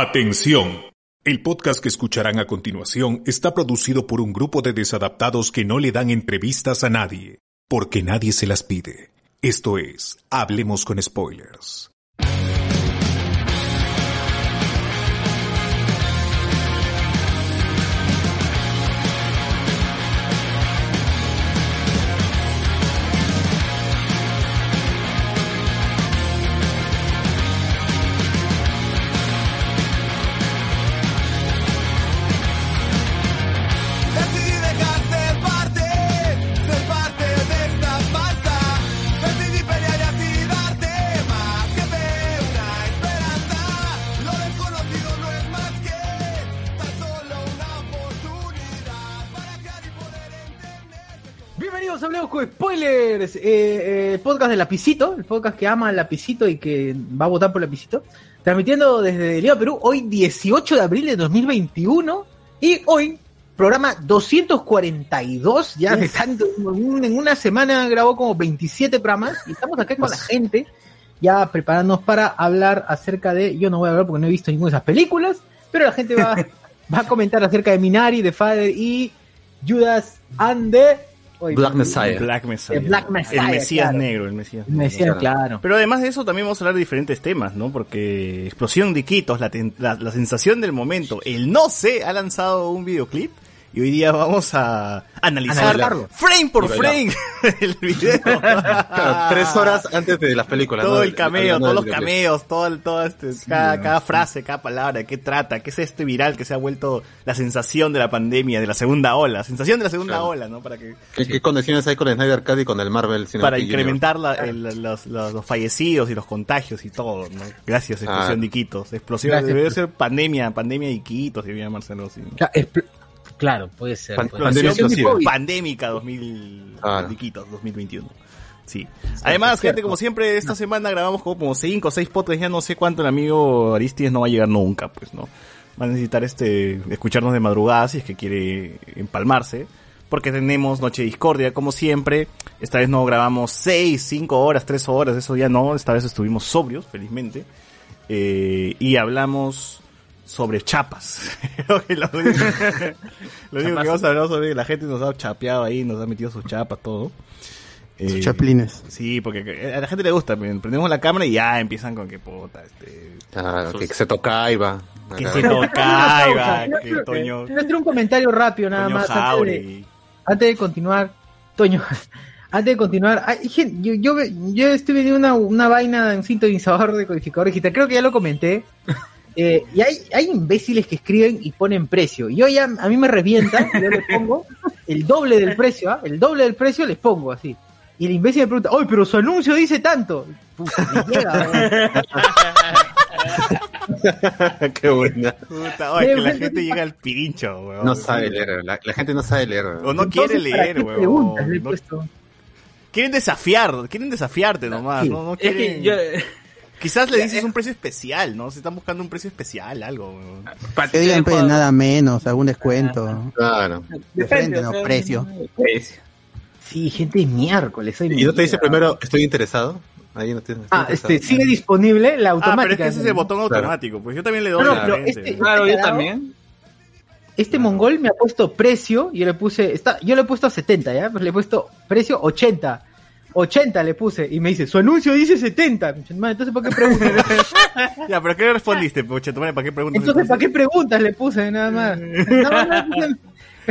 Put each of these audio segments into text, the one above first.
Atención. El podcast que escucharán a continuación está producido por un grupo de desadaptados que no le dan entrevistas a nadie, porque nadie se las pide. Esto es, Hablemos con Spoilers. Spoilers, eh, eh, podcast de Lapicito, el podcast que ama Lapicito y que va a votar por Lapicito. Transmitiendo desde Lima, Perú, hoy 18 de abril de 2021 y hoy programa 242, ya de tanto, en un- en una semana grabó como 27 programas y estamos acá con la gente ya preparándonos para hablar acerca de, yo no voy a hablar porque no he visto ninguna de esas películas, pero la gente va, va a comentar acerca de Minari, de Father y Judas and the... Black Messiah. Black Messiah. El Black Messiah, El Mesías claro. negro, el Mesías Me negro. claro. Pero además de eso también vamos a hablar de diferentes temas, ¿no? Porque explosión de Iquitos, la, la, la sensación del momento, el no sé ha lanzado un videoclip y hoy día vamos a analizar Analizarlo. frame por frame el video. Claro, tres horas antes de las películas. todo ¿no? el cameo, todos los cameos, todo, el- todo este, cada, cada frase, cada palabra, qué trata, qué es este viral que se ha vuelto la sensación de la pandemia, de la segunda ola, sensación de la segunda Claro. ola, ¿no? Para que ¿Qué, qué conexiones hay con el Snyder Cut y con el Marvel Cinematic para incrementar la- el- los, los- los fallecidos y los contagios y todo, ¿no? Gracias, explosión Ah. de Iquitos. Explosión, debe ser pandemia, pandemia de Iquitos, así. Cla- expl- Claro, puede ser. Pan- puede pandemia ser. Pandémica 2000, Claro. Iquitos, 2021. Sí. Además, gente, como siempre, esta semana grabamos como 5 o 6 podcasts, ya no sé cuánto el amigo Aristides no va a llegar nunca, pues, ¿no? Va a necesitar este, escucharnos de madrugada si es que quiere empalmarse. Porque tenemos Noche Discordia, como siempre. Esta vez no grabamos 6, 5 horas, 3 horas, eso ya no. Esta vez estuvimos sobrios, felizmente. Eh, y hablamos sobre chapas. Lo único, lo único que vamos a hablar sobre la gente nos ha chapeado ahí, nos ha metido sus chapas, todo. Eh, chaplines. Sí, porque a la gente le gusta, prendemos la cámara y ya empiezan con que puta, este, Claro, sus- que se toca y va. que Acá. se toca, y va, que quiero- Toño, un comentario rápido nada Toño más antes de, antes de continuar. Toño, antes de continuar, hay gen- yo, yo, yo estoy viendo una, una vaina de un sintonizador de codificador digital, creo que ya lo comenté. Eh, y hay, hay imbéciles que escriben y ponen precio. Yo ya, a mí me revienta, yo le pongo el doble del precio, ¿ah? el doble del precio les pongo así. Y el imbécil me pregunta, ¡ay, pero su anuncio dice tanto! Puta, me llega, weón. Qué buena. Puta, oye, que la gente llega al pincho, weón. No sabe leer, la, la gente no sabe leer. O no quiere Entonces, ¿para leer, qué weón. No- quieren desafiar, quieren desafiarte nomás, Sí. no, no Es quieren... que yo, Quizás le dices un precio especial, ¿no? Se están buscando un precio especial, algo, que digan pues, nada menos, algún descuento. Claro. De frente, no, precio. Sí, gente de miércoles. soy ¿Y no te dice primero, estoy interesado? Ahí no tienes. Ah, este, sigue disponible la Ah, automática. pero es que ese es el botón Claro. automático, pues yo también le doy No, a la este- ¿no? Claro, yo también. Este mongol me ha puesto precio, y yo le puse, está, yo le he puesto a 70, ¿ya? Pues le he puesto precio 80. 80 le puse, y me dice, su anuncio dice 70. Man, Entonces, ¿para qué preguntas? Ya, pero ¿qué respondiste, pucha? ¿Para qué preguntas? Entonces, ¿para qué preguntas? Le puse, nada más.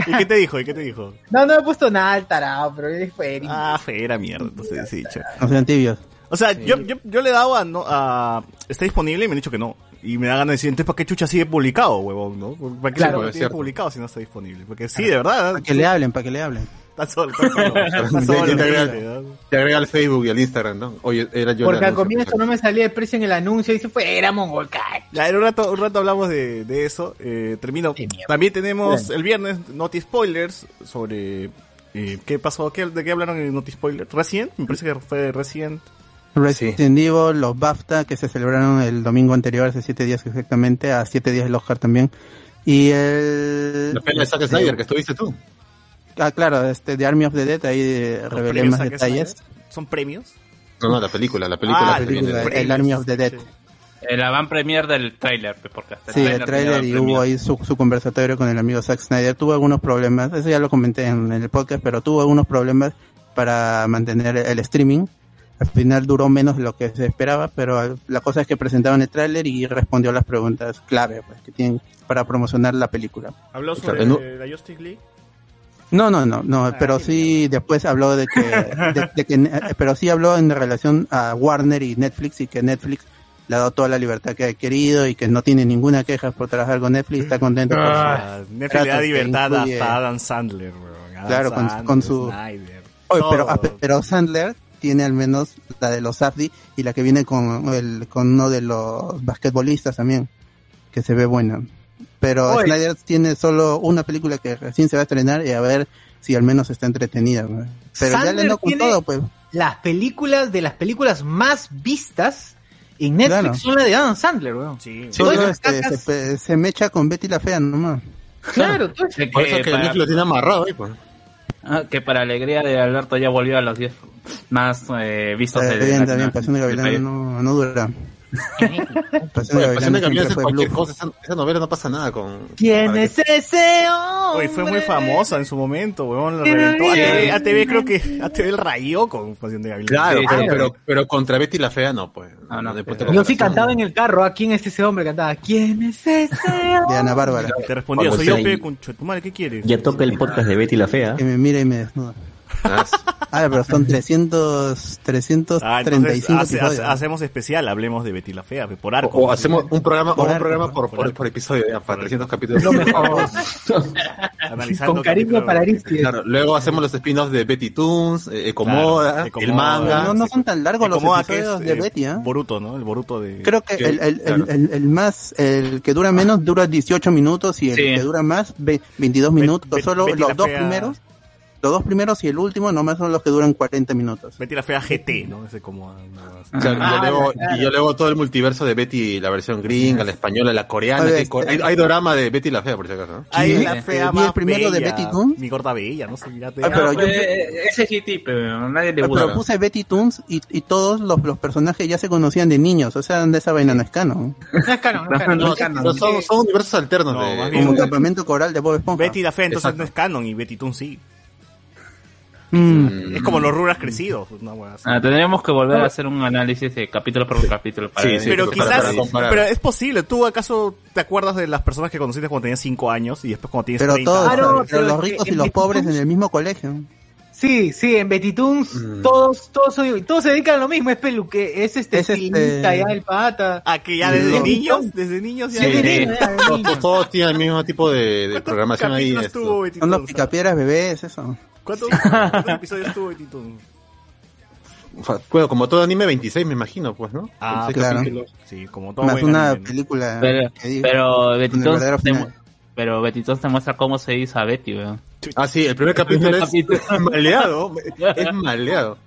¿Y qué te dijo? ¿Y qué te dijo? no, no he puesto nada al tarado, pero es fuera. Ah, fera mierda, entonces sí. No sean tibios. O sea, yo, yo, yo le he dado a, no, a... ¿Está disponible? Y me han dicho que no. Y me da ganas de decir, entonces, ¿para qué chucha sigue publicado, huevón? ¿no? ¿Para qué Claro, cierto. publicado si no está disponible? Porque sí, de verdad. Para que le hablen, para que le hablen. Está solo, está solo. Está te agrega- al Facebook y al Instagram, ¿no? Oye, era yo. el Porque al comienzo pues. no me salía el precio en el anuncio, y dice, fuera mongol, cacho. Ya, en un rato, un rato hablamos de, de eso. Eh, termino. Mierda. También tenemos el viernes Noti Spoilers sobre eh, qué pasó, qué, de qué hablaron en Noti Spoilers. Resident, me parece que fue Resident. Resident Evil, los BAFTA, que se celebraron el domingo anterior, hace siete días exactamente, a siete días del Oscar también. Y el... La pena de Zack Snyder, que estuviste tú. Ah, claro, este, The Army of the Dead, ahí eh, revelé más detalles. ¿Son premios? No, no, la película, la película. Ah, la película, de- el Army of the Dead. Sí. Eh, la van premier del trailer, pe, porque hasta Sí, el trailer y hubo premier. ahí su, su conversatorio con el amigo Zack Snyder. Tuvo algunos problemas, eso ya lo comenté en, en el podcast, pero tuvo algunos problemas para mantener el streaming. Al final duró menos de lo que se esperaba, pero la cosa es que presentaron el tráiler y respondió a las preguntas clave pues, que tienen para promocionar la película. ¿Habló sobre no- la Justice League? No, no, no, no, pero sí después habló de que, de- de que- eh, pero sí habló en relación a Warner y Netflix y que Netflix le ha dado toda la libertad que ha querido y que no tiene ninguna queja por trabajar con Netflix, está contento su- Ah, Netflix le da libertad incluye- hasta a Adam Sandler. Adam Claro, con- con su- Snyder, Oye, pero, todo. ah, pe- pero Sandler tiene al menos la de los Safdie y la que viene con el, con uno de los basquetbolistas también, que se ve buena. Pero Oye. Snyder tiene solo una película que recién se va a estrenar y a ver si al menos está entretenida. Pero ya le no con todo, pues. Las películas de las películas más vistas en Netflix Claro. son las de Adam Sandler, weón. Sí. Este, se, se mecha con Betty la Fea nomás. Claro, todo eso. De Por eso que que para- lo tiene amarrado ahí, pues. Ah, que para alegría de Alberto ya volvió a los 10 más eh, vistos Está de bien, está de- bien, Pasión de Gavilán no dura. Pasión de Oye, Pasión de Gavilanes es cualquier cosa. Esa, esa novela no pasa nada con... ¿Quién es ese hombre? Oye, fue muy famosa en su momento, weón. La reventó. ATV, ATV creo que ATV el rayó con Pasión de Gavilán. Claro, Sí, pero, pero, pero contra Betty la Fea no, pues. Ah, no. de punto de Yo sí cantaba en el carro. ¿A quién es ese hombre? Cantaba. ¿Quién es ese hombre? De Ana Bárbara. Te respondió, Vamos, soy yo, con ¿qué quieres? Ya toca el podcast de Betty la Fea. Que me mira y me desnuda. Ah, sí. Pero son 300, 335 Ah, entonces hace- hace- hacemos especial, hablemos de Betty la Fea, por arco. O hacemos un programa, Por o un arco, programa por, por por, episodio, ya, para 300 capítulos. Lo mejor. Analizando Con cariño para Aristides. Claro, luego hacemos los spin-offs de Betty Toons, eh, Ecomoda, Claro, el Ecomoda. manga. no, no son tan largos los Ecomoda, que episodios es, de eh, Betty, ¿ah? Boruto, ¿no? El Boruto de... Creo que que- el, el, claro. el, el, el más, el que dura menos dura 18 minutos y el Sí. que dura más ve- 22 Bet- minutos. Bet- Solo Betty los dos Fea- primeros, los dos primeros y el último nomás son los que duran 40 minutos. Betty la Fea GT, ¿no? Ese como... no, Claro, y, Ah, yo luego, claro. y yo luego todo el multiverso de Betty, la versión gringa, la española, la coreana. Co- este- hay, hay drama de Betty la Fea, por si acaso. ¿no? Ay, Sí, la eh, fea vi el más primero de bella, Betty Toons. Mi gorda bella, no sé, ya te... Ah, pero No, yo- eh, ese es GT, pero nadie le Pero gusta. puse Betty Toons y, y todos los, los personajes ya se conocían de niños, o sea, de esa vaina no es canon. No es canon, no es canon. No, No es canon. pero son, son universos alternos No, de, más bien. Como el campamento coral de Bob Esponja. Betty la Fea entonces Exacto. no es canon y Betty Toon sí. Mm. Es como los ruras crecidos, una hueá así. Ah, tendremos que volver a hacer un análisis de capítulo por capítulo. Para Sí, sí, pero quizás, para pero es posible. ¿Tú acaso te acuerdas de las personas que conociste cuando tenías 5 años y después cuando tienes Pero 30? todos, Claro, pero pero los ricos y los pobres en el mismo colegio. Sí, sí, en Betty Toons Mm. todos, todos, todos se dedican a lo mismo, es peluque, es este Es este- ya el pata. Ah, que ya desde Sí. niños, desde niños ya... Sí, Sí. de niño, ya, de Todos, tienen el mismo tipo de, de ¿Cuántos programación ahí. esto. tuvo Betty Son los picapiedras bebés, eso. ¿Cuántos, cuántos episodios tuvo Betty Toons? Bueno, como todo anime, 26 me imagino, pues, ¿no? Ah, 26 claro. capítulos. Sí, como todo Más buen una anime, ¿no? película Pero, pero Betty Toons te, final. mu- pero Betty Toons te muestra cómo se hizo a Betty, weón. Ah, sí, el primer capítulo es capítulo. maleado. Es maleado.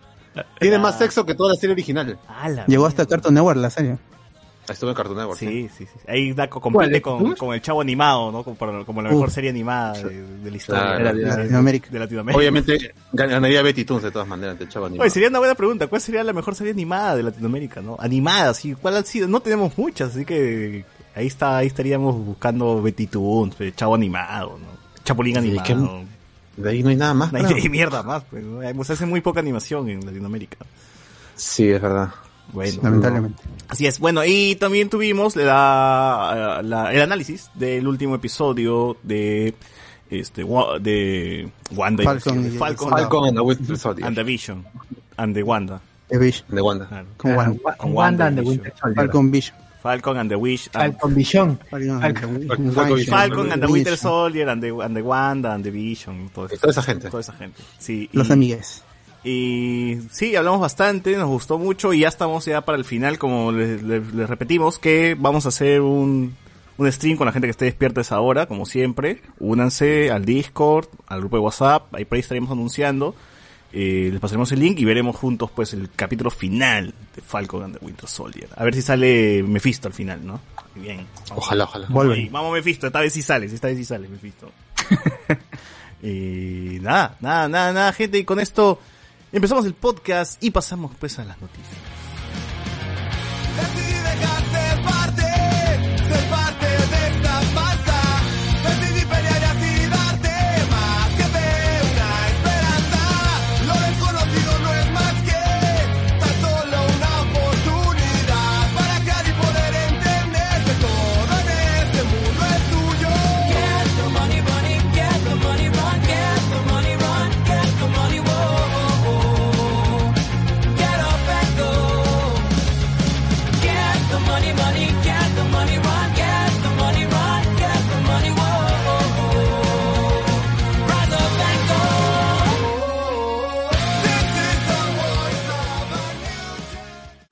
Tiene más sexo que toda la serie original. Ah, Llegó hasta Cartoon Network la serie. Estuvo en Cartoon Network. Sí, sí, sí. Ahí da, compite con, con el chavo animado, ¿no? Como, la mejor serie animada de, de la historia. Claro. de, De Latinoamérica. de Latinoamérica. Obviamente ganaría Betty Toons de todas maneras, el chavo animado. Oye, sería una buena pregunta. ¿Cuál sería la mejor serie animada de Latinoamérica, no? Animada, sí. ¿Cuál ha sido? No tenemos muchas, así que ahí está, ahí estaríamos buscando Betty Toons, eh, Chavo animado, ¿no? Chapulín Sí, animado. ¿qué- De ahí no hay nada más. No hay, mierda más, pues. ¿no? Hay- Se hace muy poca animación en Latinoamérica. Sí, es verdad. Bueno. Lamentablemente. Así es. Bueno, y también tuvimos la, la- el análisis del último episodio de este de Wanda Falcon y- Falcon, Falcon and the Winter Soldier. and the Vision and the Wanda. The Vision. De Wanda. Claro. Con Wanda. Con Wanda and the Vision. Winter Soldier. Falcon Vision. Falcon and the Wish and- Falcon Vision. Falcon, Falcon- Falcon, Falcon- Falcon and the Winter Vision. Soldier and the, and the Wanda and the Vision. Todo eso. Toda esa gente. Toda esa gente. Sí. Los y- amigues. Y sí, hablamos bastante, nos gustó mucho y ya estamos ya para el final, como les, les- les repetimos, que vamos a hacer un, un stream con la gente que esté despierta esa hora, como siempre. Únanse al Discord, al grupo de WhatsApp, ahí por ahí estaremos anunciando. Eh, les pasaremos el link y veremos juntos pues el capítulo final de Falcon and the Winter Soldier. A ver si sale Mephisto al final, ¿no? Bien. Ojalá, ojalá. Vuelven. Ahí, vamos Mephisto, esta vez sí sale, esta vez sí sale Mephisto. y nada, nada, nada, nada, gente, y con esto empezamos el podcast y pasamos pues a las noticias.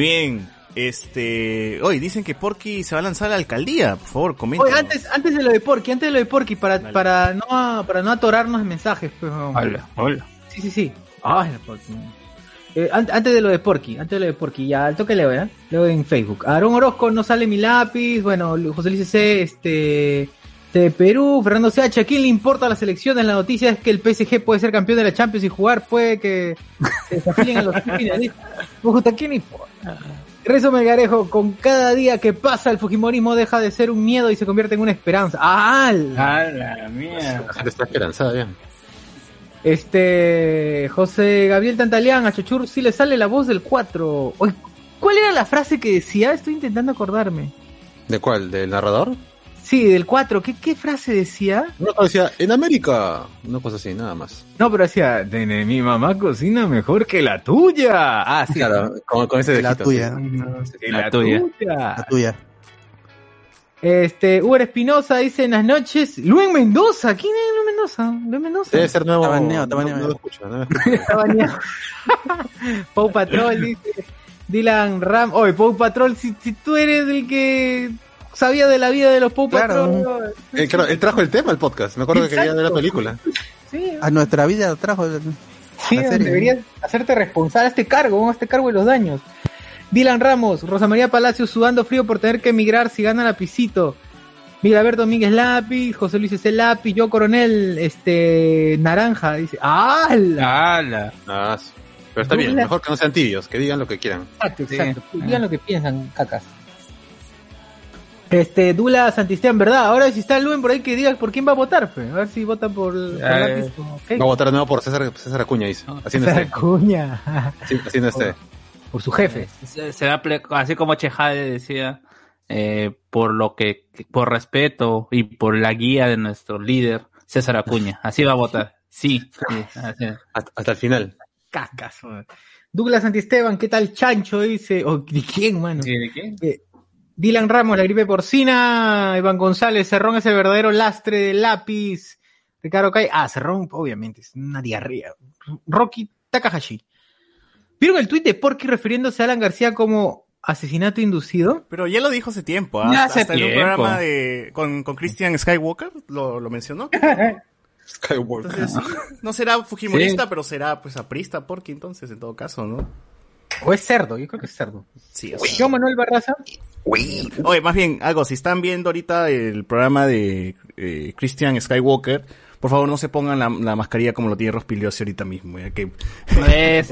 Bien. Este, hoy dicen que Porky se va a lanzar a la alcaldía. Por favor, comenta. Oye, antes, antes de lo de Porky, antes de lo de Porky, para, para, no, para no atorarnos en mensajes. Pues, weón. Hola, hola. Sí, sí, sí. Ay, la Porky. Eh, an- antes de lo de Porky, antes de lo de Porky, ya al toque leo, ¿eh? Leo en Facebook. Aarón Orozco, no sale mi lápiz. Bueno, José Luis C, este. De Perú, Fernando CH, ¿a quién le importa la selección? La noticia es que el PSG puede ser campeón de la Champions y jugar, puede que se desafíen a los finalistas. ¿a quién le importa? Rezo Melgarejo, con cada día que pasa el Fujimorismo deja de ser un miedo y se convierte en una esperanza. ¡Ah! la mía. La gente está esperanzada ya. Este, José Gabriel Tantaleán, a Chochur sí le sale la voz del 4. Oye, ¿Cuál era la frase que decía? Estoy intentando acordarme. ¿De cuál? ¿Del narrador? Sí, del 4. ¿Qué, qué frase decía? Cosa decía, en América. Una cosa así, nada más. No, pero decía, "Tene, mi mamá cocina mejor que la tuya. Ah, sí. Claro, con, con ese La tuya. sí. Que La tuya. La tuya. Este, Uber Espinosa dice en las noches, Luis Mendoza, ¿quién es Luis Mendoza? Luis Mendoza. Debe ser nuevo. Está baneado, está no- baneado. no lo escucho, no lo escucho. Está bañado. Pau Patrol dice, Dylan Ram, oye, Pau Patrol, si, si tú eres el que sabía de la vida de los Claro. Patrol. Eh, claro, él trajo el tema al podcast. Me acuerdo que quería ver la Exacto. película. Sí, A nuestra vida trajo. el- Sí, deberías hacerte responsable a este cargo, a este cargo de los daños. Dylan Ramos, Rosa María Palacios sudando frío por tener que emigrar si gana lapicito. Miguel Alberto Domínguez Lápiz, José Luis S. Lápiz, yo Coronel, este, Naranja, dice, ¡ala! ¡Hala! Ah, sí. Pero está bien, mejor que no sean tibios, que digan lo que quieran. Exacto, Sí. exacto. Digan lo que piensan, cacas. Este, Dula Santisteban, ¿verdad? Ahora si está Luen por ahí que diga por quién va a votar, pe. A ver si vota por, por Eh, lápiz o Va a votar de nuevo por César, César Acuña, dice. Haciendo César este. Acuña. Así- Haciendo este. por su jefe. Se, se va así como Chejade decía, eh, por lo que, por respeto y por la guía de nuestro líder, César Acuña. Así va a votar. Sí. sí. Hasta, hasta el final. Cacas. man. Douglas Santisteban, ¿qué tal Chancho? Dice, o ¿de quién, mano? Sí, ¿de? Eh, Dylan Ramos, la gripe porcina, Iván González, Cerrón es el verdadero lastre de lápiz. Ricardo Kai, ah, Cerrón, obviamente, es una diarrea. Rocky Takahashi. ¿Vieron el tuit de Porky refiriéndose a Alan García como asesinato inducido? Pero ya lo dijo hace tiempo, ¿ah? Hasta, hace hasta en un tiempo. programa de, con, con Christian Skywalker lo, lo mencionó. Skywalker. Entonces, no será fujimorista, pero será pues aprista Porky entonces, en todo caso, ¿no? ¿O es cerdo? Yo creo que es cerdo. Sí, o sea, Yo, Manuel Barraza, Oye, más bien, algo, si están viendo ahorita el programa de eh, Christian Skywalker, por favor no se pongan la, la mascarilla como lo tiene Rospiliosi ahorita mismo, ya que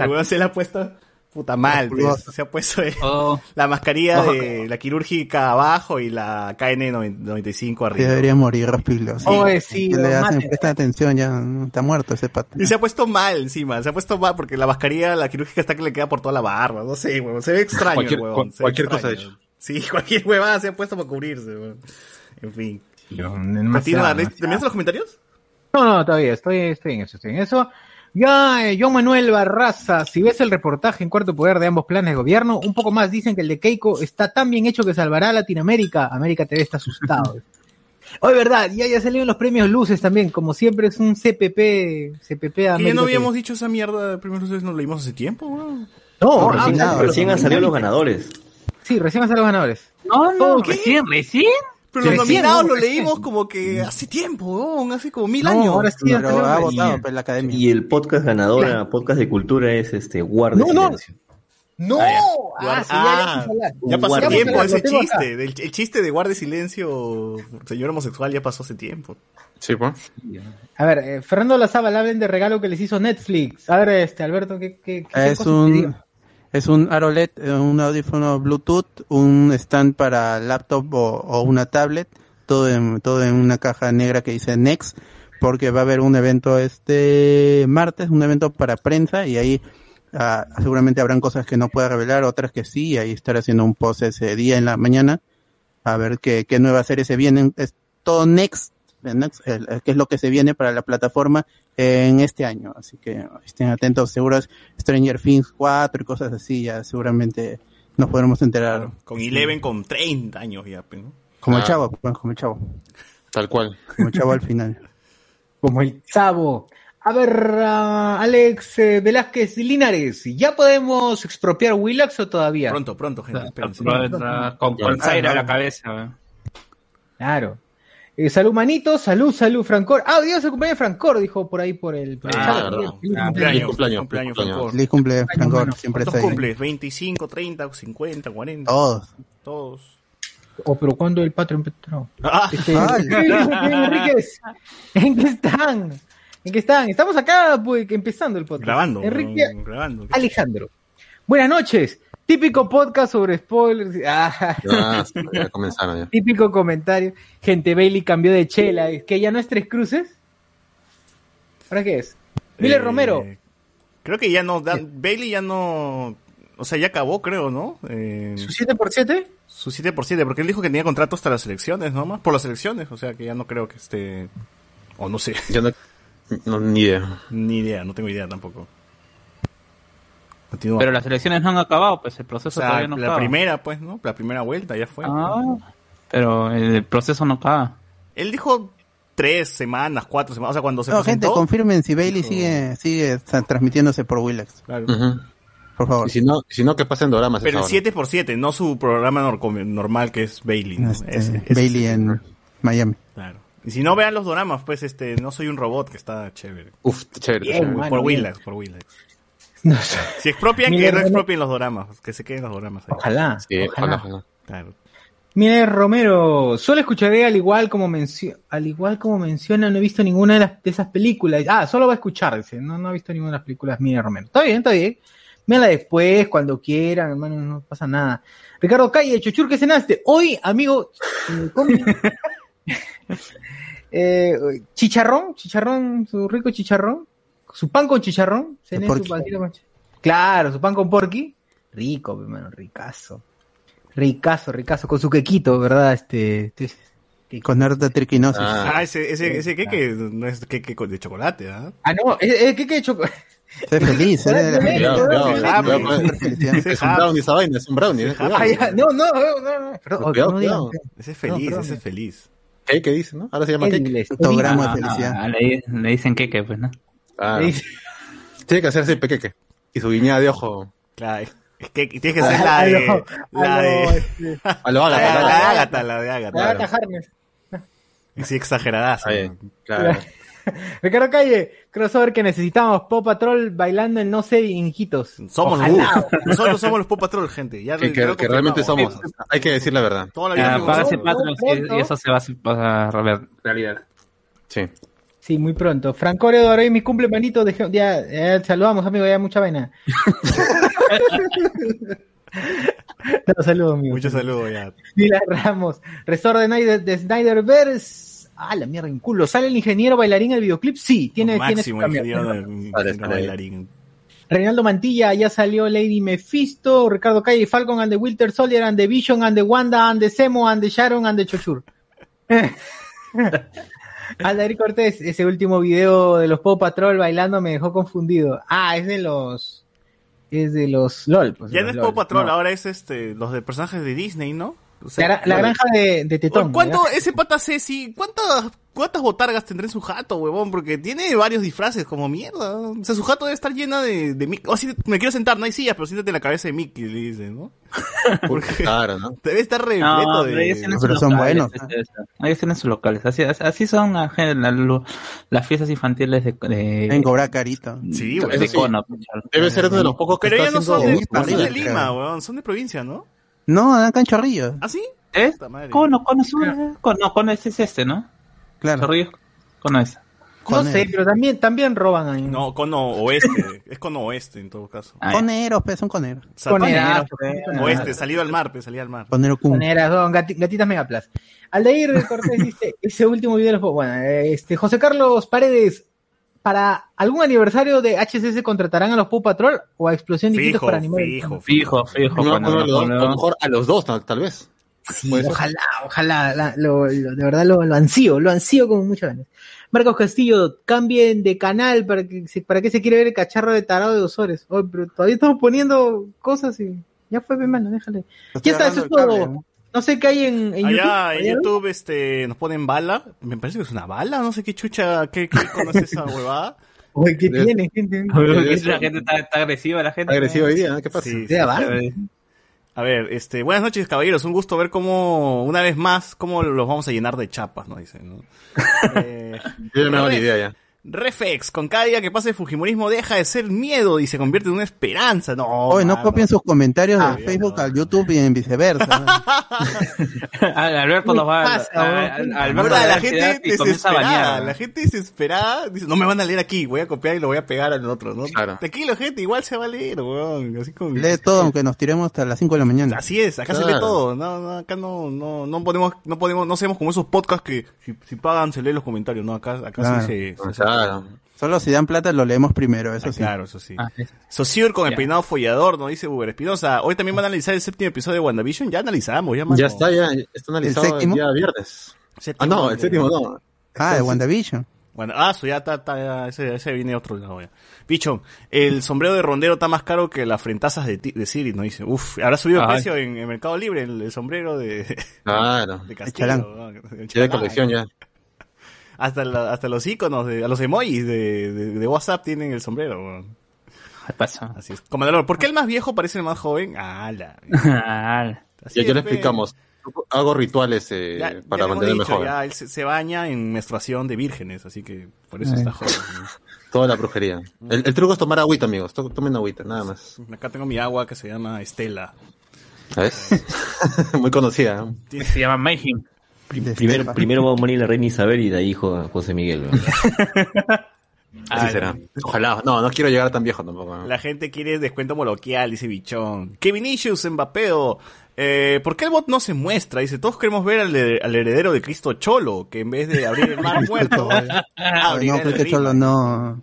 weón se la ha puesto puta mal, pues, se ha puesto eh, Oh. la mascarilla de la quirúrgica abajo y la KN95 Sí, arriba. debería morir Rospilo. Sí. Oye, sí, le hacen, presta atención, ya está muerto ese pato. Y se ha puesto mal encima, se ha puesto mal porque la mascarilla, la quirúrgica está que le queda por toda la barba, no sé, huevón, se ve extraño Cualquier- cu- ve cualquier cosa extraño. hecho. Sí, cualquier huevada se ha puesto para cubrirse. En fin. Demasiado, Continúa, demasiado. ¿terminaste los comentarios? No, no, todavía, estoy, estoy en eso, estoy en eso. Ya, eh, John Manuel Barraza, si ves el reportaje en cuarto poder de ambos planes de gobierno, un poco más dicen que el de Keiko está tan bien hecho que salvará a Latinoamérica. América TV está asustado. Hoy, verdad, ya, ya salieron los premios Luces también, como siempre es un CPP, CPP a América no TV. habíamos dicho esa mierda, primero ustedes nos leímos hace tiempo. No, recién, ah, recién han salido los ganadores. Sí, recién salido los ganadores. No, no, ¿Qué? recién, recién. Pero Sí, los recién, nominados ¿no? lo leímos como que hace tiempo, hace como mil No, años. ahora sí, Pero ha votado pues, la academia. Y el podcast ganador, podcast de cultura, es este Guardia No, no. Silencio. No, ah, sí, ya, ya Ah, vamos a hablar. ya pasó Guardia tiempo ese chiste. del- el chiste de guarde silencio, señor homosexual, ya pasó hace tiempo. Sí, pues. A ver, eh, Fernando Lazábal, hablen de regalo que les hizo Netflix. A ver, este, Alberto, ¿qué, qué, qué Es un, es un AROLED, eh, un audífono Bluetooth, un stand para laptop o, una tablet, todo en, todo en una caja negra que dice Next, porque va a haber un evento este martes, un evento para prensa y ahí ah, seguramente habrán cosas que no pueda revelar, otras que sí, y ahí estaré haciendo un post ese día en la mañana a ver qué, qué series se vienen. Es todo Next, Next, que es lo que se viene para la plataforma en este año. Así que estén atentos, seguros Stranger Things 4 y cosas así, ya seguramente nos podremos enterar. Con Eleven con 30 años ya, pe, ¿no? Como el Ah. chavo, pues, como el chavo, Tal cual. como el chavo al final. Como el chavo. A ver, ah, Alex eh, Velázquez Linares, ¿ya podemos expropiar Willax o todavía? Pronto, pronto, gente. espérense. Con, con Zaire a la cabeza. weón. Claro. Eh, salud, manito, salud, salud, Francor. Ah, Dios, el cumpleaños de Francor, dijo por ahí por el, por el Ah, cumpleaños. Cumpleaños, cumpleaños, cumpleaños, cumpleaños. Francor. Feliz cumple, Francor, bueno. siempre ¿Cuántos está ahí. cumples? ¿25, 30, 50, 40? Todos. Todos. Oh, pero ¿cuándo el patrón empezó? Ah, Este. Enríquez, ¿en qué están? ¿En qué están? Estamos acá, pues, empezando el podcast. grabando. Enrique ¿no? grabando. Alejandro. Buenas noches. Típico podcast sobre spoilers. Ah, Ya, ya comenzaron ya. típico comentario. Gente, Bailey cambió de chela. ¿Es que ya no es tres cruces? ¿Ahora qué es? Miller Eh, Romero. Creo que ya no. Dan- Bailey ya no. O sea, ya acabó, creo, ¿no? Eh, ¿Su 7x7? su 7 por 7, porque él dijo que tenía contrato hasta las elecciones, ¿no? Más por las elecciones, o sea que ya no creo que esté. O no sé, Yo no, no, ni idea. ni idea, no tengo idea tampoco. Continúa. Pero las elecciones no han acabado, pues el o proceso sea, todavía no la acaba. primera, pues, ¿no? La primera vuelta ya fue. Ah, pero el proceso no acaba. Él dijo tres semanas, cuatro semanas, o sea, cuando se No, gente, presentó. confirmen si Bailey dijo- sigue, sigue o transmitiéndose por Willax, Claro. Ujú. por favor. Y si no, si no que pasen doramas. Pero el esa hora. 7 por 7 no su programa nor- normal que es Bailey. ¿no? Este, Ese- ese Bailey sí. en Miami. Claro. Y si no vean los doramas, pues este, no soy un robot que está chévere. Uf, chévere. Bien, chévere. man. por. Willax, por Willax. No sé. Si expropian, Miguel que no Romero- expropien los doramas, que se queden los doramas ahí. Ojalá. Sí, ojalá. ojalá. Claro. Mire, Romero, solo escucharé al igual como mencio- al igual como menciona, no he visto ninguna de, las, de esas películas. Ah, solo va a escuchar, dice. No, no ha visto ninguna de las películas, Mire, Romero. Está bien, está bien. Mírala después, cuando quieran, hermano, no pasa nada. Ricardo Calle, Chuchur, ¿qué cenaste? Hoy, amigo, eh, eh, chicharrón, chicharrón, su rico chicharrón, su pan con chicharrón, cené su pancito con chi- Claro, su pan con porqui. Rico, hermano, ricazo. Ricazo, ricazo, con su quequito, ¿verdad? Este, este- Con harta triquinosis. Ah. Ah, ese, ese, ese queque no es queque de chocolate, ¿ah? Ah, no, es, es queque de chocolate. Sé feliz, sé de la Es un brownie esa vaina, es un brownie. eh. Ah, no, no, no, no. Ese es feliz, ese es feliz. ¿Qué, qué dice, no? Ahora se llama inglés. Fotograma de Ah, felicidad. ah, le, dicen que, pues, ¿no? Ah, tiene que hacerse pequeque. Y su guiñada de ojo. Claro, es que tienes que ser la de. La de. este, A lo La de a lo la de. Ágata, la de Ágata. Agatha Harkness. Y sí, claro. Ricardo Calle, crossover que necesitamos, Pop Patrol bailando en no sé, hijitos. Somos uh, nosotros somos los Pop Patrol, gente. Ya Que, realmente somos. Hay que decir la verdad. Toda la vida Ah. Patreon y- eso se va a a realidad. Sí. Sí, muy pronto. Francorio de mi cumple, manito. deje- ya, ya, saludamos, amigo, ya mucha vaina. no, saludos, amigo. Muchos saludos ya. Mila Ramos. Resort de, Snyder, de Snyderverse. Ah, la mierda, en culo. ¿Sale el ingeniero bailarín en el videoclip? Sí, tiene, tiene Máximo cambio. ingeniero ingeniero bailarín. Reinaldo Mantilla, ya salió Lady Mephisto, Ricardo Calle, Falcon and the Winter Soldier and the Vision and the Wanda and the Semo and the Sharon and the Chochur. Aldair Cortés, ese último video de los Paw Patrol bailando me dejó confundido. Ah, es de los es de los LOL. pues, Ya de no es LOL. Patrol, No. ahora es este los de personajes de Disney, ¿no? O La, sea, gra- la granja de, de Tetón. ¿Cuánto ¿verdad? ese pata Ceci, cuántas cuántas botargas tendrá en su jato, huevón? Porque tiene varios disfraces como mierda. O sea, su jato debe estar llena de, de Mickey. O si me quiero sentar, no hay sillas, pero siéntate en la cabeza de Mickey, le dice, ¿no? Porque Claro, ¿no? debe estar repleto No, de... pero son buenos. Ellos tienen sus locales. Así, así son la gen- la- lo- las fiestas infantiles de, de, En cobrar carito. Sí, de güey. sí. Cono, pues. Debe ser uno de los pocos que Pero ellos no son de, para no son de arriba, Lima, weón. Son de provincia, ¿no? No, dan canchorrillos. ¿Ah, sí? ¿Eh? Cono, Cono Sur. Cono, Cono ese es este, ¿no? Claro. Chorrillos, Cono ese. No sé, pero también, también roban ahí. No, cono oeste. es cono oeste en todo caso. Ah. Coneros, pues, son coneros. O sea, Coneras, cono- Oeste, salido al mar, pues, salido al mar. Conero cum. Coneras, son gati- gatitas megaplas. Aldair Cortés dice, ese último video de los bueno, este José Carlos Paredes, para algún aniversario de HCS contratarán a los Paw Patrol o a Explosión Distintos Fijo, para animar fijo, Fijo, fijo. No, cuando no, lo no, a lo mejor a los dos, tal, tal vez. Sí, ojalá, ojalá, la- lo, lo- de verdad lo, lo ansío, lo ansío con muchas ganas. Marcos Castillo, cambien de canal para que se- para que se quiere ver el cacharro de tarado de Osores. Oye, pero todavía estamos poniendo cosas y ya fue, mi mano, déjale. Ya está, eso es todo. No sé qué hay en, en YouTube. Allá en ¿Hay algo? YouTube este, nos ponen bala. Me parece que es una bala, no sé qué chucha, qué, qué conoce esa huevada. Oye, ¿qué tiene, gente? La gente está, está agresiva, la gente. Agresivo hoy día, ¿no? ¿qué pasa? Sí, Ya va. A ver, este, buenas noches, caballeros. Un gusto ver cómo, una vez más, cómo los vamos a llenar de chapas, ¿no? Dicen, ¿no? Eh, Yo ya me hago la idea ya. Reflex, con cada día que pase el Fujimorismo deja de ser miedo y se convierte en una esperanza. No, Oye, no mano. copien sus comentarios Ah, de Facebook al YouTube y en viceversa. Alberto nos va a. pasa, a- a- Alberto la ansiedad gente a desesperada, bañar. la gente desesperada, dice, no me van a leer aquí, voy a copiar y lo voy a pegar al otro, ¿no? Claro. Tranquilo, gente, igual se va a leer, weón, así como... Lee todo, aunque nos tiremos hasta las 5 de la mañana. Así es, acá se lee todo, no, no, acá no, no, no podemos, no podemos, no hacemos como esos podcasts que si, si pagan se leen los comentarios, no, acá, acá Claro. sí se... se- Claro. Solo si dan plata lo leemos primero, eso Ah, sí. Claro, eso sí. Ah. Sociur con el peinado follador, nos dice Uber Espinosa. Hoy también van a analizar el séptimo episodio de WandaVision. Ya analizamos, ya, mano. Ya está, ya está analizado el, día viernes. Séptimo Ah, no, el séptimo no. Ah, de WandaVision. Bueno, ah, su ya está, está, ya, ese, ese viene otro lado ya. Bicho, el sombrero de rondero está más caro que las frentazas de, ti- de Siri, ¿no? Dice, uf, habrá subido el Ay. precio en, en Mercado Libre el, el sombrero de, Claro. de El Castillo. chalán. ¿no? El Ya de colección ya. Hasta, la- hasta los iconos, de, a los emojis de, de, de WhatsApp tienen el sombrero. weón. ¿Qué pasa? Así es. Comandador, ¿por qué el más viejo parece el más joven? Ah, la... Ah, Así Ya, ya pe. explicamos. Hago rituales eh, Ya- ya para hemos mantenerme dicho, joven. ya, él se, se baña en menstruación de vírgenes, así que por eso está joven. Toda la brujería. El, el truco es tomar agüita, amigos. To- Tomen agüita, nada más. Acá tengo mi agua que se llama Estela. ¿Sabes? Muy conocida. ¿no? se llama Mayhem. Primero, primero va a morir la reina Isabel y de ahí José Miguel. Así será. Ojalá. No, no quiero llegar tan viejo tampoco. ¿no? La gente quiere descuento moloquial, dice Bichón. Kevin Issues, Mbappeo. Eh, ¿Por qué el bot no se muestra? Dice, todos queremos ver al, he- al heredero de Cristo Cholo, que en vez de abrir el mar muerto, no, río. Cholo no.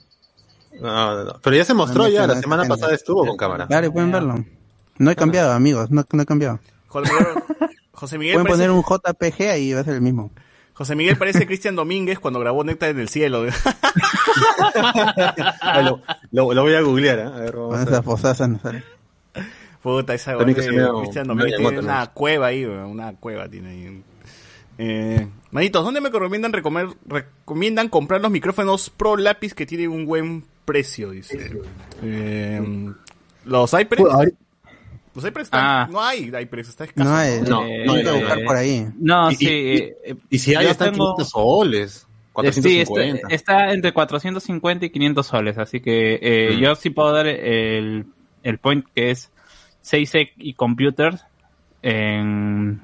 No, no, no. Pero ya se mostró No, no, ya. no, La semana pasada estuvo con cámara. Claro, pueden verlo. No he cambiado, amigos, no, no he cambiado. José Miguel, José Miguel Pueden parece, poner un JPG ahí y va a ser el mismo. José Miguel parece Cristian Domínguez cuando grabó Néctar en el cielo. Ah, lo, lo- lo voy a googlear. ¿eh? A ver, vamos Con a ver. Puta, esa También que Cristian Domínguez tiene una cueva ahí, una cueva tiene ahí. Eh, manitos, ¿dónde me recomiendan recomer, recomiendan comprar los micrófonos Pro Lápiz que tienen un buen precio? Dice. Eh, los iPress, Pues, iPress están- Ah. no hay iPress, está escaso. No hay, No, Eh, no hay no hay, buscar no hay. por ahí. No, Y- sí. y- eh, Y si hay, están tengo- 500 soles. Sí, está, 450. está entre 450 y 500 soles, así que eh, Mm. yo sí puedo dar el, el point que es 6 y Computers en,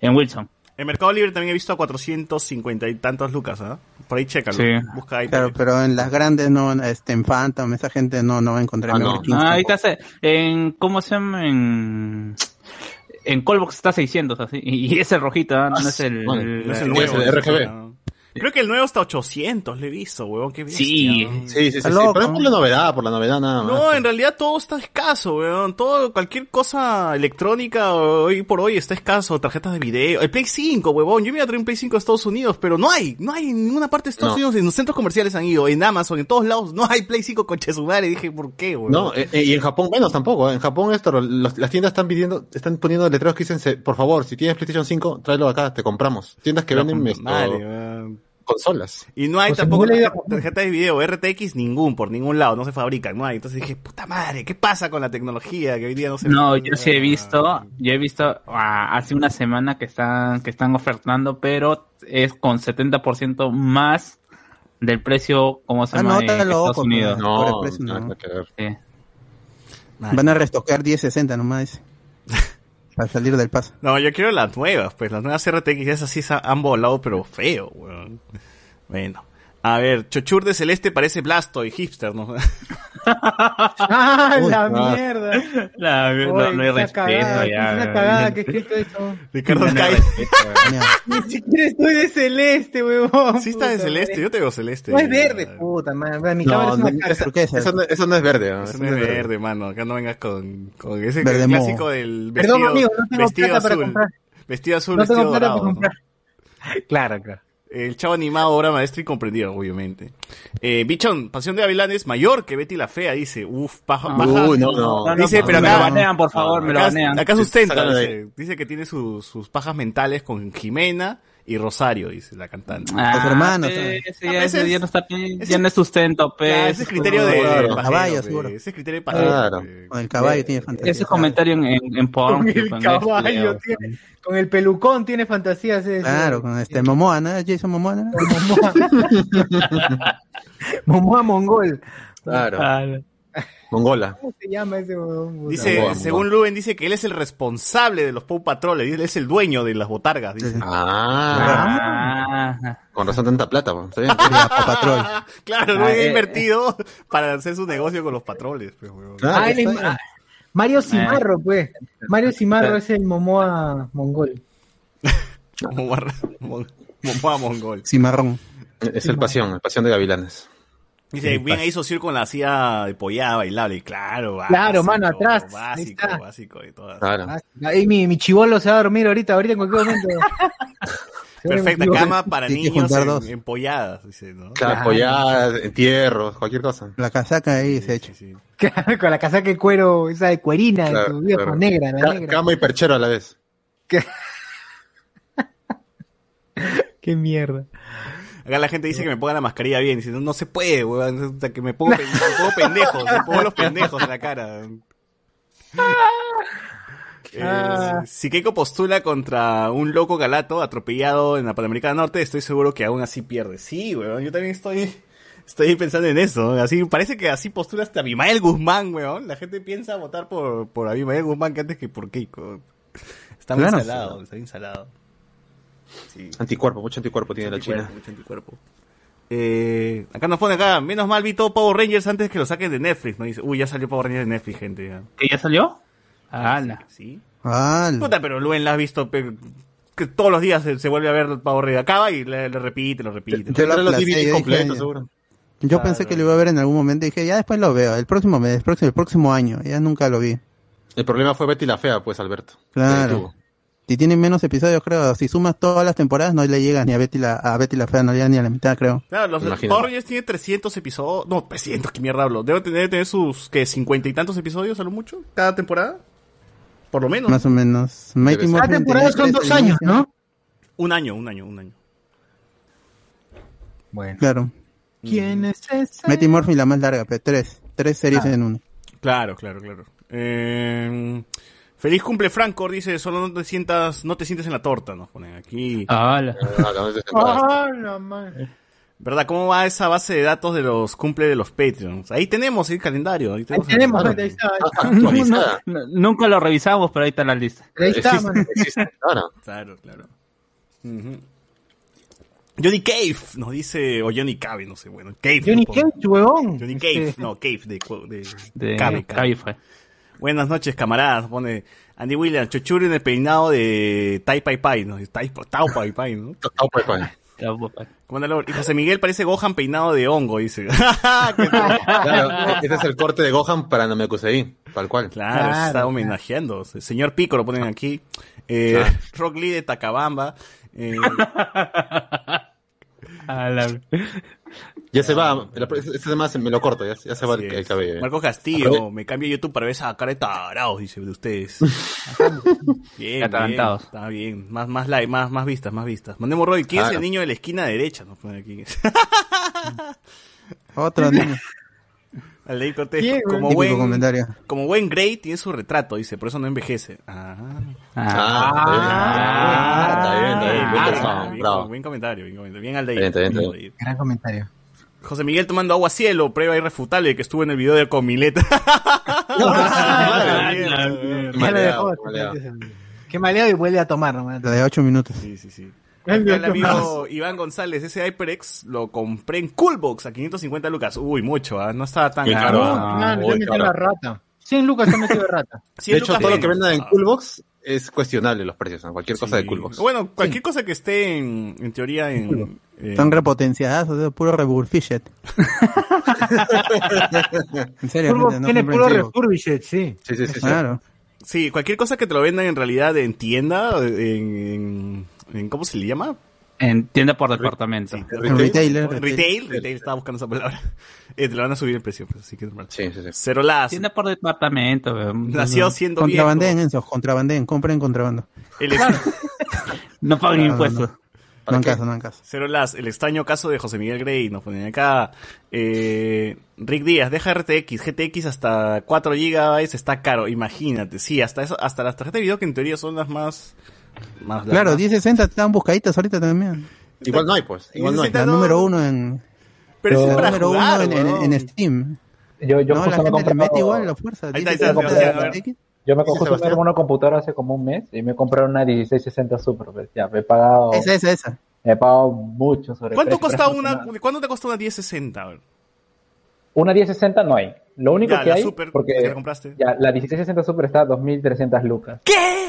en Wilson. En Mercado Libre también he visto a 450 y tantos lucas, ¿ah? Por ahí chécalo. Sí. Busca ahí. Claro, pero en las grandes no, este, en Phantom, esa gente no, no va a encontrar Ah, no. 15 Ah, ahí está, en, ¿cómo se llama? En, en Colbox está 600, así, y, y es el rojito, ¿ah? no es el, bueno, No es el Es nuevo. el RGB. Creo que el nuevo está 800, le he visto, huevón, qué bestia. Sí. ¿no? Sí, sí, sí, sí, loco. Pero es por la novedad, por la novedad nada más. No, en realidad todo está escaso, weón. Todo, cualquier cosa electrónica hoy por hoy está escaso. Tarjetas de video. El Play 5, huevón. Yo me iba a traer un Play 5 a Estados Unidos, pero no hay. No hay en ninguna parte de Estados No. Unidos. En los centros comerciales han ido. En Amazon, en todos lados. No hay Play 5 con Chesumare. Dije, ¿por qué, weón? No, eh, eh, y en Japón menos tampoco. ¿eh? En Japón esto, los- las tiendas están pidiendo, están poniendo letreros que dicen, se- por favor, si tienes PlayStation 5, tráelo acá, te compramos. Tiendas que Pero venden weón. Consolas. Y no hay O sea, tampoco no le diga- tarje- tarjetas de video, RTX ningún, por ningún lado, no se fabrican, no hay. Entonces dije, puta madre, ¿qué pasa con la tecnología que hoy día no se No, yo sí he visto, yo he visto ah, hace una semana que están, que están ofertando, pero es con 70% más del precio, como se Ah, llama, no, en Estados loco, Unidos. No, precio, nada no. que ver. Sí. Van a restocar 1060 nomás. Para salir del paso. No, yo quiero las nuevas, pues las nuevas RTX, esas sí han volado, pero feo, weón. Bueno. A ver, Chochur de Celeste parece Blasto y hipster, ¿no? ¡Ah, Uy, la mierda! La- no, Oye, no hay respeto cagada, ya. Una weón. cagada que he escrito eso. Ricardo. Mira, Ni siquiera estoy de celeste, huevón. Sí está de celeste, yo tengo celeste. No es verde, puta madre. Mi cámara No, es una caca. es turquesa. eso, no, eso no es verde. ¿no? Eso Eso no es verde, mano. Acá no vengas con, con ese Verde clásico del vestido, Perdón, amigo, no tengo vestido plata para azul. comprar. Vestido azul, No tengo vestido plata dorado. para ¿no? comprar. Claro, claro. El chavo animado, obra maestra y comprendido, obviamente. Eh, Bichón, Pasión de Gavilán es mayor que Betty la Fea, dice. Uf, paja, No. baja. Uy, no, no. No, no, Dice, no, pero me acá- lo banean, por favor, me lo acá, banean. acá sustenta, dice, dice que tiene sus, sus pajas mentales con Jimena y Rosario, dice la cantante. Ah, hermanos, ese- ¿sabes? ese Ah, ya, ese ese ya no está, ese- ya no es sustento, Ah, pues. ese es criterio de Claro. Caballo, pe. seguro. Ese es criterio de pajero, Claro. pe. Con el caballo tiene fantasía. Ese comentario en, en, en porn. Con que el con caballo, este, tiene- con el pelucón tiene fantasías. ese. Claro, con este Momoa, ¿no? Jason Momoa, ¿no? Momoa. Momoa Mongol. Claro. Ah, Mongola. ¿Cómo se llama ese huevón? puta? Dice, según Mongoa. Luben, dice que él es el responsable de los Paw Patroles, él es el dueño de las botargas, dice. Ah, ah, con razón tanta plata. Patrol. Claro, Luben Ah, ha eh, invertido para hacer su negocio con los patroles, pues, huevón. Ah, él es- Mario Cimarro, pues. Mario Cimarro es el Momoa Mongol. Momoa Mon- Momoa Mongol. Cimarrón. Es el pasión, el pasión de gavilanes. Dice, bien ahí Sociur con la silla de pollada bailable. Claro, Claro, mano, atrás. Ahí Básico, está. básico y todas. Claro. Ah, Ahí mi, mi chivolo se va a dormir ahorita, ahorita en cualquier momento. Perfecta cama para niños en, dos. en polladas, dice, ¿no? Claro, entierros, cualquier cosa. La casaca ahí se echa. Sí, sí. Con la casaca de cuero, esa de cuerina, de Claro, tu viejo, claro. negra, la negra. Cama y perchero a la vez. Qué mierda. Acá la gente dice que me ponga la mascarilla bien. Dice, no, no se puede, weón. O sea, que me pongo, me pongo pendejos, me pongo los pendejos en la cara. Eh, si Keiko postula contra un loco galato atropellado en la Panamericana Norte, estoy seguro que aún así pierde. Sí, weón, yo también estoy, estoy pensando en eso. Así, parece que así postula hasta Abimael Guzmán, weón. La gente piensa votar por, por Abimael Guzmán que antes que por Keiko. Está muy Claro. insalado, está insalado. Sí. Anticuerpo, mucho anticuerpo tiene la Anticuerpo, China. mucho anticuerpo. Eh, acá nos pone acá, menos mal vi todo Power Rangers antes que lo saquen de Netflix, ¿no? Dice, uy, ya salió Power Rangers de Netflix, gente. Ya. ¿Que ya salió? Ala. ¿Sí? Ah, Puta, pero Luen la has visto pe- que todos los días se, se vuelve a ver Power Rangers. Acaba y le, le repite, lo repite. Yo lo los DVDs yo completos, dije, seguro. Yo pensé que lo iba a ver en algún momento y dije, ya después lo veo, el próximo mes, el próximo, el próximo año, ya nunca lo vi. El problema fue Betty la Fea, pues, Alberto. Claro. Si tienen menos episodios, creo, si sumas todas las temporadas, no le llega ni a Betty la, a Betty la Fea, no le llega ni a la mitad, creo. Claro, los Rangers tiene 300 episodios. No, 300, qué mierda hablo. Debe tener, debe tener sus, que 50 y tantos episodios a lo mucho, cada temporada. Por lo menos. Más o menos. Mighty Cada temporada son dos años. ¿no? Un año, un año, un año. Bueno. Claro. ¿Quién es ese? Mighty Morphin la más larga, pero tres. Tres series Ah. en uno. Claro, claro, claro. Eh, feliz cumple Franco, dice, solo no te sientas, no te sientes en la torta, nos ponen aquí. Ala. Ah, ¿dónde te sentaste? Ah, la madre. ¿Verdad? ¿Cómo va esa base de datos de los cumple de los Patreons? Ahí tenemos el calendario. Ahí Ahí tenemos, tenemos, el- ahí está. ahí está. No, nunca lo revisamos, pero ahí está la lista. Ahí está. Claro. Claro. Johnny Cave nos dice, o Johnny Cave, no sé, bueno, Cave. Johnny supongo. Cage, huevón. Johnny Cave, Este, no, Cave, de, de, De Cave, Cave. Cavi fue. Buenas noches, camaradas. Pone Andy Williams, chuchuri en el peinado de Tai Pai Pai, ¿no? Tai, Tao Pai Pai, ¿no? Tao Pai Pai. Y José Miguel parece Gohan peinado de hongo, dice. Claro, ese es el corte de Gohan para Namekusei, tal cual. Claro, Claro, está claro. homenajeando. El señor Pico lo ponen aquí. Eh, Claro. Rock Lee de Tacabamba. Eh, Ya se va, el- este tema se- me lo corto, ya, ya se va el, el cabello. Marco Castillo, me cambio YouTube para ver esa cara de tarados, dice de ustedes. bien, bien, Atalantados. está bien. Más, más like, más, más vistas, más vistas. Mandemos Roy, ¿quién es Claro. el niño de la esquina derecha? Nos pone aquí. Otro niño. Al ley Cortés, ¿Quién, como buen, comentario. como buen Grey tiene su retrato, dice, por eso no envejece. Ah, Ah, está bien, está bien, bien Ah, bien, buen comentario, bien comentario. Bien al Está bien, está bien, está bien. Aldeir. Gran comentario. José Miguel tomando agua cielo, prueba irrefutable de que estuvo en el video de Comileta. Ah. Qué maleado y vuelve a tomar, nomás. La de 8 minutos. Sí, sí, sí. El Acá El amigo Iván González, ese HyperX lo compré en Coolbox a 550 lucas. Uy, mucho, ¿ah? no estaba tan caro. ¿ah? Se metió claro. la rata. 100 lucas se metió de rata. 100 De hecho, todo lo que vendan en Coolbox es cuestionable los precios, ¿no? cualquier cosa de. Coolbox. Bueno, cualquier cosa que esté en, en teoría en... Están repotenciadas, o sea, puro refurbished. en serio, no tiene puro refurbished, sí. Sí, sí, sí. sí. Claro. Sí, cualquier cosa que te lo vendan en realidad en tienda, en, en, en- ¿cómo se le llama? En tienda por departamento. Sí, En retailer. Retail, retail, estaba buscando esa palabra. Eh, te lo van a subir el precio, pues, así que es normal. Sí, sí, sí. Cero las. Tienda por departamento. Nació siendo Contrabandeen, viejo. Enzo, contrabandeen, compren contrabando. El No pagan No, no, impuestos. No, ¿Para en caso, no en caso. Cero las. El extraño caso de José Miguel Grey. Nos ponen acá. Eh, Rick Díaz, deja RTX. GTX hasta 4 GB está caro. Imagínate. Sí, hasta eso, hasta las tarjetas de video que en teoría son las más. Más Claro, más- 1060 están buscaditas ahorita también. Igual no hay, pues. Igual no hay. La No. número uno en, Pero es la para número jugar, uno en, en- weón. en Steam. Yo, yo no, la justo me he gente le mete comprado- igual la fuerza. Ahí está, ahí 1060 está, Sebastián, a ver. RTX. Yo me Sí, justo compré una computadora hace como un mes y me compré una 1660 Super. pues, ya, me he pagado, Esa, esa, esa. me he pagado mucho sobre ¿Cuánto es una, ¿Cuánto te costó una 1060? A ver. Una 1060 no hay. Lo único Ya, que la hay, Super, porque que la compraste. ya, la 1660 Super está a 2300 lucas. ¿Qué?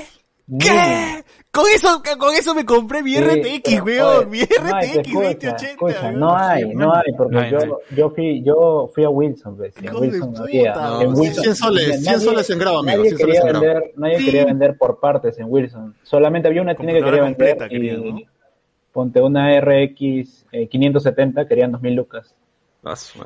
¿Qué? Con eso, con eso me compré mi Sí, RTX, weón. Mi no hay, RTX escucha, 2080. escucha, weón. no hay, no hay, porque No hay, yo, no hay. yo fui, yo fui a Wilson, ¿ves? Y en Wilson no puta, había. no, en Wilson, 100 soles, nadie- 100 soles en grado, amigo, Nadie 100 soles quería en grado. vender, nadie Sí. quería vender por partes en Wilson. Solamente había una tienda que quería vender completa y ponte una RX eh, 570, querían 2000 lucas.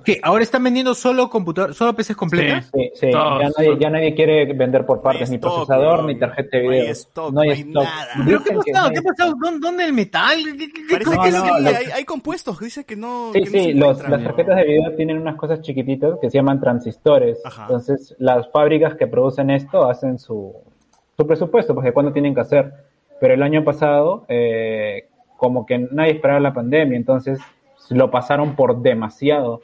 ¿Qué? ¿Ahora están vendiendo solo computador, solo PCs completas? Sí, sí, Todos. ya nadie, ya nadie quiere vender por partes, hay ni stock, procesador, weón. ni tarjeta de No hay video. stock, no hay no hay stock. nada. ¿Pero qué ha que pasado? no ¿Qué hay- ha pasado? ¿Dónde, el metal? ¿Qué, qué- Parece cosa? que no, sí, no, hay, hay compuestos, dice que no. Sí, que no sí, los, las ¿no? tarjetas de video tienen unas cosas chiquititas que se llaman transistores. Ajá. Entonces, las fábricas que producen esto hacen su, su presupuesto, porque cuándo tienen que hacer. Pero el año pasado, eh, como que nadie esperaba la pandemia, entonces lo pasaron por demasiado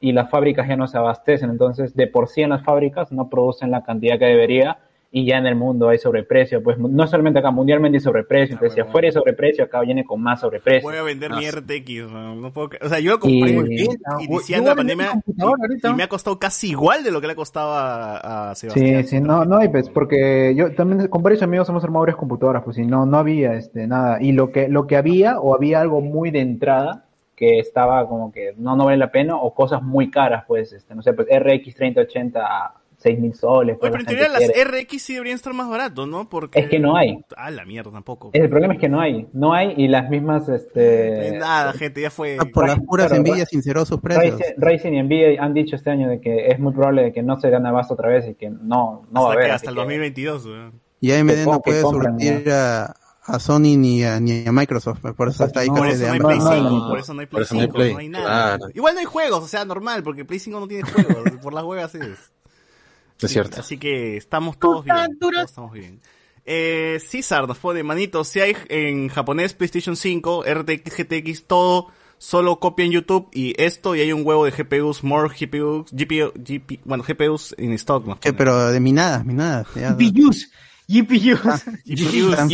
y las fábricas ya no se abastecen. Entonces, de por sí en las fábricas no producen la cantidad que debería y ya en el mundo hay sobreprecio. Pues no solamente acá, mundialmente hay sobreprecio. Entonces, si afuera hay sobreprecio, acá viene con más sobreprecio. Voy a vender mi Ah, RTX. no puedo o sea, yo lo compré Y- iniciando Yo la pandemia mi y, y me ha costado casi igual de lo que le ha costado a, a Sebastián. Sí, sí, no, no hay, pues, porque yo también con varios amigos hemos armado varias computadoras, pues, y no, no había, este, nada, y lo que, lo que había, o había algo muy de entrada, que estaba como que no, no vale la pena, o cosas muy caras, pues, este, no sé, pues, RX 3080 a 6000 soles, Oye, pues, pero en teoría las quiere. RX sí deberían estar más baratos, ¿no? Porque... Es que no hay. Ah, la mierda tampoco. El problema es que no hay, no hay, y las mismas, este, hay nada, gente, ya fue. Ah, Por las puras Claro, envidias sinceró sus precios. Ryzen y Nvidia han dicho este año de que es muy probable de que no se gane abasto otra vez y que no, no va a hasta haber. que hasta el que- 2022. weón. Y AMD no que puede compran, surtir a, a Sony ni a, ni a Microsoft, por eso está ahí No, Por casi eso de no hay hambre. Play no, no, 5, no. por eso no hay Play Por eso no hay 5, Play, no hay nada. claro. Igual no hay juegos, o sea, normal, porque Play 5 no tiene juegos, por las huevas es. Es cierto. Así que estamos todos bien. Todos estamos bien. Eh, César nos pone, manito, si hay en japonés PlayStation 5, RTX, GTX, todo solo copian YouTube y esto y hay un huevo de GPUs, more GPUs, GPU, GP, bueno, GPUs in stock. nos ¿Qué, ponen. pero de minadas, minadas. ya. GPUs. GPUs. GPUs, Están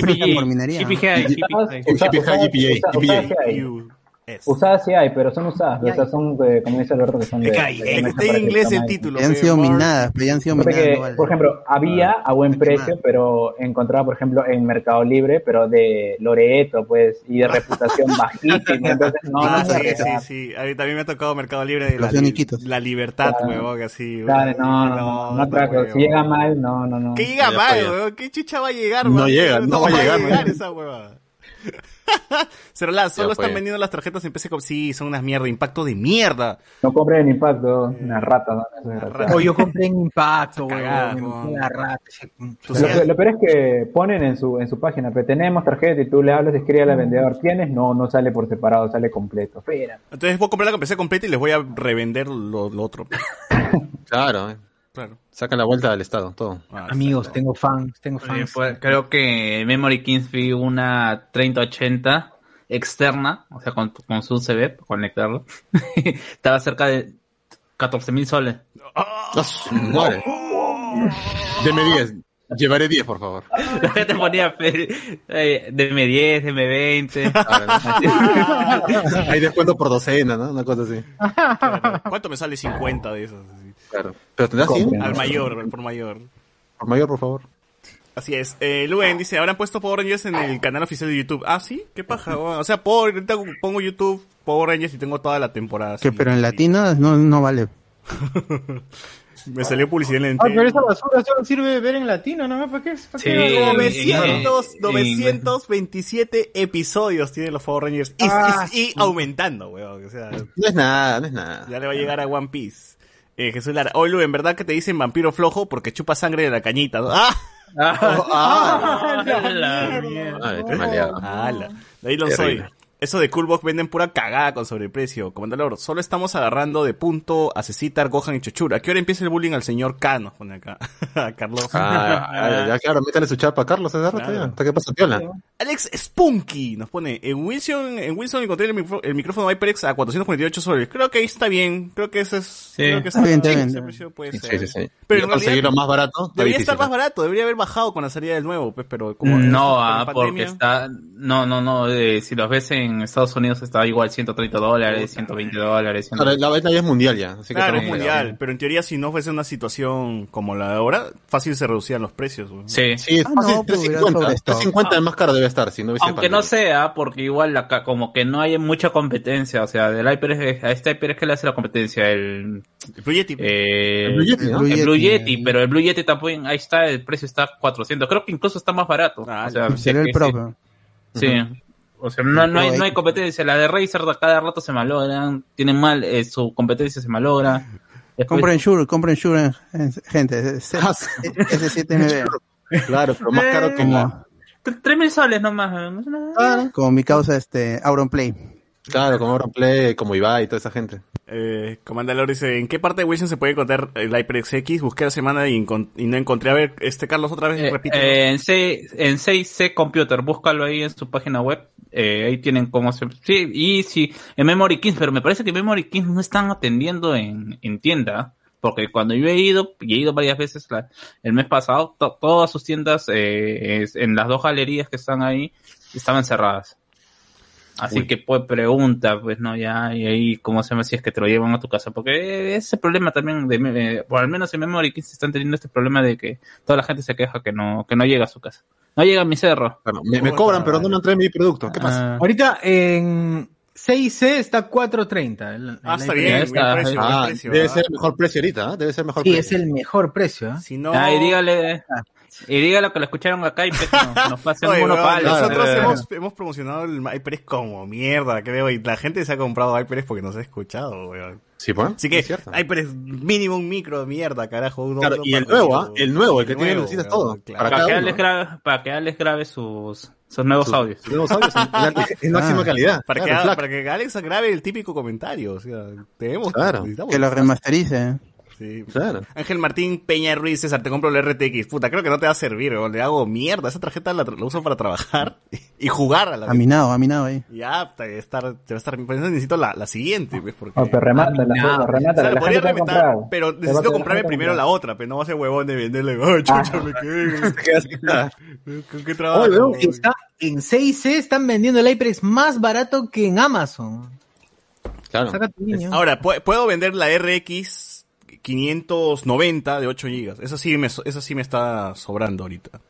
Usadas, sí hay. GPU. Es. Usadas sí hay, pero son usadas. O sea, son, eh, como dice Alberto, que son de... Es que hay- de- es que está en inglés el título. Ya han pe, sido minadas, pero ya han sido minadas. que, no por ejemplo, había a buen precio, pero encontraba, por ejemplo, en Mercado Libre, pero de Loreto, pues, y de reputación bajísima. Entonces, no, Ah, no sí, sí, sí. A mí también me ha tocado Mercado Libre de la, libertad, Claro. huevón, así. Claro, no, no, no, no, huevón. Si llega mal, no, no, no. ¿Qué llega mal, weón? ¿Qué chucha va a llegar, No llega, no va a llegar, esa hueva. Pero la, solo están vendiendo las tarjetas en PC. como- Sí, son unas mierda, impacto de mierda. No compren en impacto, una rata, ¿no? O yo compré en impacto, Cagada, weón. La rata. Lo, lo peor es que ponen en su, en su página, pero tenemos tarjeta y tú le hablas, escribe al vendedor, ¿tienes? No, no sale por separado, sale completo. Espera. Entonces voy a comprar la PC completa y les voy a revender lo, lo otro. Claro, eh. Sacan la vuelta al Estado, todo. Ah, Amigos, exacto. tengo fans, tengo fans. pues, creo que Memory Kings vi una 3080 externa, o sea, con, con su USB, para conectarlo. Estaba cerca de 14 mil soles. ¡Ah, su madre! Deme 10. Llevaré 10, por favor. La gente ponía eh, DM10, DM20. Claro, ¿no? Hay descuento por docena, ¿no? Una cosa así. Claro. ¿Cuánto me sale 50 de esos? Claro. ¿Pero tendrás 100? Al mayor, por mayor. Por mayor, por favor. Así es. Eh, Luen dice, habrán puesto Power Rangers en el canal oficial de YouTube. Ah, sí, qué paja. O sea, puedo, ahorita pongo YouTube, Power Rangers y tengo toda la temporada. Que, pero en latino no, no vale. Me salió publicidad en Ah, pero esa basura solo sirve de ver en latino, ¿no? ¿Para qué? ¿Para Sí. qué? en- 900, en- 927 episodios tienen los Power Rangers. Y, Ah, y- y aumentando, weón. O sea, No es nada, no es nada. ya le va a llegar a One Piece. Eh, Jesús Lara. Oye, Lu, en verdad que te dicen vampiro flojo porque chupa sangre de la cañita. ¿no? ¡Ah! Ah, La mierda. Ay, qué maleado. ¡Hala! Eso de Coolbox venden pura cagada con sobreprecio. Comandador, solo estamos agarrando de punto a Cecitar, Gohan y Chochura. ¿A qué hora empieza el bullying al señor K? Nos pone acá. A Carlos. Ah, ya, ya, claro, métale su chapa a Carlos ese rato Claro. ya. ¿Hasta qué pasa, piola? Alex Spunky nos pone, en Wilson, en Wilson encontré el, micro- el micrófono HyperX a 448 soles. Creo que ahí está bien. Creo que ese es... creo que está bien, está ese bien, está precio puede Sí, ser. sí, sí. Pero conseguirlo más barato. debería difícil, estar más barato, debería haber bajado con la salida del nuevo, pues, pero como... No, ah, porque está, no, no, no, eh, si los ves en Estados Unidos está igual 130 dólares, 120 dólares. Claro, 100... la vaina ya es mundial ya. Así que Claro, es estamos mundial, pero en teoría si no fuese una situación como la de ahora, fácil se reducían los precios. güey. Sí. Sí, es Ah, fácil, no, pero hubiera 350. sobrestock. 350 el más caro debe estar, si no hubiese Aunque no pandemia. sea, porque igual acá como que no hay mucha competencia, o sea, del a este HyperX que le hace la competencia, el, El Blue Yeti. eh, El Blue Yeti, ¿no? el Blue Yeti, Yeti. pero el Blue Yeti también, ahí está, el precio está 400, creo que incluso está más barato. Ah, o sea, el que Pro. sí. pero- Sí. O sea, no, no, hay, no hay competencia. La de Razer cada rato se malogran. Tienen mal, eh, su competencia se malogra. Después- Compren Shure, compren Shure, eh, gente. ese- Ese 7MB. Claro, pero más caro que Tre- Tres mil soles nomás. como mi causa, este, Auron Play. Claro, como Auronplay, como Ibai y toda esa gente. Eh, Comandalor dice, ¿en qué parte de Wilson se puede encontrar el HyperX X? Busqué la semana y, no encontré. A ver, este Carlos otra vez, Eh, repite. eh, en, C, en 6C Computer, búscalo ahí en su página web. Eh, ahí tienen cómo se... Sí, y sí, en Memory Kings, pero me parece que Memory Kings no están atendiendo en, en tienda. Porque cuando yo he ido, y he ido varias veces la- el mes pasado, to- todas sus tiendas eh, es- en las dos galerías que están ahí estaban cerradas. Así Uy. que pues pregunta, pues no, ya, y ahí, ¿cómo se llama si es que te lo llevan a tu casa? Porque ese problema también, de, eh, por al menos en Memory Kings están teniendo este problema de que toda la gente se queja que no, que no llega a su casa. No llega a mi cerro. Claro, me, me cobran, pero no me entregan mi producto. ¿Qué pasa? Ah, Ahorita en 6C está 4.30. el- ah, el está iPad. bien, está. precio, Ah, precio, debe ¿ah? ser el mejor precio ahorita, ¿ah? Debe ser el mejor Sí, precio. es el mejor precio. ¿eh? Si no... ah, y dígale, y dígale que lo escucharon acá y pues, nos, nos pasen Oye, weón, palos. nosotros Claro. hemos, hemos promocionado el HyperX como mierda, creo, y la gente se ha comprado HyperX porque nos ha escuchado, weón. Sí, pues. Así que es. HyperX mínimo un micro de mierda, carajo. uno- Claro, uno y el para- nuevo, ¿ah? El nuevo, el que tiene nuevo, weón, todo. claro. Para para, que uno. Alex grabe, para que Alex grabe sus, sus nuevos Sus- audios. nuevos audios en, máxima Ah. calidad. Para, Claro, que, para que Alex grabe el típico comentario, o sea, tenemos Claro. Que lo remasterice. Sí. Claro. Ángel Martín Peña Ruiz, César, te compro el RTX. Puta, creo que no te va a servir, weón. Le hago mierda. Esa tarjeta la, uso para trabajar y jugar a la vez. Aminado, aminado ahí. Ya, te va a estar, te va a estar, por eso necesito la, la siguiente, pues, porque... Oh, pero remátala, Aminado. remátala, O sea, la podría reventar, pero necesito comprarme primero la otra, pero no va a ser huevón de venderle, ay, chucha, me quedé. ¿Con qué trabajo? Oye, está en 6C están vendiendo el HyperX más barato que en Amazon. Claro. Niño. Ahora, pu- puedo vender la RX 590 de 8 GB. Eso sí me, eso sí me está sobrando ahorita.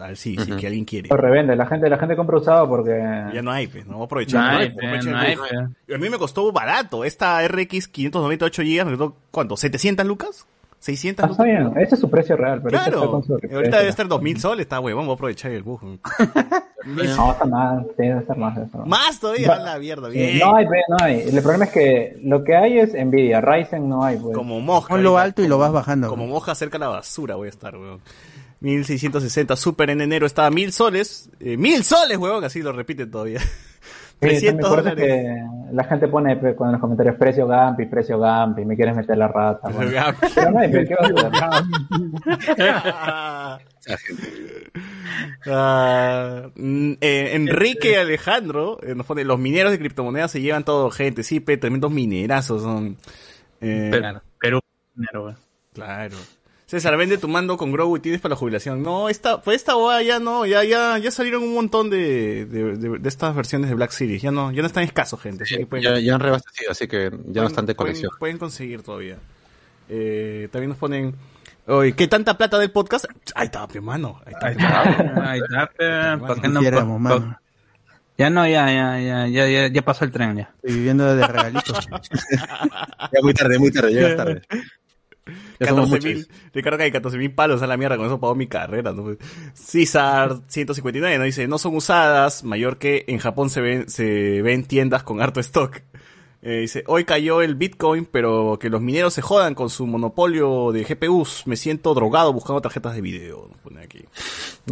A ver si, si que alguien quiere. Lo revende, la gente, la gente compra usado porque Ya no hay, pues, no voy a aprovechar. No No hay, hay, pues, no hay, pues. Y a mí me costó barato. Esta RX 598 GB me costó, ¿cuánto? ¿700 lucas? ¿600 Ah, está lucas? bien, ese es su precio real, pero está con Ahorita debe estar 2000 soles, está huevón, voy a aprovechar el bus. No, está mal, tiene que estar más eso. Más todavía, Va- a la mierda, Sí, bien. No hay, no hay. El problema es que lo que hay es Nvidia, Ryzen no hay, pues. Como mosca. Ponlo ahorita, alto y lo vas bajando. Como moja cerca de la basura voy a estar, weón. 1660 Super en enero estaba mil soles. Eh, mil soles, weón, así lo repiten todavía. Sí, 300 por eso es dólares. que la gente pone pe, con los comentarios precio Gampi, precio Gampi, me quieres meter la rata. Bueno. Pero. Ah, mm, eh, Enrique Alejandro eh, nos pone, los mineros de criptomonedas se llevan todo, gente, sí, pe, tremendos minerazos son. Eh, dinero, weón. Claro. César, vende tu mando con Grow y tienes para la jubilación. No, esta, pues esta boda ya no, ya, ya, ya salieron un montón de, de, de- de estas versiones de Black Series. Ya no, ya no están escasos, gente. así que pueden- Ya, ya han rebastecido, así que ya no están de colección. Pueden, conseguir todavía. Eh, también nos ponen, oye, ¿qué tanta plata del podcast? Ahí está, mi mano. Ahí está. Ahí está, pe, ¿por qué no? Mano. Ya no, ya, ya, ya, ya, ya, ya pasó el tren ya. Estoy viviendo de regalitos. Ya muy tarde, muy tarde, llegas tarde. Ya somos 14 muchos. mil, Ricardo hay 14 mil palos a la mierda, con eso pagó mi carrera. ¿no? César 159 nos dice, no son usadas, mayor que en Japón se ven, se ven tiendas con harto stock. Eh, dice, hoy cayó el Bitcoin, pero que los mineros se jodan con su monopolio de GPUs. Me siento drogado buscando tarjetas de video. Pone aquí.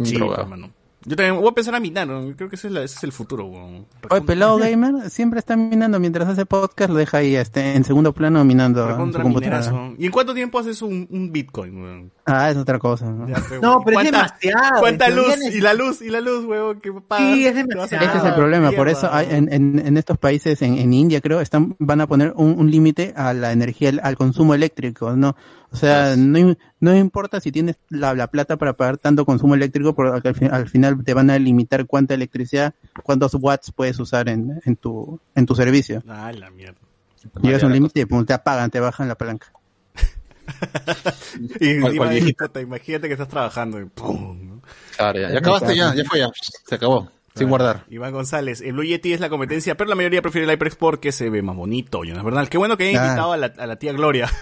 Sí, Drogado. hermano. Yo también voy a empezar a minar, ¿no? creo que ese es, la- ese es el futuro. weón. Oye, Pelado Gamer siempre está minando mientras hace podcast, lo deja ahí este, en segundo plano minando su computadora. ¿Y en cuánto tiempo haces un, un Bitcoin? weón? Ah, es otra cosa. ¿no? Ya, pero- No, pero es ¿cuánta- demasiado. ¿Cuánta luz? Y la luz, y la luz, huevón, que pagas. Sí, es demasiado. Ese es el problema, por eso hay, en, en, en estos países, en, en India creo, están van a poner un, un límite a la energía, al- consumo eléctrico, ¿no? O sea, no, no importa si tienes la, la plata para pagar tanto consumo eléctrico, porque al, fin- al final te van a limitar cuánta electricidad, cuántos watts puedes usar en, en tu en tu servicio. Ah, la mierda. Llegas a un límite y te apagan, te bajan la palanca. Y, puta, imagínate que estás trabajando y ¡pum! ¿no? Claro, ya, ya acabaste, ya, ya fue, ya. Se acabó. Sin guardar. Iván González, el Blue Yeti es la competencia, pero la mayoría prefiere el HyperX porque se ve más bonito, Jonas Bernal. Qué bueno que Claro. invitado a la, a la tía Gloria.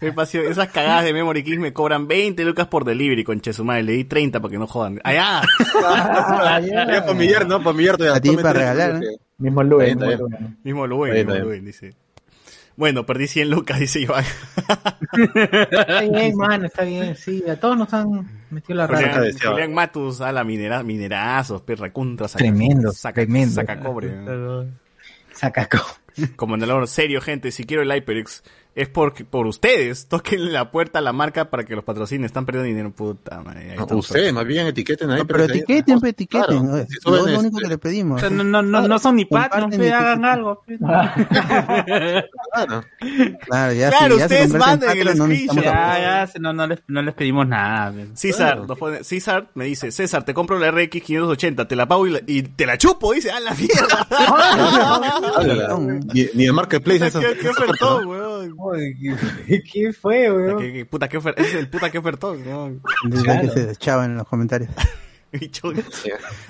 Qué pasión. Esas cagadas de Memory Kings me cobran 20 lucas por delivery, con Chesumare. Le di 30 para que no jodan. ¡Allá! Para millar, ¿no? Para millar todavía. A ti para regalar, porque- Mismo Luen, mismo. Luen, dice. Bueno, perdí 100 lucas, dice Iván. Está bien, mano, está bien, sí. A todos nos han metido la rata. Julián. Julián Matus, a la minera, minerazos, perra contra, saca, Tremendo, saca, tremendo. saca cobre. Sacaco. Como en el oro, serio, gente, si quiero el HyperX, es por, por ustedes. Toquen la puerta a la marca para que los patrocinen. Están perdiendo dinero, puta madre. Está. Ustedes, más bien, etiqueten ahí. No, pero que- etiqueten, pues, etiqueten. Claro, si lo, suben lo este- único que le pedimos. No, no, no, no son ni y hagan algo. Claro. Claro, ya, Claro, si ya ustedes manden el no screenshot. apoyo. Ya, ya, no, no les, no les pedimos nada. César, pone- César me dice, César, te compro la RX 580, te la pago y, la- y te la chupo, dice, a la mierda. Ni, ni el marketplace. ¿Qué, qué ofertón, weón? ¿Qué, qué fue, weón? ¿Qué, qué- puta, qué ofer- ese es el puta, qué ofertón, weón. Desde que se echaban en los comentarios.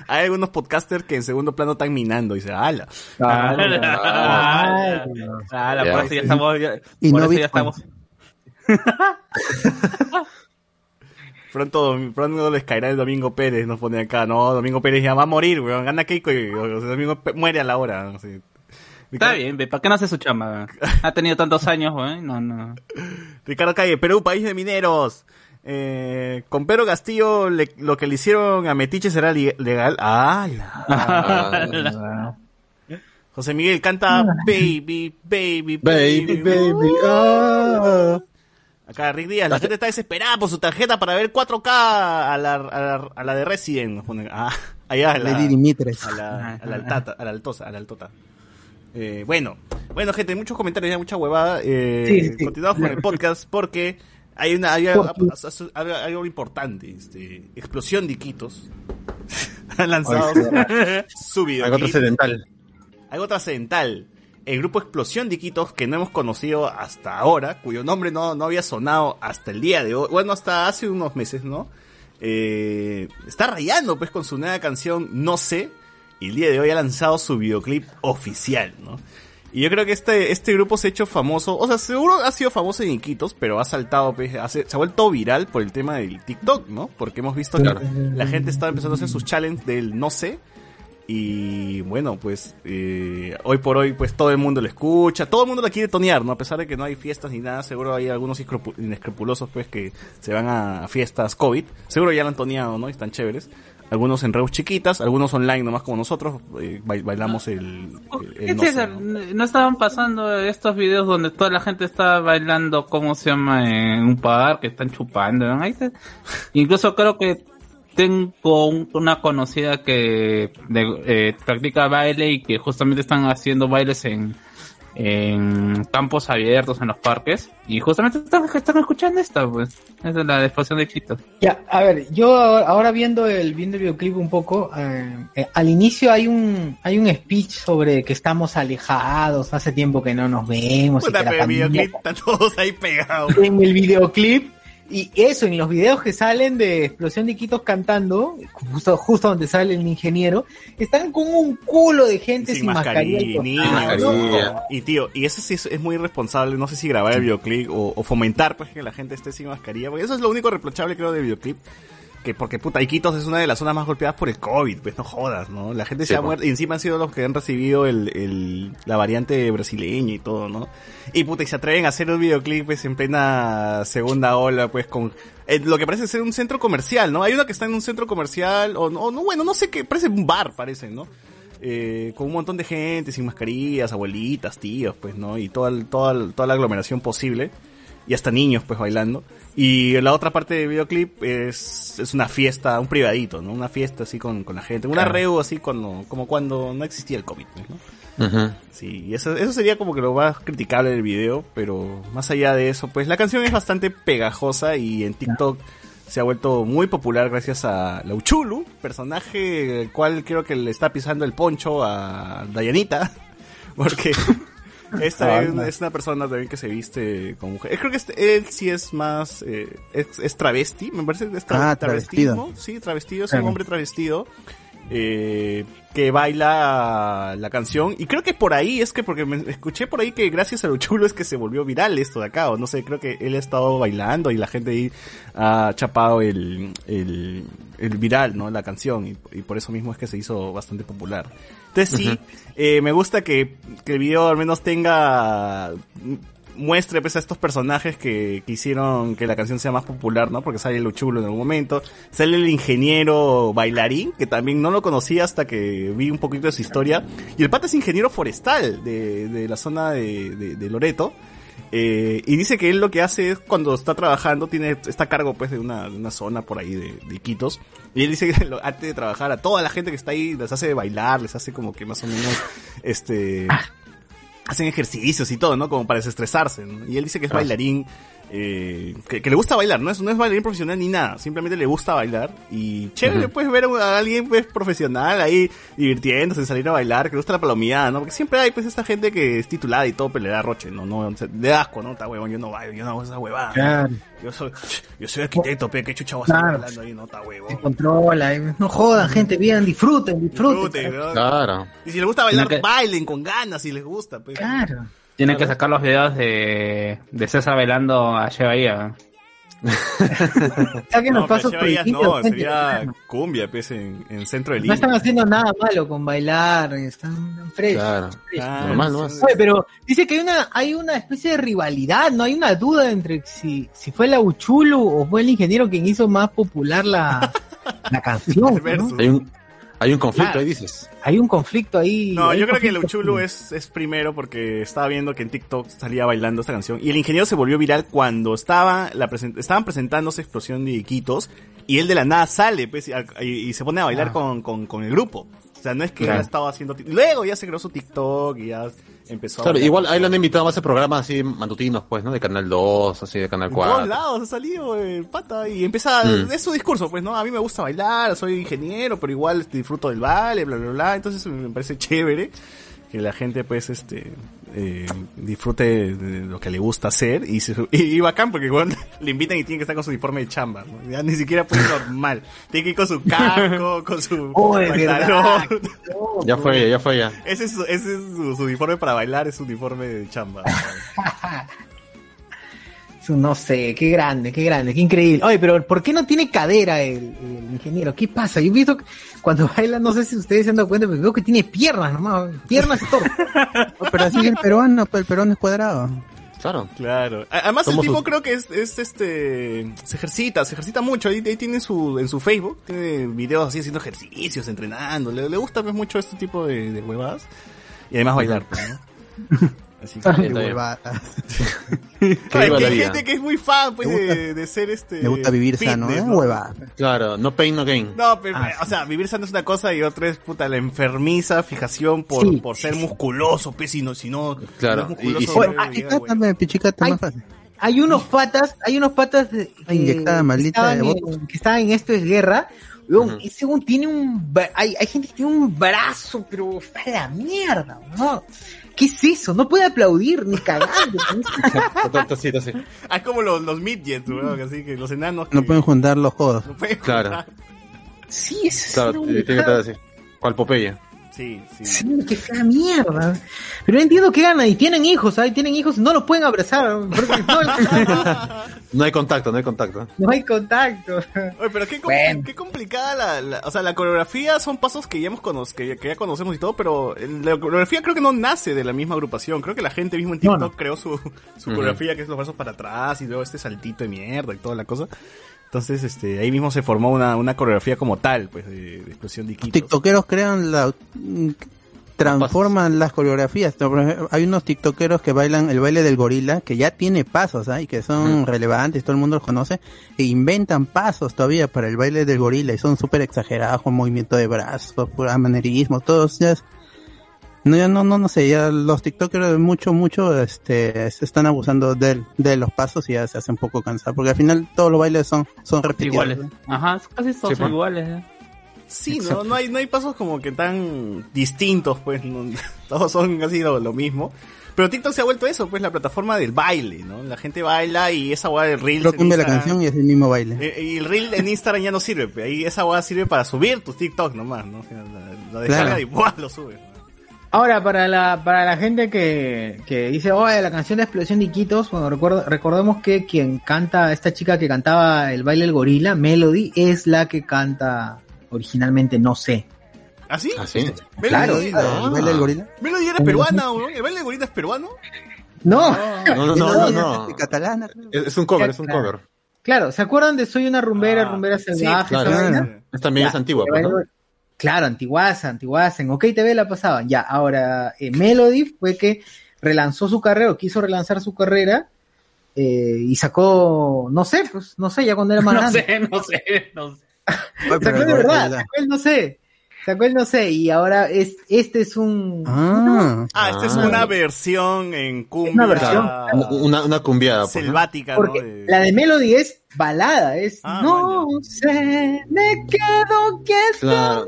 Hay algunos podcasters que en segundo plano están minando, dice, ala. Ah, Ah, ah, Ya. por eso ya estamos. ya- Y por no eso ya estamos. Pronto, pronto les caerá el Domingo Pérez, nos pone acá, no, Domingo Pérez ya va a morir, weón, gana Keiko y o sea, Domingo muere a la hora. así. Está bien, ¿para qué no hace su chamba? Ha tenido tantos años, güey. No, no. Ricardo Calle, Perú, país de mineros. Eh, con Pedro Castillo, le- lo que le hicieron a Metiche será legal. Ah. José Miguel canta Baby, Baby, Baby, baby, ah. Acá Rick Díaz, la gente está desesperada por su tarjeta para ver 4K a la, a la, a la de Resident. Ah, allá a la, Lady Dimitres. a la, a la altata, a la altosa, a la altota. Eh, bueno, bueno gente, muchos comentarios, ya mucha huevada. Eh, Sí, sí. Continuamos con el podcast porque hay una hay algo, hay algo importante. Este, explosión de Iquitos. Han lanzado su video. Algo trascendental. Algo trascendental. El grupo Explosión de Iquitos, que no hemos conocido hasta ahora, cuyo nombre no, no había sonado hasta el día de hoy, bueno, hasta hace unos meses, ¿no? Eh, está rayando pues con su nueva canción No sé, y el día de hoy ha lanzado su videoclip oficial, ¿no? Y yo creo que este, este grupo se ha hecho famoso, o sea, seguro ha sido famoso en Iquitos, pero ha saltado, pues, hace- se ha vuelto viral por el tema del TikTok, ¿no? Porque hemos visto Claro. que la gente está empezando a hacer sus challenges del no sé, y bueno, pues eh, hoy por hoy pues todo el mundo lo escucha, todo el mundo la quiere tonear, ¿no? A pesar de que no hay fiestas ni nada, seguro hay algunos inescrupu- inescrupulosos pues que se van a fiestas COVID, seguro ya la han toneado, ¿no? Y están chéveres. Algunos en reus chiquitas, algunos online nomás como nosotros, eh, ba- bailamos el... el- el ¿Qué no sé? ¿no? ¿No estaban pasando estos videos donde toda la gente está bailando, ¿cómo se llama? En un parque, están chupando, ¿no? Ahí está. Incluso creo que tengo un- una conocida que de- eh, practica baile y que justamente están haciendo bailes en, en campos abiertos en los parques y justamente están, están escuchando esta, pues. Esa es la explosión de éxito. Ya, a ver, yo ahora ahora viendo el viendo el videoclip un poco, eh, eh, al inicio hay un hay un speech sobre que estamos alejados, hace tiempo que no nos vemos. y Puta, que la pero el pandemia- videoclip están todos ahí pegados. en el videoclip y eso en los videos que salen de Explosión de Iquitos cantando, justo, justo donde sale el ingeniero, están con un culo de gente sin, sin mascarilla. mascarilla, ¿no? mascarilla. Y tío, y eso sí es, es muy irresponsable, no sé si grabar el videoclip o, o fomentar pues que la gente esté sin mascarilla, porque eso es lo único reprochable creo del videoclip. Que porque puta, Iquitos es una de las zonas más golpeadas por el COVID, pues no jodas, ¿no? La gente se ha muerto, y encima han sido los que han recibido el, el, la variante brasileña y todo, ¿no? Y puta, y se atreven a hacer un videoclip pues en plena segunda ola, pues con eh, lo que parece ser un centro comercial, ¿no? Hay uno que está en un centro comercial, o no, o no bueno, no sé qué, parece un bar, parece, ¿no? eh, con un montón de gente, sin mascarillas, abuelitas, tíos, pues, ¿no? Y toda, toda, toda la aglomeración posible. Y hasta niños, pues, bailando. Y la otra parte del videoclip es, es una fiesta, un privadito, ¿no? Una fiesta así con, con la gente. Una Claro. reu así cuando, como cuando no existía el COVID, pues, ¿no? Sí, y eso, eso sería como que lo más criticable del video, pero más allá de eso, pues la canción es bastante pegajosa y en TikTok se ha vuelto muy popular gracias a Lauchulu, personaje el cual creo que le está pisando el poncho a Dayanita, porque esta es, una, es una persona también que se viste como mujer. Eh, Creo que este- él sí es más, eh, es, es travesti, me parece es tra- Ah, travestido. sí, travestido, es un hombre travestido eh, que baila la canción. Y creo que por ahí es que porque me escuché por ahí que gracias a lo chulo es que se volvió viral esto de acá o no sé creo que él ha estado bailando y la gente ahí ha chapado el, el, el viral no la canción y, y por eso mismo es que se hizo bastante popular. Entonces sí eh, me gusta que, que el video al menos tenga muestre pues a estos personajes que, que hicieron que la canción sea más popular, ¿no? Porque sale lo chulo en algún momento, sale el ingeniero bailarín, que también no lo conocía hasta que vi un poquito de su historia, y el pata es ingeniero forestal de, de la zona de, de, Loreto, eh, y dice que él lo que hace es cuando está trabajando, tiene, está a cargo pues de una, una zona por ahí de, de Iquitos, y él dice que lo- antes de trabajar a toda la gente que está ahí les hace bailar, les hace como que más o menos, este, hacen ejercicios y todo, ¿no? Como para desestresarse, ¿no? Y él dice que es bailarín, eh, que, que le gusta bailar, no es, no es bailarín profesional ni nada, simplemente le gusta bailar y chévere, Ujú. puedes ver a alguien pues profesional ahí divirtiéndose, salir a bailar, que le gusta la palomeada, ¿no? Porque siempre hay pues esta gente que es titulada y todo, pero le da roche, ¿no? no se- le da asco, ¿no? Está huevón, yo no bailo, yo no hago esa huevada. Claro. Yo soy, yo soy arquitecto, pe, que chucha vas Claro. bailando ahí, no está huevón. Se controla, eh, no jodan, gente, bien, disfruten, disfruten. Disfruten, ¿no? Claro. Y si les gusta bailar, que- bailen con ganas si les gusta, pues. Claro. Tienen que sacar los videos de, de César bailando a Che Bahía. Ya que nos No, pasos no, sería claro. cumbia, pues, en, en centro de No Lima. están haciendo nada malo con bailar, están fresh. Claro. Ah, Normal, ¿no? Oye, pero dice que hay una, hay una especie de rivalidad, no hay una duda entre si, si fue la Uchulu o fue el ingeniero quien hizo más popular la, la canción. ¿no? Hay un, Hay un conflicto Claro. ahí, dices. Hay un conflicto ahí. No, yo creo que lo conflicto chulo ahí. es, es primero porque estaba viendo que en TikTok salía bailando esta canción y el ingeniero se volvió viral cuando estaba la presen- estaban presentándose Explosión de Iquitos y él de la nada sale pues, y, se pone a bailar Ah. con, con, con el grupo. O sea, no es que Claro. él estaba haciendo... Luego ya se creó su TikTok y ya empezó a Claro, bailar. igual ahí lo han invitado a hacer programas así matutinos, pues, ¿no? De Canal 2, así de Canal En todos 4. lados ha salido el pata y empieza, Mm. es su discurso, pues, ¿no? A mí me gusta bailar, soy ingeniero, pero igual disfruto del baile, bla, bla, bla. Entonces me parece chévere que la gente, pues, este, eh, disfrute de lo que le gusta hacer y, se- y, y bacán porque igual le invitan y tiene que estar con su uniforme de chamba, ¿no? Ya ni siquiera pues normal. Tiene que ir con su casco, con su Oh. Ya fue ya, ya fue ya. Ese es, su, ese es su, su uniforme para bailar, es su uniforme de chamba. No sé, qué grande, qué grande, qué increíble. Oye, pero ¿por qué no tiene cadera el, el ingeniero? ¿Qué pasa? Yo he visto que cuando baila, no sé si ustedes se han dado cuenta, pero veo que tiene piernas nomás, piernas y todo. Pero así es el peruano, pues el peruano es cuadrado. Claro. Claro. Además el tipo sus- creo que es, es, este se ejercita, se ejercita mucho. Ahí, ahí tiene su en su Facebook, tiene videos así haciendo ejercicios, entrenando. Le, le gusta pues, mucho este tipo de, de huevadas. Y además bailar, pues, ¿no? Así que que la hay vida. gente que es muy fan pues gusta- de, de ser este Me gusta vivir fitness, sano, ¿eh? ¿no? Hueva. Claro, no pain, no gain. No, pero, Ah, o sea, vivir sano es una cosa y otra es puta la enfermiza fijación por, Sí. por ser musculoso, pues si no, si no, Claro, no y- y güey. Pichicata, pichicata, Ay. más fácil. Hay unos patas, hay unos patas de- que, Inyectada, que maldita estaban de en, que estaban en esto es guerra. Weón, Ujú. Ese weón tiene un, hay, hay gente que tiene un brazo, pero está a la mierda, ¿no? ¿Qué es eso? No puede aplaudir ni cagando. con eso. Así, así. Ah, es como los, los midgets, weón, así que los enanos No que- pueden juntar los codos. no pueden Claro. sí, es Claro, es tiene que estar así. ¿Cuál Popeye? Sí, sí. Sí, qué fea mierda. Pero no entiendo qué gana. Y tienen hijos, ¿sabes? Tienen hijos, no los pueden abrazar. no, No hay contacto, no hay contacto. no hay contacto. Oye, pero qué, Bueno. qué complicada la, la- o sea, la coreografía son pasos que ya hemos cono- que, ya- que ya conocemos y todo, pero la coreografía creo que no nace de la misma agrupación, creo que la gente mismo en No, TikTok no. creó su, su Ujú. coreografía que es los brazos para atrás y luego este saltito de mierda y toda la cosa. Entonces, este, ahí mismo se formó una, una coreografía como tal, pues, de, de explosión de Iquitos. tiktokeros crean la mm, transforman las coreografías. Hay unos tiktokeros que bailan el baile del gorila que ya tiene pasos, ¿ah? y que son relevantes, todo el mundo los conoce, e inventan pasos todavía para el baile del gorila y son súper exagerados con movimiento de brazos, pura manerismo, todos ya no, ya no, no, no sé, ya los tiktokers mucho, mucho, este, se están abusando de, de los pasos y ya se hace un poco cansado, porque al final todos los bailes son, son repetidos. Iguales. Ajá, casi todos Sí, son pues. iguales. ¿eh? Sí, no, no hay, no hay pasos como que tan distintos, pues, no- todos son casi lo, lo mismo. Pero TikTok se ha vuelto eso, pues, la plataforma del baile, ¿no? La gente baila y esa guada de Reels Lo cambia la canción y es el mismo baile. Eh, y el reel en Instagram ya no sirve, ahí esa guada sirve para subir tus TikTok nomás, ¿no? O sea, la- Lo descarga Claro. y ¡buah! lo subes. Ahora, para la, para la gente que, que dice, oye, la canción de Explosión de Iquitos, bueno, recuerdo, recordemos que quien canta, esta chica que cantaba el baile del gorila, Melody, es la que canta originalmente No sé. ¿Ah, sí? ¿Ah, sí? Melody, Claro, ¿El baile del gorila? Melody era peruana, ¿no? ¿El baile de gorila es peruano? No, No, no, no, no. no. De catalana. Es, es un cover, es un cover. claro, ¿se acuerdan de Soy una rumbera, Ah, rumbera sí, salvaje? claro. esa vaina? Es también es antigua, pues, ¿no? Claro, antiguaza, antiguaza. En OK TV la pasaban. Ya, ahora, eh, Melody fue que relanzó su carrera, o quiso relanzar su carrera, eh, y sacó, no sé, pues, no sé, ya cuando era más No grande. sé, no sé, no sé. Sacó el de verdad, sacó el no sé. Sacó el no sé, y ahora es, este es un, Ah, Ah, esta es Ah. una versión en cumbia. Una versión. Una, cumbiada, pues, ¿no? selvática, porque ¿no? De- la de Melody es balada, es Ah, no sé, me quedo quieto. Claro.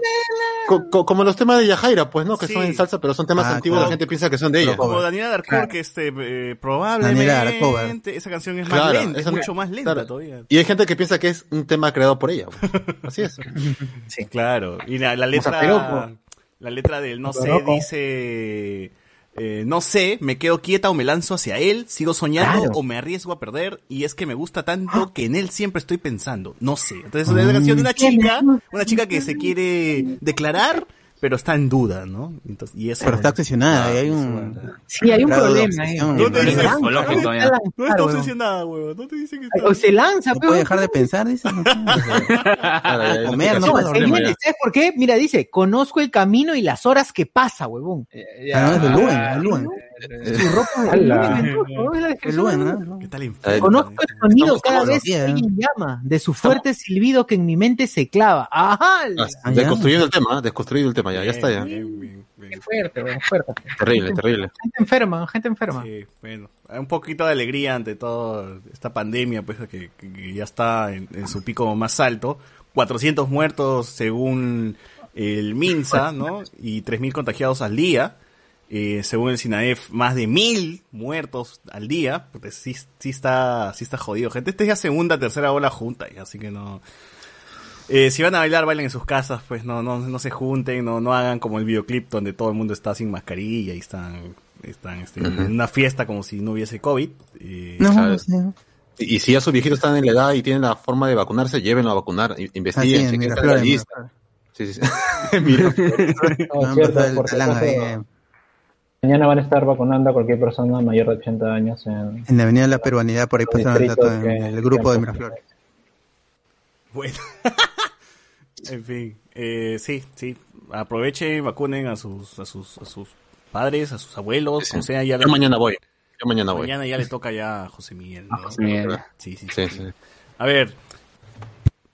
Co- co- como los temas de Yajaira, pues, ¿no? Que Sí. son en salsa, pero son temas Ah, antiguos, claro. la gente piensa que son de ella. Pero Como Daniela Darcourt, Claro. que este, eh, probablemente, esa canción es más lenta, es mucho más lenta claro. todavía. Y hay gente que piensa que es un tema creado por ella. pues. Así es. Claro, y la, la letra, la letra del no sé dice, eh, no sé, me quedo quieta o me lanzo hacia él, sigo soñando Claro. o me arriesgo a perder y es que me gusta tanto que en él siempre estoy pensando, no sé. Entonces es una canción de una chica, una chica que se quiere declarar pero está en duda, ¿no? Entonces, y eso Pero está obsesionada, y hay un... Sí, hay un problema ahí. obsesión. No te Se dice- lanza, psicológico, se ya. lanza, No está obsesionada, huevón. No te dice que está... O se lanza, No pero- puede dejar de pensar, dice. No, Comer, no No, puede dormir, ¿sabes por qué? Mira, dice, conozco el camino y las horas que pasa, huevón. Ah, no, es de Luen, es Luen. Su ropa es la. Conozco el sonido cada vez que llama, de su fuerte silbido que en mi mente se clava. ¡Ajá! Ah. Desconstruyendo el tema, ¿eh? desconstruido el tema, ya, ya está ya. Qué fuerte, fuerte. Terrible, terrible. Gente enferma, gente enferma. Sí, bueno, un poquito de alegría ante toda esta pandemia, pues que, que- que ya está en, en su pico más alto. 400 muertos según el MINSA, ¿no? Y 3.000 contagiados al día. Eh, según el SINAEF, más de 1.000 muertos al día. Porque sí, sí, está, sí está jodido, gente. Esta es ya segunda, tercera ola junta, así que no... Eh, si van a bailar, bailen en sus casas, pues no, no, no se junten, no, no hagan como el videoclip donde todo el mundo está sin mascarilla y están, están este, en una fiesta como si no hubiese COVID. Eh, No, Claro. no. Y, si ya sus viejitos están en la edad y tienen la forma de vacunarse, llévenlo a vacunar, investiguen, es, chequen Flores, lista. Sí, sí, sí. Mira, No, No, Mañana van a estar vacunando a cualquier persona mayor de 80 años en En la Avenida de la Peruanidad, por ahí pasan el dato en el grupo de Miraflores. Bueno. en fin, eh, sí, sí. Aprovechen, vacunen a sus, a sus, a sus padres, a sus abuelos, o sea, ya yo mañana voy. Yo mañana voy. mañana ya le toca ya a José Miguel. Sí, sí, Sí, sí. sí. A ver.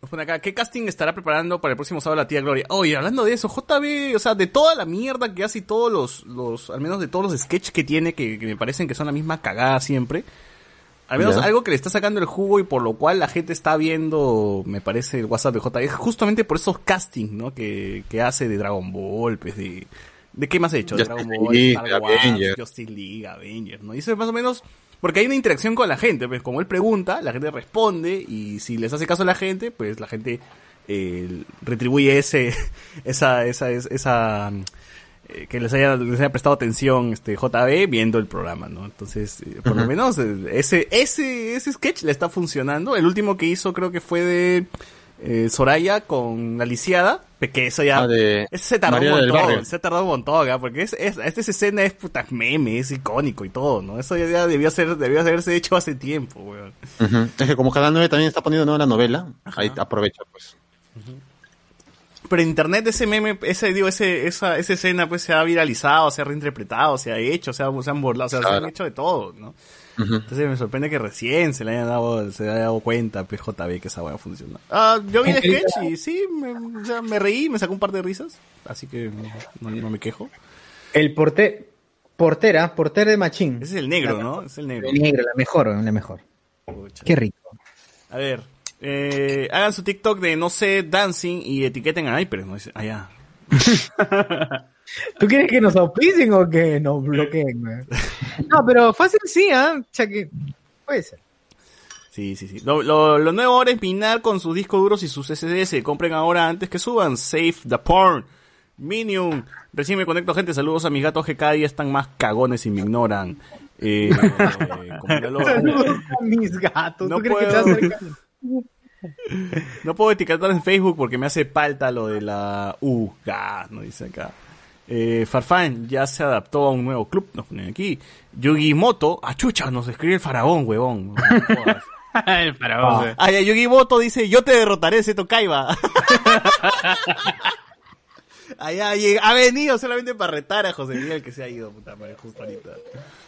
Nos pone acá, ¿qué casting estará preparando para el próximo sábado la tía Gloria? Oye, hablando de eso, JB, o sea, de toda la mierda que hace y todos los, los, al menos de todos los sketches que tiene, que, que me parecen que son la misma cagada siempre. Al menos algo que le está sacando el jugo y por lo cual la gente está viendo, me parece, el WhatsApp de JB, es justamente por esos castings, ¿no? Que, que hace de Dragon Ball, pues de... ¿De qué más ha hecho? De Justice Dragon Ball, League, Star Wars. Justice League, Avengers, ¿no? Y eso es más o menos porque hay una interacción con la gente, pues como él pregunta, la gente responde y si les hace caso a la gente, pues la gente eh, retribuye ese, esa, esa, esa, esa, eh, que les haya, les haya prestado atención este JB viendo el programa, ¿no? Entonces, eh, por lo menos ese, ese, ese sketch le está funcionando. El último que hizo creo que fue de Soraya con la lisiada, que eso ya Ah, de se tardó María un montón, se tardó un montón, ¿ah? porque es, es, esta escena es puta meme, es icónico y todo, ¿no? Eso ya, ya debió ser, debió haberse hecho hace tiempo, weón. Ujú. Es que como Canal 9 también está poniendo nueva novela, ahí aprovecha, pues. Pero en internet ese meme, ese, digo, ese, esa, esa escena pues se ha viralizado, se ha reinterpretado, se ha hecho, se, ha, se han burlado, o sea, se han hecho de todo, ¿no? Entonces me sorprende que recién se le haya dado, se le haya dado cuenta, PJB, que esa weá funciona. Ah, yo vi el sketch y sí, me, o sea, me reí, me sacó un par de risas, así que no, no me quejo. El porte, portera, portera de Machín. Ese es el negro, ¿no? Es el negro. El negro, la mejor, la mejor. Pucha. Qué rico. A ver, eh, hagan su TikTok de no sé dancing y etiqueten a Hyper, ¿no? Ah, ya. ¿Tú quieres que nos auspicien o que nos bloqueen? No, pero fácil sí, ¿ah? O sea que puede ser. Sí, sí, sí. Lo, lo, lo nuevo ahora es minar con sus discos duros y sus SSD. Compren ahora antes que suban. Save the porn. Minion. Recién me conecto, gente. Saludos a mis gatos que cada día están más cagones y me ignoran. Eh, como ya lo- Saludos a mis gatos. No ¿Tú crees que te puedo. vas a acercar? No puedo etiquetar en Facebook porque me hace falta lo de la U. Ga, no dice acá. Eh, Farfán ya se adaptó a un nuevo club, nos ponen aquí. Yugi Moto, ah nos escribe el faraón, huevón. No. El faraón. Ah, ya, Yugi Moto dice, yo te derrotaré, Seto Kaiba. Allá llega- ha venido solamente para retar a José Miguel que se ha ido, puta madre, justo ahorita.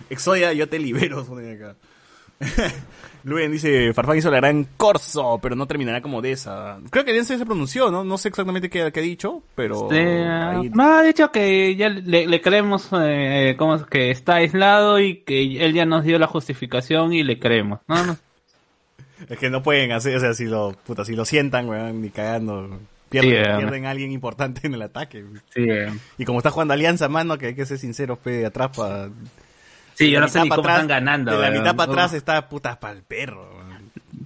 Exodia, yo te libero, acá. Luen dice, Farfán hizo la gran corso, pero no terminará como de esa. Creo que bien se pronunció, ¿no? No sé exactamente qué, qué ha dicho, pero... Sí, ahí- ha dicho que ya le, le creemos eh, ¿cómo es? que está aislado y que él ya nos dio la justificación y le creemos. No, no. Es que no pueden hacer, o sea, si lo, puta, si lo sientan, weón, ni cagando. Pierden, eh. pierden a alguien importante en el ataque. Eh. Y como está jugando Alianza, mano, que hay que ser sinceros, pe, atrás para... Sí, yo no sé mitad ni cómo atrás- están ganando. De la mitad para atrás está putas para el perro.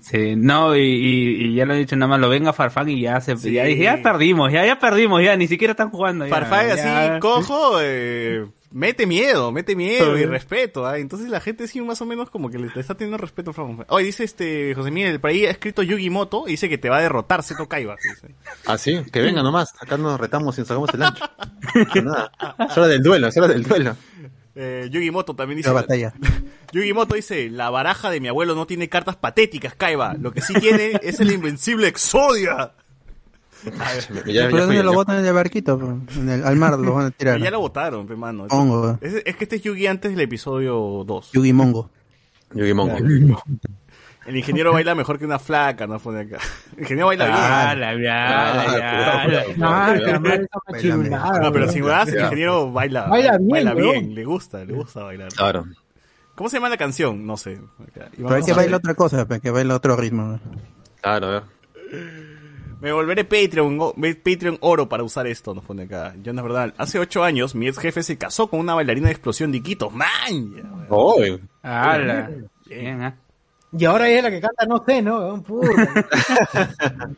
Sí, no, y, y, y ya lo he dicho, nada más lo venga Farfán y ya se Sí. ya, dije, ya perdimos, ya, ya perdimos, ya, ni siquiera están jugando. ya, Farfán ya. así, cojo, eh, mete miedo, mete miedo y respeto, ¿ah? Entonces la gente sí más o menos como que le está teniendo respeto. Hoy dice este José Miguel, por ahí ha escrito Yugi Moto y dice que te va a derrotar Seto Kaiba. dice. Ah, sí, que venga nomás. Acá nos retamos y nos sacamos el ancho. Nada. Es hora del duelo, es hora del duelo. Eh, Yugi Moto también dice. La batalla. Yugi Moto dice, la baraja de mi abuelo no tiene cartas patéticas, Kaiba. Lo que sí tiene es el invencible Exodia. Ya, Por eso fue, se lo ya botan en el barquito, en el, al mar lo van a tirar. Ya lo votaron, pe mano. Hongo. Es, es que este es Yugi antes del episodio 2. Yugi Mongo. Yugi Mongo. El ingeniero baila mejor que una flaca, no pone acá. El ingeniero baila bien. Ah, la, la, la, la. Ah, la madre está Bailame. machirulada, No, pero sin más, el ingeniero baila, Baila bien, bien, weón. le gusta, le gusta bailar. Claro. ¿Cómo se llama la canción? No sé. Pero hay que a- bailar otra cosa, pues, que baila otro ritmo. Claro, a ver. Me volveré Patreon, Patreon oro para usar esto, nos pone acá. Jonas Verdad. Hace ocho años, mi ex jefe se casó con una bailarina de explosión de Iquitos. ¡Man! Ala. Bien, ¿ah? Y ahora ella es la que canta, no sé, ¿no?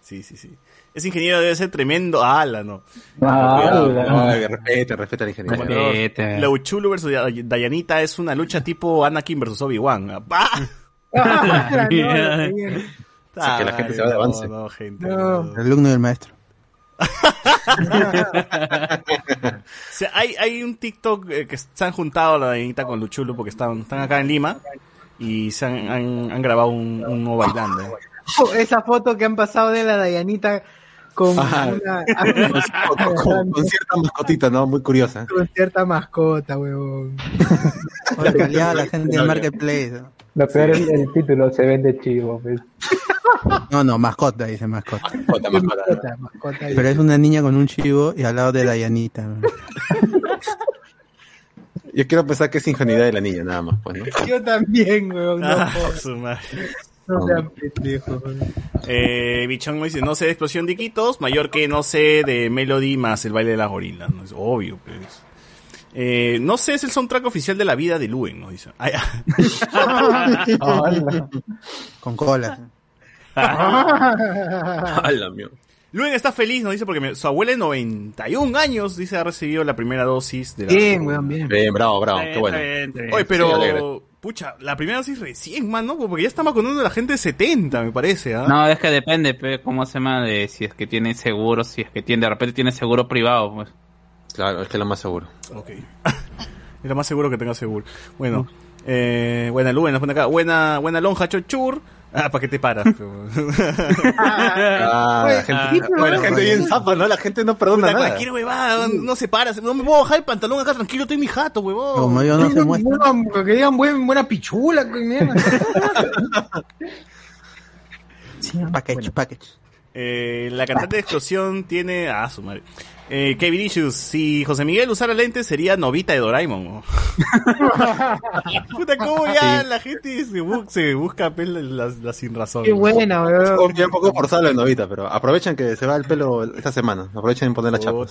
Sí, sí, sí. Ese ingeniero debe ser tremendo. ¡Hala, no! Ah, Ay, respeta, respeta al ingeniero. Respeta. La Uchulu versus Day- Dayanita es una lucha tipo Anakin versus Obi-Wan. Ah, ¡Bah! Ah, que la gente se va de avance. No, no, gente. No. no. El alumno del maestro. O sea, hay, hay un TikTok eh, que se han juntado la Dayanita con Luchulu porque están, están acá en Lima y se han, han, han grabado un, uno bailando. Esa foto que han pasado de la Dayanita con Ajá. una Con, con- con cierta mascotita, ¿no? Muy curiosa. con cierta mascota, weón. Hola, callada la gente del marketplace. Lo peor es el título, se vende chivo. pues. No, no, mascota, dice mascota. Mascota, mascota. Mascota, mascota. Pero es una niña con un chivo y al lado de Dayanita. Yo quiero pensar que es ingenuidad de la niña, nada más, pues, ¿no? Yo también, weón. No, Ah, su madre. no sean pendejos. Eh, Bichón me dice, no sé de explosión de Iquitos, mayor que no sé de Melody más el baile de las gorilas. No es obvio, pues. Eh, no sé, es el soundtrack oficial de la vida de Luen, nos dice. Ay, Hola. Con cola. ¡Hala, mío! Luen está feliz, nos dice, porque me- su abuela de 91 años, dice, ha recibido la primera dosis de la... Bien, weón, bien. Bien, bravo, bravo, qué bueno. Oye, pero, pucha, la primera dosis recién, man, ¿no? Porque ya está vacunando a la gente de 70, me parece, ¿ah? No, es que depende, pe, cómo se llama, de si es que tiene seguro, si es que tiene, de repente tiene seguro privado, pues. Claro, es que es lo más seguro. Ok. es lo más seguro que tenga seguro. Bueno, eh, buena Luen, nos pone acá, buena, buena lonja, chochur. Ah, ¿para qué te paras? Ah, la gente, bueno, la gente bien zapa, ¿no? La gente no perdona nada. cualquier huevada, no se para, no me puedo bajar el pantalón acá tranquilo, estoy en mi jato, huevón. Como yo no se muestra. Que digan buen, buena pichula, que mierda. Package, package. Eh, la cantante de explosión tiene. Ah, su madre. Eh, Kevin Issues, si José Miguel usara lentes sería Novita de Doraemon. Puta, ¿cómo ya la gente se, bu- se busca pel- la, la sin razón? Qué buena, weón. Ya un poco forzado la novita, pero aprovechen que se va el pelo esta semana. Aprovechen en poner la chapa.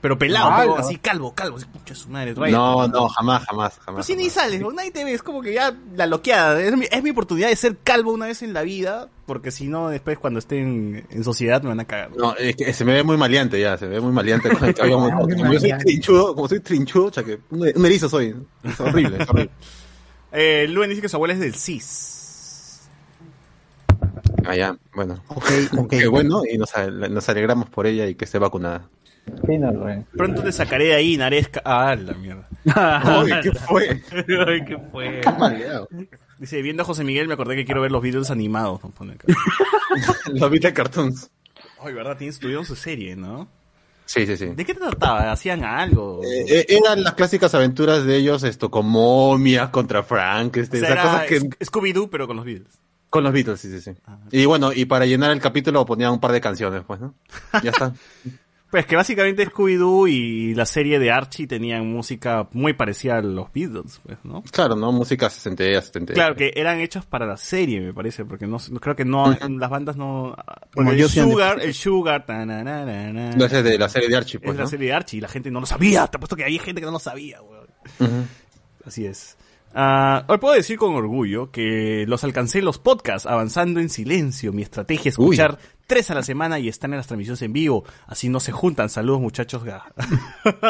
Pero pelado, pero no. así calvo, calvo, así, pucha su madre. Ryan. No, no, jamás, jamás, Pero jamás. si ni sales, ¿no? nadie te ve, es como que ya la loqueada. Es mi, es mi oportunidad de ser calvo una vez en la vida, porque si no, después cuando esté en, en sociedad me van a cagar. No, es que se me ve muy maleante ya, se me ve muy maleante con el cabello Ah, Como yo soy trinchudo, como soy trinchudo, o sea que un, un erizo soy. Es horrible, es horrible. Eh, Luen dice que su abuela es del CIS. Ah, ya, bueno. Ok, ok. Qué bueno, y nos, ale- nos alegramos por ella y que esté vacunada. Sí, no, Rubén. Pronto te sacaré de ahí, Naresca. Ah, la mierda. Oye, ¿qué fue? Ay, ¿qué fue? Maleado. Dice, viendo a José Miguel me acordé que quiero ver los videos animados. nos pone acá. Los de cartoons. Ay, verdad, tienes tuvieron su serie, ¿no? Sí, sí, sí. ¿De qué trataba? ¿Hacían algo? Eh, eh, eran las clásicas aventuras de ellos, esto, con momias contra Frank, este, o sea, esas cosas que... Sc- Scooby-Doo, pero con los Beatles. Con los Beatles, sí, sí, sí. Y bueno, y para llenar el capítulo ponían un par de canciones, pues, ¿no? Ya está. Pues que básicamente Scooby-Doo y la serie de Archie tenían música muy parecida a los Beatles, pues, ¿no? Claro, ¿no? Música 60, 70. Claro, que eran hechos para la serie, me parece, porque no creo que no, las bandas no... El Sugar, el Sugar, tananana, No, ese es de la serie de Archie, es pues, la ¿no? serie de Archie y la gente no lo sabía, te apuesto que había gente que no lo sabía, weón. Ujú. Así es. Ah, hoy puedo decir con orgullo que los alcancé en los podcasts, avanzando en silencio. Mi estrategia es escuchar tres a la semana y están en las transmisiones en vivo. Así no se juntan. Saludos, muchachos.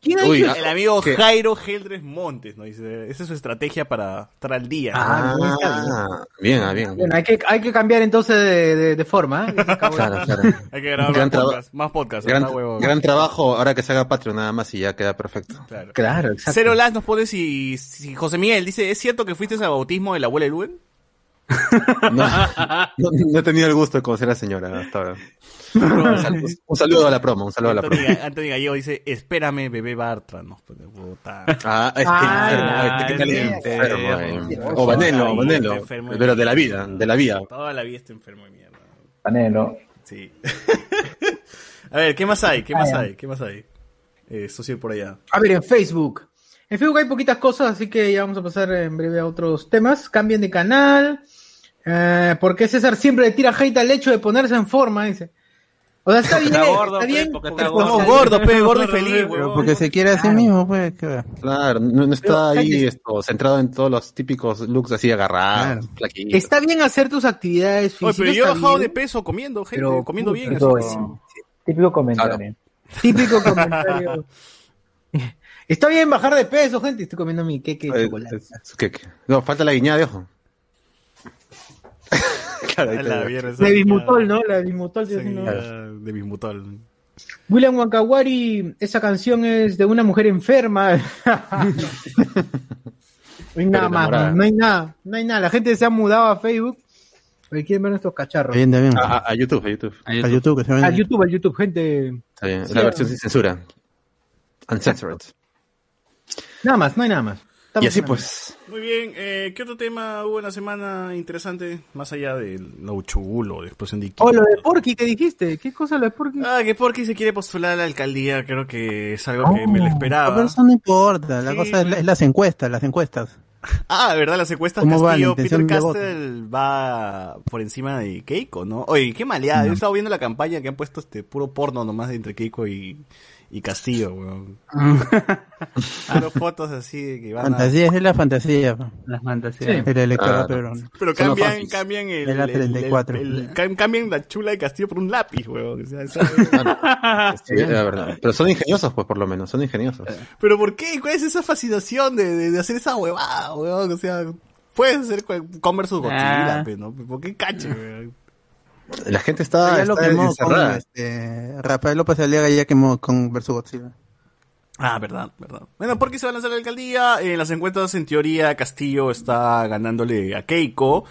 ¿Quién Uy, ah, El amigo ¿Qué? Jairo Geldres Montes, ¿no? Dice, esa es su estrategia para estar al día. Ah, Ah, bien, bien. Bueno, hay que, hay que cambiar entonces de, de- de forma. ¿eh? Claro, claro. Hay que grabar Gran más podcast, más podcast. Gran, está huevo. gran trabajo, ahora que se haga Patreon nada más y ya queda perfecto. Claro. Claro, exacto. Cero Las nos pone si, si José Miguel dice, ¿es cierto que fuiste al bautismo de la abuela de Luen? No, no, no he tenido el gusto de conocer a la señora hasta ahora. Un sal- un saludo a la promo, un saludo a la promo. Anthony Gallego dice, espérame, bebé Bartra. No, pues, puta. Ah, es que Ah, enfermo, ¿qué tal es enfermo, eh? O Vanelo, Vanelo. Pero de la vida, de la vida. Toda la vida está enfermo de mierda. Panelo. Sí. a ver, ¿qué más hay? ¿Qué más hay? ¿Qué más hay? Eh, socio por allá. A ver, en Facebook. En Facebook hay poquitas cosas, así que ya vamos a pasar en breve a otros temas. Cambien de canal. Eh, porque César siempre le tira hate al hecho de ponerse en forma, dice. O sea, está bien, Está gordo, está pe, bien. porque está gordo. gordo, pe, gordo y feliz, huevón. porque se quiere a sí mismo, pues. Claro, no, no está Pero, ahí esto, centrado en todos los típicos looks así agarrados, Claro. Está bien hacer tus actividades Oye, físicas. pero yo he bajado de peso comiendo, gente, Pero, comiendo bien. así. Típico, comentario. Típico comentario. Está bien bajar de peso, gente. Estoy comiendo mi queque de Eh, chocolate. No, falta la guiñada de ojo. Claro, ahí A te- la mierda, esa De bismutol, ¿no? La de bismutol. De bismutol. William Wankawari, esa canción es de una mujer enferma. no hay nada más, no hay nada, no hay nada. La gente se ha mudado a Facebook. porque quieren ver nuestros cacharros. Bien, bien. A, a- a YouTube, a YouTube. A YouTube. Que. A YouTube, a YouTube, gente. Está bien, Sí. la versión sin censura. Uncensored. Nada más, no hay nada más. Estamos Y así pues. Muy bien, eh, ¿qué otro tema hubo en la semana interesante? Más allá del lo chubulo de explosión de Oh, lo de Porky, ¿qué dijiste? ¿Qué cosa lo de Porky? Ah, que Porky se quiere postular a la alcaldía, creo que es algo que me lo No, esperaba. pero eso no importa. La Sí, cosa es, la- es las encuestas, las encuestas. Ah, ¿verdad? Las encuestas ¿Cómo va la Castillo, Peter? Castle va por encima de Keiko, ¿no? Oye, qué maleada. Yo he estado viendo la campaña que han puesto este puro porno nomás entre Keiko y, y Castillo, weón. Puro fotos así de que van a... Fantasía, es la fantasía. pa. Las fantasías. El electorado Ah. peruano. Pero Son los cambian, fanfics. cambian el, Es la el- 34. el- el- cam- cambian la chula de Castillo por un lápiz, weón. O sea, Sí, la verdad. Pero son ingeniosos, pues, por lo menos. Son ingeniosos. Pero ¿por qué? ¿Cuál es esa fascinación de, de, de hacer esa huevada, weón? O sea, puedes hacer cu- Converse Godzilla, Ah. pe, ¿no? ¿Por qué cache, weón? La gente está, ya lo está quemó con este, Rafael López Aliaga ya quemó con versus Godzilla. Ah, verdad, verdad. Bueno, ¿por qué se va a lanzar la alcaldía? En las encuestas, en teoría, Castillo está ganándole a Keiko.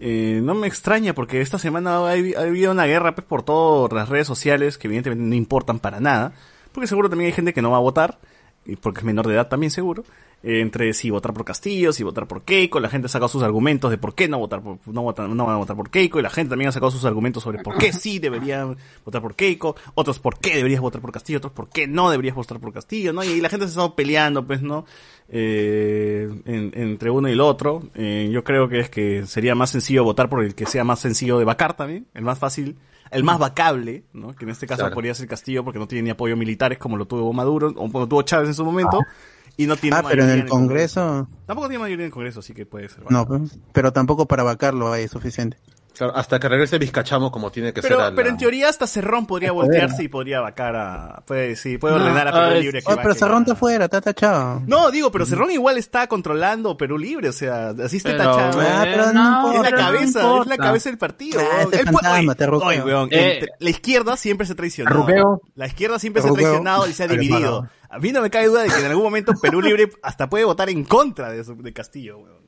Eh, no me extraña porque esta semana ha habido una guerra pues, por todas las redes sociales que evidentemente no importan para nada. Porque seguro también hay gente que no va a votar. Y porque es menor de edad también seguro. Eh, entre si votar por Castillo, si votar por Keiko. La gente ha sacado sus argumentos de por qué no votar por, no, votan- no van a votar por Keiko. Y la gente también ha sacado sus argumentos sobre por qué sí deberían votar por Keiko. Otros por qué deberías votar por Castillo. Otros por qué no deberías votar por Castillo, ¿no? Y, la gente se ha estado peleando, pues, ¿no? Eh, en- entre uno y el otro. Eh, yo creo que es que sería más sencillo votar por el que sea más sencillo de vacar también. El más fácil. El más vacable, ¿no? Que en este caso Claro. podría ser Castillo porque no tiene ni apoyo militares como lo tuvo Maduro o como tuvo Chávez en su momento. Y no tiene Ah, pero en el Congreso, Tampoco tiene mayoría en el Congreso, así que puede ser. no, pero tampoco para vacarlo hay suficiente. Claro, hasta que regrese Vizcachamo como tiene que Pero, ser. la- pero en teoría hasta Cerrón podría voltearse y podría vacar a... Puede, sí, puede ordenar a Perú ah, Libre que Oh, pero Cerrón está fuera, está tachado. No, digo, pero Cerrón igual está controlando Perú Libre, o sea, así está Pero, tachado. Ah, pero no no, es la pero no cabeza, es la cabeza del partido. Ah, fantasma, te oye, weón, Eh. entre- la izquierda siempre se ha traicionado. La izquierda siempre se ha traicionado y se ha dividido. A mí no me cae duda de que en algún momento Perú Libre hasta puede votar en contra de, su- de Castillo, weón.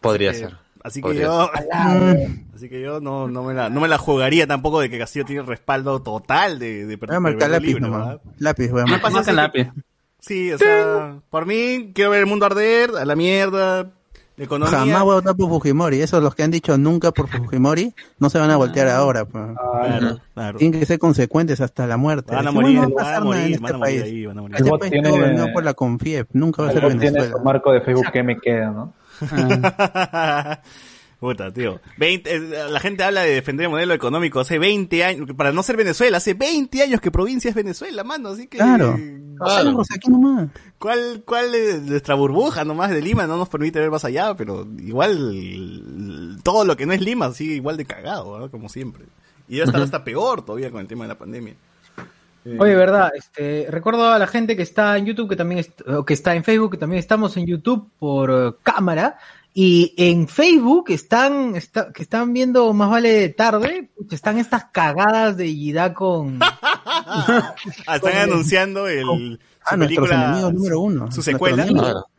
Podría Eh, ser. Así que yo, así que yo no, no me la, no me la jugaría tampoco de que Castillo tiene respaldo total de, de, Voy a marcar lápiz Libre, nomás. Lápiz, voy a Me marcar. pasa que lápiz. Sí, o sea, por mí quiero ver el mundo arder, a la mierda, la economía. Jamás voy a votar por Fujimori. Esos los que han dicho nunca por Fujimori no se van a voltear ahora. pues. Claro, claro. Tienen que ser consecuentes hasta la muerte. Van a morir, no va van a morir, en van a este morir país. ahí, van a morir. Este país tiene- gobernado por la Confiep. Nunca va a El ser bot tiene Venezuela. su marco de Facebook que me queda, ¿no? Puta, tío. 20, eh, la gente habla de defender el modelo económico hace 20 años, para no ser Venezuela, hace 20 años que provincia es Venezuela, mano, así que... Claro. Claro. Aquí nomás. ¿Cuál, cuál es nuestra burbuja nomás de Lima no nos permite ver más allá? Pero igual todo lo que no es Lima sigue igual de cagado, ¿no? como siempre. Y ya está hasta peor todavía con el tema de la pandemia. Eh, Oye, verdad, este, recuerdo a la gente que está en YouTube, que también est- que está en Facebook, que también estamos en YouTube por eh, cámara. Y en Facebook están, está- que están viendo más vale tarde, pucha, están estas cagadas de Yida con Ah, están con- anunciando el, Ah, su nuestros película, enemigos número uno. su secuela.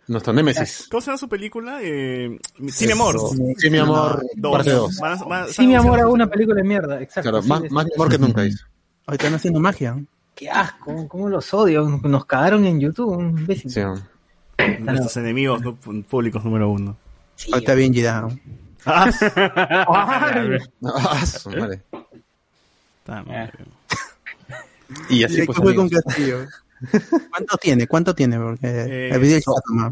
nuestro némesis. ¿Cómo se llama su película? Eh, sí, mi amor. Sí, mi amor, Dos. parte 2. Van a- van a- Sí, mi amor, a- hago una película de mierda, exacto. Claro, sí, más, de- más amor que nunca hizo. Hoy están haciendo magia. Qué asco, cómo los odio, nos cagaron en YouTube, un imbécil. Sí. Nuestros enemigos ¿no? públicos número uno. Hoy está bien. Ah, Ay, Ah, mal. Y así ¿Qué pues fue con. Castillo? ¿Cuánto tiene? ¿Cuánto tiene? Porque Eh, el video.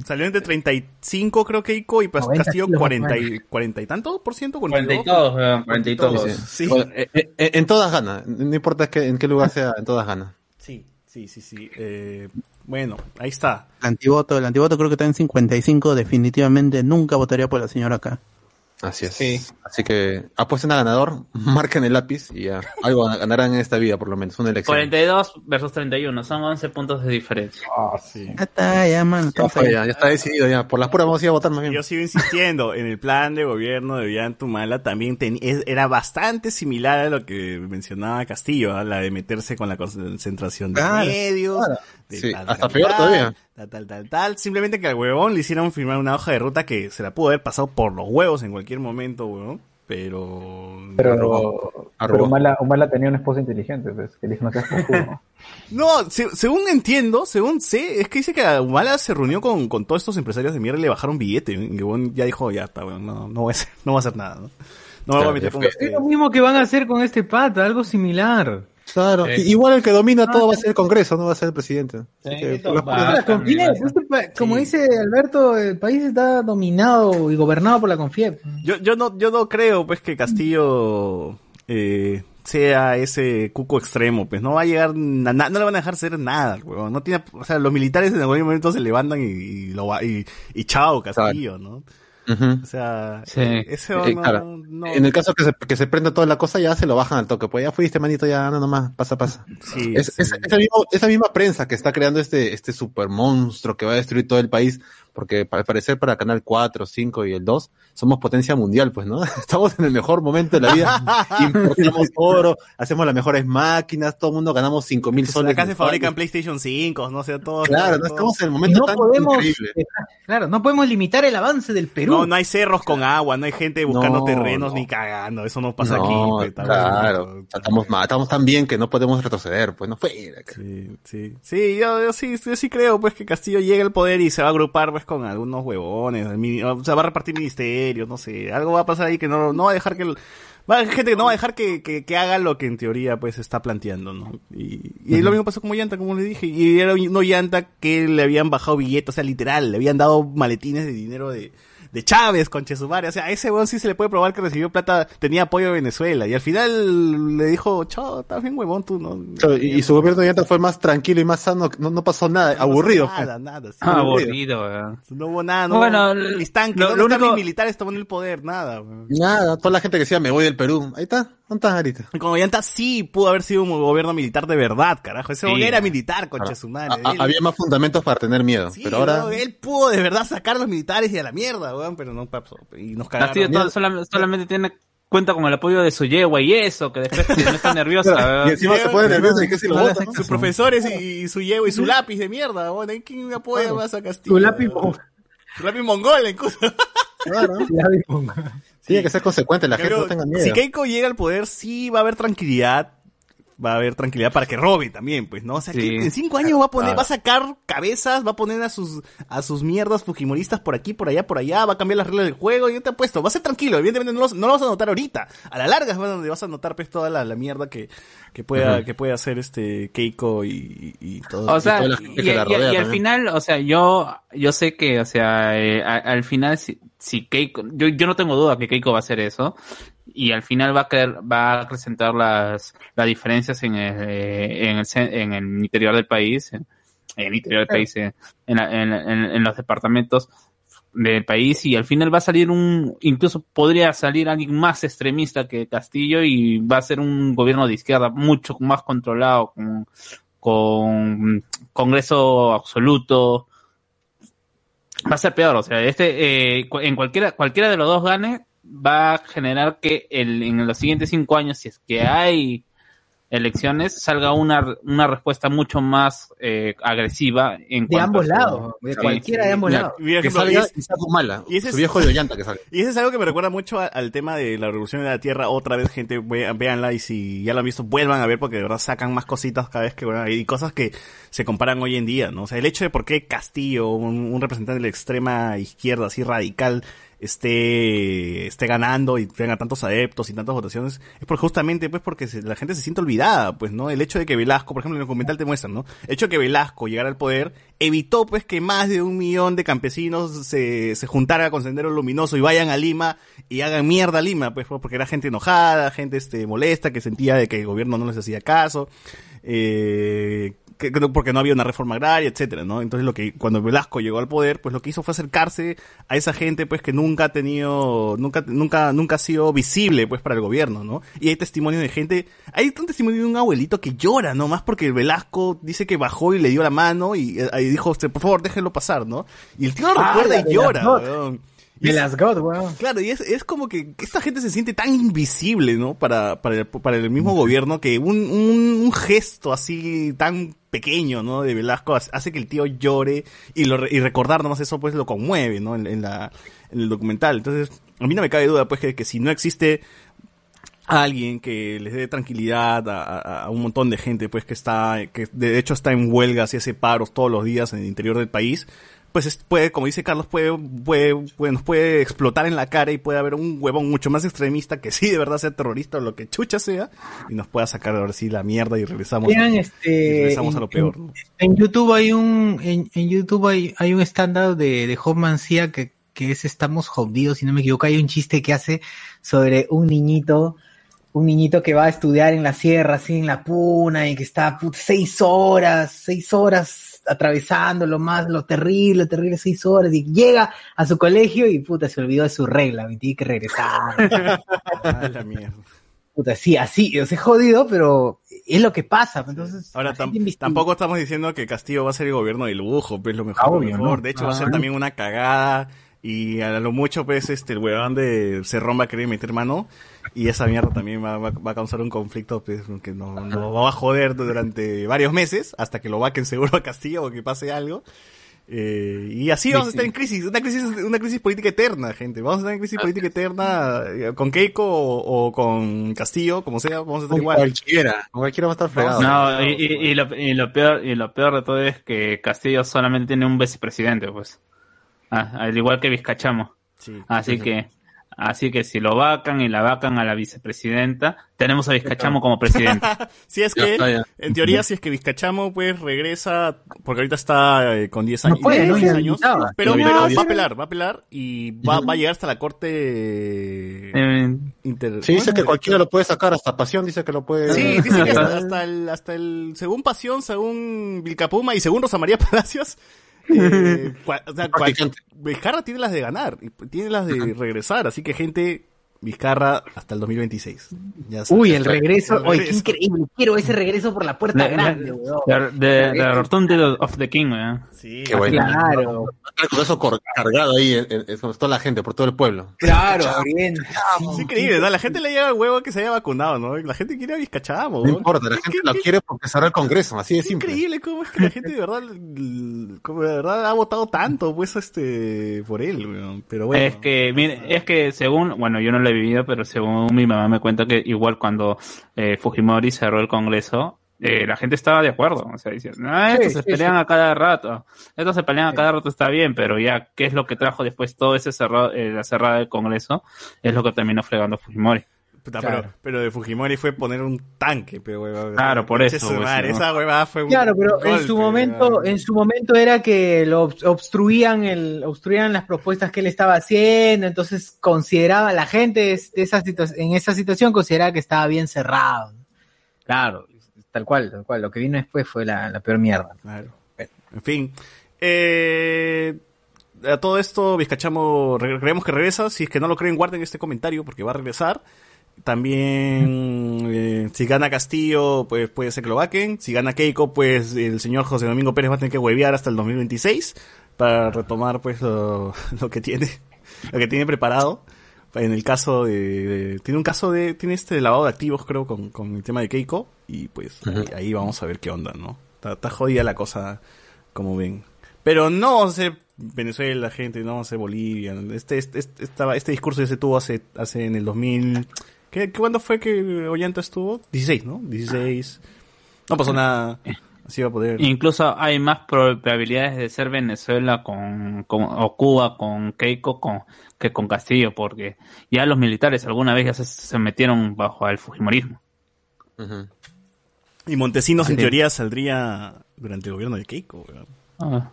Salió entre 35, creo que Ico, y pues 90 Castillo kilos, 40 y, 40 y tanto por ciento. 40 y 42. todos, weón, 40 y todos. Sí. Sí. Bueno, eh, eh, eh, en todas ganas. No importa que- en qué lugar sea, en todas ganas. Sí, sí, sí, sí. Eh, bueno, ahí está. El antivoto, el antivoto creo que está en 55. Definitivamente nunca votaría por la señora acá. Así es. Sí. Así que apuesten a ganador, marquen el lápiz y ya. Algo ganarán en esta vida, por lo menos. Una elección. 42 versus 31, son 11 puntos de diferencia. Ah, sí. Ya está, ya, mano. Ya, ya, ya está decidido, ya. Por las puras vamos a ir a votar más bien. Yo sigo insistiendo, en el plan de gobierno de Villantumala también ten- era bastante similar a lo que mencionaba Castillo, ¿ah? la de meterse con la concentración de Claro, medios. claro. De Sí, tal, hasta tal, peor tal, todavía. Tal, tal, tal, tal. Simplemente que al huevón le hicieron firmar una hoja de ruta que se la pudo haber pasado por los huevos en cualquier momento, huevón. Pero... Pero, Arrugó. pero Humala, Humala tenía una esposa inteligente, pues, que le dijo no se- según entiendo, según sé, es que dice que Humala se reunió con, con todos estos empresarios de mierda y le bajaron billete. Y huevón ya dijo, ya está, weón, no, no voy a hacer, no voy a hacer nada, ¿no? No me voy Claro, a meter ya con fue. ustedes. Es lo mismo que van a hacer con este pata, algo similar. Claro. Sí. Igual el que domina todo va a ser el Congreso, no va a ser el presidente. Sí, que, va. este pa- como Sí. dice Alberto, el país está dominado y gobernado por la Confiep. Yo, yo no, yo no creo, pues, que Castillo, eh, sea ese cuco extremo, pues, no va a llegar, na- na- no le van a dejar hacer nada, huevón. No tiene, o sea, los militares en algún momento se levantan y, y lo va, y, y chao, Castillo, ¿no? O sea, Sí. ese Eh, no, claro. no- En el caso que se, que se prenda toda la cosa, ya se lo bajan al toque. Pues ya fuiste, manito, ya no nomás, pasa, pasa. sí, Es- sí. es- esa, misma, esa misma prensa que está creando este, este super monstruo que va a destruir todo el país, porque al parecer para Canal 4, 5 y el 2 somos potencia mundial, pues, ¿no? Estamos en el mejor momento de la vida. Importamos oro, hacemos las mejores máquinas, todo el mundo ganamos 5 mil soles. Acá se fabrican PlayStation 5, no sé, todo. Claro, no estamos en el momento no tan podemos, increíble. claro, no podemos limitar el avance del Perú. No, no hay cerros con agua, no hay gente buscando No, terrenos no. ni cagando, eso no pasa No, aquí. pues, claro, estamos, mal, estamos tan bien que no podemos retroceder, pues no fuera. Sí, sí, sí, yo, yo sí, yo sí creo pues que Castillo llegue al poder y se va a agrupar pues con algunos huevones, el mini- o sea, va a repartir ministerios, no sé, algo va a pasar ahí que no, no va a dejar que, el- va a haber gente que no va a dejar que, que, que haga lo que en teoría pues está planteando, ¿no? Y, y lo mismo pasó con Llanta, como le dije, y era no Llanta que le habían bajado billetes, o sea, literal, le habían dado maletines de dinero de, de Chávez con Chesumare, o sea, a ese huevón sí se le puede probar que recibió plata, tenía apoyo de Venezuela, y al final le dijo, chao, estás bien huevón tú, ¿no? Y, y su gobierno ya fue más tranquilo y más sano, no, no pasó nada, No aburrido. pasó Nada, nada. sí. Ah, aburrido, weón. No hubo nada, no Bueno, hubo mis tanques, lo- ¿dónde lo están único- mis militares tomando el poder? Nada, weón. Nada, toda la gente que decía me voy del Perú, ahí está, ¿dónde estás ahorita? Como sí pudo haber sido un gobierno militar de verdad, carajo. Ese Sí, era militar, concha su madre. A- a- Él- había más fundamentos para tener miedo, sí, pero ahora... él pudo de verdad sacar a los militares y a la mierda, weón, pero no pasó. Y nos cagaron. Castillo todo- solamente tiene cuenta con el apoyo de su yegua y eso, que después no está nerviosa, y encima se pone nervioso y que si lo vota. Sus profesores y, y su yegua y su lápiz de mierda, weón. ¿Hay ¿Quién apoya más a Castillo? Tu lápiz weón? Su lápiz mongol, incluso. Claro. Pongo. Tiene que ser consecuente, la gente no tenga miedo. si Keiko llega al poder, sí va a haber tranquilidad. Va a haber tranquilidad para que robe también, pues, ¿no? O sea, Sí. que en cinco años va a poner, Claro. va a sacar cabezas, va a poner a sus, a sus mierdas fujimoristas por aquí, por allá, por allá, va a cambiar las reglas del juego, yo te apuesto, va a ser tranquilo, evidentemente no lo, no lo vas a notar ahorita. A la larga es donde vas a notar pues toda la, la mierda que, que pueda, que puede hacer este Keiko y, y, y todo. O sea, toda y, la gente que y- al final, o sea, yo, yo sé que, o sea, eh, a- al final, si, si Keiko, yo, yo no tengo duda que Keiko va a hacer eso, y al final va a querer, va a acrecentar las, las diferencias en el, eh, en el, en el interior del país, en, el interior del país, en, la- en- en- en los departamentos, del país y al final va a salir un, incluso podría salir alguien más extremista que Castillo y va a ser un gobierno de izquierda mucho más controlado, con, con Congreso absoluto. Va a ser peor, o sea, este, eh, en cualquiera, cualquiera de los dos gane, va a generar que el, en los siguientes cinco años, si es que hay elecciones, salga una, una respuesta mucho más eh, agresiva en De ambos lados, de Sí, cualquiera sí. de ambos lados. mira, Que salga y es- y mala. y ese Su es- viejo de Ollanta que salga. Y eso es algo que me recuerda mucho a- al tema de la revolución de la tierra. Otra vez, gente, ve- véanla y si ya lo han visto, vuelvan a ver porque de verdad sacan más cositas cada vez que bueno, hay cosas que se comparan hoy en día, ¿no? O sea, el hecho de por qué Castillo, un, un representante de la extrema izquierda así radical, esté, esté ganando y tenga tantos adeptos y tantas votaciones, es porque justamente pues porque se- la gente se siente olvidada, pues, ¿no? El hecho de que Velasco, por ejemplo, en el documental te muestran, ¿no? El hecho de que Velasco llegara al poder evitó pues que más de un millón de campesinos se, se juntaran con Sendero Luminoso y vayan a Lima y hagan mierda a Lima, pues, porque era gente enojada, gente este molesta, que sentía de que el gobierno no les hacía caso, eh, que- porque no había una reforma agraria, etcétera, ¿no? Entonces lo que cuando Velasco llegó al poder, pues lo que hizo fue acercarse a esa gente, pues que nunca ha tenido, nunca, nunca, nunca ha sido visible, pues para el gobierno, ¿no? Y hay testimonios de gente, hay un testimonio de un abuelito que llora, ¿no? Más porque Velasco dice que bajó y le dio la mano y, eh, y dijo, "Usted, por favor, déjenlo pasar, ¿no? Y el tío lo Ah, recuerda y llora, es- las God, weón. Claro, y es, es como que esta gente se siente tan invisible, ¿no? Para, para, el, para el mismo gobierno que un, un, un gesto así tan pequeño, ¿no? De Velasco hace- que el tío llore y, lo, y recordar nomás eso pues lo conmueve, ¿no? En, en la, en el documental. Entonces, a mí no me cabe duda pues que, que si no existe alguien que les dé tranquilidad a, a- a un montón de gente pues que está que de hecho está en huelgas y hace paros todos los días en el interior del país pues es- puede como dice Carlos puede, puede, puede- nos puede explotar en la cara y puede haber un huevón mucho más extremista que sí de verdad sea terrorista o lo que chucha sea y nos pueda sacar ahora sí la mierda y regresamos Vean, y este, regresamos a lo peor ¿no? En YouTube hay un, en, en YouTube hay, hay un stand-up de, de Mancía que, que es Estamos Jodidos, si no me equivoco, hay un chiste que hace sobre un niñito, un niñito que va a estudiar en la sierra, así en la puna, y que está put, seis horas, seis horas atravesando lo más, lo terrible, terrible, seis horas, y llega a su colegio y puta, se olvidó de su regla, y tiene que regresar. Ah, la mierda. Puta, sí, así, o sea, es jodido, pero es lo que pasa, entonces. Ahora tam- tampoco estamos diciendo que Castillo va a ser el gobierno de lujo, pues lo mejor, Ah, lo mejor. ¿no? De hecho va a ser Ah. también una cagada y a lo mucho pues este el huevón de Cerrón va a querer meter mano y esa mierda también va, va- va a causar un conflicto pues que no, no va a joder durante varios meses hasta que lo vaquen seguro a Castillo o que pase algo. Eh, y así vamos a estar en crisis, una crisis, una crisis política eterna, gente. Vamos a estar en crisis política eterna eh, con Keiko o, o con Castillo, como sea, vamos a estar Con igual. cualquiera, con cualquiera va a estar fregado. No, y, y- y lo, y lo peor, y lo peor de todo es que Castillo solamente tiene un vicepresidente, pues. Ah, al igual que Vizcachamo. Sí. Así que, así que si lo vacan y la vacan a la vicepresidenta, tenemos a Vizcachamo como presidente. Si es que, en teoría, si es que Vizcachamo pues regresa, porque ahorita está eh, con 10 No años, puede, ¿no? 10 Ya años, estaba. pero, pero va a apelar, va a apelar y va, va a llegar hasta la corte Eh, inter- Sí, dice ¿cómo que cualquiera lo puede sacar, hasta Pasión dice que lo puede... Sí, dice que hasta, hasta el, hasta el, según Pasión, según Vilcapuma y según Rosa María Palacios, eh, cua- o sea, cual- Vizcarra tiene las de ganar, y tiene las de regresar, así que gente, Vizcarra hasta el 2026. Ya está. Uy, el regreso, El oye, qué regreso. increíble, quiero ese regreso por la puerta La- grande, la- weón. The, the, the Return of the King, weón. Sí, Qué bueno. Claro, Con eso cargado ahí, en- en- con toda la gente, por todo el pueblo. claro, bien. Es increíble, ¿no? La gente le llega el huevo que se haya vacunado, ¿no? La gente quiere a Vizcachamo, No ¿no? importa, la gente lo quiere porque cerró el Congreso, así de simple. Increíble cómo es que la gente de verdad, como de verdad ha votado tanto, pues, este, por él, weón. Pero bueno. Es que, mire, es que según, bueno, yo no lo he vivido, pero según mi mamá me cuenta que igual cuando eh, Fujimori cerró el Congreso, eh, la gente estaba de acuerdo. O sea, diciendo, no, estos Sí, se pelean sí. a cada rato. Estos se pelean a cada rato, está bien, pero ya, ¿qué es lo que trajo después todo ese cerrado, eh, la cerrada del Congreso? Es lo que terminó fregando Fujimori. Puta, Claro. pero, pero de Fujimori fue poner un tanque, pero weón. Claro, por eso, pues. Esa huevada fue un Claro, pero en su momento, en su momento era que lo obs- obstruían el, obstruían las propuestas que él estaba haciendo, entonces consideraba la gente es- de esa en esa situación consideraba que estaba bien cerrado. Claro, tal cual, tal cual. Lo que vino después fue la, la peor mierda. Claro. En fin. Eh, a todo esto, Vizcachamo, re- creemos que regresa. Si es que no lo creen, guarden este comentario porque va a regresar. También, eh, si gana Castillo, pues puede ser que lo vaquen. Si gana Keiko, pues el señor José Domingo Pérez va a tener que huevear hasta el 2026 para retomar, pues, lo, lo que tiene, lo que tiene preparado. En el caso de, de- tiene un caso de, tiene este lavado de activos, creo, con, con el tema de Keiko. Y pues, ahí, ahí vamos a ver qué onda, ¿no? Está, está jodida la cosa, como ven. Pero no ser Venezuela, gente, no ser Bolivia. Este, este, este, esta- este discurso ya se tuvo hace, hace en el 2000. ¿Qué, qué cuándo fue que Ollanta estuvo? 16, ¿no? 16. No pasó nada. Así va a poder. Incluso hay más probabilidades de ser Venezuela con, con- o Cuba con Keiko con, que con Castillo, porque ya los militares alguna vez ya se, se metieron bajo el Fujimorismo. Y Montesinos, en teoría, saldría durante el gobierno de Keiko. Ah.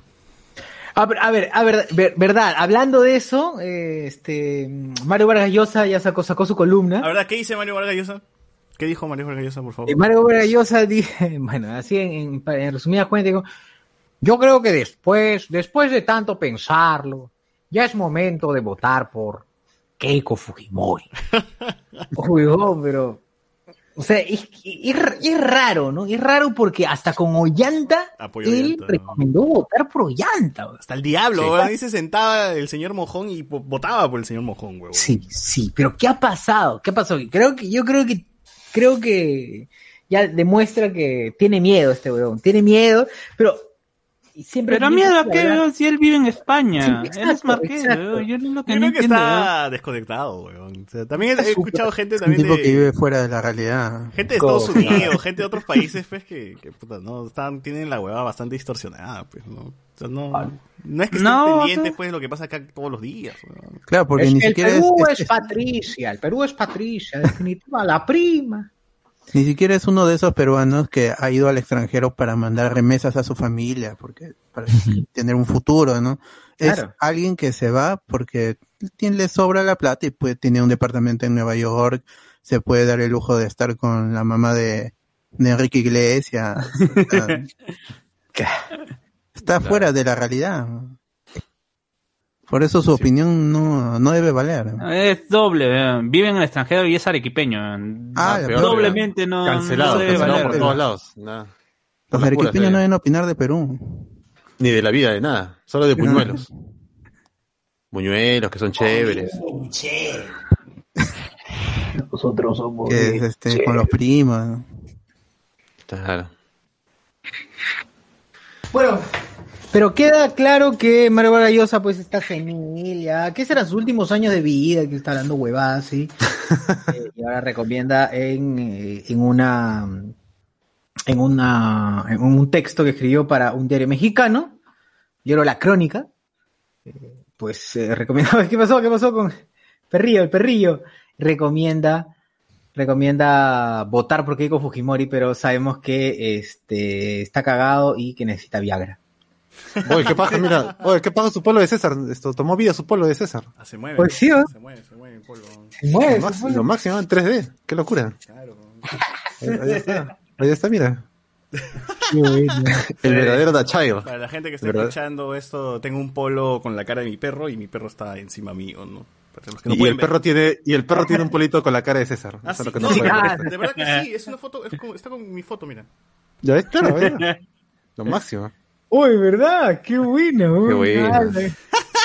A ver, a ver, a ver, ver- verdad, hablando de eso, eh, este, Mario Vargas Llosa ya sacó, sacó su columna. La verdad, ¿qué dice Mario Vargas Llosa? ¿Qué dijo Mario Vargas Llosa, por favor? Y Mario Vargas Llosa dice, bueno, así en, en, en resumidas cuentas, digo, yo creo que después, después de tanto pensarlo, ya es momento de votar por Keiko Fujimori. Uy, oh, pero, o sea, es, es, es raro, ¿no? Es raro porque hasta con Ollanta, Apoyo él Ollanta, ¿no? recomendó votar por Ollanta. Hasta el diablo, Sí. Ahí se sentaba el señor Mojón y votaba por el señor Mojón, weón. Sí, sí, pero ¿qué ha pasado? ¿Qué ha pasado? Creo que, yo creo que, creo que ya demuestra que tiene miedo este weón, tiene miedo, pero y siempre Pero miedo a que qué, si él vive en España. Sí, él es weón, yo no lo que Yo no creo que entiendo, está desconectado, weón. O sea, también he, he escuchado gente Es un también tipo de... que vive fuera de la realidad. Gente de Estados Unidos, gente de otros países, pues, que, que puta, no, están, tienen la hueva bastante distorsionada, pues, ¿no? O sea, no, no es que estén No, pendientes, o sea- pues, de lo que pasa acá todos los días, weón. Claro, porque Es ni el siquiera es, Perú es- es, Patricia, el Perú es Patricia, definitiva, la prima. Ni siquiera es uno de esos peruanos que ha ido al extranjero para mandar remesas a su familia, porque para tener un futuro, ¿no? Es alguien que se va porque tiene, le sobra la plata y pues tiene un departamento en Nueva York, se puede dar el lujo de estar con la mamá de, de Enrique Iglesias. Está, está fuera de la realidad. Por eso su opinión no, no debe valer. Es doble, weón. vive en el extranjero y es arequipeño. Ah, peor, Doblemente no, Cancelado, no debe cancelado valer. por todos lados. Los las arequipeños eh. no deben opinar de Perú. Ni de la vida, de nada. Solo de buñuelos. Buñuelos que son chéveres. Nosotros somos. Que es este, con los primos. Claro. Bueno, pero queda claro que Mario Vargas Llosa pues está senil ya, que serán sus últimos años de vida, que está dando huevadas, ¿sí? Eh, y ahora recomienda en, eh, en una en una en un texto que escribió para un diario mexicano, diario La Crónica, eh, pues eh, recomienda, ¿qué pasó? ¿Qué pasó con Perrillo, el Perrillo? Recomienda recomienda votar por Keiko Fujimori, pero sabemos que este está cagado y que necesita Viagra. Oye, ¿qué paja? Mira, oye, ¿qué paja su polo de César? Esto tomó vida su polo de César. Ah, se mueve. Pues sí, ¿eh? Se mueve, se mueve el polvo. Se mueve, Lo, se máximo, mueve. lo máximo en 3D. Qué locura. Claro. Ahí, ahí está. Ahí está, mira. El verdadero Da Child. Para la gente que está ¿Verdad? escuchando esto, tengo un polo con la cara de mi perro y mi perro está encima mío, ¿no? Y el perro tiene, y el perro tiene un polito con la cara de César. Ah, sí, lo que no, no de verdad que sí, es una foto, es como- está con mi foto, mira. Ya ves, claro. Lo máximo. Uy, ¿verdad? Qué bueno. Qué bueno. Dale.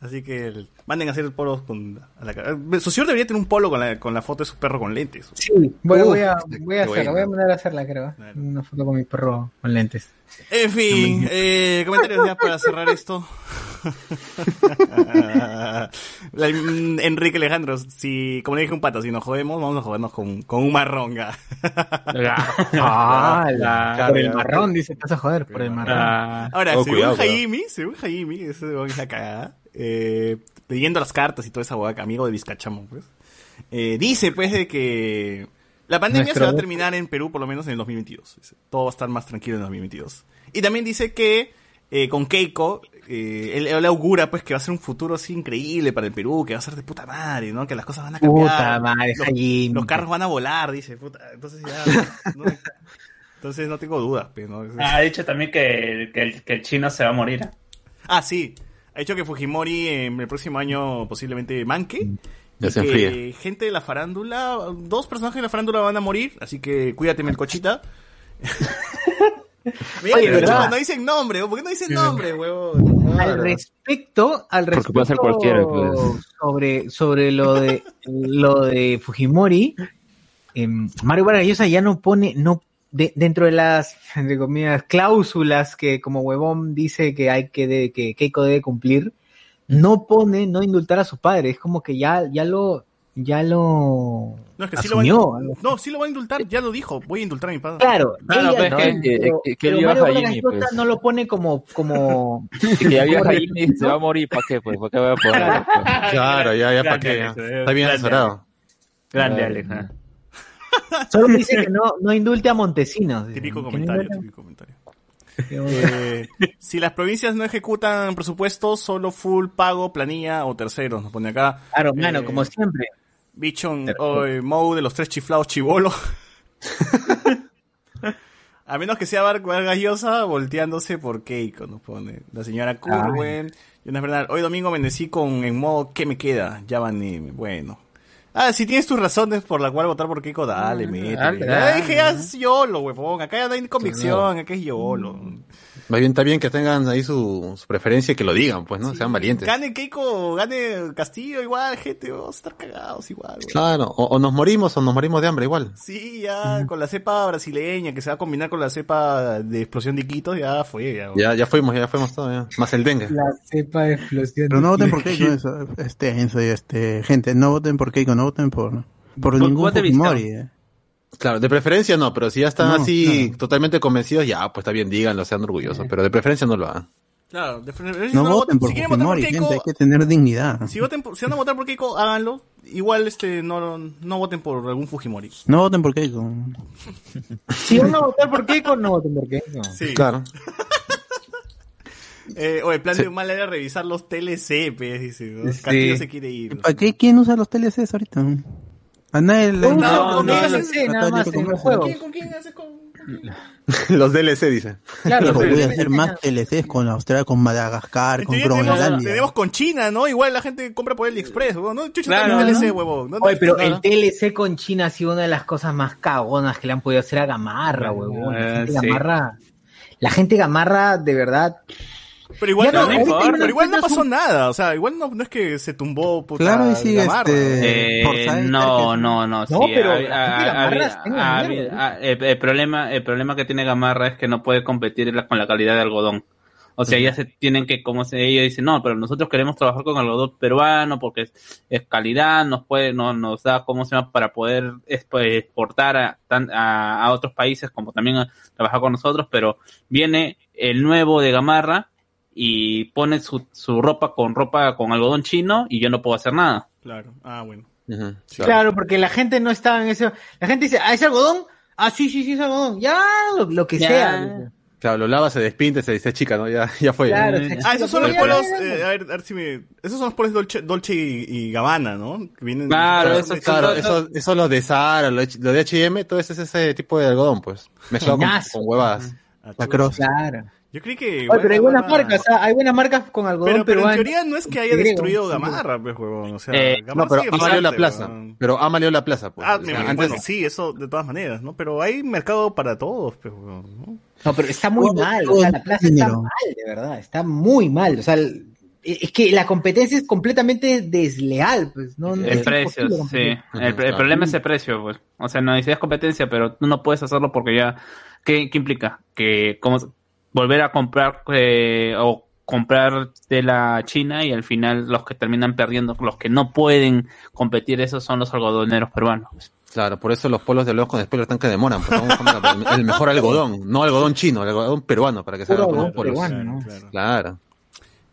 Así que el- manden a hacer el polo con a la cara. Su señor debería tener un polo con la, con la foto de su perro con lentes. Sí, bueno, Uf, voy a, voy a hacerla, voy a mandar a hacerla, creo. Claro. Una foto con mi perro con lentes. En fin, eh, comentarios ya para cerrar esto. Mm, Enrique Alejandro, si, como le dije un pata, si nos jodemos, vamos a jodernos con, con un marronga. Ah, la- por el marrón, dice, te vas a joder, por el marrón. Ah, Ahora, Oh, según cuidado. Jaime, según Jaime, ese huevón es la cagada, eh, leyendo las cartas y toda esa hueá, amigo de Vizcachamo, pues, eh, dice, pues, de que la pandemia Nuestro- se va a terminar en Perú por lo menos en el 2022. Dice, Todo va a estar más tranquilo en el 2022. Y también dice que eh, con Keiko, eh, él, él augura, pues, que va a ser un futuro así increíble para el Perú, que va a ser de puta madre, ¿no? Que las cosas van a cambiar. Puta madre, los, los carros van a volar, dice, puta. Entonces ya, no, entonces no tengo dudas, pues, ¿no? ha dicho también que, que, el, que el chino se va a morir. ¿eh? Ah, sí. Ha dicho que Fujimori en el próximo año posiblemente manque. Ya y se que enfría. gente de la farándula, dos personajes de la farándula van a morir, así que cuídate, Melcochita. Mira, Oye, pero ¿verdad? no dicen nombre, ¿por qué no dicen nombre, huevón? Al respecto, al Porque respecto puede ser cualquiera, pues. sobre, sobre lo de lo de Fujimori, em, Mario Vargas Llosa ya no pone, no de- dentro de las entre comillas, cláusulas que como huevón dice que hay que de, que Keiko debe cumplir, no pone no indultar a su padre, es como que ya, ya lo ya lo No, es que sí lo, va a indultar. no, sí lo va a indultar, ya lo dijo, voy a indultar a mi padre. Claro, Claro, ella pues, no, que- que- pero- que- que pero él Mario pues. no lo pone como como que ya ahí y se va a morir, ¿para qué? Pues, ¿para qué voy a poner? Claro, ya, ya, ¿para qué? Está bien asesorado. Grande. Alex. ¿Eh? Solo me dice que no, no indulte a Montesinos. Típico no comentario, indulte- típico comentario. Eh, si las provincias no ejecutan presupuestos, solo full pago, planilla o terceros, nos pone acá. Claro, mano, Eh, como siempre. Bichon o eh, Mou de los tres chiflados chivolo. A menos que sea Vargas Llosa volteándose por Keiko, nos pone. La señora Curwen. Jonas Bernal. Hoy domingo amanecí con en modo ¿qué me queda? Ya van Bueno. Ah, si tienes tus razones por la cual votar por Keiko, dale, métele. dale, Ya dale. dije, ya es YOLO, huevón. Acá ya no hay convicción, acá es YOLO. Más bien está bien que tengan ahí su, su preferencia y que lo digan, pues, ¿no? Sean valientes. Gane Keiko, gane Castillo, igual, gente, vamos a estar cagados igual, güey. Claro, o, o nos morimos o nos morimos de hambre igual. Sí, ya con la cepa brasileña que se va a combinar con la cepa de explosión de Iquitos, ya fue. Ya, Ya, ya fuimos, ya fuimos todo, ya. Más el dengue. La cepa de explosión. Pero no voten por Keiko, eso, este, este, gente, no voten por Keiko, no voten por, por Vos- ningún Fujimori. eh. Claro, de preferencia no, pero si ya están No, así claro. totalmente convencidos, ya, pues está bien, díganlo, sean orgullosos, pero de preferencia no lo hagan. Claro, de preferencia No no voten por si quieren votar por Fujimori, Keiko, gente, hay que tener dignidad. si, voten por- si van a votar por Keiko, háganlo. Igual este no, no voten por algún Fujimori. No voten por Keiko. Si van a votar por Keiko, no voten por Keiko. Sí. Claro. Eh, o el plan de mal era revisar los TLC, pues, dice. ¿no? Sí. Castillo se quiere ir. ¿Para qué? ¿Quién usa los TLCs ahorita? A nadie le... No, no, con no, DLC nada más en los juegos. ¿Con quién haces con.? los DLC, dice. Claro, voy a hacer más TLCs con Australia, con Madagascar, En con Groenlandia. tenemos con China, ¿no? Igual la gente compra por AliExpress, huevón. No, chucha, Claro, también ¿no? TLC, huevón. No, Oye, pero no, el TLC con China ha sido una de las cosas más cagonas que le han podido hacer a Gamarra, huevón. La Eh, gente sí. Gamarra, la gente Gamarra, de verdad. Pero igual, no, no, pero igual- pero igual no un- pasó nada. O sea, igual no, no es que se tumbó puta Claro, y este... Eh, Forsyth, no, no, no, sí. No, pero ha- el, el problema, el problema que tiene Gamarra es que no puede competir con la calidad de algodón. O sea, ya se tienen que, como se, ellos dicen, no, pero nosotros queremos trabajar con algodón peruano porque es, es calidad, nos puede, no, nos da, ¿cómo se llama? Para poder expo- exportar a, tan- a, a otros países como también a trabajar con nosotros, pero viene el nuevo de Gamarra y pone su, su ropa con ropa con algodón chino y yo no puedo hacer nada. Claro. Ah, bueno. Claro. porque la gente no estaba en eso. La gente dice, ah, ¿es algodón? Ah, sí, sí, sí, es algodón. Ya, lo, lo que Ya. sea. Claro, lo lava, se despinte, se dice chica, ¿no? Ya, ya fue. Claro, se- Ah, esos son los polos, eh, a ver, a ver si me... Esos son los polos Dolce, Dolce y, y Gabbana, ¿no? Que vienen Claro, Claro, eso de- Claro, Todo- eso, eso lo de Zara, lo de, H&M, todo eso es ese tipo de algodón, pues. Mezclado con, con huevadas. Ah, La cross. Claro. Yo creí que... Oye, pero hay buenas Gamarra- marcas, ah, hay buenas marcas con algodón Pero, pero en teoría no es que haya destruido Gamarra, pues, huevón. O sea, Eh, Gamarra No, pero ha valido la plaza. huevón. Pero ha valido la plaza, pues. Ah, O me- sea, me- antes- bueno, sí, eso de todas maneras, ¿no? Pero hay mercado para todos, pues, huevón, ¿no? No, pero está muy mal, o sea, la plaza está mal, de verdad, está muy mal, o sea, el- es que la competencia es completamente desleal, pues, no, no El es precio, sí. El, problema es el precio, pues. O sea, no necesitas competencia, pero tú no puedes hacerlo porque ya. ¿Qué, qué implica? Que como volver a comprar eh, o comprar de la China y al final los que terminan perdiendo, los que no pueden competir, esos son los algodoneros peruanos. Claro, por eso los polos de lejos con spoiler están que demoran, el mejor algodón, no algodón chino, el algodón peruano, para que se hagan algodón polos. peruano, ¿no? Claro. Claro.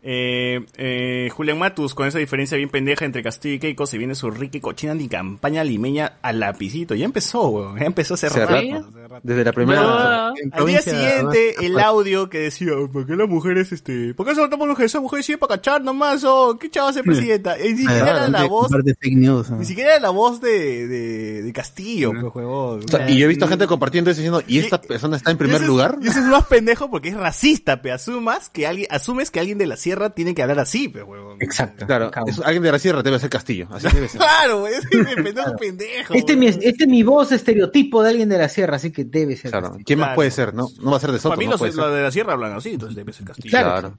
Eh, eh, Julián Matus, con esa diferencia bien pendeja entre Castillo y Keiko, se viene su rica y cochina ni campaña limeña al lapicito. Ya empezó, weón. Ya empezó hace Hace rato. rato. hace Desde la primera. No, al día siguiente, el audio que decía, ¿por qué las mujeres, este, por qué solo tomamos mujeres? Esa mujer sí para cachar nomás, oh, qué chava ser presidenta. Y ni siquiera era la voz, de fake news. ¿no? ni siquiera era la voz de, de, de Castillo, pues, huevón. O sea, y yo he visto gente compartiendo eso diciendo, ¿y esta persona está en Y primer es- lugar? Y eso es más pendejo porque es racista, pe. Asumas que alguien, asumes que alguien de la sierra tiene que hablar así, pe, huevón. Exacto. Claro, es- alguien de la sierra debe ser Castillo. Así debe ser. Claro, güey, es pendejo, pendejo. Este es, mi, este es mi voz estereotipo de alguien de la sierra, así que debe ser. Claro. Castillo. ¿Quién más Claro. puede ser? No, no va a ser de Soto. Para mí no los, puede ser. los de la sierra hablan así, entonces debe ser Castillo. Claro.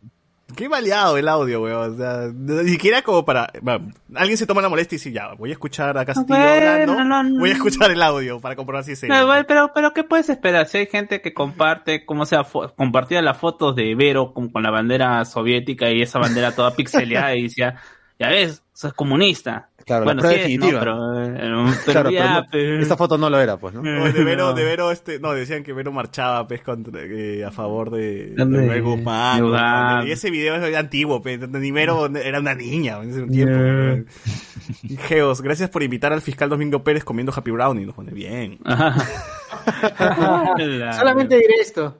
Qué maleado el audio, weón. O sea, ni siquiera como para. va, alguien se toma la molestia y dice, ya, voy a escuchar a Castillo Bueno, no, no. Voy a escuchar el audio para comprobar si es él. Bueno, pero, pero ¿qué puedes esperar? Si hay gente que comparte, como sea, compartía las fotos de Vero con, con la bandera soviética y esa bandera toda pixeleada y decía, ya ves, sos comunista. Claro, bueno, la sí es, definitiva. Pero, eh, pero Claro, ya, pero no- foto no lo era, pues, ¿no? O de Vero, de Vero, este, no, decían que Vero marchaba, pues, contra, eh, a favor de, de Guzmán. Y ese video es antiguo, pues, ni Vero era una niña en ese tiempo. Y Geos, gracias por invitar al fiscal Domingo Pérez comiendo Happy Brownie. Nos pone bien. Solamente diré esto.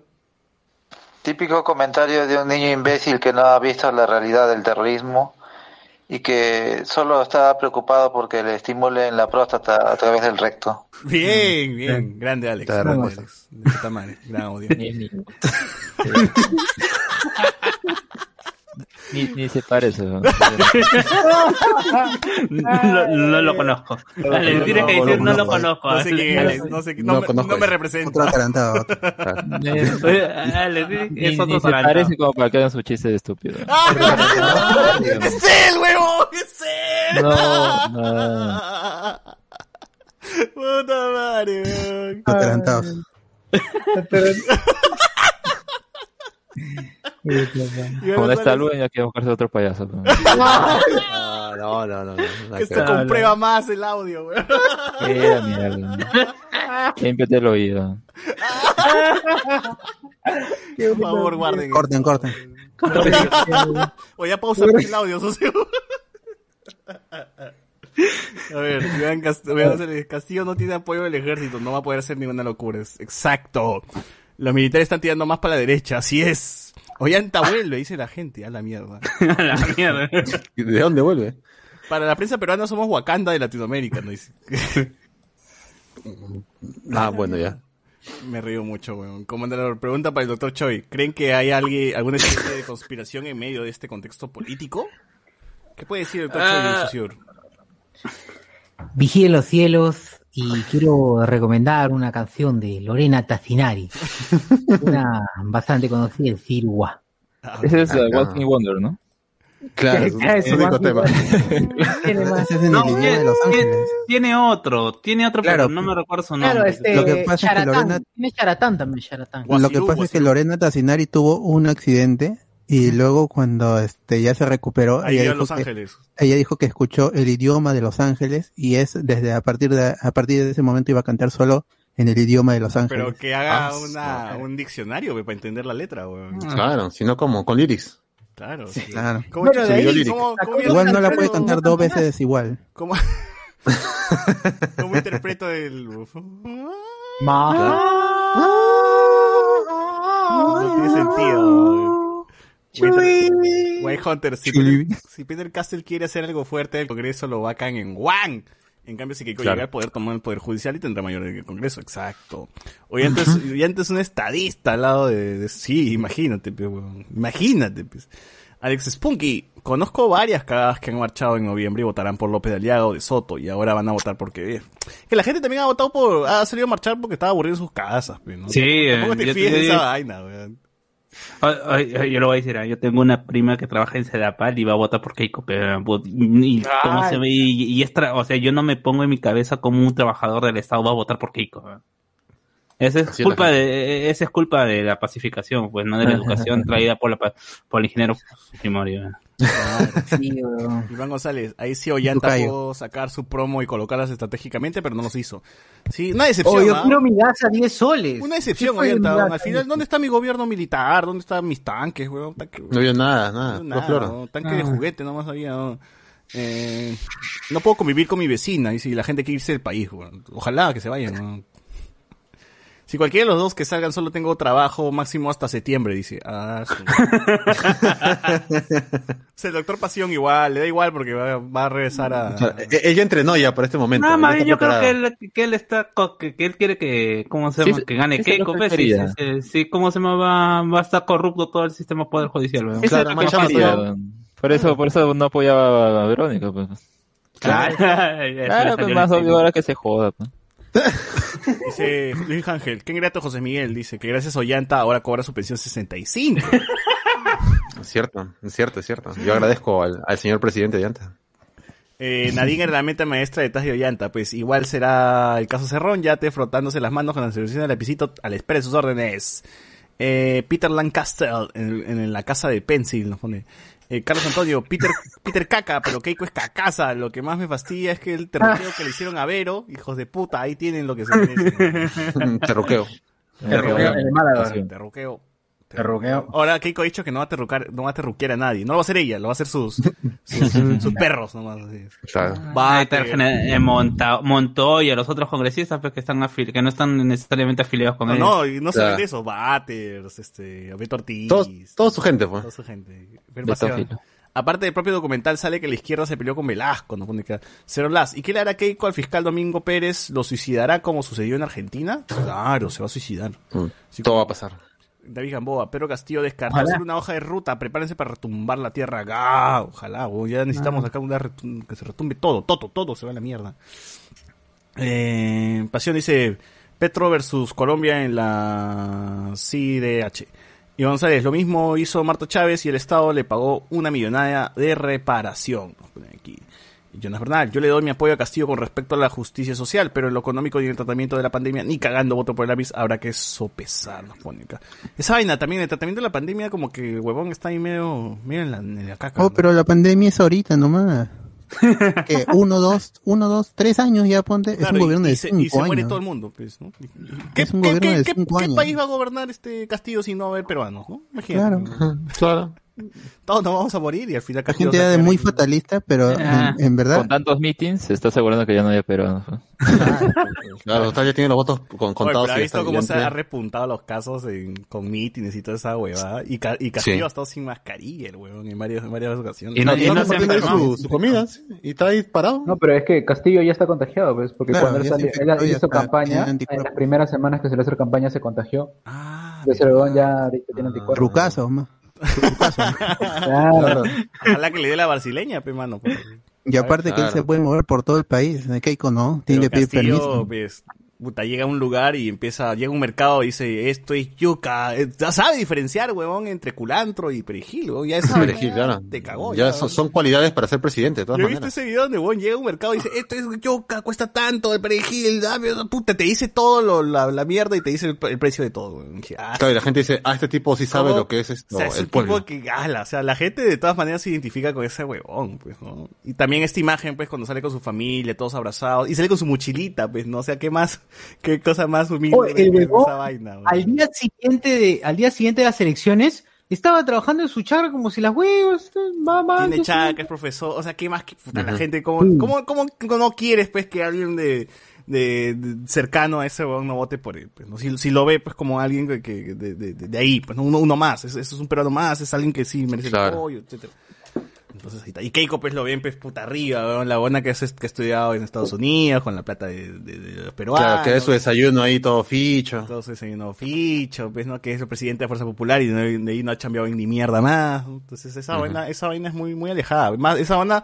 Típico comentario de un niño imbécil que no ha visto la realidad del terrorismo y que solo está preocupado porque le estimulen la próstata a través del recto. Bien, bien. Grande Alex. Está Grande. Alex. De puta madre. Gran audio. Ni, ni, se parece. ¿no? no, no lo conozco. Dale, tienes que decir no lo conozco. No sé quién es Alex. No, sé, no, No me- conozco no me eso. representa. Otro atarantado. otro. Dale, Ni, es otro parece como para que hagan su chiste de estúpido. ¡Ah! ¡Es él, huevón! ¡Es él! No, no. Puta madre, weón. Atarantados. Está sale- Luen, ya quiero buscarse otro payaso. ¿no? No, no, no, no. Esto comprueba más el audio, weón. Mira, mierda. Límpiate el oído. Por favor, guarden. Corten, corten. O ya pausa el audio, socio. A ver, Iván Cast- Iván González, Castillo no tiene apoyo del ejército, no va a poder hacer ninguna locura. Es- Exacto. Los militares están tirando más para la derecha, así es. Ollanta vuelve, dice la gente, a la mierda. A la mierda. ¿De dónde vuelve? Para la prensa peruana somos Wakanda de Latinoamérica, ¿no? Dice. Ah, bueno, ya. Me río mucho, weón. Comandador, pregunta para el doctor Choi. ¿Creen que hay alguien, alguna especie de conspiración en medio de este contexto político? ¿Qué puede decir el doctor Choi, Ah. socio? Vigile los cielos y quiero recomendar una canción de Lorena Tassinari. Una bastante conocida, el Cirua. Ese es uh. Walking Wonder, ¿no? Claro, es un Ese único tema. Tiene el idioma tiene, otro, tiene otro, Claro, pero no me recuerdo su nombre. Claro, este, Lo que pasa es que Charatán. Lorena- Tiene Charatán también, Charatán. Lo que pasa es que. Lorena Tassinari tuvo un accidente y luego cuando este ya se recuperó, Ahí ella dijo, Los que, Ángeles. ella dijo que escuchó el idioma de Los Ángeles y es desde a partir de a partir de ese momento iba a cantar solo en el idioma de Los Ángeles. Pero que haga Ah, una, un diccionario, we, para entender la letra, weón. Claro, sino como con lyrics. Claro. sí. Claro. ¿Cómo, Bueno, ahí ¿cómo- cómo- Igual no la puede cantar dos veces igual. ¿Cómo, cómo interpreto el... No tiene sentido. White, White Hunter, si Peter, si Peter Castell quiere hacer algo fuerte del Congreso, lo vacan en Wang. En cambio, si Keiko Claro. llega al poder, tomar el poder judicial y tendrá mayor en el Congreso. Exacto. Oye, antes, y antes un estadista al lado de... de- sí, imagínate, pues. Imagínate, pues. Alex Spunky, conozco varias cagadas que han marchado en noviembre y votarán por López de Aliaga o de Soto y ahora van a votar por qué. Que la gente también ha votado por, ha salido a marchar porque estaba aburrido en sus casas, pues, ¿no? Sí, eh, te yo fíes te- de esa vaina, weón. Ay, ay, ay, yo lo voy a decir, ah, yo tengo una prima que trabaja en Sedapal y va a votar por Keiko, pero y, ¿cómo se ve? Y, y es tra- o sea, yo no me pongo en mi cabeza como un trabajador del Estado va a votar por Keiko. ¿no? Esa es Así culpa de, esa es culpa de la pacificación, pues no de la educación traída por la, pa- por el ingeniero Fujimori. ¿No? Sí, weón. Iván González, ahí sí Ollanta pudo sacar su promo y colocarlas estratégicamente, pero no los hizo. Sí, una decepción, Oh, yo ¿ah? quiero mi gas a 10 soles. Una decepción, ¿Qué fue Ollanta. Al final, 10 ¿dónde está mi gobierno militar? ¿Dónde están mis tanques, weón? Tanque, No había nada, nada. no. Tanque de juguete, nomás había. ¿no? Eh, no puedo convivir con mi vecina y si la gente quiere irse del país, weón. Ojalá que se vayan, ¿no? Si cualquiera de los dos que salgan solo tengo trabajo máximo hasta septiembre, dice. Ah, sí. o sea, el doctor Pasión igual, le da igual porque va, va a regresar a... O sea, e- ella entrenó ya para este momento. No, más yo creo que él, que él está, que, que él quiere que, ¿cómo se Sí, llama? que gane Keiko, que sí, sí, sí, sí, ¿cómo se llama? Va, va a estar corrupto todo el sistema poder judicial, weón. Eso es que. Por eso, por eso no apoyaba a Verónica, pues. Claro, Claro, pues más obvio ahora que se joda, pues. Dice Luis Ángel, qué ingrato José Miguel, dice que gracias a Ollanta ahora cobra su pensión 65. Es cierto, es cierto, es cierto. Yo agradezco al, al señor presidente de antes. Eh, Nadine era la meta maestra de Taz de Ollanta, pues igual será el caso Cerrón, ya te frotándose las manos con la solución del lapicito a la espera de sus órdenes. Eh, Peter Lancaster, en, en la casa de Pencil, nos pone. Eh, Carlos Antonio, Peter, Peter Caca, pero Keiko es cacaza. Lo que más me fastidia es que el terroreo que le hicieron a Vero, hijos de puta, ahí tienen lo que se merecen. Terruqueo. Terruqueo, el Málaga. Terruqueo. Ahora Keiko ha dicho que no va a terrucar, no va a terruquear a nadie. No lo va a hacer ella, lo va a hacer sus, sus, sus perros nomás. así. Claro. Va a estar eh, Monta Montoya, los otros congresistas pues, que están afili- que no están necesariamente afiliados con No, él. no, y no Claro. solamente eso, Batters, este, Beto Ortiz. Todos, toda su gente, pues. toda su gente. Aparte del propio documental sale que la izquierda se peleó con Velasco, que Cero Blas. ¿Y qué le hará Keiko al fiscal Domingo Pérez? ¿Lo suicidará como sucedió en Argentina? Claro, se va a suicidar. Mm, Sí, Todo va a pasar. David Gamboa, Pedro Castillo descartó Ojalá. hacer una hoja de ruta, prepárense para retumbar la tierra. ¡Ah! Ojalá, weón, ya necesitamos acá una que se retumbe todo, todo, todo se va a la mierda. Eh, Pasión dice Petro versus Colombia en la CIDH. Y González, lo mismo hizo Marta Chávez y el Estado le pagó una millonada de reparación. Nos ponen aquí. Jonas Bernal, yo le doy mi apoyo a Castillo con respecto a la justicia social, pero en lo económico y en el tratamiento de la pandemia, ni cagando voto por el lápiz, habrá que sopesar, nos pone acá. Esa vaina también, el tratamiento de la pandemia, como que el huevón está ahí medio, medio en la, en la caca. Oh, ¿no? pero la pandemia es ahorita nomás. que uno, dos, uno, dos, tres años ya ponte. es Claro, un gobierno y, de y se, cinco y se muere años. todo el mundo, pues, ¿no? ¿Qué, Es un qué- gobierno qué- de qué- cinco qué años. país va a gobernar este Castillo si no va a haber peruanos, no? Imagínate. Claro. Claro. Todos nos vamos a morir y al final La gente se va ya a de quedar muy fatalista, pero Ah. en, en verdad. Con tantos meetings, se está asegurando que ya no haya peruanos. pues. Claro, ya tiene los votos con- Oye, contados. pero ha visto cómo se entre- ha repuntado los casos en- con mítines y toda esa huevada. Y, Ca- y Castillo Sí. ha estado sin mascarilla, el huevón, en varias, en varias ocasiones. Y no- y No, no no, se tiene su, su comida y está ahí parado. No, pero es que Castillo ya está contagiado, pues, porque Claro, cuando él, salió, él hizo está, campaña, en las primeras semanas que se le hizo campaña se contagió. Ah, Entonces el huevón ya tiene anticuerpos. Rucaso, ma. Claro. Ojalá que le dé la brasileña, pe, mano. Y aparte que él se puede mover por todo el país. De Keiko no, tiene Pero que pedir Castillo, permiso. pues, puta, llega a un lugar y empieza, llega a un mercado y dice, esto es yuca. Eh, Ya sabe diferenciar, huevón, entre culantro y perejil, huevón. Ya esa Perejil, claro. Te cagó, Ya ya. son, son cualidades para ser presidente, de todas Yo he visto ese video donde huevón llega a un mercado y dice, esto es yuca, cuesta tanto, el perejil, dame, puta, te dice todo lo, la, la mierda y te dice el, el precio de todo, huevón. Ah, Claro, y la gente dice, ah, este tipo sí sabe ¿Cómo? lo que es esto, O sea, es el pueblo. tipo que, ala, o sea, la gente de todas maneras se identifica con ese huevón, pues, ¿no? Y también esta imagen, pues, cuando sale con su familia, todos abrazados, y sale con su mochilita, pues, ¿no? O sea, ¿qué más, qué cosa más humilde Oh, el esa vaina, huevón? Al día siguiente de, al día siguiente de las elecciones, estaba trabajando en su chakra como si las huevos, mamá. Tiene soy- es profesor, o sea, ¿qué más? que- puta, la gente, ¿cómo, cómo, cómo no quieres, pues, que alguien de, de, de- cercano a ese huevón no vote por él? Pues, ¿no? si, si lo ve, pues, como alguien que, que- de, de, de ahí, pues, ¿no? uno, uno más, eso es un peruano más, es alguien que sí merece el Claro. apoyo, etcétera. Entonces ahí está. Y Keiko pues lo ven pues puta arriba, la buena que, es, que ha estudiado en Estados Unidos, con la plata de, de, de los peruanos. Claro, que de su desayuno ahí todo ficho. Todo su desayuno ficho, pues, ¿no? Que es el presidente de Fuerza Popular y de, de ahí no ha cambiado ni mierda más. Entonces esa Ujú. vaina, esa vaina es muy, muy alejada. Más, esa vaina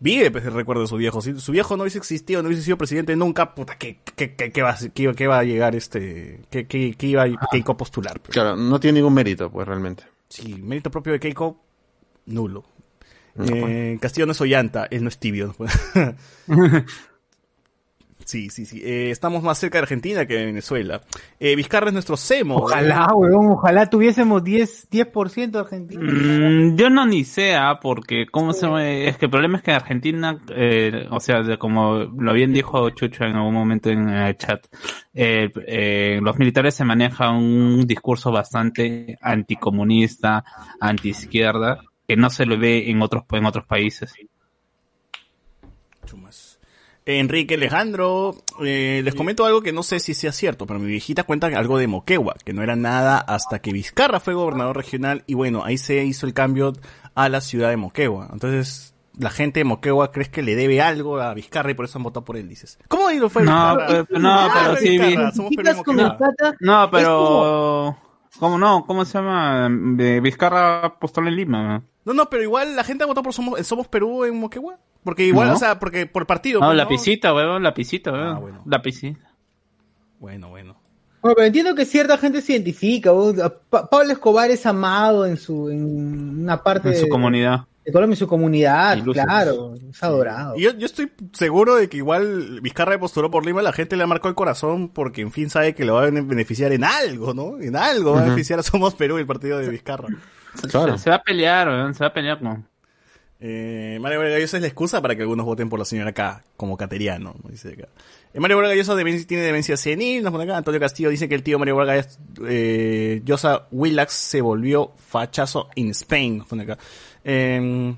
vive pues el recuerdo de su viejo. Si su viejo no hubiese existido, no hubiese sido presidente nunca, puta, ¿qué, qué, qué, qué va, a- qué, va a llegar este, qué, qué, qué iba a Keiko a postular? pues? Claro, no tiene ningún mérito, pues, realmente. Sí, mérito propio de Keiko, nulo. Eh, Castillo no es Ollanta, él no es tibio. sí, sí, sí. Eh, estamos más cerca de Argentina que de Venezuela. Eh, Vizcarra es nuestro semo. Ojalá, weón, ojalá tuviésemos 10, 10% de Argentina. Mm, yo no ni sea, porque cómo se es que el problema es que Argentina, eh, o sea, de- como lo bien dijo Chucho en algún momento en el chat, eh, eh, los militares se manejan un discurso bastante anticomunista, antiizquierda, que no se lo ve en otros en otros países. Chumas. Enrique Alejandro, eh, les comento algo que no sé si sea cierto, pero mi viejita cuenta algo de Moquegua, que no era nada hasta que Vizcarra fue gobernador regional y bueno, ahí se hizo el cambio a la ciudad de Moquegua. Entonces, la gente de Moquegua crees que le debe algo a Vizcarra y por eso han votado por él, dices. ¿Cómo ahí lo fue No, Vizcarra? pero- no, Ah, pero sí. No, pero... ¿Cómo no? ¿Cómo se llama? De Vizcarra postuló en Lima. No, no, pero igual la gente ha votado por Somos, Somos Perú en Moquegua. Porque igual, No. o sea, porque por partido. No, pues, lapicita, weón, lapicita, weón. Ah, bueno. Lapicita. Bueno, bueno. Bueno, pero entiendo que cierta gente se identifica. Pa- Pablo Escobar es amado en su en una parte En su de- comunidad. de Colombia, en su comunidad, Ilusos. claro, es adorado. Y yo, yo estoy seguro de que igual Vizcarra postuló por Lima, la gente le ha marcado el corazón porque en fin sabe que le va a beneficiar en algo, ¿no? En algo va a beneficiar a Somos Perú el partido de Vizcarra. Se, se va a pelear, weón, se va a pelear con... Eh, Mario Vargas es la excusa para que algunos voten por la señora K, como cateriano, ¿no? dice acá. Eh, Mario Vargas Llosa demen- tiene demencia senil, nos pone acá. Antonio Castillo dice que el tío Mario Vargas eh, Llosa Willax se volvió fachazo in Spain, nos pone acá. Eh,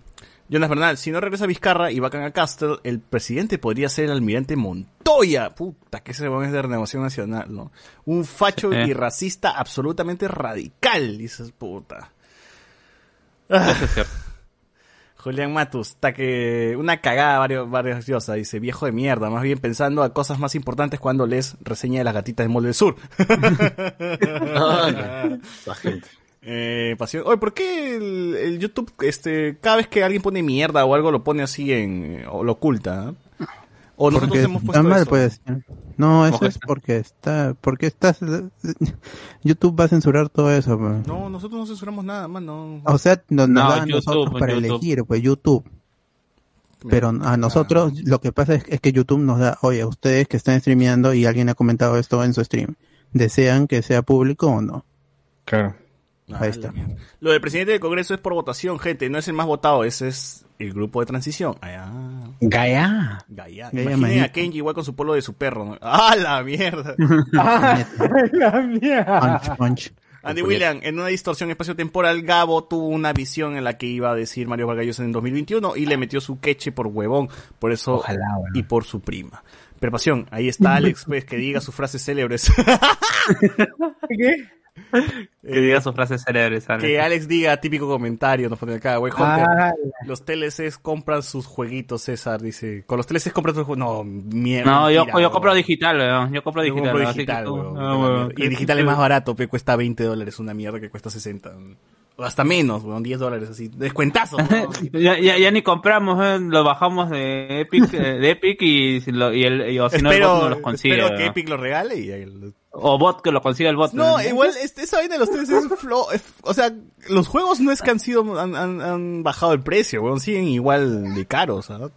Jonas Bernal, si no regresa Vizcarra y vacan a Castle, el presidente podría ser el almirante Montoya. Puta, que ese es de renovación nacional, ¿no? Un facho Sí. y racista absolutamente radical, dices, puta. Ah. Eso es cierto. Julián Matus, está que una cagada varios, varios dice, viejo de mierda, más bien pensando a cosas más importantes cuando lees reseña de las gatitas de Mall del Sur. Esa gente. Eh, pasión. Oye, ¿por qué el, el YouTube, este, cada vez que alguien pone mierda o algo lo pone así en, o lo oculta? ¿eh? O nosotros Porque hemos está puesto mal, eso. pues. No, eso es porque está, porque estás, YouTube va a censurar todo eso. pues. No, nosotros no censuramos nada, más no. O sea, nos, No, da a YouTube, nosotros para YouTube. elegir, pues YouTube. Pero a nosotros lo que pasa es, es que YouTube nos da, oye, ustedes que están streameando y alguien ha comentado esto en su stream, ¿desean que sea público o no? Claro. Ah, Ahí está. Lo del presidente del Congreso es por votación, gente, no es el más votado, ese es el grupo de transición. Ah, Gaia. Gaia. Gaia Imaginen a Kenji igual con su polo de su perro. ¿no? ¡Ah, la mierda! Ah, la mierda. Punch, punch. Andy William, en una distorsión espacio-temporal, Gabo tuvo una visión en la que iba a decir Mario Vargas Llosa en 2021 y le metió su queche por huevón, por eso Ojalá, bueno. y por su prima. Pero pasión, ahí está Alex, pues, que diga sus frases célebres. ¿Qué? Que diga sus frases célebres, Alex. que Alex diga típico comentario, nos pone acá, güey, Ah, Los TLCs compran sus jueguitos, César, dice. Con los TLCs compran sus juegos. No, mierda. No, yo, yo compro digital, weón. Yo compro Yo digital. compro digital, weón. Ah, weón. Y el digital es más barato, pe, cuesta 20 dólares, una mierda que cuesta 60. O hasta menos, weón, 10 dólares así. Descuentazo. Ya, ya, ya ni compramos, eh, lo bajamos de Epic, eh, de Epic y, y el, y- o si no el espero no los consigue. espero que. Epic lo regale y ahí lo- O bot que lo consiga el bot. No, ¿no? igual este, esa vaina de los TLCs es flo- es- o sea, los juegos no es que han sido han, han- han bajado el precio, weón, siguen igual de caros, ¿sabes?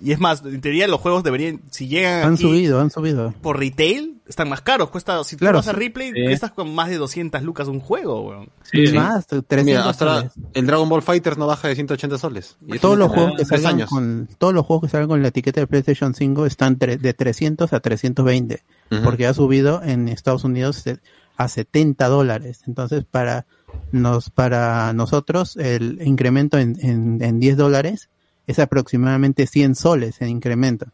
Y es más, en teoría los juegos deberían si llegan Han aquí subido, han subido. por retail están más caros, cuesta si Claro, tú vas a Sí. cuestas con más de 200 lucas un juego, weón. Sí, sí. Más, 300 Mira, hasta soles. el Dragon Ball Fighters no baja de 180 soles. Y todos los juegos que salgan años. con todos los juegos que salgan con la etiqueta de PlayStation 5 están de 300 a 320 Ujú. porque ha subido en Estados Unidos a 70 dólares entonces para nos para nosotros el incremento en, en, en 10 dólares es aproximadamente 100 soles en incremento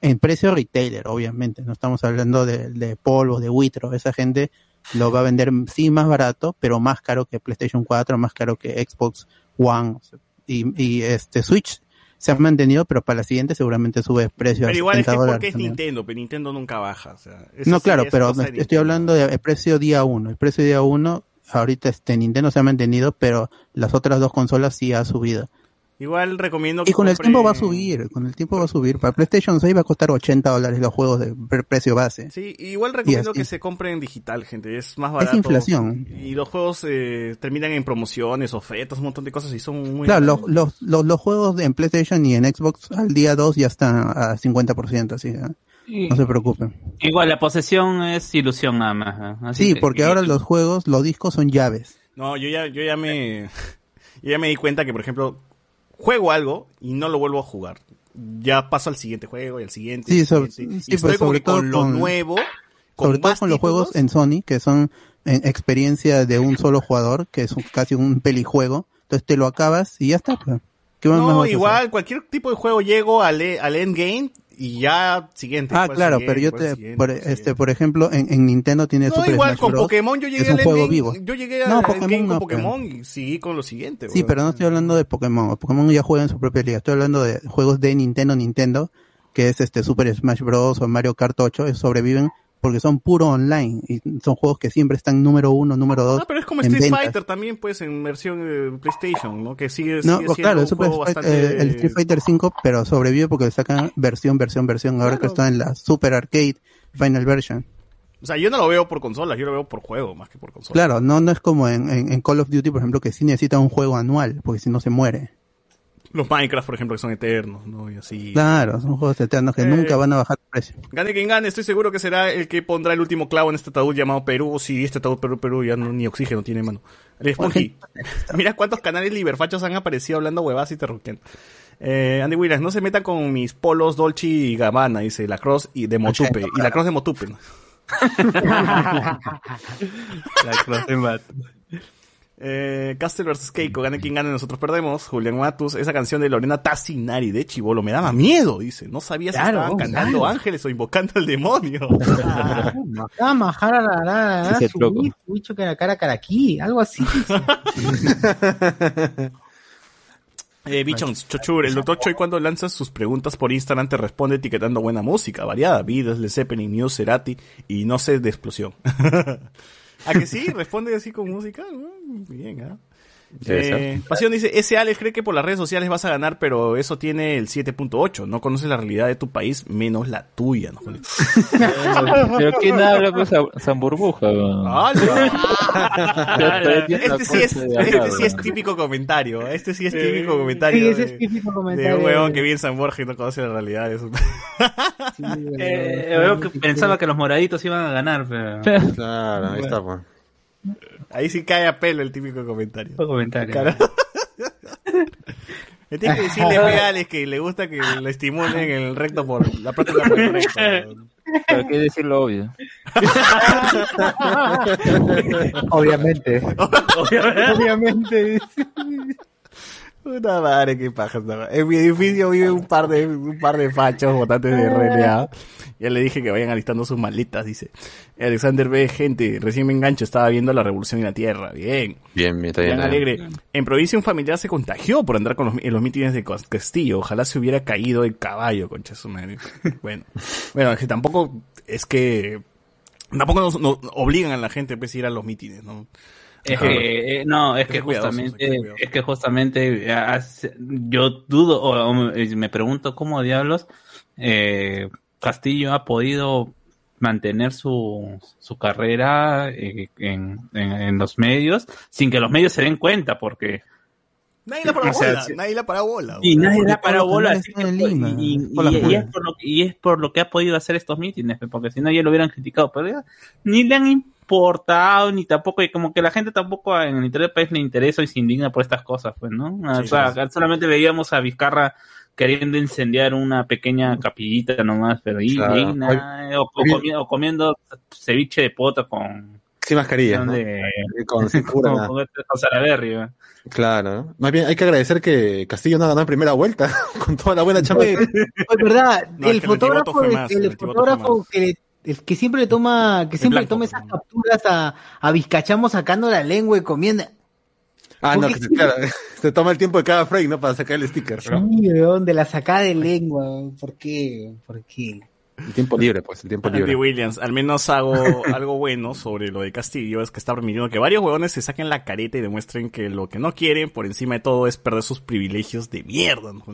en precio retailer obviamente no estamos hablando de, de polvo de Witro esa gente lo va a vender sí más barato pero más caro que PlayStation 4 más caro que Xbox One y, y este Switch se ha mantenido, pero para la siguiente seguramente sube el precio Pero igual es 70 que porque es. Nintendo, pero Nintendo nunca baja, o sea, No, claro, pero de estoy Nintendo. hablando del precio día uno. El precio día uno, ahorita este Nintendo se ha mantenido, pero las otras dos consolas sí ha subido. Igual recomiendo Y que con el tiempo va a subir, con el tiempo va a subir. Para PlayStation 6 va a costar 80 dólares los juegos de pre- precio base. Sí, igual recomiendo que se compren digital, gente, es más barato. Es inflación. Y los juegos eh, terminan en promociones, ofertas, un montón de cosas y son muy... Claro, los, los, los, los juegos de- en PlayStation y en Xbox al día 2 ya están a 50%, así que Y- no se preocupen. Igual, la posesión es ilusión nada más. ¿eh? Así Sí, que- porque ahora los juegos, los discos son llaves. No, yo ya, yo ya me... Yo ya me di cuenta que, por ejemplo, juego algo y no lo vuelvo a jugar. Ya paso al siguiente juego y al siguiente. Sí, siguiente. y estoy pues, como sobre que con todo lo con- nuevo, sobre todo con los juegos en Sony, que son en experiencia de un solo jugador, que es un- casi un pelijuego. Entonces te lo acabas y ya está. pues. ¿Qué más más No, igual, cualquier tipo de juego llego al, al endgame y ya siguiente. Ah, ¿cuál claro, siguiente? pero yo ¿Cuál te, siguiente? por, este, por ejemplo, en, en Nintendo tiene No, Super igual Smash con Bros. Pokémon yo llegué es un al juego ending, vivo. Yo llegué No, al Pokémon endgame con no, Pokémon y seguí con lo siguiente. Sí, pero no estoy hablando de Pokémon. Pokémon ya juega en su propia liga. Estoy hablando de juegos de Nintendo, Nintendo, que es este Super Smash Bros. o Mario Kart 8, eh, sobreviven porque son puro online y son juegos que siempre están número uno, número dos. Ah, pero es como Street ventas. Fighter también, pues, en versión eh, PlayStation, ¿no? Que sigue, No, sigue pues siendo claro, un juego bastante... eh, el Street Fighter 5, pero sobrevive porque le sacan versión, versión, versión. Ahora que está en la Super Arcade Final Version. O sea, yo no lo veo por consolas, yo lo veo por juego más que por consola. Claro, no, no es como en, en, en Call of Duty, por ejemplo, que sí necesita un juego anual, porque si no se muere. Los Minecraft, por ejemplo, que son eternos, ¿no? Y así. Claro, son juegos eternos que Eh, nunca van a bajar de precio. Gane quien gane, estoy seguro que será el que pondrá el último clavo en este ataúd llamado Perú. Si este ataúd Perú, Perú ya no, ni oxígeno tiene, mano. El Spunky. Mira cuántos canales liberfachos han aparecido hablando huevas y terruqueando. Eh, Andy Williams, no se metan con mis polos Dolce y Gabbana, dice la cross y de Motupe. Y la cross de Motupe. ¿no? La cross de Motupe. Eh, Castle vs. Keiko, gane quien gane, nosotros perdemos. Julián Matus, esa canción de Lorena Tassinari de Chivolo me daba miedo, dice. No sabía si Claro, estaban cantando claro. ángeles o invocando al demonio. Ah, bicho que la cara cara aquí, algo así. Eh, Bichons, Chochur, el doctor Choi cuando lanza sus preguntas por Instagram te responde etiquetando buena música, variada, Vidas, Le Zeppelin, News, Cerati y no sé de explosión. ¿A que sí? Responde así con música. Bien, ¿ah? Eh. Pasión dice, ese Alex cree que por las redes sociales vas a ganar, pero eso tiene el 7.8. No conoces la realidad de tu país, menos la tuya. ¿no? Pero ¿quién habla pues San- Burbuja? ¡Hala! Este sí es, de acá, este sí es típico comentario. Este sí es típico comentario. Sí, ese de, es típico de comentario. un huevón que vive en San Borja y no conoce la realidad de su Eh, veo que pensaba que los moraditos iban a ganar, pero... Claro, ahí está, pues. Ahí sí cae a pelo el típico comentario. comentario. Claro. Me tienes que decirle a Alex que le gusta que le estimulen el recto por la próstata por el recto. Pero qué decir lo obvio. Obviamente. Obviamente. Puta madre, qué paja. En mi edificio vive un par de, un par de fachos votantes de RNA. Ya le dije que vayan alistando sus maletas, dice. Alexander B, gente, recién me engancho, estaba viendo la revolución en la tierra. Bien. Bien, bien, está bien. Alegre. En provincia un familiar se contagió por andar con los, en los mítines de Castillo. Ojalá se hubiera caído el caballo, concha su madre. Bueno. Bueno, es que tampoco es que tampoco nos, nos obligan a la gente pues, a ir a los mítines, ¿no? Es Ajá. que, eh, no, es que justamente, es que justamente hace- yo dudo, o, o me pregunto cómo diablos eh, Castillo ha podido mantener su, su carrera eh, en, en, en los medios sin que los medios se den cuenta, porque Nadie la para O sea, bola, sí. nadie la para bola. y nadie la y- y es por lo, y es por lo que ha podido hacer estos mítines, porque si no ya lo hubieran criticado, pero ya ni le han importado, ni tampoco, y como que la gente tampoco en el interior del país le interesa y se indigna por estas cosas, pues, ¿no? O Sí, sea, sí, solamente veíamos a Vizcarra queriendo incendiar una pequeña capillita nomás, pero ahí, Claro. ahí nada, o, o comi- o comiendo ceviche de pota con... Sin mascarilla, ¿no? de- Con, sin con, cura, con, con Salaberry, ¿no? Claro. Más bien hay que agradecer que Castillo no ganó en primera vuelta con toda la buena chamba. Verdad, No, es el que el fotógrafo, el, más, el fotógrafo que, el que siempre le toma, que siempre le toma esas capturas a, a Vizcachamo sacando la lengua y comiendo. Ah, no, que se, claro, se toma el tiempo de cada frame, ¿no? Para sacar el sticker. Sí, weón, de la sacada de lengua. ¿Por qué? ¿Por qué? El tiempo libre, pues, el tiempo Andy libre. Williams, al menos hago algo bueno sobre lo de Castillo, es que está permitiendo que varios huevones se saquen la careta y demuestren que lo que no quieren, por encima de todo, es perder sus privilegios de mierda. ¿no?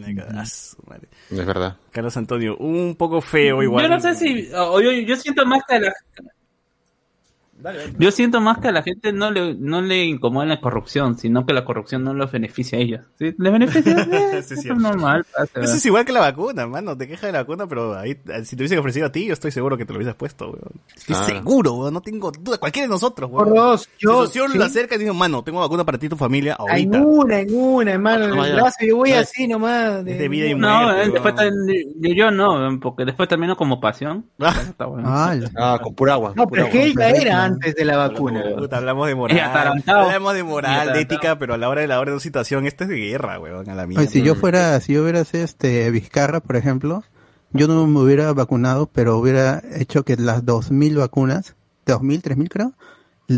Es verdad. Carlos Antonio, un poco feo igual. Yo no sé si, o yo, yo siento más que yo siento más que a la gente no le, no le incomoda la corrupción, sino que la corrupción no los beneficia a ellos. ¿Sí? ¿Les beneficia? Eh, Sí, es eso es cierto. normal. pasa. Eso es igual que la vacuna, mano. Te quejas de la vacuna, pero ahí, si te hubiesen ofrecido a ti, yo estoy seguro que te lo hubieses puesto, weón. Estoy Ah. seguro, weón. No tengo duda. Cualquiera de nosotros, weón. Por dos, yo. Si la acerca y dice, mano, tengo vacuna para ti y tu familia En ahorita. una, en una, hermano, en No, brazo. Yo voy No, así nomás. De vida y No, muerte. eh, weón. después también- yo, no, porque después termino como pasión. Está bueno. Ah, Ah, con pura agua. No, pero es que ya era antes de la vacuna. Puta, hablamos de moral. Hablamos de moral, de ética, pero a la hora de la hora de una situación, esto es de guerra, weón, a la mierda. Oye, si yo fuera, si yo hubiera sido este Vizcarra, por ejemplo, yo no me hubiera vacunado, pero hubiera hecho que las 2.000 vacunas, 2.000, 3.000 creo,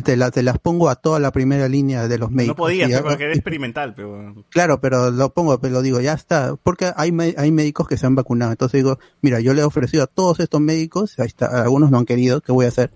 te, la- te las pongo a toda la primera línea de los médicos. No podías, Y pe, hago- porque era experimental, pero Claro, pero lo pongo, pero lo digo, ya está, porque hay, hay médicos que se han vacunado. Entonces digo, mira, yo le he ofrecido a todos estos médicos, ahí está, algunos no han querido, ¿qué voy a hacer?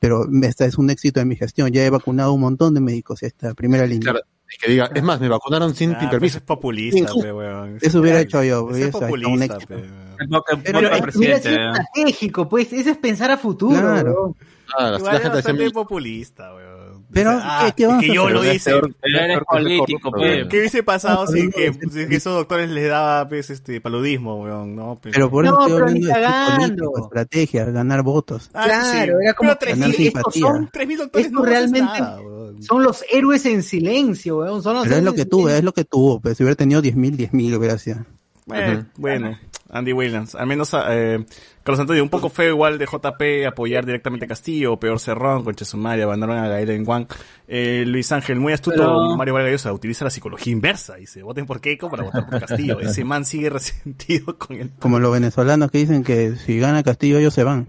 Pero este es un éxito de mi gestión, ya he vacunado un montón de médicos, esta primera línea. Claro, y que diga, es más, me vacunaron sin Ah, permiso. eso es populista, pe, weón. Eso hubiera hecho yo, Eso es populista, éxito. pe. Lo que Pero es- sido ¿eh? estratégico, pues, eso es pensar a futuro. Claro. weón. Ah, Igual la es gente decía, bastante populista, weón. Pero, ah, ¿qué- qué es vamos que a yo hacer? lo hice. peor- es Pero eres peor que ser político, corrupto, pe. weón. ¿Qué hubiese pasado No, si no, que, no, si que esos doctores les daba pues, este paludismo, weón? No, pues, Pero por eso estoy hablando de estrategia, ganar votos. Ah, Claro, era como Pero tres estos son tres mil doctores Esto no haces realmente nada, son los héroes en silencio, weón. Son los Pero es lo que silencio. es lo que tuvo. Pero si hubiera tenido 10.000, 10.000 hubiera sido. Eh. Bueno, Andy Williams. Al menos, eh, Carlos Antonio, un poco feo igual de JP apoyar directamente a Castillo, peor Cerrón, con Chesumaria, abandonaron a Gael en Juan. Eh, Luis Ángel, muy astuto, Pero- Mario Vargas Llosa, utiliza la psicología inversa. Dice, voten por Keiko para votar por Castillo. Ese man sigue resentido con el... Como los venezolanos que dicen que si gana Castillo ellos se van.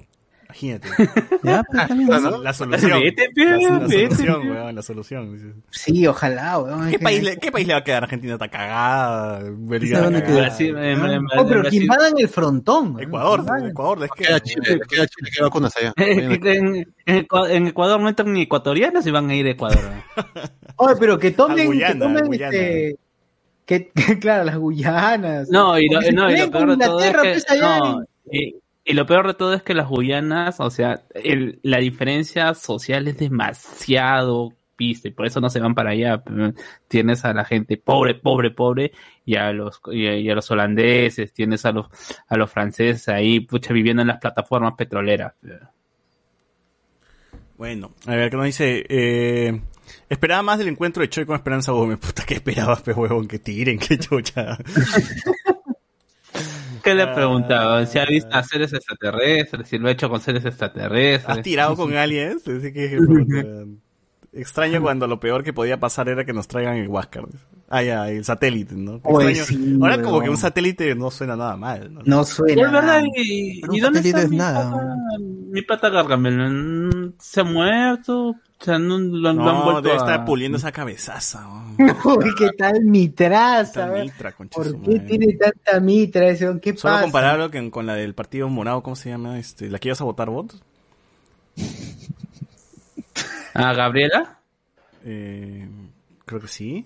Imagínate. Ya, pues, también, La, ¿no? la solución. Vete, la, la vete, solución, pe. weón, la solución. Dice. Sí, ojalá, weón. ¿Qué que- país, le, ¿Qué país le va a quedar? Argentina está cagada. Cagada. Brasil, eh, en- en- Oh, pero Brasil- que invadan el frontón. weón. Ecuador. Ecuador, es que... Queda Chile, queda Chile, ¿qué vacunas allá? en, en Ecua- en Ecuador no entran ni ecuatorianos y van a ir a Ecuador. Oye, pero que tomen, Guyana, que tomen este, que, que, claro, las Guyanas. No, y lo, no, y lo peor de todo es que, pues, no, y, y lo peor de todo es que las Guyanas, o sea, el- la diferencia social es demasiado vista y por eso no se van para allá. Tienes a la gente pobre, pobre, pobre y a los y a, los holandeses, tienes a los a los franceses ahí, pucha, viviendo en las plataformas petroleras. Bueno, a ver, ¿qué nos dice? Eh, esperaba más del encuentro de Choi con Esperanza Gómez. Puta, ¿qué esperabas, pe huevón? Que tiren, que chucha. ¿Qué le preguntaba? Si ha visto a seres extraterrestres, si lo ha hecho con seres extraterrestres. ¿Has tirado con aliens? Así que, extraño cuando lo peor que podía pasar era que nos traigan el Huáscar. Ah, ya, el satélite, ¿no? Oye, Extraño. sí, Ahora como que un satélite no suena nada mal, ¿no? No suena. Es verdad, y, ¿y un dónde satélite está es mi nada. plata? Mi plata Gargamel, ¿se ha muerto? O sea, no, lo, lo han No, vuelto debe a- estar puliendo esa cabezaza. ¿no? Uy, ¿qué tal mi traza? Esta weón? mitra, ¿Por qué madre. tiene tanta mitra? ¿Qué Solo pasa? compararlo con, con la del partido morado, ¿cómo se llama? Este, ¿La que ibas a votar vos? ¿A Gabriela? Eh, creo que sí.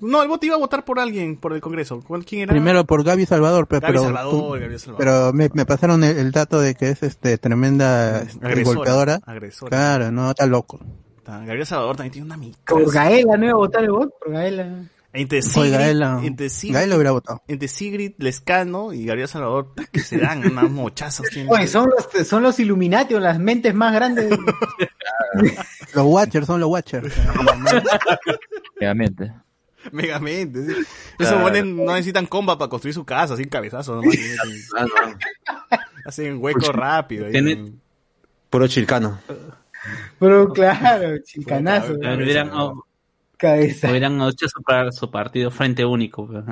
No, el voto iba a votar por alguien, por el Congreso. ¿Cuál- ¿Quién era? Primero por Gaby Salvador, pero, Gaby Salvador, tú- Gaby Salvador. pero me, me pasaron el, el dato de que es este tremenda este, Agresora, golpeadora. agresora. Claro, no, está loco. Gabriel Salvador también tiene una mitra. Por Gaela, ¿no iba a votar el voto? Por Gaela. Entre Fue Sigrid, Gaela. entre Sigrid, Gaela hubiera votado. entre Sigrid Lescano y Gabriel Salvador, que se dan unas mochazas. Oye, son los, son los Illuminati o las mentes más grandes. Los Watchers son los Watchers. Realmente. Megamente. sí. Esos Claro. buenos no necesitan comba para construir su casa, así cabezazo nomás. Hacen hueco rápido. ahí. Tiene- Puro chilcano. Pero claro, hubieran, oh, Cabeza. hubieran hecho su, par- su partido frente único. pues.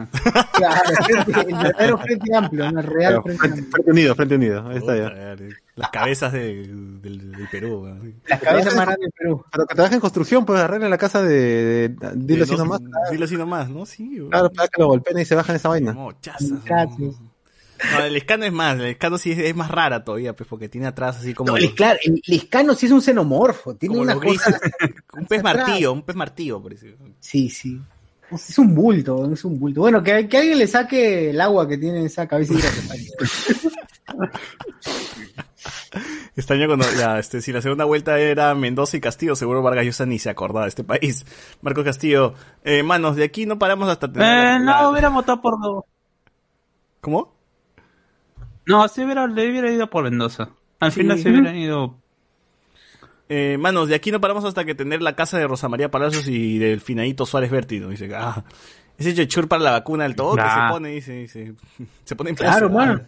Claro, frente- el verdadero frente amplio, no el real frente frente, amplio. frente unido, frente unido. Ahí está Puta, ya. Las cabezas de- del, del Perú. weón. Las cabezas más grandes del Perú. Pero que trabaja en construcción, pues arregla la casa de... de- dilo así no, nomás. Dilo así nomás, ¿no? Sí. Claro, para que lo golpeen y se bajan esa vaina. Mochazas. No, el escano es más, el escano sí es, es más rara todavía, pues, porque tiene atrás así como, No, el, claro, el Liscano sí es un xenomorfo, tiene como una cosa. un pez martillo, un pez martillo, por eso. Sí, sí. Es un bulto, es un bulto. Bueno, que, que alguien le saque el agua que tiene esa cabeza hidrocefalia. Extraño cuando, ya, este, si la segunda vuelta era Mendoza y Castillo, seguro Vargas Llosa ni se acordaba de este país. Marco Castillo, eh, manos, de aquí no paramos hasta tener... Eh, la- la- no, hubiera votado por. ¿Cómo? No, sí hubiera, le hubiera ido por Mendoza. Al Sí. final se hubieran ido. Eh, manos, de aquí no paramos hasta que tener la casa de Rosa María Palacios y del Finadito Suárez Vértido. Dice, ah, ese chechur para la vacuna del todo que Ah. se pone, dice, dice, se pone en Claro, mano.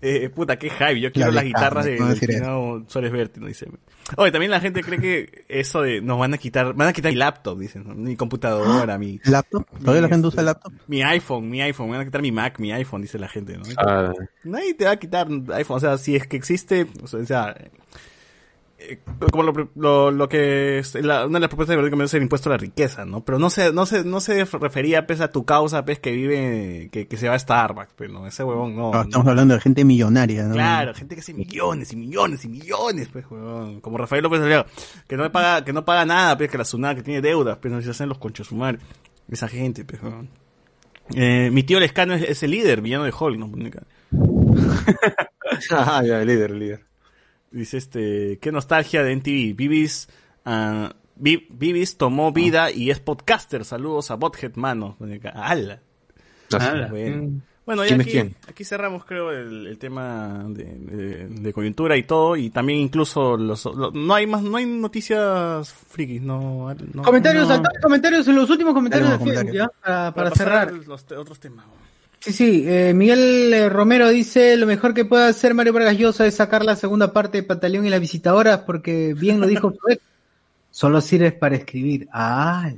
Eh, puta, qué hype. Yo quiero La las de guitarras de finado Suárez Vértiz, ¿no? dice. Oye, también la gente cree que eso de nos van a quitar, van a quitar mi laptop, dicen, ¿no? mi computadora, mi, ¿Laptop? ¿Todavía la gente usa laptop? mi iPhone, mi iPhone, me van a quitar mi Mac, mi iPhone, dice la gente, ¿no? Ah, Nadie te va a quitar iPhone, o sea, si es que existe, o sea, eh, como lo, lo, lo que es la- una de las propuestas de Verónica Mendoza es el impuesto a la riqueza, ¿no? Pero no se, no se, no se refería pues a tu causa, pues que vive, que, que se va a Starbucks, pues no, ese huevón no. No, no. estamos hablando de gente millonaria, ¿no? Claro, gente que hace millones y millones y millones, pues, huevón. Como Rafael López Aliaga, que no paga, que no paga nada, pues, que la SUNAT, que tiene deudas, pues, no se hacen los conchos sumar. Esa gente, pues, huevón. Eh, mi tío Lescano es, es el líder, villano de Hulk, ¿no? Ah, ya, el líder, el líder. Dice este, qué nostalgia de NTV. Vivis, ah, Vi- Vivis tomó vida y es podcaster. Saludos a Bothead, mano. ¡Hala! Ala. Bueno, bueno ya ¿Quién es aquí, quién? aquí cerramos, creo, el, el tema de, de- de coyuntura y todo. Y también incluso los, lo- no hay más, no hay noticias frikis, no. no Comentarios, no. comentarios, en los últimos comentarios de comentarios. ¿ya? Para, para pasar cerrar. Los te- otros temas. Sí, sí, eh, Miguel eh, Romero dice, lo mejor que puede hacer Mario Vargas Llosa es sacar la segunda parte de Pantaleón y las visitadoras, porque bien lo dijo Fred, solo sirves para escribir. Ah,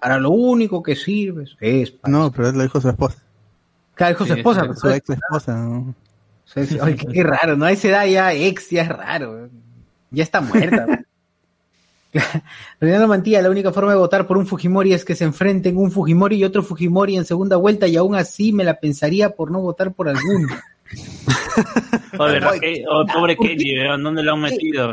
para lo único que sirves es para... No, pero él lo dijo su esposa. Claro, dijo su esposa. Su ex esposa, ¿no? Sí, sí. Ay, qué, qué raro, ¿no? A esa edad ya ex, ya es raro. Ya está muerta. Renato Mantilla, la única forma de votar por un Fujimori es que se enfrenten un Fujimori y otro Fujimori en segunda vuelta y aún así me la pensaría por no votar por alguno. Oye, ¿verdad que- oh, pobre Kenji, ¿dónde lo han metido?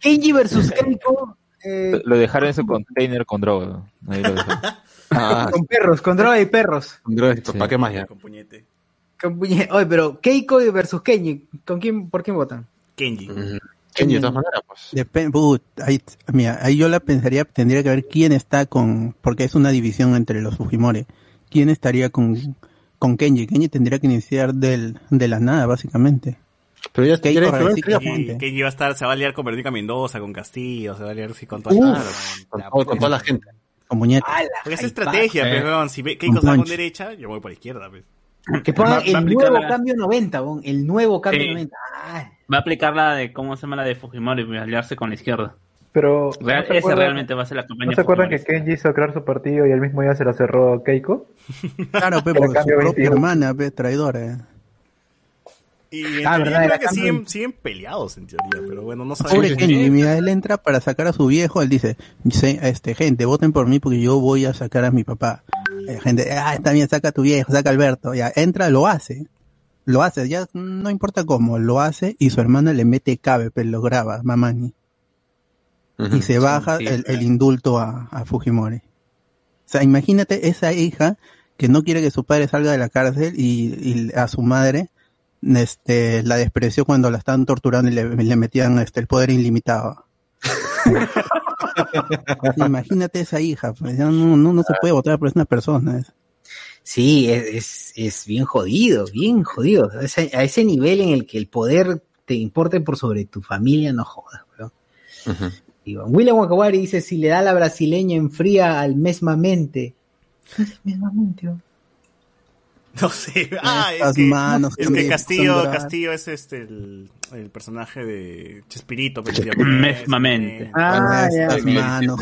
Kenji versus Keiko eh, Lo dejaron en su container con droga. Ahí lo dejaron. Ah, con perros, con droga y perros. Andrés, ¿para qué más ya? Con puñete. Con Oye, pero Keiko versus Kenji, ¿con quién, ¿por quién votan? Kenji. Kenji, de todas maneras, pues. Depen- put, ahí, mira, ahí yo la pensaría, tendría que ver quién está con, porque es una división entre los Fujimori. ¿Quién estaría con, con Kenji? Kenji tendría que iniciar del, de la nada, básicamente. Pero ya ya- recíprocamente. Kenji, Kenji va a estar, se va a liar con Verónica Mendoza, con Castillo, se va a liar sí, con toda, Uf, con, la- todo- con toda la gente. Con muñeca. Porque es estrategia, eh. pues, weón. Si ve- Keiko está con derecha, yo voy por izquierda, pues. Que pongan a el nuevo la- cambio 90, bon, el nuevo cambio Sí. 90. Ah, Va a aplicar la de, ¿cómo se llama la de Fujimori? Aliarse con la izquierda. Pero Real- ¿no esa acuerdan- realmente va a ser la campaña ¿No se acuerdan que. Kenji hizo crear su partido y el mismo día se lo cerró Keiko? Claro, pe, Era por su propia 22. hermana, pe, traidora. eh. Y Ah, en verdad, teoría era creo que cambio. siguen, siguen peleados, en teoría, pero bueno, no sabemos. Pobre Kenji, mira, él entra para sacar a su viejo, él dice, "Sí, este, gente, voten por mí porque yo voy a sacar a mi papá. Eh, gente, ah, está bien, saca a tu viejo, saca a Alberto, ya, entra, lo hace. Lo hace, ya no importa cómo, lo hace y su hermana le mete cabe, pero lo graba, mamani. Y se baja sí, el, el indulto a, a Fujimori. O sea, imagínate esa hija que no quiere que su padre salga de la cárcel y, y a su madre este, la despreció cuando la estaban torturando y le, le metían este, el poder ilimitado. Imagínate esa hija, pues, ya no, no, no se puede votar por esas personas. Sí, es, es, bien jodido, bien jodido. A ese, a ese nivel en el que el poder te importe por sobre tu familia, no jodas, bro. Digo, William Wakawari dice, si le da la brasileña enfría al mesmamente. ¿Qué es mesmamente? No sé. Ah, es que, manos es que. Castillo es este el, el personaje de Chespirito, Mesmamente. Ah, ya. estas manos.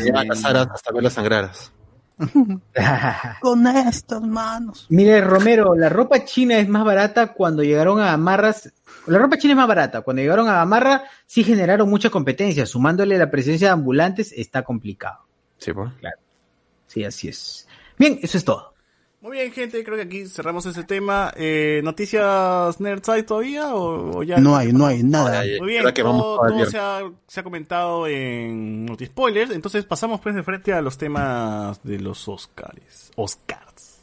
Hasta verlas sangraras. Con estas manos. Mire, Romero, la ropa china es más barata cuando llegaron a Gamarras. La ropa china es más barata. Cuando llegaron a Gamarra, sí generaron mucha competencia. Sumándole la presencia de ambulantes, está complicado. Sí, pues. Sí, así es. Bien, eso es todo. Muy bien, gente, creo que aquí cerramos ese tema. Eh, ¿Noticias Nerds hay todavía o, o ya? No hay, no hay nada. Muy bien, ahora que todo, se, ha, se ha comentado en Notispoilers, entonces pasamos pues de frente a los temas de los Oscars. Oscars.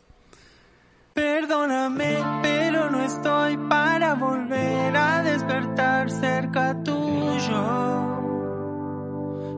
Perdóname, pero no estoy para volver a despertar cerca tuyo.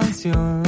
Canción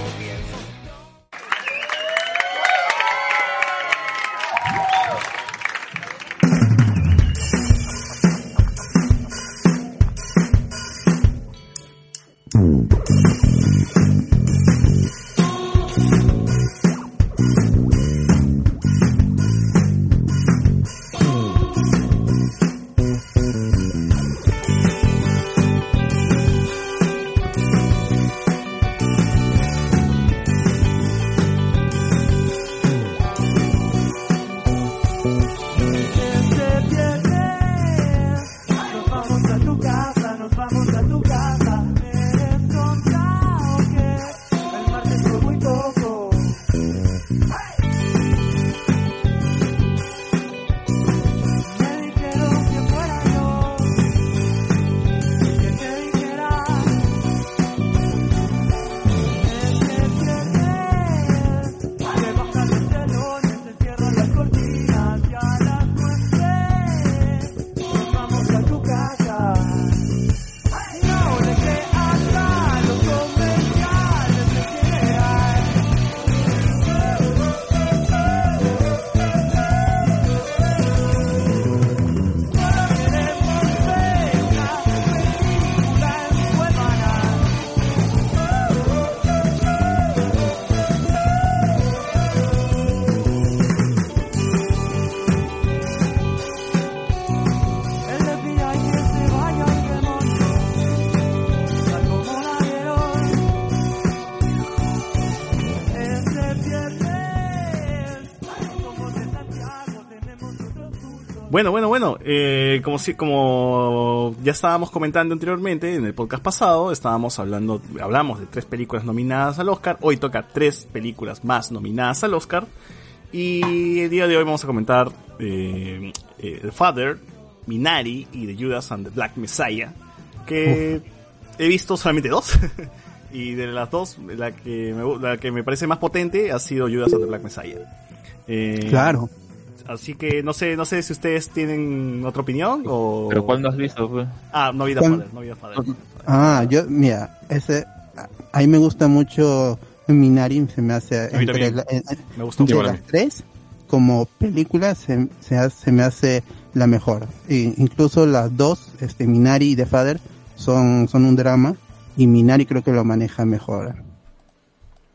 Bueno, bueno, bueno, eh, como si, como ya estábamos comentando anteriormente en el podcast pasado, estábamos hablando, hablamos de tres películas nominadas al Oscar, hoy toca tres películas más nominadas al Oscar, y el día de hoy vamos a comentar eh, eh, The Father, Minari y The Judas and the Black Messiah, que he visto solamente dos, y de las dos, la que me, la que me parece más potente ha sido Judas and the Black Messiah. Eh, Claro. Así que no sé, no sé si ustedes tienen otra opinión o. ¿Pero cuál no has visto? Pues? Ah, no vida ¿Cuál? Father, no vida Father. Ah, yo, mira, ese, a mí me gusta mucho Minari, se me hace A mí entre, la- en- Me gustó entre las tres, como película, se, se, hace- se me hace la mejor. E incluso las dos, este, Minari y The Father, son, son un drama, y Minari creo que lo maneja mejor.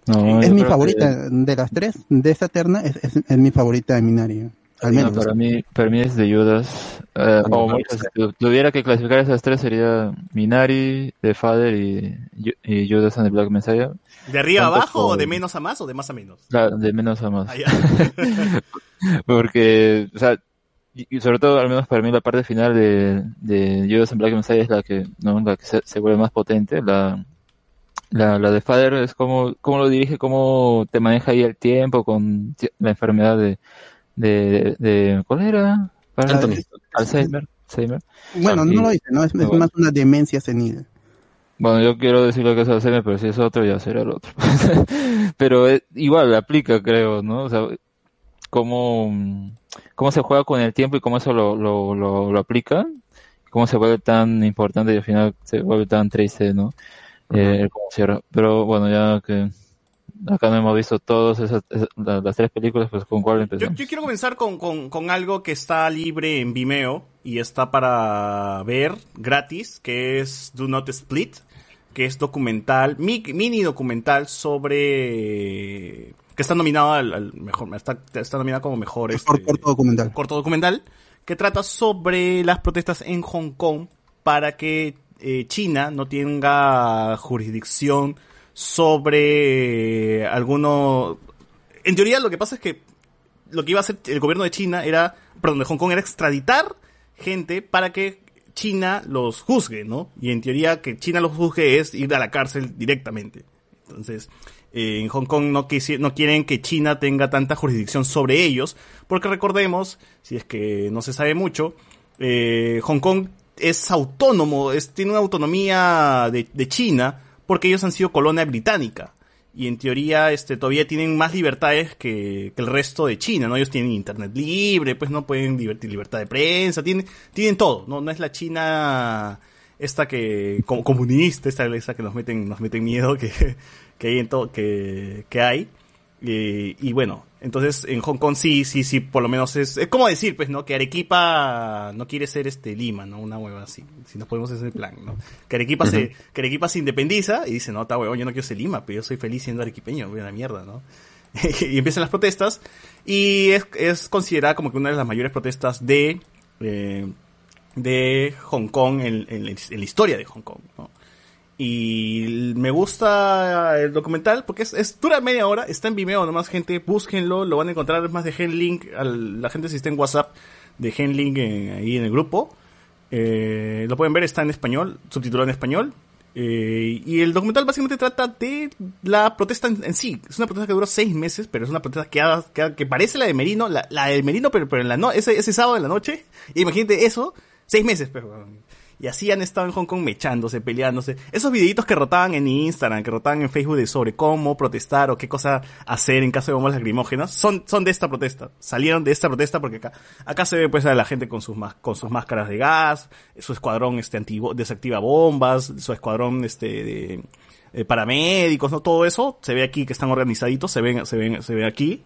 No, es mi favorita de las tres, de esta terna, es, es, es mi favorita de Minari. Al No, menos. para mí, para mí es de Judas. Eh, no, o no, muchas, si tu- tuviera que clasificar esas tres sería Minari, The Father y, y Judas and the Black Messiah. ¿De arriba abajo o por- de menos a más o de más a menos? Claro, de menos a más. Ah. Porque, o sea, y sobre todo, al menos para mí, la parte final de, de Judas and Black Messiah es la que, ¿no? la que se, se vuelve más potente. La, la, la de Father es como, cómo lo dirige, cómo te maneja ahí el tiempo con la enfermedad de, de, de ¿cuál era? Para- Anthony. Alzheimer. Alzheimer. Bueno, Y- no lo dice, ¿no? Es, es Bueno. más una demencia senil. Bueno, yo quiero decir lo que es hacerme, pero si es otro, ya será el otro. pero eh, igual aplica, creo, ¿no? O sea, cómo, cómo se juega con el tiempo y cómo eso lo, lo, lo, lo aplica, cómo se vuelve tan importante y al final se vuelve tan triste, ¿no? Eh, el cómo cierra. Pero bueno, ya que acá no hemos visto todas esas, esas- la- las tres películas, pues con cuál Yo, empezamos. yo quiero comenzar con, con, con algo que está libre en Vimeo y está para ver gratis, que es Do Not Split, que es documental, mi- mini documental sobre... que está nominado al, al mejor, está, está nominado como mejor, este, corto documental. corto documental, que trata sobre las protestas en Hong Kong para que eh, China no tenga jurisdicción sobre eh, alguno... En teoría lo que pasa es que lo que iba a hacer el gobierno de China era, perdón, de Hong Kong era extraditar gente para que China los juzgue, ¿no? Y en teoría que China los juzgue es ir a la cárcel directamente. Entonces, eh, en Hong Kong no, quisi- no quieren que China tenga tanta jurisdicción sobre ellos, porque recordemos, si es que no se sabe mucho, eh, Hong Kong es autónomo, es, tiene una autonomía de, de China, porque ellos han sido colonia británica. Y en teoría, este, todavía tienen más libertades que, que el resto de China, ¿no? Ellos tienen internet libre, pues no pueden divertir libertad de prensa, tienen, tienen todo, ¿no? No es la China esta que, como comunista, esta, que nos meten, nos meten miedo que, que hay en todo, que, que hay. Eh, y bueno, entonces en Hong Kong sí, sí, sí, por lo menos es, es como decir, pues, ¿no? Que Arequipa no quiere ser este Lima, ¿no? Una hueva así, si nos ponemos ese plan, ¿no? Que Arequipa se, que Arequipa se independiza y dice, no, está huevón, yo no quiero ser Lima, pero yo soy feliz siendo arequipeño, voy a la mierda, ¿no? y empiezan las protestas y es, es considerada como que una de las mayores protestas de, eh, de Hong Kong en, en en la historia de Hong Kong, ¿no? Y me gusta el documental porque es, es dura media hora, está en Vimeo nomás, gente, búsquenlo, lo van a encontrar más de Genlink, al, la gente si está en WhatsApp de Genlink en- ahí en el grupo. Eh, lo pueden ver, está en español, subtitulado en español. Eh, y el documental básicamente trata de la protesta en, sí. Es una protesta que dura seis meses, pero es una protesta que, ha- que, parece la de Merino, la, la de Merino, pero, pero en la no, ese, ese sábado en la noche. Imagínate eso, seis meses, pero, y así han estado en Hong Kong mechándose, peleándose. Esos videitos que rotaban en Instagram, que rotaban en Facebook de sobre cómo protestar o qué cosa hacer en caso de bombas lacrimógenas, son, son de esta protesta. Salieron de esta protesta porque acá, acá se ve pues a la gente con sus, con sus máscaras de gas, su escuadrón este antibo- desactiva bombas, su escuadrón este de, eh, paramédicos, ¿no? Todo eso se ve aquí que están organizaditos, se ven, se ven, se ve aquí.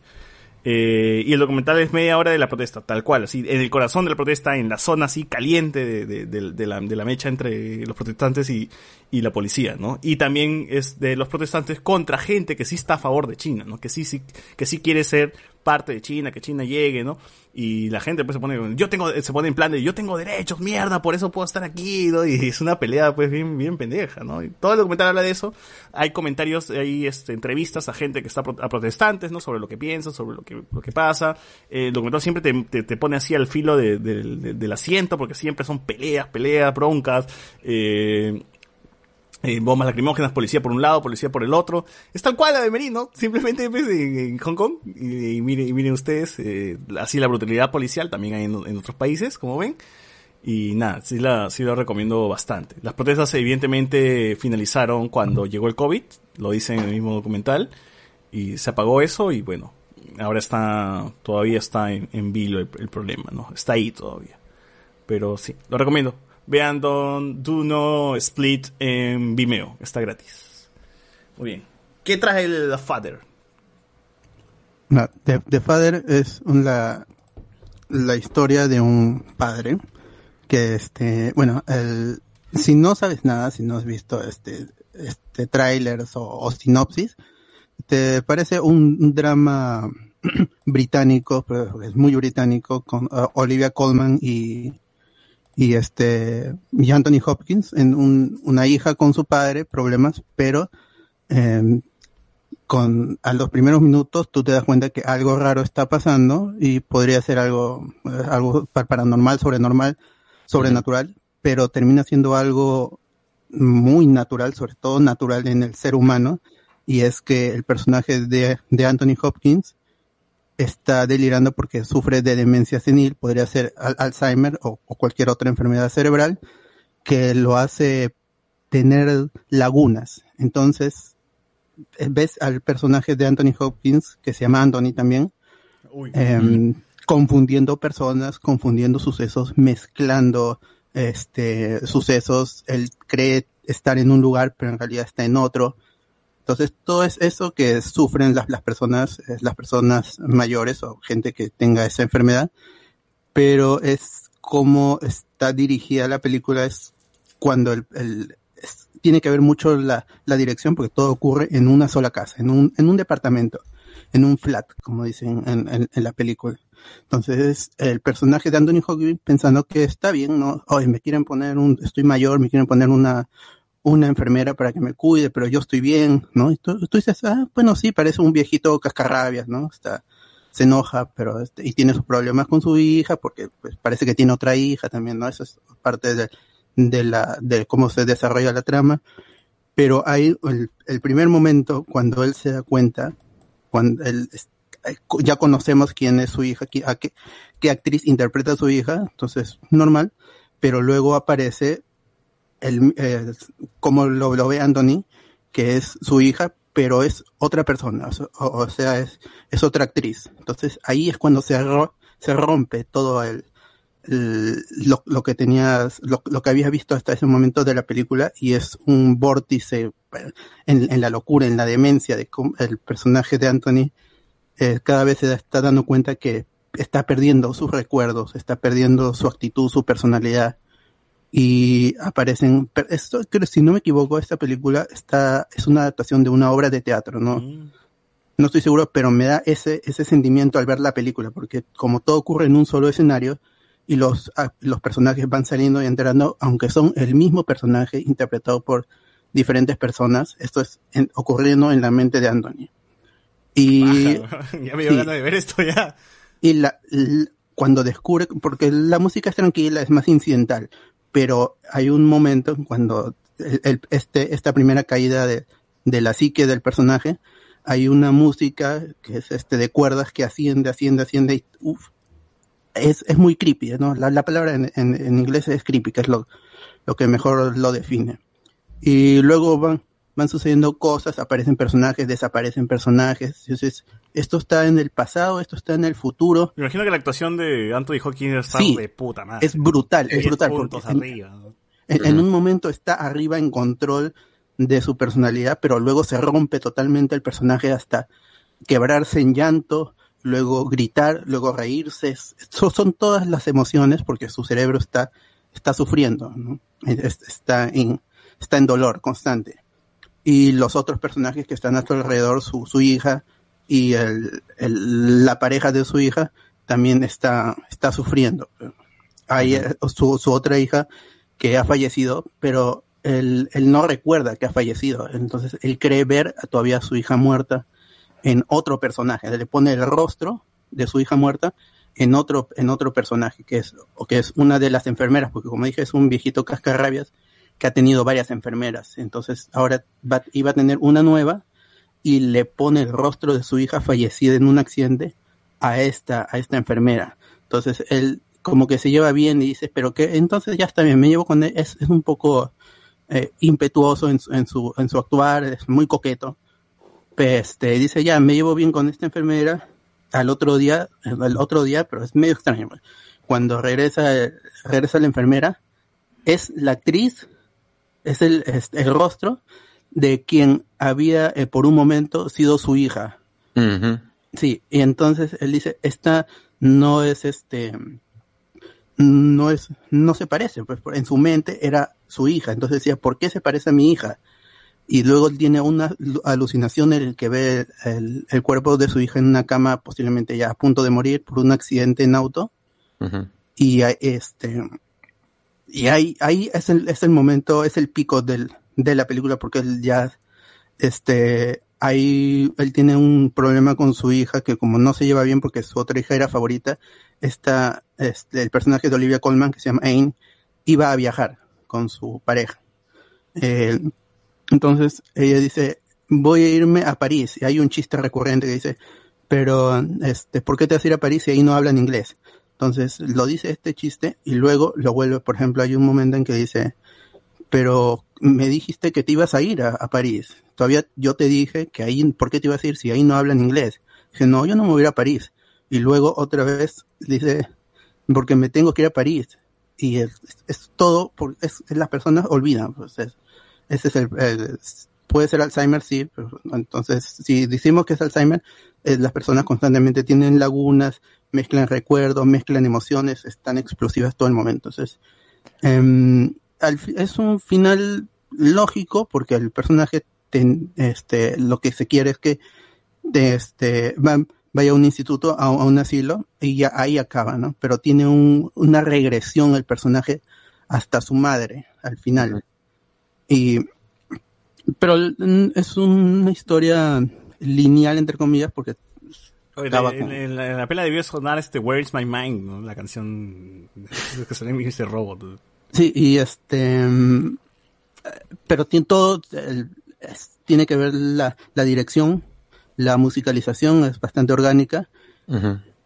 Eh, y el documental es media hora de la protesta, tal cual, así, en el corazón de la protesta, en la zona así caliente de, de- de- de la, la mecha entre los protestantes y, y la policía, ¿no? Y también es de los protestantes contra gente que sí está a favor de China, ¿no? Que sí, sí, que sí quiere ser parte de China, que China llegue, ¿no? Y la gente pues se pone, yo tengo, se pone en plan de, yo tengo derechos, mierda, por eso puedo estar aquí. Y es una pelea pues bien, bien pendeja, ¿no? Y todo el documental habla de eso. Hay comentarios, hay este, entrevistas a gente que está pro- a protestantes, ¿no? Sobre lo que piensan, sobre lo que, lo que pasa. Eh, el documental siempre te, te, pone así al filo de- de- del asiento, porque siempre son peleas, peleas, broncas, eh, eh, bombas lacrimógenas, policía por un lado, policía por el otro. Es tal cual la de Merino, simplemente pues, en, Hong Kong. Y, miren, ustedes, eh, así la brutalidad policial también hay en, en otros países, como ven. Y nada, sí la, sí lo recomiendo bastante. Las protestas evidentemente finalizaron cuando llegó el COVID, lo dice en el mismo documental, y se apagó eso y bueno, ahora está, todavía está en, en vilo el problema, ¿no? Está ahí todavía. Pero sí, lo recomiendo. Vean Don Do No Split en Vimeo, está gratis. Muy bien. ¿Qué trae el The Father? No, The, The Father es la, la historia de un padre que este, bueno, el, si no sabes nada, si no has visto este, este trailers o, sinopsis, te parece un drama británico, pero es muy británico, con uh, Olivia Colman y, y este, y Anthony Hopkins, en un, una hija con su padre, problemas, pero, em, con a los primeros minutos tú te das cuenta que algo raro está pasando y podría ser algo algo pa- paranormal, sobrenormal, sobrenatural, pero termina siendo algo muy natural, sobre todo natural en el ser humano, y es que el personaje de, de Anthony Hopkins está delirando porque sufre de demencia senil, podría ser al- Alzheimer o, o cualquier otra enfermedad cerebral, que lo hace tener lagunas. Entonces, eh, ves al personaje de Anthony Hopkins, que se llama Anthony también, em, confundiendo personas, confundiendo sucesos, mezclando este sucesos. Él cree estar en un lugar, pero en realidad está en otro. Entonces, todo es eso que sufren las, las personas, eh, las personas mayores o gente que tenga esa enfermedad, pero es como está dirigida la película, es cuando el, el- es- tiene que ver mucho la, la dirección, porque todo ocurre en una sola casa, en un, en un departamento, en un flat, como dicen en, en- la película. Entonces, el personaje de Anthony Hopkins pensando que está bien, ¿no? Oye, me quieren poner un, estoy mayor, me quieren poner una, una enfermera para que me cuide, pero yo estoy bien, ¿no? Y tú, tú dices, ah, bueno, sí, parece un viejito cascarrabias, ¿no? Está, se enoja, pero este, y tiene sus problemas con su hija, porque pues, parece que tiene otra hija también, ¿no? Eso es parte de, de la, de cómo se desarrolla la trama. Pero hay el, el primer momento cuando él se da cuenta, cuando él eh, ya conocemos quién es su hija, a qué, qué actriz interpreta a su hija, entonces normal, pero luego aparece el, eh, como lo, ve Anthony, que es su hija, pero es otra persona, o, sea- es, es otra actriz. Entonces ahí es cuando se, se rompe todo el, lo, lo que tenías, lo, lo que habías visto hasta ese momento de la película y es un vórtice en, en la locura, en la demencia de el personaje de Anthony eh, cada vez se está dando cuenta que está perdiendo sus recuerdos, está perdiendo su actitud, su personalidad y aparecen esto creo si no me equivoco esta película está es una adaptación de una obra de teatro no no estoy seguro pero me da ese ese sentimiento al ver la película porque como todo ocurre en un solo escenario y los los personajes van saliendo y entrando aunque son el mismo personaje interpretado por diferentes personas esto es en- ocurriendo en la mente de Anthony y ya me dio sí. ganas de ver esto ya. y la, cuando descubre, porque la música es tranquila, es más incidental, pero hay un momento cuando el- el- este, esta primera caída de, de la psique del personaje, hay una música que es este de cuerdas que asciende, asciende, asciende y uf, es, es muy creepy, ¿no? La, la palabra en, en- en inglés es creepy, que es lo, lo que mejor lo define. Y luego van, van sucediendo cosas, aparecen personajes, desaparecen personajes. Entonces, esto está en el pasado, esto está en el futuro. Me imagino que la actuación de Anthony Hopkins está Sí, de puta madre. es brutal, es 10 brutal, puntos en- un momento está arriba en control de su personalidad, pero luego se rompe totalmente el personaje hasta quebrarse en llanto, luego gritar, luego reírse. Es- so- son todas las emociones porque su cerebro está, está sufriendo, ¿no? Es- está, en, está en dolor constante. Y los otros personajes que están a su alrededor, su, su hija y el, el- la pareja de su hija, también está, está sufriendo. Hay su, su otra hija que ha fallecido, pero él, él no recuerda que ha fallecido. Entonces él cree ver a todavía a su hija muerta en otro personaje. Le pone el rostro de su hija muerta en otro, en otro personaje, que es, o que es una de las enfermeras, porque como dije, es un viejito cascarrabias que ha tenido varias enfermeras. Entonces ahora va, iba a tener una nueva y le pone el rostro de su hija fallecida en un accidente a esta, a esta enfermera. Entonces él como que se lleva bien y dice, pero que entonces ya está bien, me llevo con él, es, es un poco eh, impetuoso en, su- en, su, en su actuar, es muy coqueto. Este, dice, ya, me llevo bien con esta enfermera, al otro día, al otro día, pero es medio extraño. Cuando regresa, regresa la enfermera, es la actriz, es el, es el rostro de quien había eh, por un momento sido su hija. Sí, y entonces él dice, esta no es este, no es, no se parece, pues en su mente era su hija, entonces decía, ¿por qué se parece a mi hija? Y luego tiene una lu- alucinación en el que ve el, el cuerpo de su hija en una cama, posiblemente ya a punto de morir por un accidente en auto, y este, y ahí, ahí es el, es el momento, es el pico del, de la película porque él ya, este, ahí él tiene un problema con su hija que como no se lleva bien porque su otra hija era favorita, está, este, el personaje de Olivia Colman que se llama Ain, iba a viajar con su pareja. Eh, entonces ella dice, voy a irme a París. Y hay un chiste recurrente que dice, pero, este, ¿por qué te vas a ir a París si ahí no hablan inglés? Entonces lo dice este chiste y luego lo vuelve, por ejemplo, hay un momento en que dice, pero me dijiste que te ibas a ir a, a París. Todavía yo te dije que ahí, ¿por qué te ibas a ir si ahí no hablan inglés? Dije, no, yo no me voy a ir a París. Y luego otra vez dice, porque me tengo que ir a París. Y es, es todo, por, es, las personas olvidan. Pues es- ese es el, el- puede ser Alzheimer, sí. pero entonces, si decimos que es Alzheimer, las personas constantemente tienen lagunas, mezclan recuerdos, mezclan emociones, están explosivas todo el momento. Entonces, em, al es un final lógico porque el personaje ten- este, lo que se quiere es que este, va- vaya a un instituto, a, a un asilo, y ya ahí acaba, ¿no? Pero tiene un, una regresión el personaje hasta su madre al final. Y, pero mm, es una historia lineal, entre comillas, porque Oye, en, la, en la pela debió sonar este Where's My Mind, ¿no? La canción que sale en ese robot. Sí, y este, mm, pero tiene todo, el- es- tiene que ver la, la dirección, la musicalización es bastante orgánica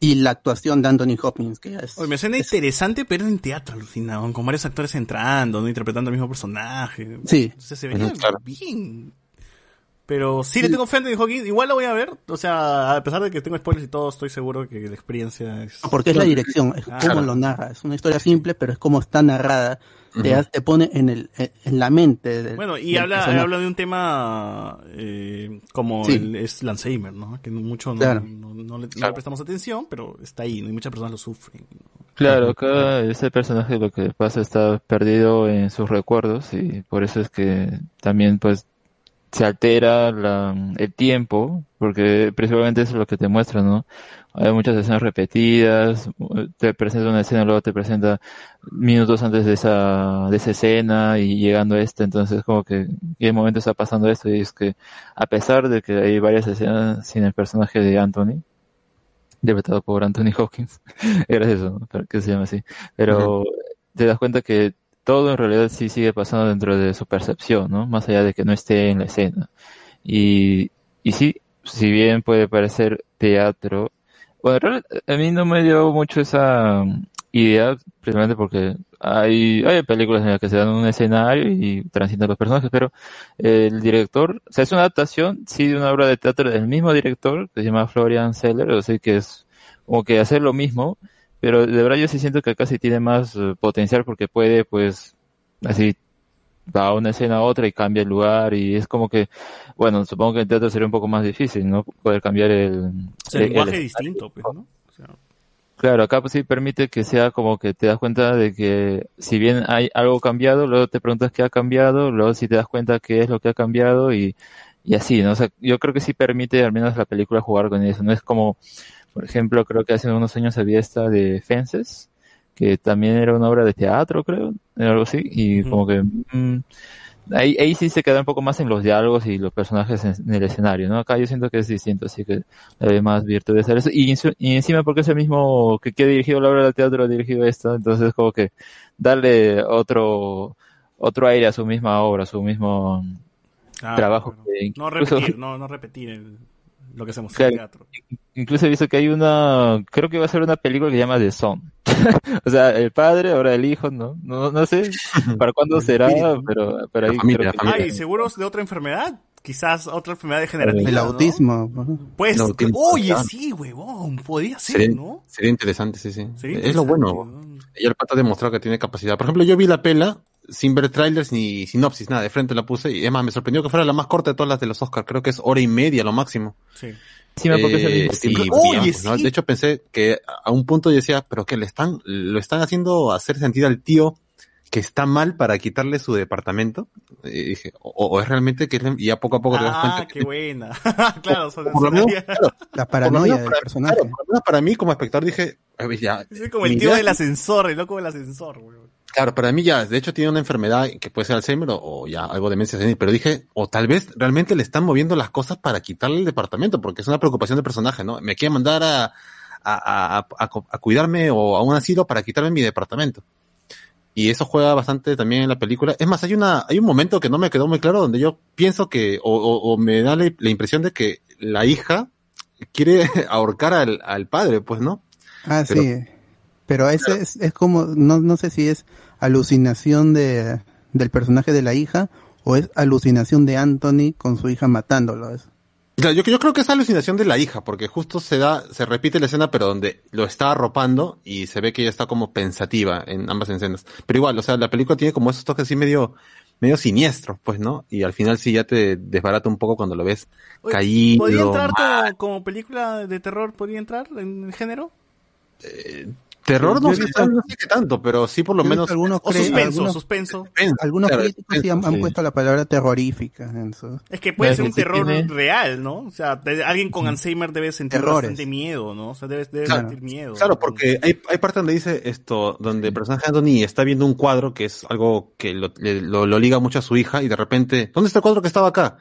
y la actuación de Anthony Hopkins, que es, Oye, me suena interesante, pero en teatro, alucinado, con varios actores entrando, ¿no? Interpretando el mismo personaje. Sí. Entonces se veía claro. bien. Pero sí, le tengo fe a Anthony Hawkins. Igual lo voy a ver. O sea, a pesar de que tengo spoilers y todo, estoy seguro que la experiencia es... porque es la dirección, es Ah, cómo claro. lo narra, es una historia simple, pero es como está narrada, te, Ujú. hace- te pone en el, en, la mente. del- Bueno, y del habla, personaje. habla de un tema eh, como Sí. el, es el Alzheimer, ¿no? Que mucho no, Claro. no, no le, no le prestamos atención, pero está ahí, ¿no? y muchas personas lo sufren. Claro, acá ese personaje lo que pasa está perdido en sus recuerdos y por eso es que también pues se altera la, el tiempo, porque principalmente eso es lo que te muestra, ¿no? Hay muchas escenas repetidas, te presenta una escena, luego te presenta minutos antes de esa, de esa escena y llegando a esta, entonces como que en qué momento está pasando esto y es que a pesar de que hay varias escenas sin el personaje de Anthony, interpretado por Anthony Hawkins. Eso, ¿no? Que se llama así. Pero te das cuenta que todo en realidad sí sigue pasando dentro de su percepción, ¿no? Más allá de que no esté en la escena. Y, y sí, si bien puede parecer teatro, bueno, a mí no me dio mucho esa um, idea, precisamente porque hay, hay películas en las que se dan un escenario y transitan los personajes, pero el director, o sea, es una adaptación, sí, de una obra de teatro del mismo director, que se llama Florian Seller, o sea, que es como que hacer lo mismo, pero de verdad yo sí siento que acá sí tiene más eh, potencial porque puede, pues, así, va a una escena a otra y cambia el lugar y es como que, bueno, supongo que en teatro sería un poco más difícil, ¿no? Poder cambiar el... O sea, el- lenguaje el- distinto, pues, ¿no? O sea, Claro, acá pues sí permite que sea como que te das cuenta de que si bien hay algo cambiado, luego te preguntas qué ha cambiado, luego si te das cuenta qué es lo que ha cambiado y, y así, ¿no? O sea, yo creo que sí permite al menos la película jugar con eso, no es como, por ejemplo, creo que hace unos años había esta de Fences, que también era una obra de teatro, creo, algo así, y como que mm, ahí, ahí sí se queda un poco más en los diálogos y los personajes en, en el escenario, ¿no? Acá yo siento que es distinto, así que le doy más virtud de hacer eso. Y, y encima porque es el mismo que, que ha dirigido la obra de teatro, ha dirigido esto, entonces como que darle otro, otro aire a su misma obra, a su mismo Claro, trabajo. que No repetir, no, no repetir el- lo que hacemos en Claro. teatro. Incluso he visto que hay una, creo que va a ser una película que se llama The Son. o sea, el padre, ahora el hijo, ¿no? No, no sé para cuándo será, pero, pero ahí creo que- Ah, y seguros de otra enfermedad. Quizás otra enfermedad degenerativa. El ¿no? autismo. ¿no? Pues, El autismo, oye, sí, huevón, podría ser, Sería, ¿no? sería interesante, sí, sí. Sería es lo bueno. Y el pata ha demostrado que tiene capacidad. Por ejemplo, yo vi la pela sin ver trailers ni sinopsis, nada, de frente la puse. Y además me sorprendió que fuera la más corta de todas las de los Oscars. Creo que es hora y media lo máximo. Sí. Encima porque es el mismo sí, ¿no? sí. De hecho pensé que a un punto yo decía, pero que le están, lo están haciendo hacer sentir al tío que está mal para quitarle su departamento. Y dije, o, o es realmente que es, y ya poco a poco te das Ah, cuenta qué buena. claro, son por lo menos, sonaría- claro, La paranoia del para- personaje. claro, para mí como espectador dije, ver, ya, Es como el tío idea- del ascensor, el loco del ascensor, weón. Claro, para mí ya, de hecho tiene una enfermedad que puede ser Alzheimer o, o ya algo de demencia senil, pero dije, o tal vez realmente le están moviendo las cosas para quitarle el departamento, porque es una preocupación del personaje, ¿no? Me quiere mandar a, a, a, a- cuidarme o a un asilo para quitarme mi departamento. Y eso juega bastante también en la película. Es más, hay una, hay un momento que no me quedó muy claro donde yo pienso que, o, o, o me da la, la impresión de que la hija quiere ahorcar al, al padre, pues, ¿no? Ah, Pero- sí. Pero ese es, es como, no, no sé si es alucinación de, del personaje de la hija o es alucinación de Anthony con su hija matándolo. Es- Yo, yo creo que es alucinación de la hija, porque justo se da, se repite la escena, pero donde lo está arropando y se ve que ella está como pensativa en ambas escenas. Pero igual, o sea, la película tiene como esos toques así medio, medio siniestros, pues, ¿no? Y al final sí ya te desbarata un poco cuando lo ves Oye, caído. ¿Podría entrar como, como película de terror? ¿Podría entrar en el género? Terror no sé, visto- no sé qué tanto, pero sí por lo menos. algunos O suspenso, algunos- suspenso. Algunos claro, críticos sí han, han sí. puesto la palabra terrorífica en su... Es que puede ser un terror tiene- real, ¿no? O sea, de- alguien con Alzheimer debe sentir Terrores. bastante miedo, ¿no? O sea, debe, debe Claro. sentir miedo. Claro, porque hay, hay parte donde dice esto, donde el personaje de Anthony está viendo un cuadro que es algo que lo, le- lo, lo liga mucho a su hija y de repente, ¿dónde está el cuadro que estaba acá?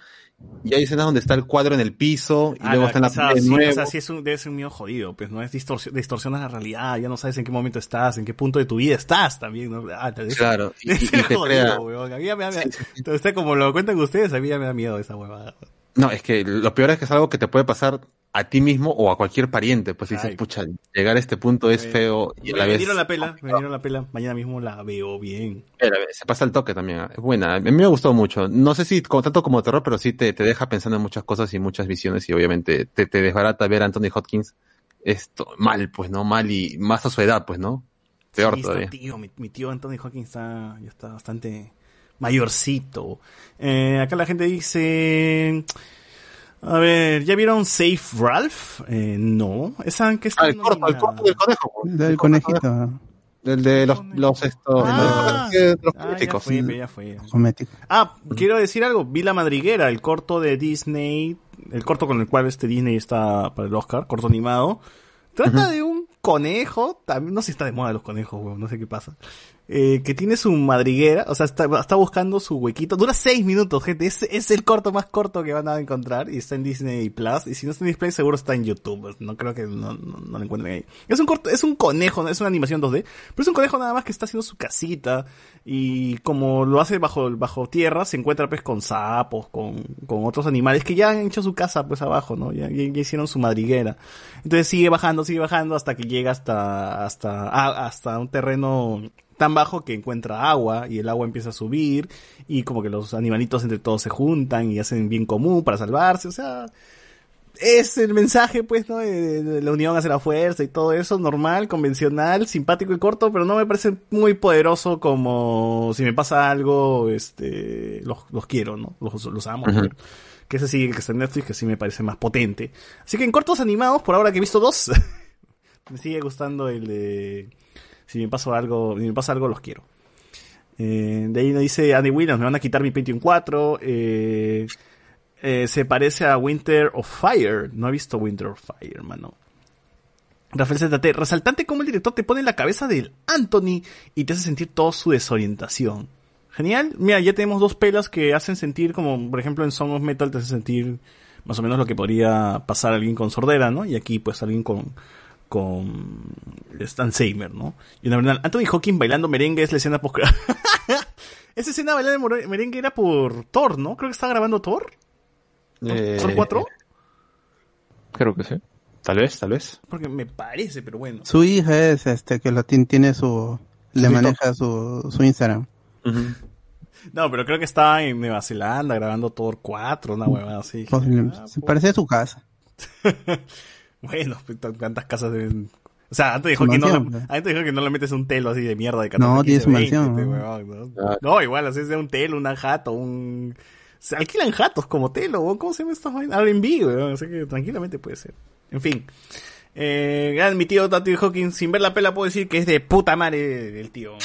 Y hay escenas donde está el cuadro en el piso y Ah, luego está en la quizás, pared sí, nuevo. o sea, sí es un, debe ser un miedo jodido, pues no es distorsión, distorsionas la realidad, ya no sabes en qué momento estás, en qué punto de tu vida estás también, ¿no? Ah, ser- Claro, y, y- te jodido, weón. A mí ya me da Entonces, usted, como lo cuentan ustedes, a mí ya me da miedo esa huevada. No, es que lo peor es que es algo que te puede pasar a ti mismo o a cualquier pariente. Pues dices, Ay. pucha, llegar a este punto es Eh, feo y a la me vez dieron la pela, me dieron la pela, mañana mismo la veo bien. se pasa el toque también. ¿eh? Es buena, a mí me gustó mucho. No sé si como, tanto como terror, pero sí te, te deja pensando en muchas cosas y muchas visiones y obviamente te, te desbarata ver a Anthony Hopkins esto mal, pues, ¿no? Mal y más a su edad, pues, ¿no? Peor Sí, todavía. tío, mi, mi tío Anthony Hawkins está, ya está bastante mayorcito. Eh, acá la gente dice... A ver, ¿ya vieron Safe Ralph? Eh, no. ¿Esa que está Ah, el corto, el corto del conejo. pues. Del conejito El de los, los estos, Ah, de los ah, ya fue, ya fue. comético. Ah, quiero decir algo. Vi La Madriguera, el corto de Disney, el corto con el cual este Disney está para el Oscar, corto animado. Trata de un conejo, también, no sé si está de moda los conejos, weón, no sé qué pasa. Eh, que tiene su madriguera, o sea, está, está buscando su huequito. Dura seis minutos, gente. Es, es el corto más corto que van a encontrar y está en Disney Plus. Y si no está en Disney seguro está en YouTube. No creo que no, no, no lo encuentren ahí. Es un corto, es un conejo, es una animación 2D, pero es un conejo nada más que está haciendo su casita y como lo hace bajo, bajo tierra, se encuentra pues con sapos, con, con otros animales que ya han hecho su casa pues abajo, ¿no? Ya, ya- hicieron su madriguera. Entonces sigue bajando, sigue bajando hasta que llega hasta, hasta, hasta un terreno tan bajo que encuentra agua y el agua empieza a subir y como que los animalitos entre todos se juntan y hacen bien común para salvarse, o sea, es el mensaje, pues, ¿no? De, de la unión hace la fuerza y todo eso, normal, convencional, simpático y corto, pero no me parece muy poderoso como si me pasa algo, este, los, los quiero, ¿no? Los, los amo. Que ese sí, que está en Netflix, que sí me parece más potente. Así que en cortos animados, por ahora que he visto dos, me sigue gustando el de, si me pasa algo, si me pasa algo, los quiero. Eh, de ahí nos dice Andy Williams, me van a quitar mi Pentium 4, eh, eh, se parece a Winter of Fire. No he visto Winter of Fire, hermano. Rafael ZT, resaltante cómo el director te pone en la cabeza del Anthony y te hace sentir toda su desorientación. Genial. Mira, ya tenemos dos pelas que hacen sentir, como por ejemplo en Song of Metal te hace sentir más o menos lo que podría pasar alguien con sordera, ¿no? Y aquí pues alguien con con Stan Seimer, ¿no? Y la verdad, Anthony Hawking bailando merengue es la escena post Esa escena bailando merengue era por Thor, ¿no? Creo que estaba grabando Thor. Eh, ¿Son cuatro? Creo que sí. Tal vez, tal vez. Porque me parece, pero bueno. Su hija es este que lo tiene, su le Su maneja su, su Instagram. No, pero creo que estaba en Nueva Zelanda grabando Thor 4, una huevada así. Ah, se parece a su casa. Bueno, pues, tantas casas deben... O sea, antes dijo, que no, le- pues. antes dijo que no le metes un telo así de mierda de 14, No, tiene 15, su 20, mansión. No, igual, así es de un telo, una jato, un... Se alquilan jatos como telo. ¿cómo se llama estas vainas? R&B, weón. Así que tranquilamente puede ser. En fin. Eh, mi tío Tati Hawkins, sin ver la pela puedo decir que es de puta madre el tío.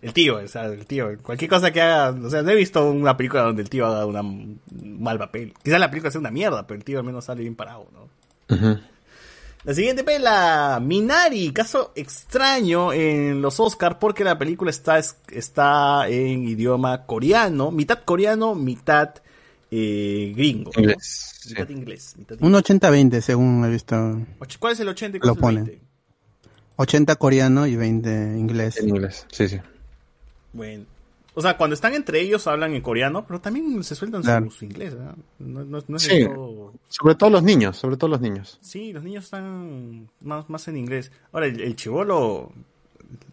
El tío, el tío. Cualquier cosa que haga, o sea, no he visto una película donde el tío haga una, un mal papel. Quizás la película sea una mierda, pero el tío al menos sale bien parado, ¿no? La siguiente pela, Minari, caso extraño en los Oscars porque la película está, está en idioma coreano, mitad coreano, mitad eh, gringo. ¿no? Inglés, sí. Mitad inglés. mitad Un 80-20 según he visto. inglés. ¿Cuál es el 80 y cuál Lo es el pone. 20? 80 coreano y 20 inglés. En inglés, sí, sí. Bueno. O sea, cuando están entre ellos hablan en coreano, pero también se sueltan su- Claro. su, inglés, ¿verdad? No, no- no es Sí. todo- Sobre todo los niños, sobre todo los niños. Sí, los niños están más, más en inglés. Ahora, el, el chivolo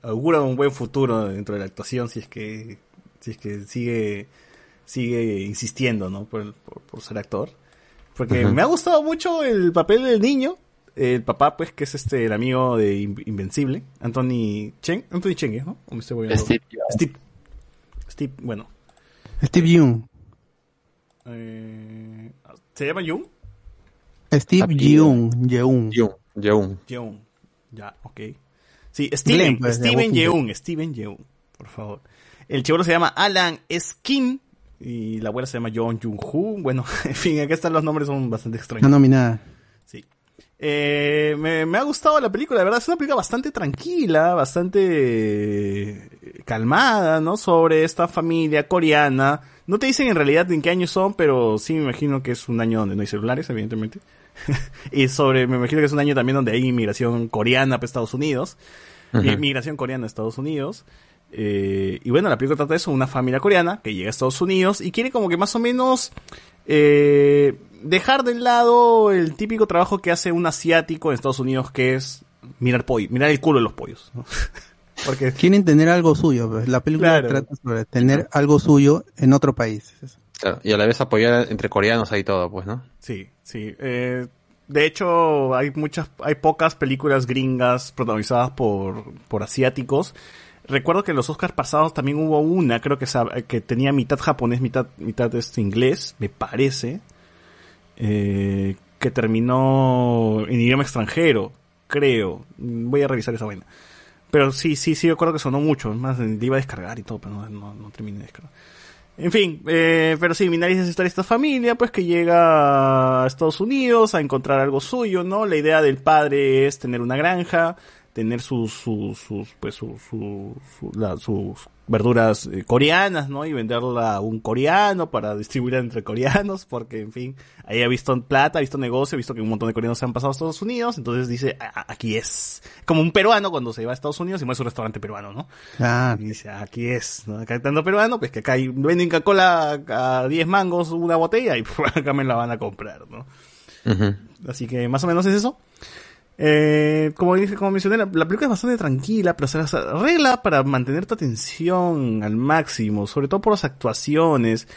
augura un buen futuro dentro de la actuación si es que Si es que sigue, sigue insistiendo, ¿no? Por, por, por ser actor. Porque me ha gustado mucho el papel del niño. El papá, pues, que es este, el amigo de In- Invencible. Anthony Chen. Anthony Chen, ¿es, ¿no? ¿O me estoy? Steve Steve. Steve, bueno. Steve Young. Eh, ¿Se llama Jung? Steve Young. Yeun. Yeun. Yeun. Yeun. Ya, ok. Sí, Steven, Glenn, pues, Steven. Yeun, Steven Yeun, por favor. El chivolo se llama Alan Skin y la abuela se llama John Jung Hu. Bueno, en fin, acá están los nombres, son bastante extraños. No nominada. Sí. Eh, me, me ha gustado la película, la verdad es una película bastante tranquila, bastante eh, calmada, ¿no? Sobre esta familia coreana. No te dicen en realidad en qué año son, pero sí me imagino que es un año donde no hay celulares, evidentemente. y sobre, me imagino que es un año también donde hay inmigración coreana para Estados Unidos. Inmigración coreana a Estados Unidos. Eh, y bueno, la película trata de eso, una familia coreana que llega a Estados Unidos y quiere como que más o menos eh, dejar de lado el típico trabajo que hace un asiático en Estados Unidos que es mirar pollo, mirar el culo de los pollos. ¿no? Porque Quieren tener algo suyo. pues. La película Claro. trata sobre tener algo suyo en otro país. Claro, y a la vez apoyar entre coreanos ahí todo, pues, ¿no? Sí, sí. Eh, de hecho, hay muchas, hay pocas películas gringas protagonizadas por, por asiáticos. Recuerdo que en los Oscars pasados también hubo una, creo que, que tenía mitad japonés, mitad, mitad este inglés, me parece, eh, que terminó en idioma extranjero, creo. Voy a revisar esa vaina. Pero sí, sí, sí, recuerdo que sonó mucho. Es más, le iba a descargar y todo, pero no, no, no terminé de descargar. En fin, eh, pero sí, Minari es de esta familia, pues que llega a Estados Unidos a encontrar algo suyo, ¿no? La idea del padre es tener una granja, tener sus, sus, sus pues, su- su- su- la- sus verduras eh, coreanas, ¿no? Y venderla a un coreano para distribuirla entre coreanos, porque, en fin, ahí ha visto plata, ha visto negocio, ha visto que un montón de coreanos se han pasado a Estados Unidos, entonces dice, "Ah, ah, aquí es. Como un peruano cuando se va a Estados Unidos y mueve su restaurante peruano, ¿no? Ah, Y dice, aquí es, ¿no? Acá tanto peruano, pues que acá hay, venden Coca-Cola a 10 mangos una botella y pues, acá me la van a comprar, ¿no? Así que más o menos es eso. Eh, como dije, como mencioné, la, la película es bastante tranquila, pero se se arregla para mantener tu atención al máximo, sobre todo por las actuaciones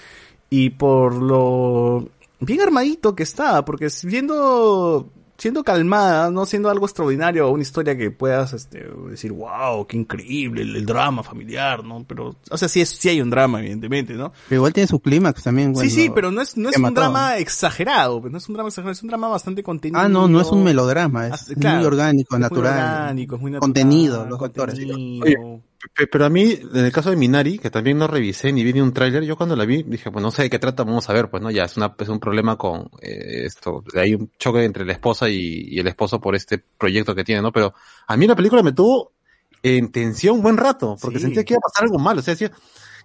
y por lo bien armadito que está, porque siendo siendo calmada, no siendo algo extraordinario o una historia que puedas este, decir, wow, qué increíble el, el drama familiar, ¿no? Pero, o sea, sí, es, sí hay un drama, evidentemente, ¿no? Pero igual tiene su clímax también. Sí, cuando sí, pero no es, no es un drama exagerado, pues no es un drama exagerado, es un drama bastante contenido. Ah, no, no es un melodrama, es Ah, claro, muy orgánico, es muy natural. orgánico, es muy natural, contenido, los actores. contenido. Oye, pero a mí, en el caso de Minari, que también no revisé ni vi ni un tráiler, yo cuando la vi dije, pues no sé de qué trata, vamos a ver, pues no, ya es, una, es un problema con eh, esto, hay un choque entre la esposa y, y el esposo por este proyecto que tiene, ¿no? Pero a mí la película me tuvo en tensión un buen rato, porque Sí. sentía que iba a pasar algo malo, o sea, decía,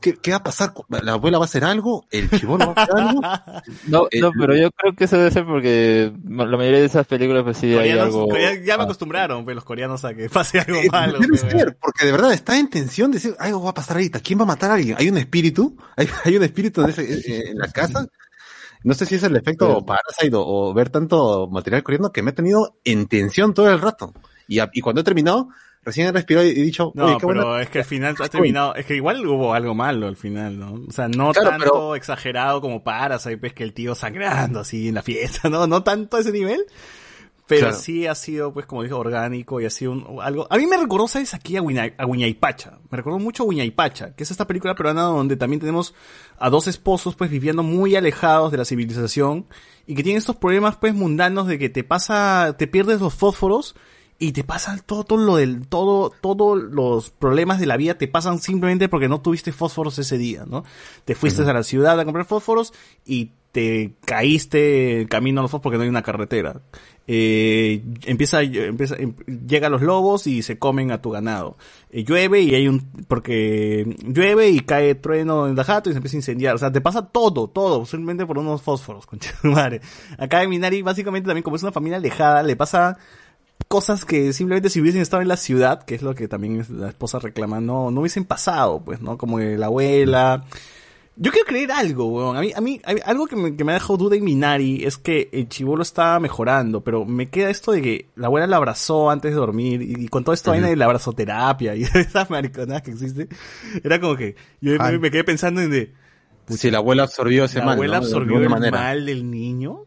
¿qué, qué va a pasar? ¿La abuela va a hacer algo? ¿El chivolo va a hacer algo? No, Eh, no, pero yo creo que eso debe ser porque la mayoría de esas películas pues sí hay Coreanos- algo... coreanos- ya me acostumbraron, pues, los coreanos a que pase algo Eh, malo. debe pues, ser, porque de verdad está en tensión de decir, algo va a pasar ahorita, ¿quién va a matar a alguien? ¿Hay un espíritu? ¿Hay, hay un espíritu en, ese- eh, en la casa? No sé si es el efecto Parasite o, o ver tanto material coreano que me ha tenido en tensión todo el rato. Y, a- y cuando he terminado, recién he respirado y he dicho, No, oye, qué pero buena- es que al final ha terminado, es que igual hubo algo malo al final, ¿no? O sea, no Claro, tanto pero- exagerado como para, ¿sabes? Pues que el tío sangrando así en la fiesta, ¿no? No tanto a ese nivel. Pero Claro. sí ha sido, pues, como dije, orgánico y ha sido un- algo... A mí me recordó, ¿sabes? Aquí a, Huina- a Huñaypacha. Me recordó mucho a que es esta película peruana donde también tenemos a dos esposos, pues, viviendo muy alejados de la civilización y que tienen estos problemas, pues, mundanos de que te pasa, te pierdes los fósforos y te pasa todo, todo lo del, todo, todos los problemas de la vida te pasan simplemente porque no tuviste fósforos ese día, ¿no? Te fuiste a la ciudad a comprar fósforos y te caíste camino a los fósforos porque no hay una carretera. Eh, empieza, empieza, em- llega los lobos y se comen a tu ganado. Eh, llueve y hay un, porque llueve y cae trueno en la jato y se empieza a incendiar. O sea, te pasa todo, todo, simplemente por unos fósforos, de madre. Acá en Minari, básicamente también como es una familia alejada, le pasa cosas que simplemente si hubiesen estado en la ciudad, que es lo que también la esposa reclama, no, no hubiesen pasado, pues, ¿no? Como la abuela, Yo quiero creer algo, weón. A mí, a mí, a mí- algo que me, que me ha dejado duda en Minari es que el chivolo está mejorando, pero me queda esto de que la abuela la abrazó antes de dormir y, y con todo esto vaina de la abrazoterapia y esas mariconadas que existe, era como que yo me, quedé pensando en de, Si la abuela absorbió ese la mal. abuela ¿no? De absorbió el manera. mal del niño.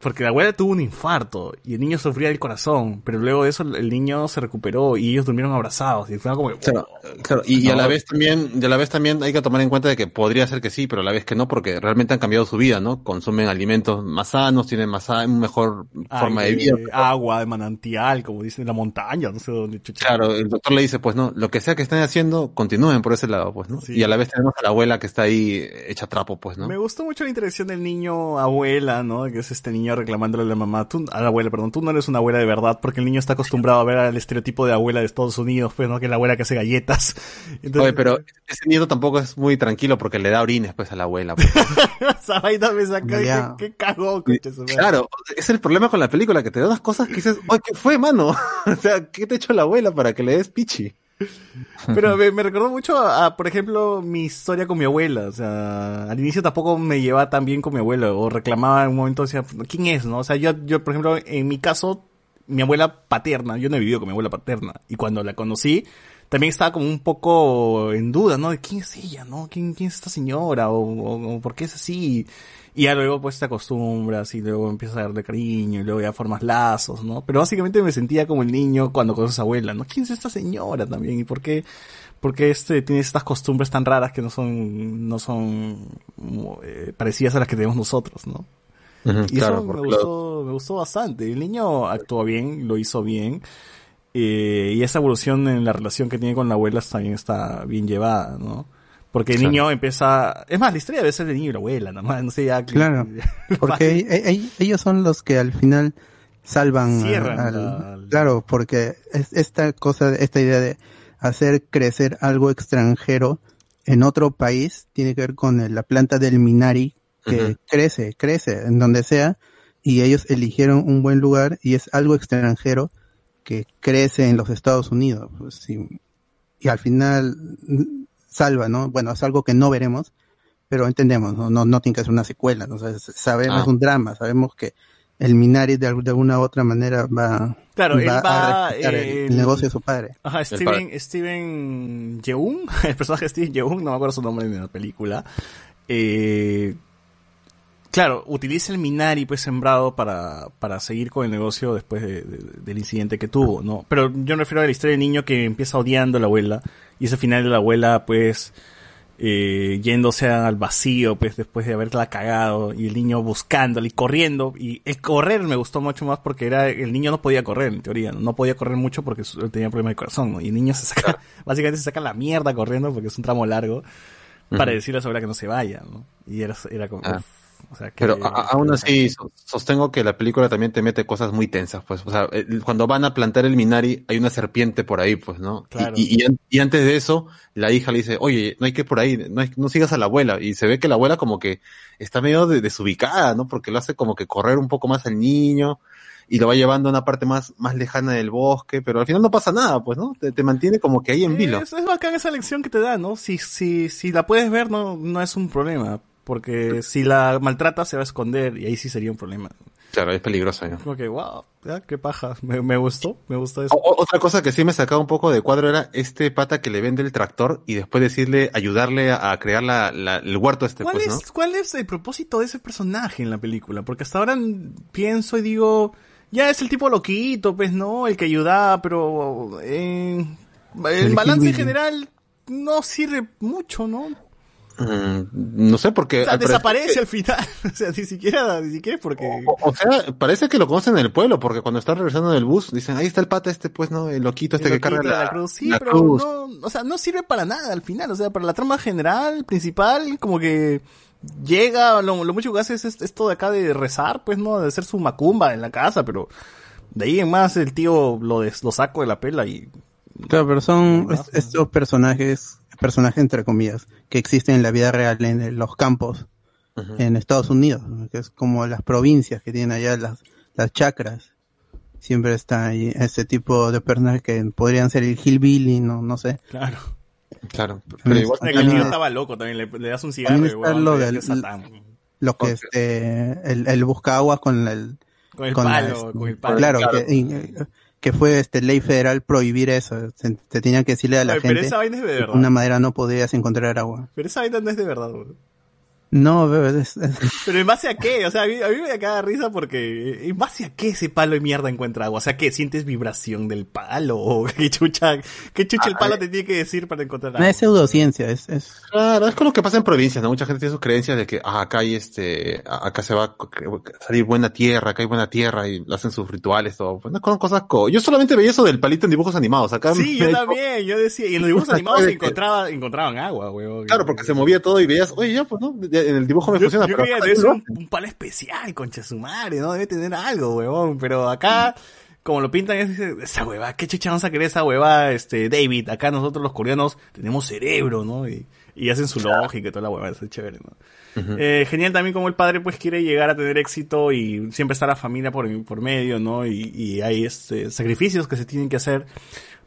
Porque la abuela tuvo un infarto y el niño sufría del corazón, pero luego de eso el niño se recuperó y ellos durmieron abrazados y fue como Claro, claro, y, y a la No. vez también, y a la vez también hay que tomar en cuenta de que podría ser que sí, pero a la vez que no, porque realmente han cambiado su vida, ¿no? Consumen alimentos más sanos, tienen más sa- mejor forma de vida. agua de manantial, como dicen en la montaña, no sé dónde chucha. Claro, el doctor le dice, pues no, lo que sea que estén haciendo, continúen por ese lado, pues, ¿no? Sí. Y a la vez tenemos a la abuela que está ahí hecha trapo, pues, ¿no? Me gustó mucho la interacción del niño abuela, ¿no? Que es este niño reclamándole a la mamá, tú, a la abuela, perdón, tú no eres una abuela de verdad, porque el niño está acostumbrado a ver al estereotipo de abuela de Estados Unidos, pues, ¿no? Que es la abuela que hace galletas. Entonces, Oye, pero ese nieto tampoco es muy tranquilo porque le da orines, pues, a la abuela. pues. esa vaina me saca, Ya. qué, qué cagón. Claro, es el problema con la película, que te da unas cosas que dices, oye, ¿qué fue, mano? o sea, ¿qué te ha hecho la abuela para que le des pichi? Pero me, me recordó mucho a, por ejemplo, mi historia con mi abuela. O sea, al inicio tampoco me llevaba tan bien con mi abuela. O reclamaba en un momento, decía, ¿quién es? no O sea, yo, yo, por ejemplo, en mi caso, mi abuela paterna, yo no he vivido con mi abuela paterna. Y cuando la conocí, también estaba como un poco en duda, ¿no? De quién es ella, ¿no? ¿Quién, quién es esta señora? O, o- o por qué es así? Y ya luego pues te acostumbras y luego empiezas a darle cariño y luego ya formas lazos, ¿no? Pero básicamente me sentía como el niño cuando conoces a abuela, ¿no? ¿Quién es esta señora también? ¿Y por qué, por qué este tiene estas costumbres tan raras que no son, no son eh, parecidas a las que tenemos nosotros, ¿no? Y claro, eso me gustó, me gustó bastante. El niño actuó bien, lo hizo bien. eh, y esa evolución en la relación que tiene con la abuela también está bien llevada, ¿no? Porque el Claro. niño empieza... Es más, la historia debe ser del niño y la abuela, ¿no? No sé ya... Claro, porque e- e- ellos son los que al final salvan Cierran al- la- claro, porque es esta cosa, esta idea de hacer crecer algo extranjero en otro país tiene que ver con el- la planta del Minari que crece, crece en donde sea y ellos eligieron un buen lugar y es algo extranjero que crece en los Estados Unidos, pues, sí. y al final salva, ¿no? Bueno, es algo que no veremos, pero entendemos, no, no, no tiene que ser una secuela, ¿no? O sea, sabemos, Ah. es un drama, sabemos que el Minari de, al- de alguna u otra manera va, Claro, él va, a el, eh, el negocio de su padre. Ajá, Steven, Steven Yeun, el personaje de Steven Yeun, no me acuerdo su nombre en la película. Eh, claro, utiliza el Minari pues sembrado para, para seguir con el negocio después de- de- del incidente que tuvo, ¿no? Pero yo me refiero a la historia del niño que empieza odiando a la abuela y ese final de la abuela pues eh, yéndose al vacío pues después de haberla cagado y el niño buscándola y corriendo y el correr me gustó mucho más porque era el niño no podía correr en teoría no, No podía correr mucho porque tenía problemas de corazón ¿no? y el niño se saca básicamente se saca la mierda corriendo porque es un tramo largo para decirle a su abuela que no se vaya ¿no? y era, era como Ah. uf, o sea, que- Pero a- aún así so- sostengo que la película también te mete cosas muy tensas, pues, o sea, el- cuando van a plantar el Minari hay una serpiente por ahí, pues, ¿no? Claro. Y, y an- y antes de eso, la hija le dice, oye, no hay que ir por ahí, no, hay- no sigas a la abuela, y se ve que la abuela como que está medio de- desubicada, ¿no? Porque lo hace como que correr un poco más al niño y lo va llevando a una parte más, más lejana del bosque, pero al final no pasa nada, pues, ¿no? Te, te mantiene como que ahí en vilo. Es, es bacán esa lección que te da, ¿no? Si, si, si la puedes ver, no, no es un problema. Porque si la maltrata, se va a esconder y ahí sí sería un problema. Claro, es peligroso, ¿no? Como que, wow, ya, qué paja. Me, me gustó, me gustó eso. O- otra cosa que sí me sacaba un poco de cuadro era este pata que le vende el tractor y después decirle, ayudarle a, a crear la, la- el huerto este, ¿Cuál, pues, es, ¿no? ¿Cuál es el propósito de ese personaje en la película? Porque hasta ahora pienso y digo, ya es el tipo loquito, pues, ¿no? El que ayuda, pero eh, el El balance hillbilly. general no sirve mucho, ¿no? Mm, no sé porque... O sea, al desaparece al final. o sea, ni siquiera, ni siquiera porque... O sea, parece que lo conocen en el pueblo, porque cuando están regresando del bus, dicen, ahí está el pata este, pues, ¿no? El loquito este El que carga la, la cruz. Sí, la pero cruz. no, o sea, no sirve para nada al final. O sea, para la trama general, principal, como que llega, lo, lo mucho que hace es est- esto de acá de rezar, pues, ¿no? De hacer su macumba en la casa, pero de ahí en más el tío lo, des- lo saco de la pela y... Claro, pero son es- estos personajes, personajes entre comillas, que existen en la vida real en los campos en Estados Unidos, ¿no? que es como las provincias que tienen allá las, las chacras. Siempre está ahí ese tipo de personajes que podrían ser el hillbilly, no, no sé. Claro. Claro, pero igual- El tío estaba loco también, le, le das un cigarro y huevón, lo del- que. Lo que este, el, el busca agua con el, Con el palo, este, con el palo. Claro, Claro. Que, y- que fue este ley federal prohibir eso. Se, se tenía que decirle a la pero gente esa vaina es de que verdad. de una manera no podías encontrar agua. Pero esa vaina no es de verdad, weón. No, bebé, es- es- Pero en base a qué? O sea, a mí, a mí me da cada risa porque en base a qué ese palo de mierda encuentra agua. O sea, ¿qué? ¿Sientes vibración del palo? ¿O qué chucha, qué chucha el palo te tiene que decir para encontrar no agua? es pseudociencia, es, es Claro, es con lo que pasa en provincias, ¿no? Mucha gente tiene sus creencias de que ah, acá hay este, acá se va a co- salir buena tierra, acá hay buena tierra y hacen sus rituales, todo. Pues no con cosas co Yo solamente veía eso del palito en dibujos animados. Acá Sí, me- yo también, yo decía, y en los dibujos animados se encontraba, encontraban agua, weón. Claro, porque se movía todo y veías, oye, ya, pues no, en el dibujo me Yo, funciona, yo pero creía acá que debe no ser un, un palo especial, concha su madre, ¿no? Debe tener algo, huevón. Pero acá, como lo pintan, es esa hueva, ¿qué chucha vamos a querer esa hueva, este, David? Acá nosotros los coreanos tenemos cerebro, ¿no? Y, y hacen su lógica y toda la hueva, eso es chévere, ¿no? Eh, genial también como el padre pues quiere llegar a tener éxito y siempre está la familia por, por medio, ¿no? Y, y hay este, sacrificios que se tienen que hacer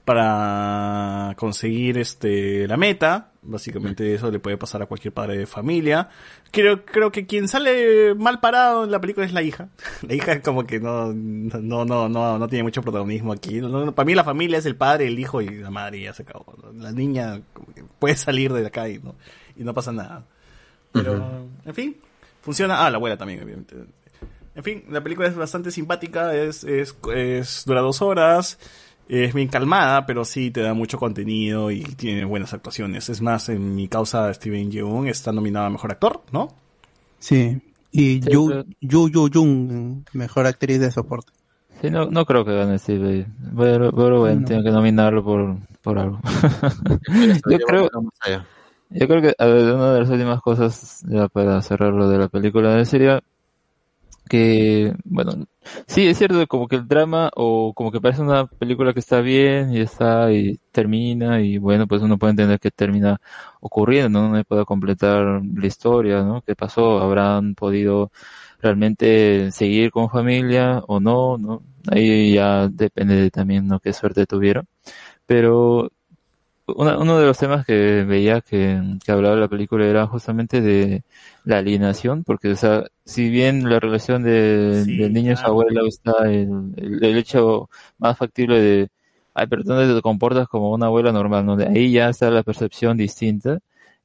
para conseguir este la meta. Básicamente eso le puede pasar a cualquier padre de familia. Creo, creo que quien sale mal parado en la película es la hija. La hija como que no, no, no, no, no tiene mucho protagonismo aquí. No, no, para mí la familia es el padre, el hijo y la madre y ya se acabó. La niña puede salir de acá y no, y no pasa nada. Pero, en fin, funciona. Ah, la abuela también, obviamente. En fin, la película es bastante simpática, es, es, es dura dos horas, es bien calmada, pero sí te da mucho contenido y tiene buenas actuaciones. Es más, en mi causa, Steven Yeun está nominado a Mejor Actor, ¿no? sí. Y Sí, Yu, pero- Yu Yu Jung, mejor actriz de soporte. Sí, no, no creo que gane Steve. Pero, pero bueno, No. tiene que nominarlo por, por algo. yo creo, yo creo que a ver, una de las últimas cosas ya para cerrar lo de la película sería que, bueno, sí, es cierto, como que el drama o como que parece una película que está bien y está y termina y bueno, pues uno puede entender que termina ocurriendo, ¿no? No puede completar la historia, ¿no? ¿Qué pasó? ¿Habrán podido realmente seguir con familia o no? ¿No? Ahí ya depende de también, ¿no? Qué suerte tuvieron. Pero una- uno de los temas que veía que, que hablaba la película era justamente de la alienación, porque, o sea, si bien la relación de, Sí, del niño y su claro. abuela está el, el, el hecho más factible de, ay, pero tú no te comportas como una abuela normal, ¿no? De ahí ya está la percepción distinta.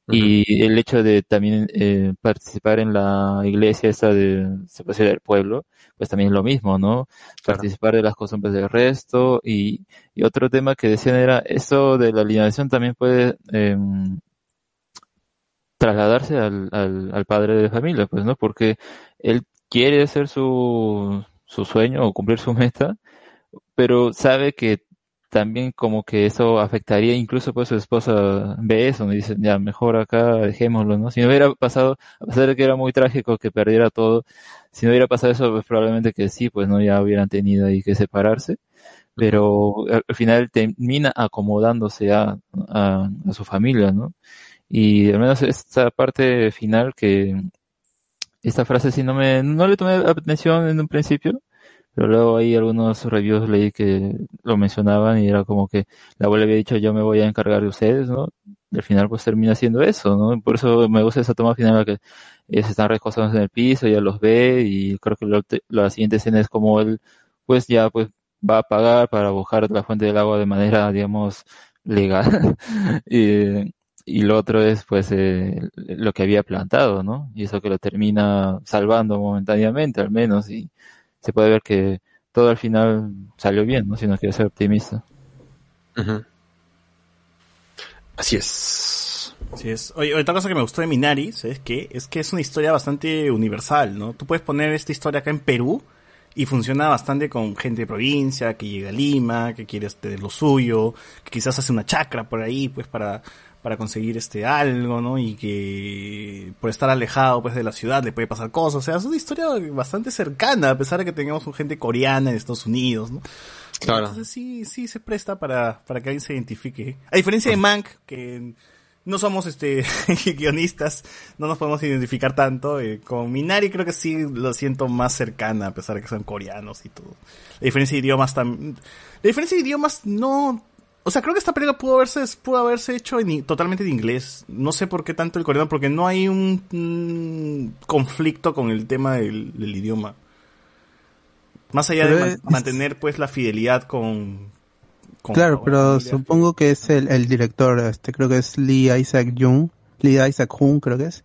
Y el hecho de también eh, participar en la iglesia esta de, se puede decir, del pueblo, pues también es lo mismo, ¿no? Participar de las costumbres del resto y, y otro tema que decían era eso de la alienación también puede em, trasladarse al, al, al padre de familia, pues, ¿no? Porque él quiere hacer su, su sueño o cumplir su meta, pero sabe que también como que eso afectaría, incluso pues su esposa ve eso, y dice, ya, mejor acá dejémoslo, ¿no? Si no hubiera pasado, a pesar de que era muy trágico que perdiera todo, si no hubiera pasado eso, pues probablemente que sí, pues no, ya hubieran tenido ahí que separarse, pero al, al final termina acomodándose a, a, a su familia, ¿no? Y al menos esta parte final que, esta frase sí no me, no le tomé atención en un principio, pero luego ahí algunos reviews leí que lo mencionaban y era como que la abuela había dicho yo me voy a encargar de ustedes, ¿no? Y al final pues termina haciendo eso, ¿no? Por eso me gusta esa toma final que ellos están recostados en el piso, ella los ve y creo que la siguiente escena es como él pues ya pues va a pagar para buscar la fuente del agua de manera digamos legal y, y lo otro es pues eh, lo que había plantado, ¿no? Y eso que lo termina salvando momentáneamente al menos y se puede ver que todo al final salió bien, ¿no? Si no quiero ser optimista. Así es. Así es. Oye, otra cosa que me gustó de Minari, ¿sabes qué? Es que es una historia bastante universal, ¿no? Tú puedes poner esta historia acá en Perú y funciona bastante con gente de provincia que llega a Lima, que quiere este, lo suyo, que quizás hace una chacra por ahí, pues para, para conseguir este algo, ¿no? Y que por estar alejado pues de la ciudad le puede pasar cosas. O sea, es una historia bastante cercana, a pesar de que tengamos gente coreana en Estados Unidos, ¿no? Claro. Entonces sí, sí se presta para, para que alguien se identifique. A diferencia de Mank, que no somos este guionistas, no nos podemos identificar tanto. eh, con Minari creo que sí lo siento más cercana, a pesar de que son coreanos y todo. La diferencia de idiomas también. La diferencia de idiomas no O sea, creo que esta película pudo haberse, pudo haberse hecho en, totalmente en inglés. No sé por qué tanto el coreano, porque no hay un, mm, conflicto con el tema del, del idioma. Más allá Pero de es- mantener pues la fidelidad con... con Claro, pero supongo que es el, el director, este, creo que es Lee Isaac Jung, Lee Isaac Jung, creo que es.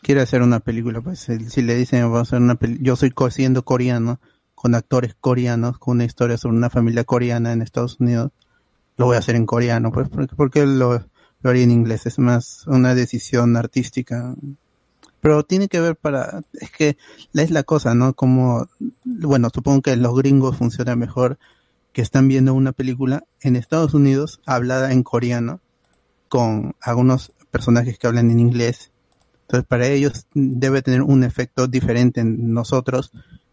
Quiere hacer una película, pues si le dicen vamos a hacer una película, yo soy siendo coreano, con actores coreanos, con una historia sobre una familia coreana en Estados Unidos, lo voy a hacer en coreano, pues porque, porque lo, lo haría en inglés, es más una decisión artística. Pero tiene que ver para, es que es la cosa, ¿no? Como, bueno, supongo que los gringos funcionan mejor que están viendo una película en Estados Unidos hablada en coreano con algunos personajes que hablan en inglés. Entonces para ellos debe tener un efecto diferente en nosotros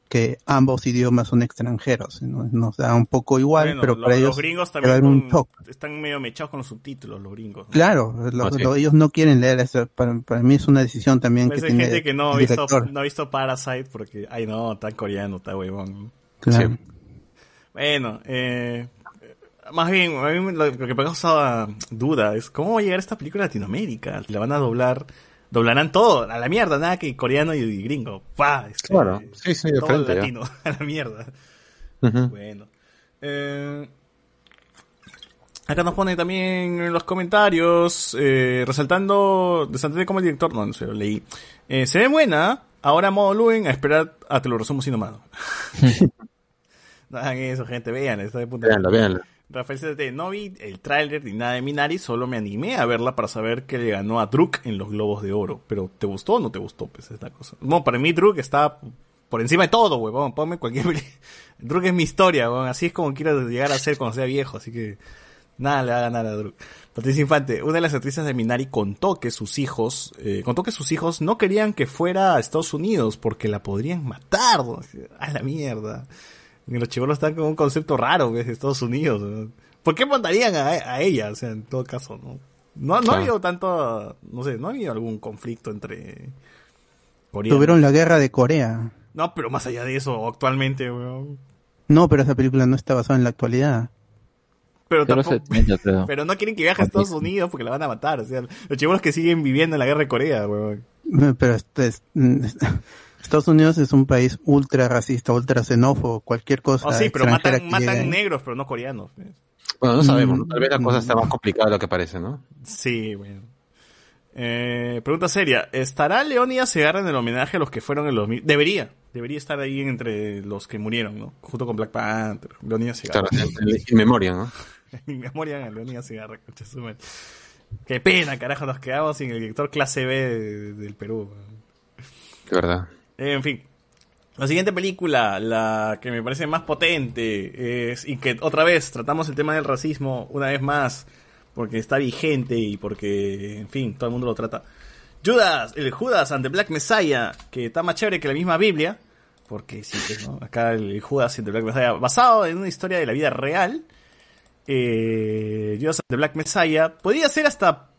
que ambos idiomas son extranjeros. ¿no? Nos da un poco igual, Bueno, pero lo- para los ellos gringos debe haber también un con- shock. están medio mechados con los subtítulos, los gringos. ¿no? Claro, lo- Ah, sí. lo- ellos no quieren leer eso. Para, para mí es una decisión también Pues que hay tiene gente que no ha, el visto, director. no ha visto Parasite porque, ay no, tan coreano, tan huevón. Claro. Bueno, eh, más bien, a mí lo, lo que me causa duda es cómo va a llegar esta película a Latinoamérica. La van a doblar, doblarán todo, a la mierda, nada que coreano y, y gringo. ¡Pah! Este, Claro, sí, sí, de todo frente, ya. latino, a la mierda. Bueno. Eh, acá nos pone también en los comentarios, eh, resaltando, desantente como el director, no, no sé, lo leí. Eh, se ve buena, ahora modo Luen, a esperar a te lo resumo sin nomás. no hagan eso, gente, vean, está de punta. Véanla, véanla. Rafael CT, no vi el tráiler ni nada de Minari, solo me animé a verla para saber que le ganó a Druk en los Globos de Oro. Pero, ¿te gustó o no te gustó? Pues es cosa. No, para mí Druk está por encima de todo, huevón. Ponme cualquier Druk es mi historia, huevón. Así es como quiero llegar a ser cuando sea viejo, así que nada le va a ganar a Druk. Patricia Infante, una de las actrices de Minari contó que sus hijos, eh, contó que sus hijos no querían que fuera a Estados Unidos porque la podrían matar. A la mierda. Y los chivolos están con un concepto raro, ¿ves? De Estados Unidos. ¿no? ¿Por qué mandarían a, a ella? O sea, en todo caso, ¿no? No, no ha Claro. habido tanto, no sé, no ha habido algún conflicto entre coreanos. Tuvieron la guerra de Corea. No, pero más allá de eso, actualmente, weón. No, pero esa película no está basada en la actualidad. Pero De los tampoco, 70, creo. pero no quieren que viaje a Estados Unidos porque la van a matar. O sea, los chivolos que siguen viviendo en la guerra de Corea, weón. Pero este es- mm, Estados Unidos es un país ultra racista, ultra xenófobo, cualquier cosa. Oh, sí, pero extranjera matan, que matan negros, pero no coreanos. pues. Bueno, no sabemos, ¿no? Mm, tal vez la cosa mm. está más complicada de lo que parece, ¿no? Sí, bueno. Eh, pregunta seria. ¿Estará Leonidas Segarra en el homenaje a los que fueron en los... mi- Debería. Debería estar ahí entre los que murieron, ¿no? Junto con Black Panther. Leonidas Segarra. Claro, en, memoria, ¿no? en memoria a Leonidas Segarra, concha. Qué pena, carajo, nos quedamos sin el director clase B de- del Perú. De verdad. En fin. La siguiente película, la que me parece más potente, es, y que otra vez tratamos el tema del racismo una vez más, porque está vigente y porque, en fin, todo el mundo lo trata. Judas, el Judas and the Black Messiah, que está más chévere que la misma Biblia, porque sí, pues, ¿no? acá el Judas and the Black Messiah, basado en una historia de la vida real, eh, Judas and the Black Messiah, podría ser hasta,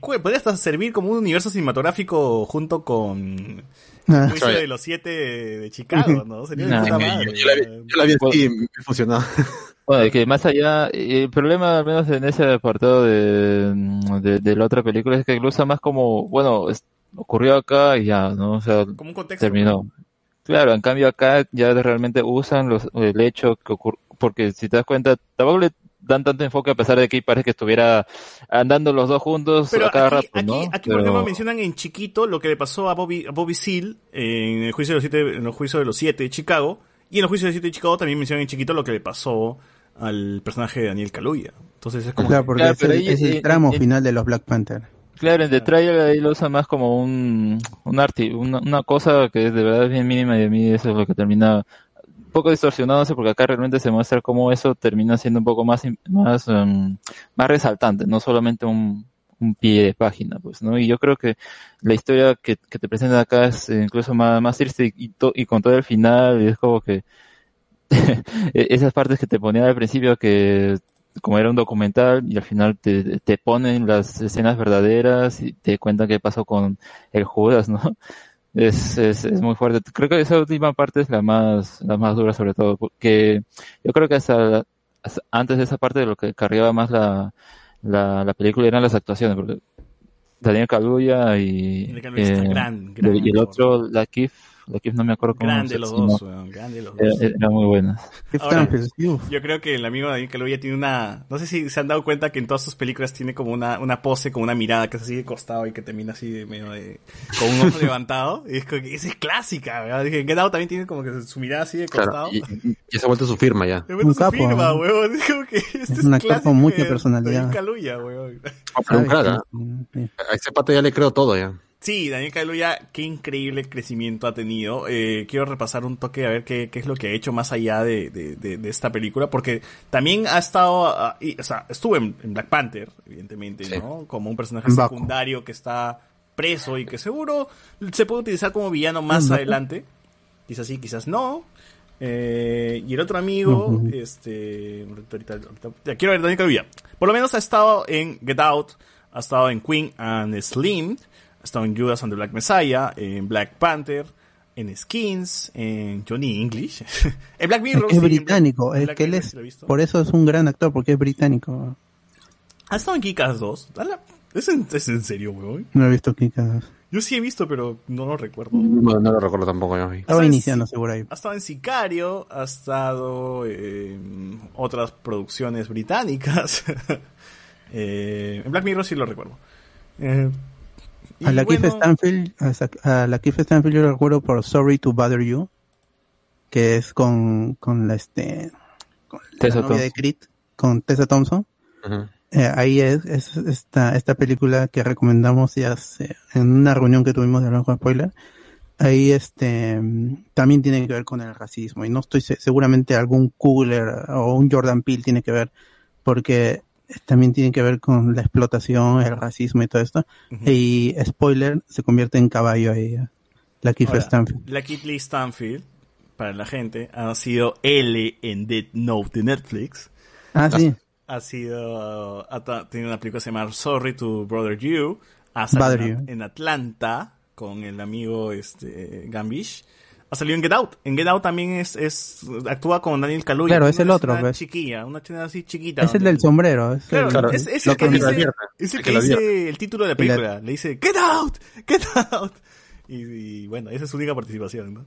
podría hasta servir como un universo cinematográfico junto con Ah. el juicio de los siete de Chicago, ¿no? Sería No, puta yo- madre. Yo la vi, yo la vi así y me funcionaba. Bueno, es que más allá, eh, el problema al menos en ese apartado de, de, de la otra película es que lo usa más como, bueno, es- ocurrió acá y ya, ¿no? O sea, Como un contexto. terminó. Claro, en cambio acá ya realmente usan los, el hecho que ocurrió, porque si te das cuenta, tampoco le dan tanto enfoque a pesar de que parece que estuviera andando los dos juntos Pero a cada aquí, rato, aquí, ¿no? aquí, por Pero- ejemplo, mencionan en chiquito lo que le pasó a Bobby, a Bobby Seale en el juicio de los siete, en el juicio de los siete de Chicago. Y en el juicio de los siete de Chicago también mencionan en chiquito lo que le pasó al personaje de Daniel Kaluuya. Entonces es como Claro, que- porque Claro, es, el, ahí- es el tramo eh, final de los Black Panther. Claro, en The Trial ahí lo usa más como un, un arti, una, una cosa que es de verdad bien mínima y a mí eso es lo que termina poco distorsionándose porque acá realmente se muestra cómo eso termina siendo un poco más, más, em, más resaltante, no solamente un, un pie de página, pues, ¿no? Y yo creo que la historia que, que te presentan acá es eh, incluso más, más triste y con todo el final, y es como que e- esas partes que te ponían al principio que como era un documental y al final te, te ponen las escenas verdaderas y te cuentan qué pasó con el Judas, ¿no? Es, es, es muy fuerte. Creo que esa última parte es la más, la más dura sobre todo, porque yo creo que hasta as- antes de esa parte de lo que cargaba más la, la, la película eran las actuaciones, porque Daniel Kaluuya y, gran, gran y el otro, No me acuerdo cómo Grande se los dos, weón, grande los Era- dos. Era muy buena. Ahora, yo creo que el amigo Daniel Kaluuya tiene una... No sé si se han dado cuenta que en todas sus películas tiene como una, una pose, como una mirada que es así de costado y que termina así de medio de... Con un ojo levantado. Y es como que esa es clásica, ¿verdad? Dije, Get Out también tiene como que su mirada así de costado. Claro, y, y se ha vuelto su firma ya. De vuelta Un su capo, firma, ¿no? weón. Es como que este es, Es un actor clásico con mucha personalidad. Daniel Kaluuya, weón. Ah, pero un crack, ¿ah? Sí. A ese pata ya le creo todo ya. Sí, Daniel Kaluuya, qué increíble crecimiento ha tenido. Eh, quiero repasar un toque a ver qué, qué es lo que ha hecho más allá de, de, de- de esta película, porque también ha estado, ah, y, o sea, estuvo en, en Black Panther, evidentemente, Sí. ¿no? Como un personaje secundario que está preso y que seguro se puede utilizar como villano más adelante. Quizás sí, quizás no. Eh, y el otro amigo, este, ahorita- ahorita- ya quiero ver Daniel Kaluuya. Por lo menos ha estado en Get Out, ha estado en Queen and Slim, estado en Judas and the Black Messiah, en Black Panther, en Skins, en Johnny English, en Black Es Mirror. que es sí, Black- británico, en es Black que él Mirror es, sí por eso es un gran actor, porque es británico. Ha estado en Kikas 2. Ala, ¿Es en, es en serio, weón? No he visto Kikas. Yo sí he visto, pero no lo recuerdo. No, no lo recuerdo tampoco yo. Estaba iniciando seguro ahí. Ha estado en Sicario, ha estado en otras producciones británicas. Eh, en Black Mirror sí lo recuerdo. Eh, A la Keith bueno, Stanfield, a la Keith Stanfield yo lo recuerdo por Sorry to Bother You, que es con, con la este, con la Tessa novia de Thompson. Creed, con Tessa Thompson. Ujú. Eh, ahí es, es esta, esta película que recomendamos ya hace- en una reunión que tuvimos de hablar con spoiler. Ahí este también tiene que ver con el racismo y no estoy se- seguramente algún Kugler o un Jordan Peele tiene que ver porque también tiene que ver con la explotación, el racismo y todo esto. Ujú. Y spoiler se convierte en caballo ahí, eh, la ahora, Stanfield. La Kit Lee Stanfield, para la gente, ha sido L en Dead Note de Netflix. Ah, sí. Ha sido, ha tenido una película que se llama Sorry to Brother You. Ha salido en, You. en Atlanta con el amigo este Gambish. Ha salido en Get Out. En Get Out también es, es actúa con Daniel Kaluuya. Claro, Una es el otro, escena ¿ves? chiquilla, una escena así chiquita. Es el del sombrero. Es Claro, el, Claro, es, es el que que dice, advierte, es el que dice el título de la película. Le dice, get out, get out. Y, y bueno, esa es su única participación, ¿no?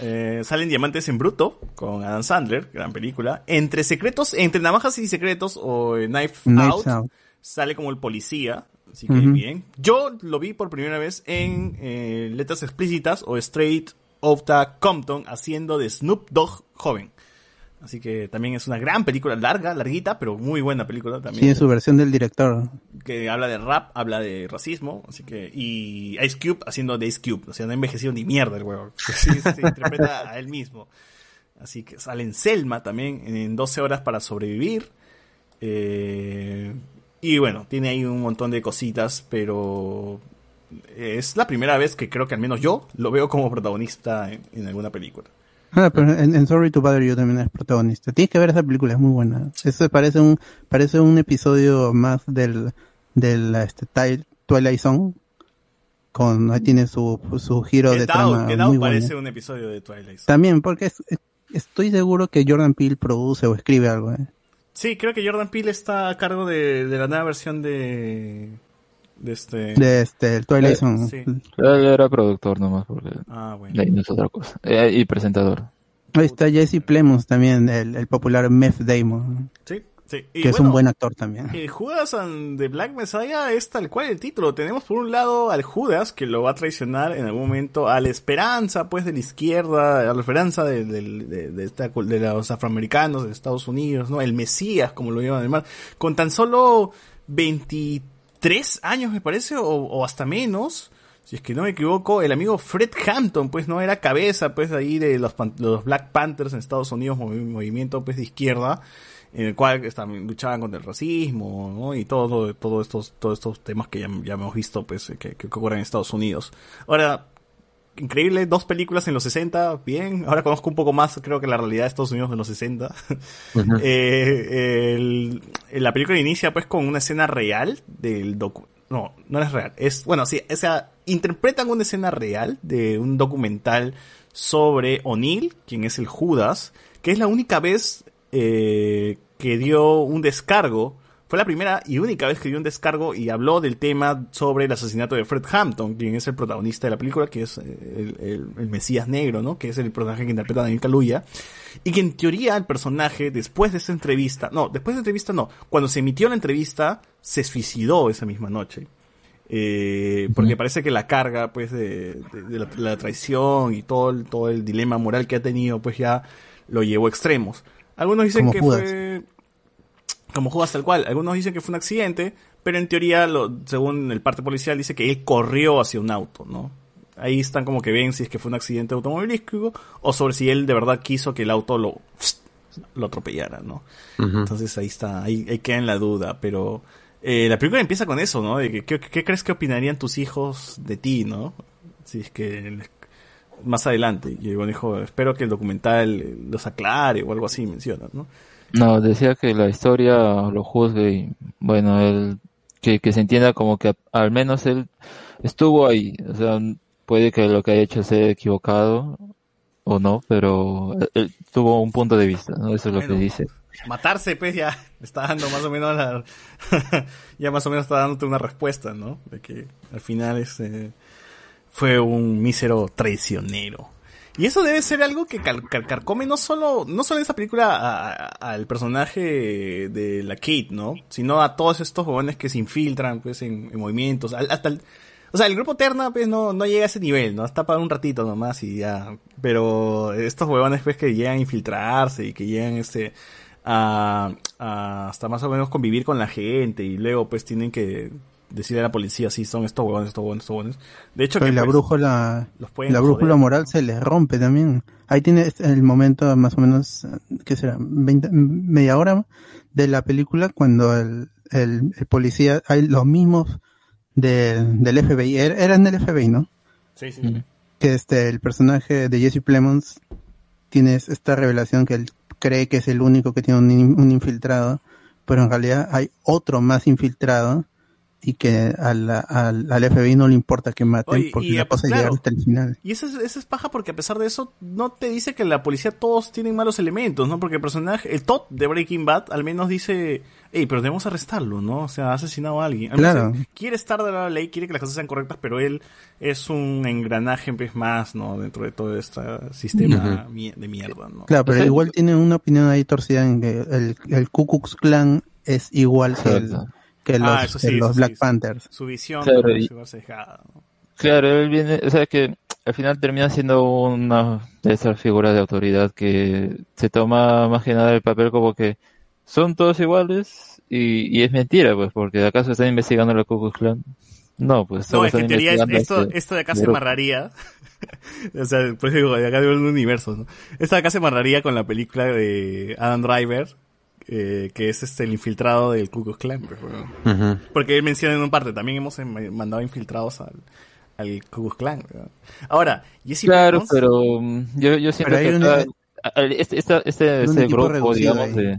Eh, salen Diamantes en Bruto con Adam Sandler, gran película. Entre secretos, entre navajas y secretos o eh, Knife Out, Out. sale como el policía. Así que bien. Yo lo vi por primera vez en eh, Letras Explícitas o Straight Outta Compton haciendo de Snoop Dogg joven. Así que también es una gran película, larga, larguita, pero muy buena película también. Tiene su versión del director. Que habla de rap, habla de racismo, así que, y Ice Cube haciendo de Ice Cube, o sea, no ha envejecido ni mierda el huevo. Sí, se interpreta a él mismo. Así que sale en Selma también, en 12 horas para sobrevivir. Eh, y bueno, tiene ahí un montón de cositas, pero es la primera vez que creo que al menos yo lo veo como protagonista en, en alguna película. Ah, pero en, en Sorry to Bother You también es protagonista. Tienes que ver esa película, es muy buena. Eso parece un, parece un episodio más del, del este, Twilight Zone. Con, ahí tiene su, su giro de trama Get muy parece un episodio de Twilight. Zone. También, porque es- es- estoy seguro que Jordan Peele produce o escribe algo. ¿eh? Sí, creo que Jordan Peele está a cargo de, de la nueva versión de, de este... De este, el Twilight Eh, Zone. sí. Él era productor nomás, porque Ah, bueno. de ahí no es otra cosa. Eh, y presentador. Ahí está Jesse Plemons también, el, el popular Meth Damon, Sí, sí. Y que es bueno, un buen actor también. El Judas and the Black Messiah es tal cual el título. Tenemos por un lado al Judas que lo va a traicionar en algún momento a la esperanza pues de la izquierda, a la esperanza de, del- de- de esta de los afroamericanos de Estados Unidos, ¿no? El Mesías, como lo llaman además, con tan solo 23 años me parece, o, o hasta menos. Si es que no me equivoco, el amigo Fred Hampton, pues no era cabeza, pues ahí de los, Black Panthers en Estados Unidos, movi- movimiento pues de izquierda, en el cual estaban- luchaban contra el racismo, ¿no? Y todo, todo estos, todos estos temas que ya, ya hemos visto, pues, que ocurren en Estados Unidos. Ahora, increíble, dos películas en los 60, bien. Ahora conozco un poco más, creo que la realidad de Estados Unidos de los 60. Eh, el- la película inicia pues con una escena real del docu no, no es real, es, bueno, sí, o sea, interpretan una escena real de un documental sobre O'Neill, quien es el Judas, que es la única vez eh, que dio un descargo. Fue la primera y única vez que dio un descargo y habló del tema sobre el asesinato de Fred Hampton, quien es el protagonista de la película, que es eh, el, el- el Mesías Negro, ¿no? Que es el personaje que interpreta Daniel Kaluuya. Y que en teoría el personaje, después de esa entrevista, no, después de la entrevista no, cuando se emitió la entrevista, se suicidó esa misma noche. Eh, porque parece que la carga, pues, de, de- de la, la traición y todo el, todo el dilema moral que ha tenido, pues ya lo llevó a extremos. Algunos dicen Como que Judas. fue como Judas tal cual. Algunos dicen que fue un accidente, pero en teoría, lo, según el parte policial, dice que él corrió hacia un auto, ¿no? Ahí están como que ven si es que fue un accidente automovilístico o sobre si él de verdad quiso que el auto lo, lo atropellara, ¿no? Entonces ahí está, ahí, ahí queda en la duda, pero eh, la película empieza con eso, ¿no? De que, ¿qué, qué crees que opinarían tus hijos de ti, ¿no? Si es que más adelante, y bueno, dijo, espero que el documental eh, los aclare o algo así menciona, ¿no? No, decía que la historia lo juzgue y, bueno, él, que, que se entienda como que al menos él estuvo ahí. O sea, puede que lo que haya hecho sea equivocado o no, pero él, él tuvo un punto de vista, ¿no? Eso es lo Bueno. que dice. matarse, pues ya está dando más o menos la, ya más o menos está dándote una respuesta, ¿no? De que al final este fue un mísero traicionero. Y eso debe ser algo que cal- carcome no solo, no solo en esa película al personaje de la Kate, ¿no? Sino a todos estos jóvenes que se infiltran, pues, en, en movimientos, hasta el, o sea, el grupo Terna, pues, no, no llega a ese nivel, ¿no? Está para un ratito nomás y ya. Pero estos huevones, pues, que llegan a infiltrarse y que llegan, este, a hasta más o menos convivir con la gente y luego, pues, tienen que decirle a la policía si son estos huevones, estos huevones, estos huevones. De hecho, Pero que, la pues, brújula, los pueden la brújula joder. moral se les rompe también. Ahí tiene el momento más o menos, ¿qué será? 20, media hora de la película cuando el, el, el policía, hay los mismos de- del FBI, er- eran del FBI, ¿no? Sí, sí. Que este, el personaje de Jesse Plemons tiene esta revelación que él cree que es el único que tiene un infiltrado, pero en realidad hay otro más infiltrado y que al, al, al FBI no le importa que maten Oye, porque y, la pues, cosa claro. hasta el final. Y eso es, eso es paja porque a pesar de eso no te dice que la policía todos tienen malos elementos, ¿no? Porque el personaje, el Todd de Breaking Bad al menos dice, hey, pero debemos arrestarlo, ¿no? O sea, ha asesinado a alguien. Al Claro. quiere estar de la ley, quiere que las cosas sean correctas, pero él es un engranaje pues, más, ¿no? Dentro de todo este sistema de mierda, ¿no? Claro, pero O sea, igual tiene una opinión ahí torcida en que el, el Ku Klux Klan es igual que, el-. Que los, Ah, eso sí, que los eso Black sí. Panthers. Su visión Claro, y-. Claro, él viene, o sea que al final termina siendo una de esas figuras de autoridad que se toma más que nada el papel como que son todos iguales y, y es mentira, pues, porque acaso están investigando la Ku Klux Klan. No, pues No, es que en teoría es- investigando esto, este esto de acá se amarraría. o sea, pues digo, de acá digo el universo, ¿no? Esto de acá se amarraría con la película de Adam Driver, eh, que es este el infiltrado del Ku Klux Klan. pues. Porque él menciona en un parte, también hemos em- mandado infiltrados al, al Ku Klux Klan. Ahora, Jesse Claro, pero mm, yo, yo siento Pero que este, esta- este, este equipo grupo, digamos, de,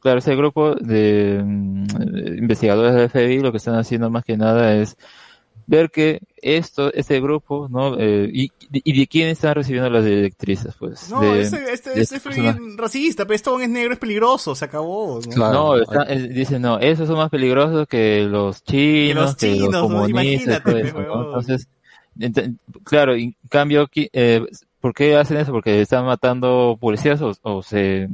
claro, ese grupo de eh, investigadores del FBI lo que están haciendo más que nada es ver que esto, este grupo, ¿no? Eh, y, y de quién están recibiendo las directrices, pues. No, de, este, este, de este personajes. bien racista, pero esto es negro, es peligroso, se acabó. ¿no? Claro. No, está- dicen, no, esos son más peligrosos que los chinos, que los, chinos, ¿no? comunistas, y Imagínate, todo pe, eso, ¿no? Entonces, ent- claro, en cambio, eh, ¿por qué hacen eso? Porque están matando policías o, o se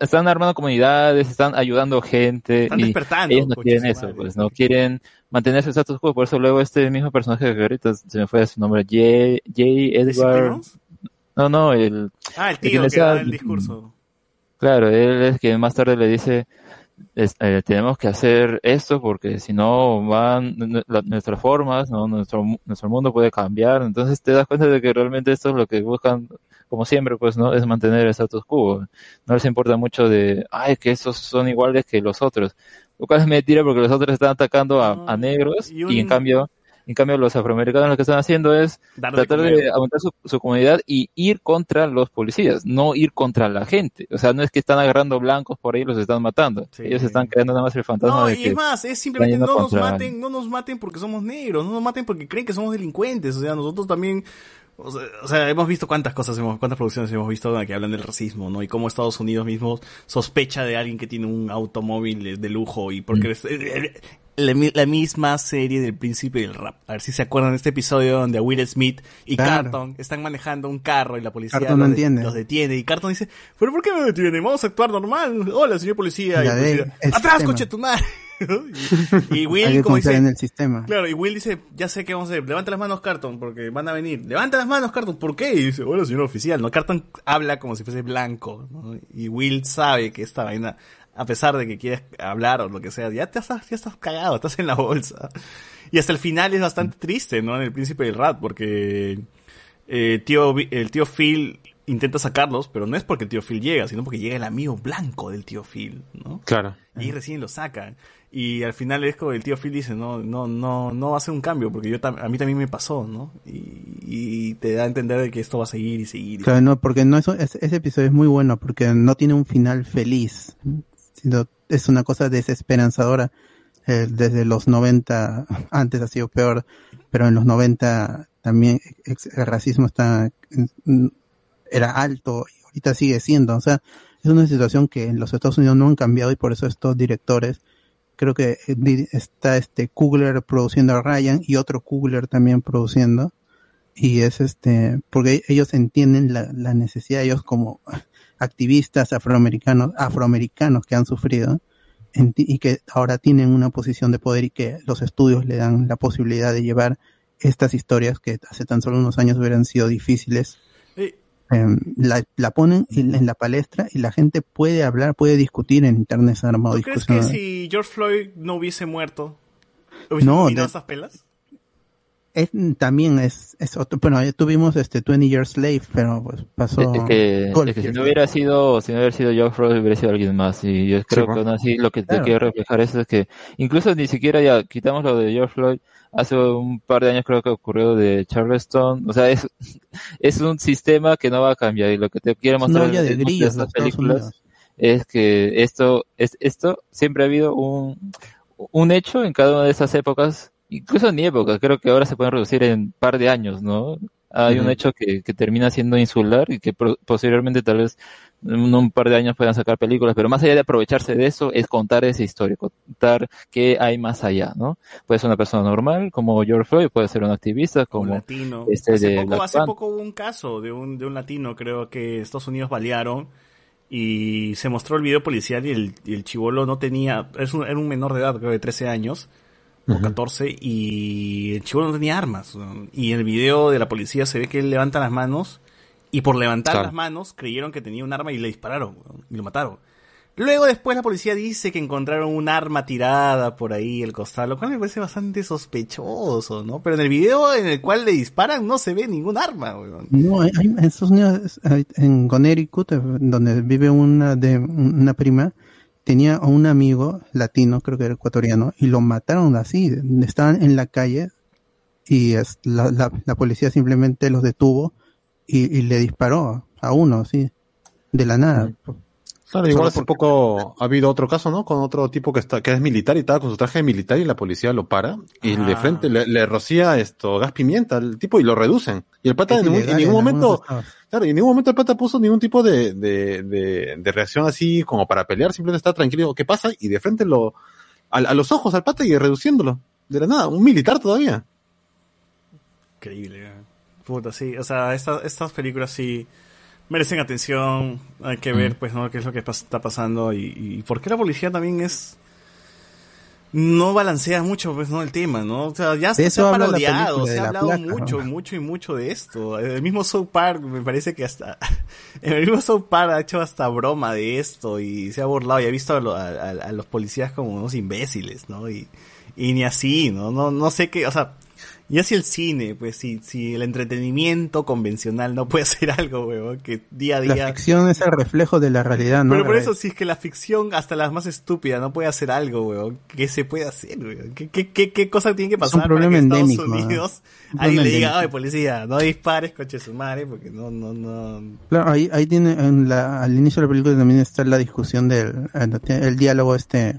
están armando comunidades, están ayudando gente Están y despertando, ellos no quieren eso, madre. pues no quieren mantener su status quo, por eso luego este mismo personaje que ahorita se me fue su nombre, Jay, Jay ¿Jesse Edward, no, no, el, Ah, el que tío les que da da- el discurso. Claro, él es quien más tarde le dice, es- eh, tenemos que hacer esto porque si no van la- nuestras formas, ¿no? nuestro, nuestro mundo puede cambiar. Entonces te das cuenta de que realmente esto es lo que buscan, como siempre, pues, ¿no? Es mantener el status quo. No les importa mucho de, ay, que estos son iguales que los otros. Lo cual es mentira porque los otros están atacando a, a negros y en cambio, en cambio los afroamericanos lo que están haciendo es Dar de tratar comer. de aumentar su, su comunidad y ir contra los policías, no ir contra la gente. O sea, no es que están agarrando blancos por ahí y los están matando. Sí. Ellos están creando nada más el fantasma No, de y que es más, es simplemente no nos contra- maten, no nos maten porque somos negros, no nos maten porque creen que somos delincuentes, o sea, nosotros también, O sea, o sea, hemos visto cuántas cosas, hemos, cuántas producciones hemos visto que hablan del racismo, ¿no? Y cómo Estados Unidos mismo sospecha de alguien que tiene un automóvil de, lujo y porque es- eh, eh, la, mi- la misma serie del príncipe del rap. A ver si se acuerdan de este episodio donde Will Smith y Claro. Carton están manejando un carro y la policía no los, de- entiende. los detiene. Y Carton dice, ¿pero por qué me detienen? Vamos a actuar normal. Hola, señor policía. Y policía, ¡Atrás, coche tu madre! Y, Hay Will, que como dice, en el sistema. Claro, y Will dice, ya sé qué vamos a hacer, levanta las manos Carton, porque van a venir. Levanta las manos Carton, ¿por qué? Y dice, hola señor oficial, ¿no? Carton habla como si fuese blanco, ¿no? Y Will sabe que esta vaina, a pesar de que quieres hablar o lo que sea, ya te estás, ya estás cagado, estás en la bolsa. Y hasta el final es bastante triste, ¿no? En el príncipe del rat, porque eh, tío, el tío Phil intenta sacarlos, pero no es porque el tío Phil llega, sino porque llega el amigo blanco del tío Phil, ¿no? Claro. Y recién lo sacan. Y al final es como el tío Phil dice, no, no, no, no va a hacer un cambio, porque yo a mí también me pasó, ¿no? Y, y te da a entender de que esto va a seguir y seguir. y Claro, no, porque no es, es- ese episodio es muy bueno porque no tiene un final feliz, sino es una cosa desesperanzadora. Eh, desde los 90, antes ha sido peor, pero en los 90 también ex- el racismo está era alto y ahorita sigue siendo. O sea, es una situación que en los Estados Unidos no han cambiado y por eso estos directores, creo que eh, está este Kugler produciendo a Ryan y otro Kugler también produciendo y es este porque ellos entienden la, la necesidad ellos como activistas afroamericanos afroamericanos que han sufrido y que ahora tienen una posición de poder y que los estudios le dan la posibilidad de llevar estas historias que hace tan solo unos años hubieran sido difíciles la, la ponen en, en la palestra y la gente puede hablar puede discutir en internet ¿Tú crees que si George Floyd no hubiese muerto, hubiese No, de- esas pelas? Es, también es, es otro, bueno, ya tuvimos este 20 Years Slave, pero pues pasó. Es que, 12 es que si no hubiera sido, si no hubiera sido Geoff Ross, hubiera sido alguien más. Y yo creo que aún así lo que te quiero reflejar eso es que incluso ni siquiera ya quitamos lo de George Floyd. Hace un par de años creo que ocurrió de Charleston. O sea, es, es un sistema que no va a cambiar. Y lo que te quiero Es mostrar de grillos estas películas es que esto, es, esto siempre ha habido un, un hecho en cada una de esas épocas, incluso ni épocas, creo que ahora se pueden reducir en un par de años, ¿no? Hay un hecho que, que termina siendo insular y que posteriormente tal vez en un par de años puedan sacar películas, pero más allá de aprovecharse de eso es contar esa historia, contar qué hay más allá, ¿no? Puede ser una persona normal como George Floyd, puede ser un activista Un como latino. este hace de poco, Black hace poco hubo un caso de un, de un latino, creo que Estados Unidos balearon y se mostró el video policial y el, y el chivolo no tenía, es un- era un menor de edad, creo de 13 años o 14 y el chivolo no tenía armas. ¿no? Y en el video de la policía se ve que él levanta las manos y por levantar Claro. las manos creyeron que tenía un arma y le dispararon ¿no? y lo mataron. Luego después la policía dice que encontraron un arma tirada por ahí el costal, lo cual me parece bastante sospechoso, ¿no? Pero en el video en el cual le disparan no se ve ningún arma, weón. No, hay, hay- en Estados Unidos, en Connecticut, eh, donde vive una de una prima, tenía a un amigo latino, creo que era ecuatoriano, y lo mataron así. Estaban en la calle y la, la, la policía simplemente los detuvo y, y le disparó a uno, así, de la nada. Claro, igual hace poco ha habido otro caso, ¿no? Con otro tipo que está, que es militar y estaba con su traje de militar y la policía lo para y Ah. de frente le, le rocía esto, gas pimienta al tipo y lo reducen. Y el pata en, ningún- en momento, claro, y en ningún momento el pata puso ningún tipo de, de, de, de reacción así como para pelear, simplemente está tranquilo, ¿qué pasa? Y de frente lo, a, a los ojos al pata y reduciéndolo. De la nada, un militar todavía. Increíble, weón. Puta, sí, o sea, estas, estas películas sí merecen atención, hay que ver, pues, ¿no? Qué es lo que pas- está pasando y, y por qué la policía también es... No balancea mucho, pues, ¿no? El tema, ¿no? O sea, ya se eso ha parodiado, se ha la hablado placa, mucho, ¿no? mucho y mucho de esto. El mismo South Park, me parece que hasta... El mismo South Park ha hecho hasta broma de esto y se ha burlado y ha visto a, lo- a- a- a los policías como unos imbéciles, ¿no? Y, y ni así, ¿no? No, no sé qué, o sea, y así el cine, pues si, si el entretenimiento convencional no puede hacer algo, weón, que día a La día... ficción es el reflejo de la realidad, ¿no? Pero por La- eso, si es que la ficción, hasta la más estúpida, no puede hacer algo, weón, ¿qué se puede hacer, weón? ¿Qué, qué, qué, qué cosa tiene que Es un pasar para que problema Estados endémico, ¿no? Unidos Un alguien problema le diga, ay, policía, no dispares, coche su madre, porque no, no, no... Claro, ahí, ahí tiene, en la, al inicio de la película también está la discusión del, el, el diálogo este,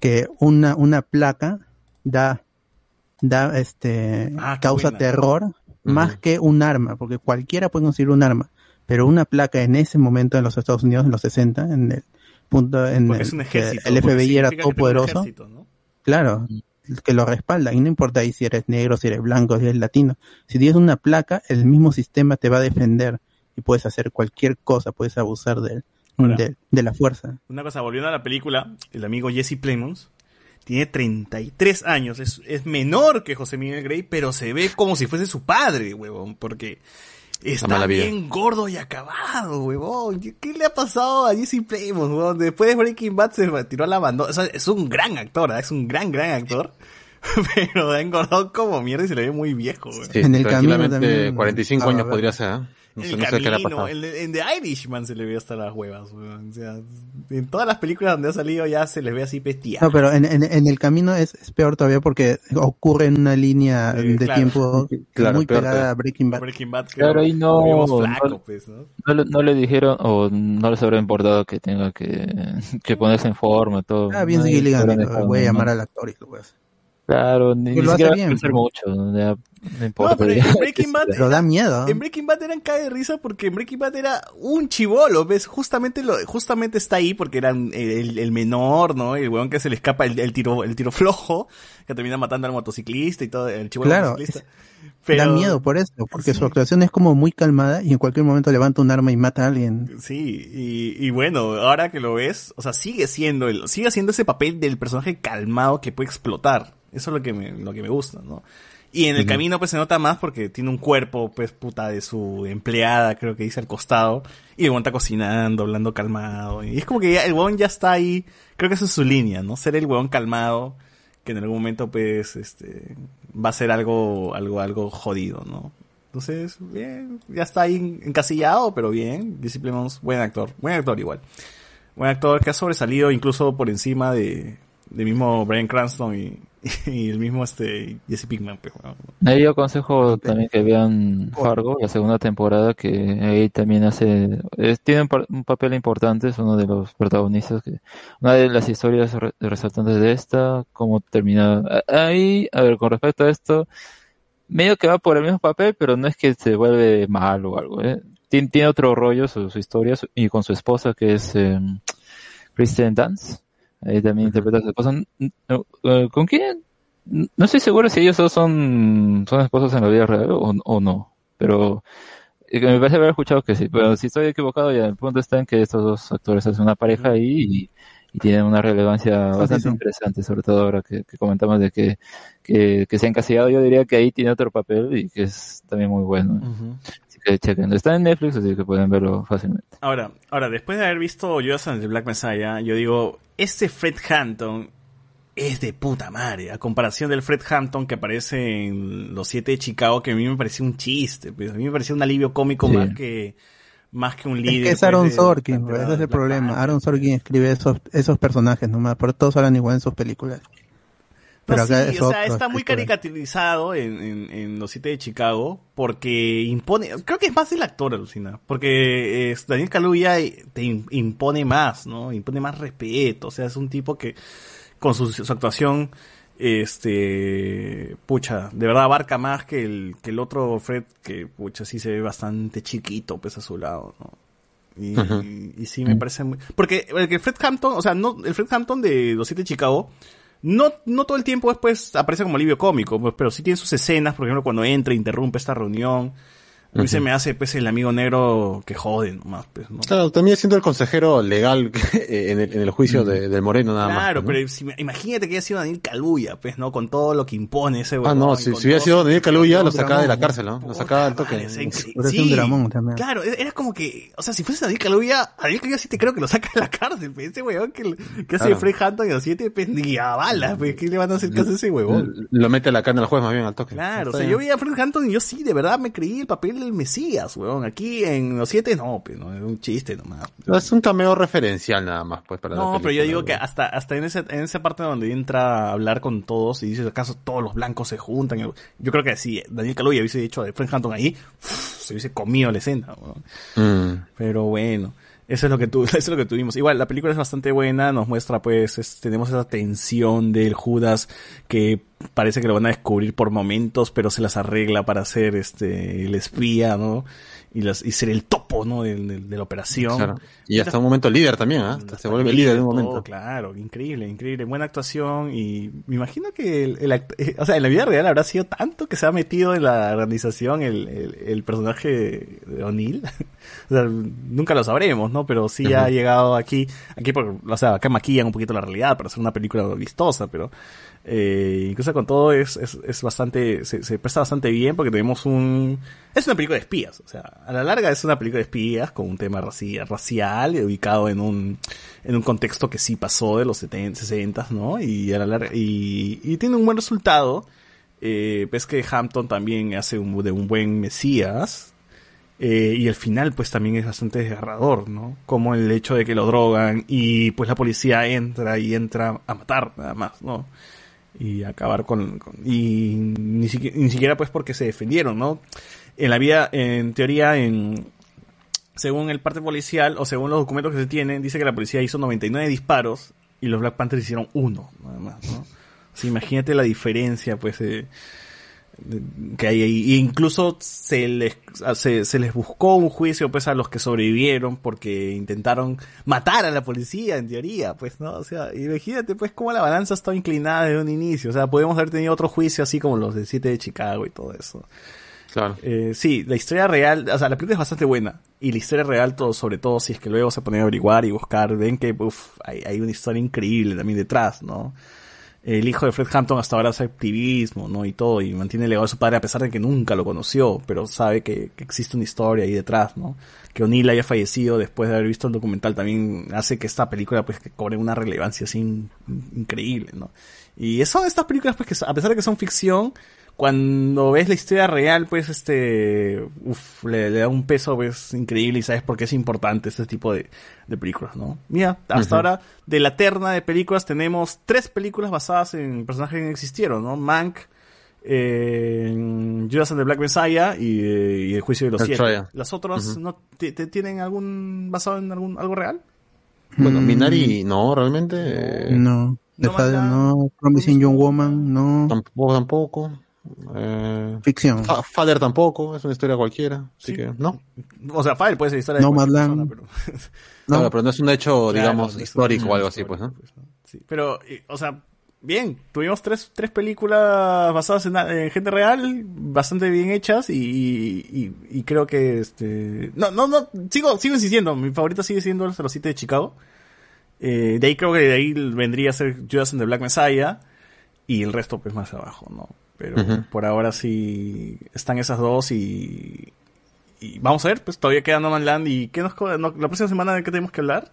que una, una placa da, da este, Ah, causa buena. terror, más que un arma, porque cualquiera puede conseguir un arma, pero una placa en ese momento en los Estados Unidos, en los 60, en el punto en el es un que ejército, el FBI era todo poderoso, ejército, ¿no? claro, que lo respalda, y no importa ahí si eres negro, si eres blanco, si eres latino, si tienes una placa, el mismo sistema te va a defender y puedes hacer cualquier cosa, puedes abusar de, de, de la fuerza. Una cosa, volviendo a la película, el amigo Jesse Plemons tiene 33 años, es, es menor que José Miguel Grey, pero se ve como si fuese su padre, huevón, porque está bien gordo y acabado, huevón. ¿Qué le ha pasado a Jesse Plemons, huevón? Después de Breaking Bad se tiró a la abandona. O sea, es un gran actor, ¿ah? es un gran, gran actor, pero ha engordado como mierda y se le ve muy viejo, huevón. Sí, En el camino también 45 estaba años podría ser, ¿eh? No sé, el no sé qué le ha camino, pasado. en, en The Irishman se le ve hasta las huevas, weón. O sea, en todas las películas donde ha salido ya se les ve así bestia. No, pero en, en, en el camino es, es peor todavía porque ocurre en una línea Sí, de claro. tiempo Claro, muy peor pegada a Breaking Bad. Breaking Bad, que Claro, ahí no, flaco, pues, ¿no? No le, no le dijeron o no les habrá importado que tenga que, que ponerse en forma, todo. Ah, bien Gilligan, voy a llamar al actor y lo voy a hacer. Claro, ni, Pues ni lo hace siquiera bien, pensar mucho, no, Ya, no importa. No, pero ya. en Breaking Bad, Pero da miedo. en Breaking Bad eran cae de risa porque en Breaking Bad era un chivolo, ¿ves? Justamente lo, justamente está ahí porque era el, el menor, ¿no? El weón que se le escapa el, el tiro, el tiro flojo, que termina matando al motociclista y todo, el chivolo Claro, motociclista. Da Pero- miedo por eso, porque Sí. su actuación es como muy calmada y en cualquier momento levanta un arma y mata a alguien. Sí, y, y bueno, ahora que lo ves, o sea, sigue siendo el, sigue siendo ese papel del personaje calmado que puede explotar. Eso es lo que me, lo que me gusta, ¿no? Y en el camino pues se nota más porque tiene un cuerpo, pues puta, de su empleada, creo que dice al costado, y el huevón está cocinando, hablando calmado, y es como que ya, el huevón ya está ahí, creo que esa es su línea, ¿no? Ser el huevón calmado, que en algún momento pues, este, va a ser algo, algo, algo jodido, ¿no? Entonces, bien, ya está ahí encasillado, pero bien. Plemons, buen actor, buen actor igual. Buen actor que ha sobresalido incluso por encima de, de mismo Brian Cranston y, y el mismo este Jesse Pinkman. pues. Ahí yo aconsejo también que vean Fargo, la segunda temporada, que ahí también hace, es- tiene un, par- un papel importante, es uno de los protagonistas, que, una de las historias re- resaltantes de esta, cómo termina. Ahí, a ver, con respecto a esto, medio que va por el mismo papel, pero no es que se vuelve mal o algo, ¿eh? Tien- Tiene, otro rollo su, su historia, su- y con su esposa, que es eh, Kristen Dance. Ahí también interpreta a su esposa. Eh, ¿Con quién? No estoy seguro si ellos dos son, son esposos en la vida real o, o no, pero eh, me parece haber escuchado que sí. Pero si estoy equivocado, ya el punto está en que estos dos actores hacen una pareja ahí y, y tienen una relevancia sí, bastante sí. interesante, sobre todo ahora que, que comentamos de que, que, que se ha encasillado. Yo diría que ahí tiene otro papel y que es también muy bueno. Que chequen. Está en Netflix, así que pueden verlo fácilmente. Ahora, ahora, después de haber visto Judas and the Black Messiah, yo digo, este Fred Hampton es de puta madre, a comparación del Fred Hampton que aparece en Los Siete de Chicago, que a mí me parecía un chiste, pues, a mí me parecía un alivio cómico Sí. más que más que un Es líder. que es pues, Aaron Sorkin, de- pues, de ese es el problema. Aaron Sorkin escribe esos, esos personajes nomás, pero todos hablan igual en sus películas. Pero No, acá sí, es o sea, otro está muy caricaturizado en, en, en Los Siete de Chicago porque impone, creo que es más el actor, alucina, porque es, Daniel Kaluuya te im- impone más, ¿no? Impone más respeto, o sea, es un tipo que con su, su actuación, este, pucha, de verdad abarca más que el, que el otro Fred, que pucha, sí se ve bastante chiquito, pues a su lado, ¿no? Y, Ujú. y sí me parece muy... Porque el Fred Hampton, o sea, no, el Fred Hampton de Los Siete de Chicago, no, no todo el tiempo después aparece como alivio cómico, pues, pero sí tiene sus escenas, por ejemplo, cuando entra interrumpe esta reunión. A mí Ujú. se me hace, pues, el amigo negro que jode nomás, pues, ¿no? Claro, también siendo el consejero legal en el, en el juicio de- del Moreno nada más. Claro, ¿no? pero si- imagínate que haya sido Daniel Caluya, pues, ¿no? Con todo lo que impone ese Ah, no, y si, si hubiera sido Daniel Caluya, lo sacaba de la cárcel, ¿no? Lo sacaba al toque. Sí. dramón también. Claro, e-, era como que, o sea, si fuese Daniel Caluya, a Daniel Caluya sí te creo que lo saca de la cárcel, pues, ese huevón que, que hace Claro. Fred Hampton en los siete, pues, ni a balas, pues, ¿qué le van a hacer caso a ese huevón? Lo mete a la carne al juez más bien al toque. Claro, o sea, yo vi a Fred Hampton y yo sí, de verdad me creí el papel del Mesías, weón. Aquí en los siete, no, pues, no, es un chiste nomás. No, Es un cameo referencial nada más, pues, para la No, pero yo digo que hasta, hasta en, ese, en esa parte donde entra a hablar con todos y dice, ¿acaso todos los blancos se juntan? Yo creo que si Daniel Kaluuya hubiese dicho de Fred Hampton ahí, se hubiese comido la escena, weón. Mm. Pero bueno, eso es lo que tu, eso es lo que tuvimos. Igual, la película es bastante buena, nos muestra pues, es- tenemos esa tensión del Judas que parece que lo van a descubrir por momentos, pero se las arregla para ser este el espía, ¿no? Y, las, y ser el topo, ¿no? De, de- de la operación. Claro. Y hasta un momento líder también, ¿ah? Hasta se vuelve líder en un Todo, momento. Claro, increíble, increíble. Buena actuación y me imagino que el, el act- eh, o sea, en la vida real habrá sido tanto que se ha metido en la organización el, el, el personaje de O'Neill. o sea, nunca lo sabremos, ¿no? Pero sí ha llegado aquí, aquí por, o sea, acá maquillan un poquito la realidad para hacer una película vistosa, pero eh, incluso con todo es, es, bastante, se, se presta bastante bien porque tenemos un, es una película de espías, o sea, a la larga es una película de espías con un tema raci- racial, ubicado en un, en un contexto que sí pasó de los 70, 60, ¿no? Y a la larga, y, y tiene un buen resultado, eh, ves que Hampton también hace un, de un buen Mesías, eh, y el final pues también es bastante desgarrador, ¿no? Como el hecho de que lo drogan y pues la policía entra y entra a matar nada más, ¿no? Y acabar con... y ni siquiera, pues porque se defendieron, ¿no? En la vida, en teoría, en... Según el parte policial o según los documentos que se tienen, dice que la policía hizo 99 disparos y los Black Panthers hicieron uno, nada más, ¿no? O imagínate la diferencia, pues, de- que hay ahí. E incluso se les, se, se les buscó un juicio pues a los que sobrevivieron porque intentaron matar a la policía en teoría, pues, ¿no? O sea, imagínate pues cómo la balanza estaba inclinada desde un inicio. O sea, podemos haber tenido otro juicio así como los de 7 de Chicago y todo eso. Claro. Eh, sí, la historia real, o sea, la película es bastante buena. Y la historia real, todo, sobre todo, si es que luego se ponen a averiguar y buscar, ven que uf, hay, hay una historia increíble también detrás, ¿no? El hijo de Fred Hampton hasta ahora hace activismo, ¿no? Y todo, y mantiene legado de su padre a pesar de que nunca lo conoció, pero sabe que, que existe una historia ahí detrás, ¿no? Que O'Neill haya fallecido después de haber visto el documental también hace que esta película pues que cobre una relevancia así in- increíble, ¿no? Y son estas películas pues que a pesar de que son ficción, cuando ves la historia real, pues este, uf, le, le da un peso pues increíble y sabes por qué es importante este tipo de, de películas, ¿no? Mira, hasta ahora de la terna de películas tenemos tres películas basadas en personajes que existieron, ¿no? Mank, eh, Judas and the Black Messiah y, eh, y El Juicio de los El Siete. ¿Las otras no te, te tienen algún basado en algún algo real? Bueno, Mm. Minari, no, realmente. eh, No, The Father no, Promising Young Woman no, Tampoco, tampoco. Eh, ficción. Fa- Father tampoco, es una historia cualquiera. Así que, no. O sea, Fire puede ser historia de cualquier Nomadland. persona, pero... Claro, pero no es un hecho, digamos, no histórico o algo así, pues, ¿no? Sí, pero, o sea, bien, tuvimos tres, tres películas basadas en, en gente real, bastante bien hechas y, y, y creo que este... No, no, no, sigo, sigo insistiendo, mi favorita sigue siendo Los Siete de Chicago. Eh, de ahí creo que de ahí vendría a ser Judas and the Black Messiah y el resto pues más abajo, ¿no? Pero por ahora sí están esas dos y, y vamos a ver, pues todavía queda No Man's Land y ¿qué nos, no, la próxima semana de qué tenemos que hablar?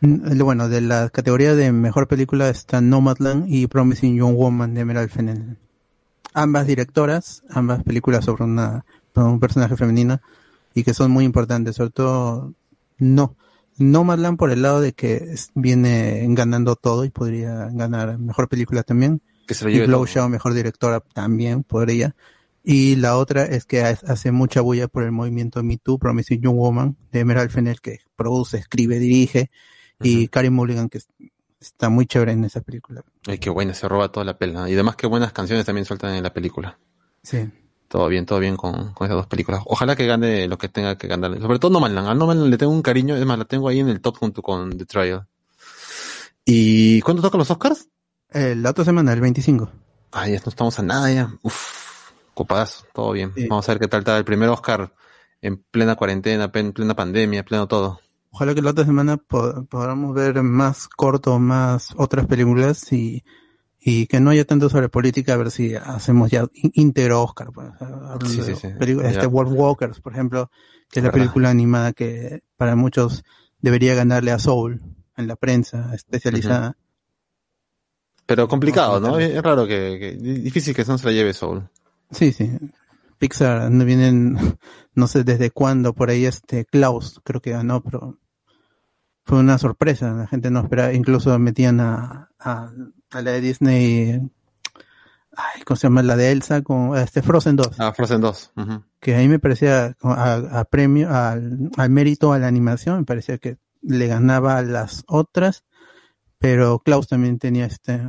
Mm, Bueno, de la categoría de mejor película está Nomadland y Promising Young Woman de Emerald Fennell. Ambas directoras, ambas películas sobre una sobre un personaje femenino y que son muy importantes, sobre todo no Nomadland por el lado de que viene ganando todo y podría ganar mejor película también. Que se lo y lleve Blow todo. Shaw mejor directora también podría. Y la otra es que ha- hace mucha bulla por el movimiento Me Too, Promising Young Woman, de Emerald Fennell, que produce, escribe, dirige, y Carey Mulligan, que es- está muy chévere en esa película. Ay, qué buena, se roba toda la pela. Y además, qué buenas canciones también sueltan en la película. Sí. Todo bien, todo bien con, con esas dos películas. Ojalá que gane lo que tenga que ganar. Sobre todo No Man Land. A No Man Land le tengo un cariño. Es más, la tengo ahí en el top junto con The Trial. ¿Y cuándo tocan los Oscars? Eh, la otra semana, el 25. Ah, ya no estamos a nada ya. Uf, copadazo, todo bien. Vamos a ver qué tal está el primer Oscar en plena cuarentena, en plena pandemia, pleno todo. Ojalá que la otra semana po- podamos ver más corto, más otras películas y, y que no haya tanto sobre política, a ver si hacemos ya íntegro Oscar. pues, Sí, sí, sí. Este World Walkers, por ejemplo, que es la Verdad. película animada que para muchos debería ganarle a Soul en la prensa especializada. Pero complicado, ¿no? Es raro que, que- difícil que no se la lleve Soul. Sí, sí. Pixar no vienen, no sé desde cuándo, por ahí este Klaus creo que ganó, pero fue una sorpresa, la gente no esperaba, incluso metían a, a, a la de Disney, ay, ¿cómo se llama? La de Elsa con este Frozen 2, Ah, Frozen 2. ujú. que a mí me parecía a, a premio, al, al mérito a la animación, me parecía que le ganaba a las otras, pero Klaus también tenía este,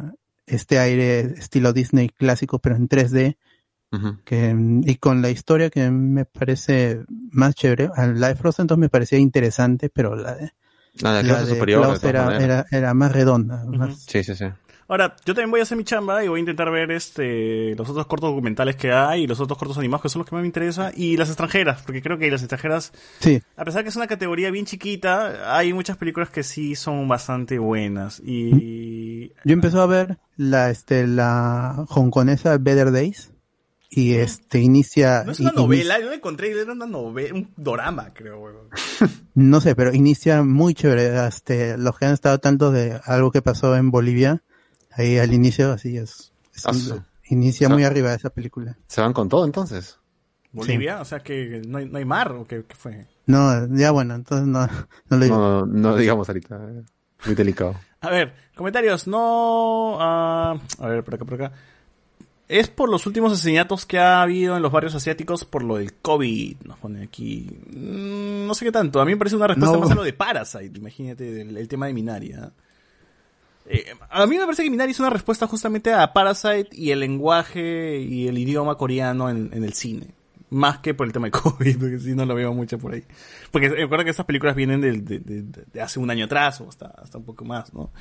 este aire estilo Disney clásico, pero en 3D. que, y con la historia que me parece más chévere. Al Life Frozen 2 me parecía interesante, pero la de, La de la clase de superior, de Klaus era, maneras. era, era más redonda. más- Sí, sí, sí. Ahora, yo también voy a hacer mi chamba y voy a intentar ver este los otros cortos documentales que hay y los otros cortos animados que son los que más me interesan y las extranjeras, porque creo que las extranjeras, Sí. a pesar que es una categoría bien chiquita, hay muchas películas que sí son bastante buenas y Yo empecé a ver la, este, la hongkonesa Better Days y este inicia, no es una y- novela, yo la encontré era una novela, un drama, creo, weón. No sé, pero inicia muy chévere. Este, los que han estado tanto de algo que pasó en Bolivia, ahí al inicio, así es. es- su- inicia o sea, muy arriba esa película. ¿Se van con todo entonces? Bolivia, o sea que no hay, no hay mar o qué, qué fue. No, ya bueno, entonces no, no lo digo. No, no digamos ahorita. eh, Muy delicado. A ver, comentarios, no... ah, a ver, por acá, por acá. Es por los últimos asesinatos que ha habido en los barrios asiáticos por lo del COVID, nos pone aquí. Mm, no sé qué tanto, a mí me parece una respuesta No. más a lo de Parasite, imagínate, el, el tema de Minari. Eh, a mí me parece que Minari es una respuesta justamente a Parasite y el lenguaje y el idioma coreano en, el cine. Más que por el tema de COVID, porque si no lo veo mucho por ahí. Porque recuerda que estas películas vienen de- de hace un año atrás o hasta, hasta un poco más, ¿no?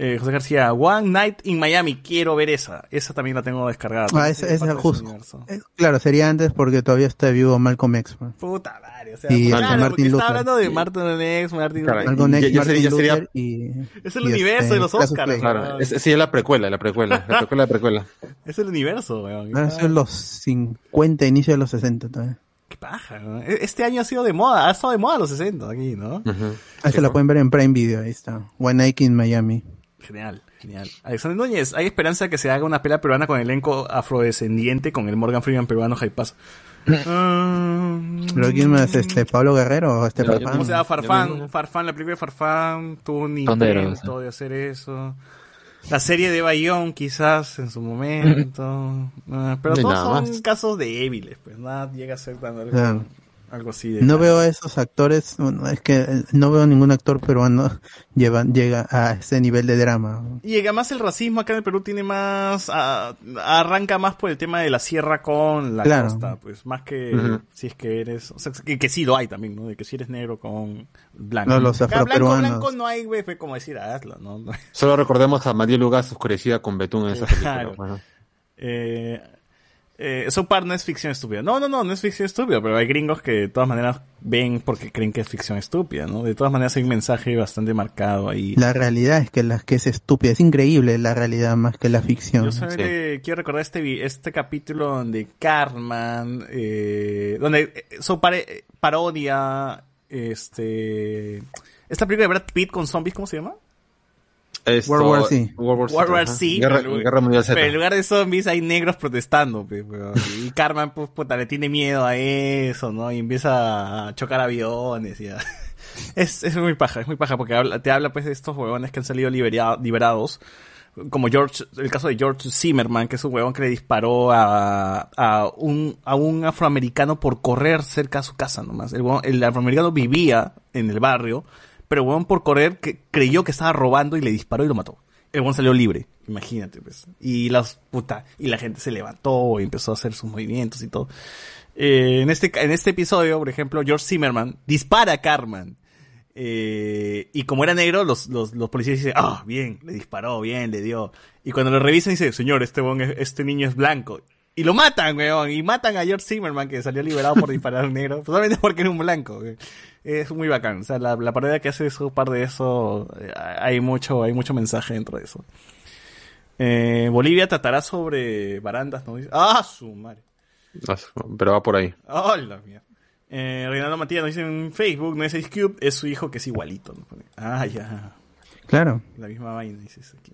Eh, José García, One Night in Miami, quiero ver esa. Esa también la tengo descargada. Ah, Es esa, de ese justo. eh, Claro, sería antes porque todavía está vivo Malcolm X. pues. Puta madre, o sea, Y claro, Martin porque está Luther. hablando de Martin X, Martin Luther. Malcolm X, Martin ya sería- Luther y... Es el y universo este, de los Oscars. Claro, es, sí, es la precuela, la precuela. La precuela de precuela. Es el universo, weón. Ser los 50, inicio de los 60 todavía. Qué paja, ¿no? E- Este año ha sido de moda, ha estado de moda los 60 aquí, ¿no? Ahí se la pueden ver en Prime Video, ahí está. One Night in Miami. Genial, genial. Alexander Núñez, ¿hay esperanza de que se haga una pela peruana con elenco afrodescendiente con el Morgan Freeman peruano Jaipazo? ¿Pero quién más? Este, ¿Pablo Guerrero o este Farfán? ¿Cómo se llama? Farfán, Farfán, la película de Farfán tuvo un intento de hacer eso. La serie de Bayón, quizás, en su momento. Ah, pero No todos son casos débiles, pues nada llega a ser tan algo, Claro. algo así de... No veo a esos actores, bueno, es que eh, no veo ningún actor peruano lleva, llega a ese nivel de drama. Y además el racismo acá en el Perú tiene más, ah, arranca más por el tema de la sierra con la Claro. costa, pues más que si es que eres, o sea, que, que sí lo hay también, ¿no? De que si eres negro con blanco. No, los blanco, afroperuanos. blanco no hay, güey, fue como decir, ah, hazlo, ¿no? Solo recordemos a María Lugas oscurecida con Betún en esa película. Claro. bueno. Eh, eh, eso par no es ficción estúpida. No, no, no, no es ficción estúpida, pero hay gringos que de todas maneras ven porque creen que es ficción estúpida, ¿no? De todas maneras hay un mensaje bastante marcado ahí. La realidad es que la que es estúpida, es increíble la realidad más que la ficción. Yo solamente quiero recordar este, este capítulo donde Cartman, eh, donde eh, son pare- parodia, este, esta película de Brad Pitt con zombies, ¿cómo se llama? Esto- World War Z. World War Z, World War ajá. Z. Guerra, pero- Guerra Mundial Z. Pero en lugar de zombies hay negros protestando. Y Cartman, pues, puta, le tiene miedo a eso, ¿no? Y empieza a chocar aviones y a- Es, es muy paja, es muy paja, porque habla- te habla, pues, de estos huevones que han salido liberia- liberados. Como George, el caso de George Zimmerman, que es un huevón que le disparó a, a un, a un afroamericano por correr cerca a su casa nomás. El, huevón- el afroamericano vivía en el barrio, pero huevón por correr que, creyó que estaba robando y le disparó y lo mató. El huevón salió libre, imagínate, pues. Y las puta, y la gente se levantó y empezó a hacer sus movimientos y todo. Eh, en este, en este episodio, por ejemplo, George Zimmerman dispara a Carmen. Eh, y como era negro, los, los, los policías dicen, ah, bien, le disparó, bien, le dio. Y cuando lo revisan, dice, señor, este, este niño es blanco. Y lo matan, weón, y matan a George Zimmerman, que salió liberado por disparar a un negro, solamente porque era un blanco. weón. Es muy bacán. O sea, la, la parodia que hace eso, par de eso, eh, hay mucho, hay mucho mensaje dentro de eso. Eh, Bolivia tratará sobre barandas, ¿no? Dice- Ah, su madre. Ah, Pero va por ahí. Oh, la mierda. Eh, Reinaldo Matías nos dice en Facebook, no es Ice Cube, es su hijo que es igualito. Ah, ya. Claro. La misma vaina, dices aquí.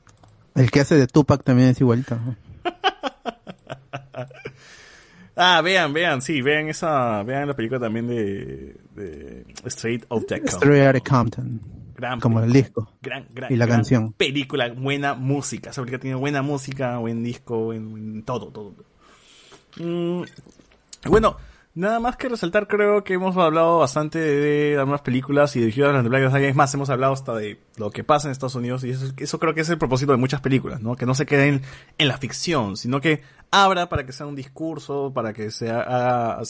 El que hace de Tupac también es igualito. ¿no? Ah, vean, vean, sí, vean esa, vean la película también de, de Straight Outta Compton. Straight Outta Compton. Gran Como el disco. Gran, gran, y la gran canción. Película, buena música. Esa película tiene buena música, buen disco, buen, buen todo, todo. Mm, bueno, Nada más que resaltar, creo que hemos hablado bastante de algunas películas y de Judas the Black Messiah. Es más, hemos hablado hasta de lo que pasa en Estados Unidos y eso, eso creo que es el propósito de muchas películas, ¿no? Que no se queden en la ficción, sino que abra para que sea un discurso, para que sea, haga-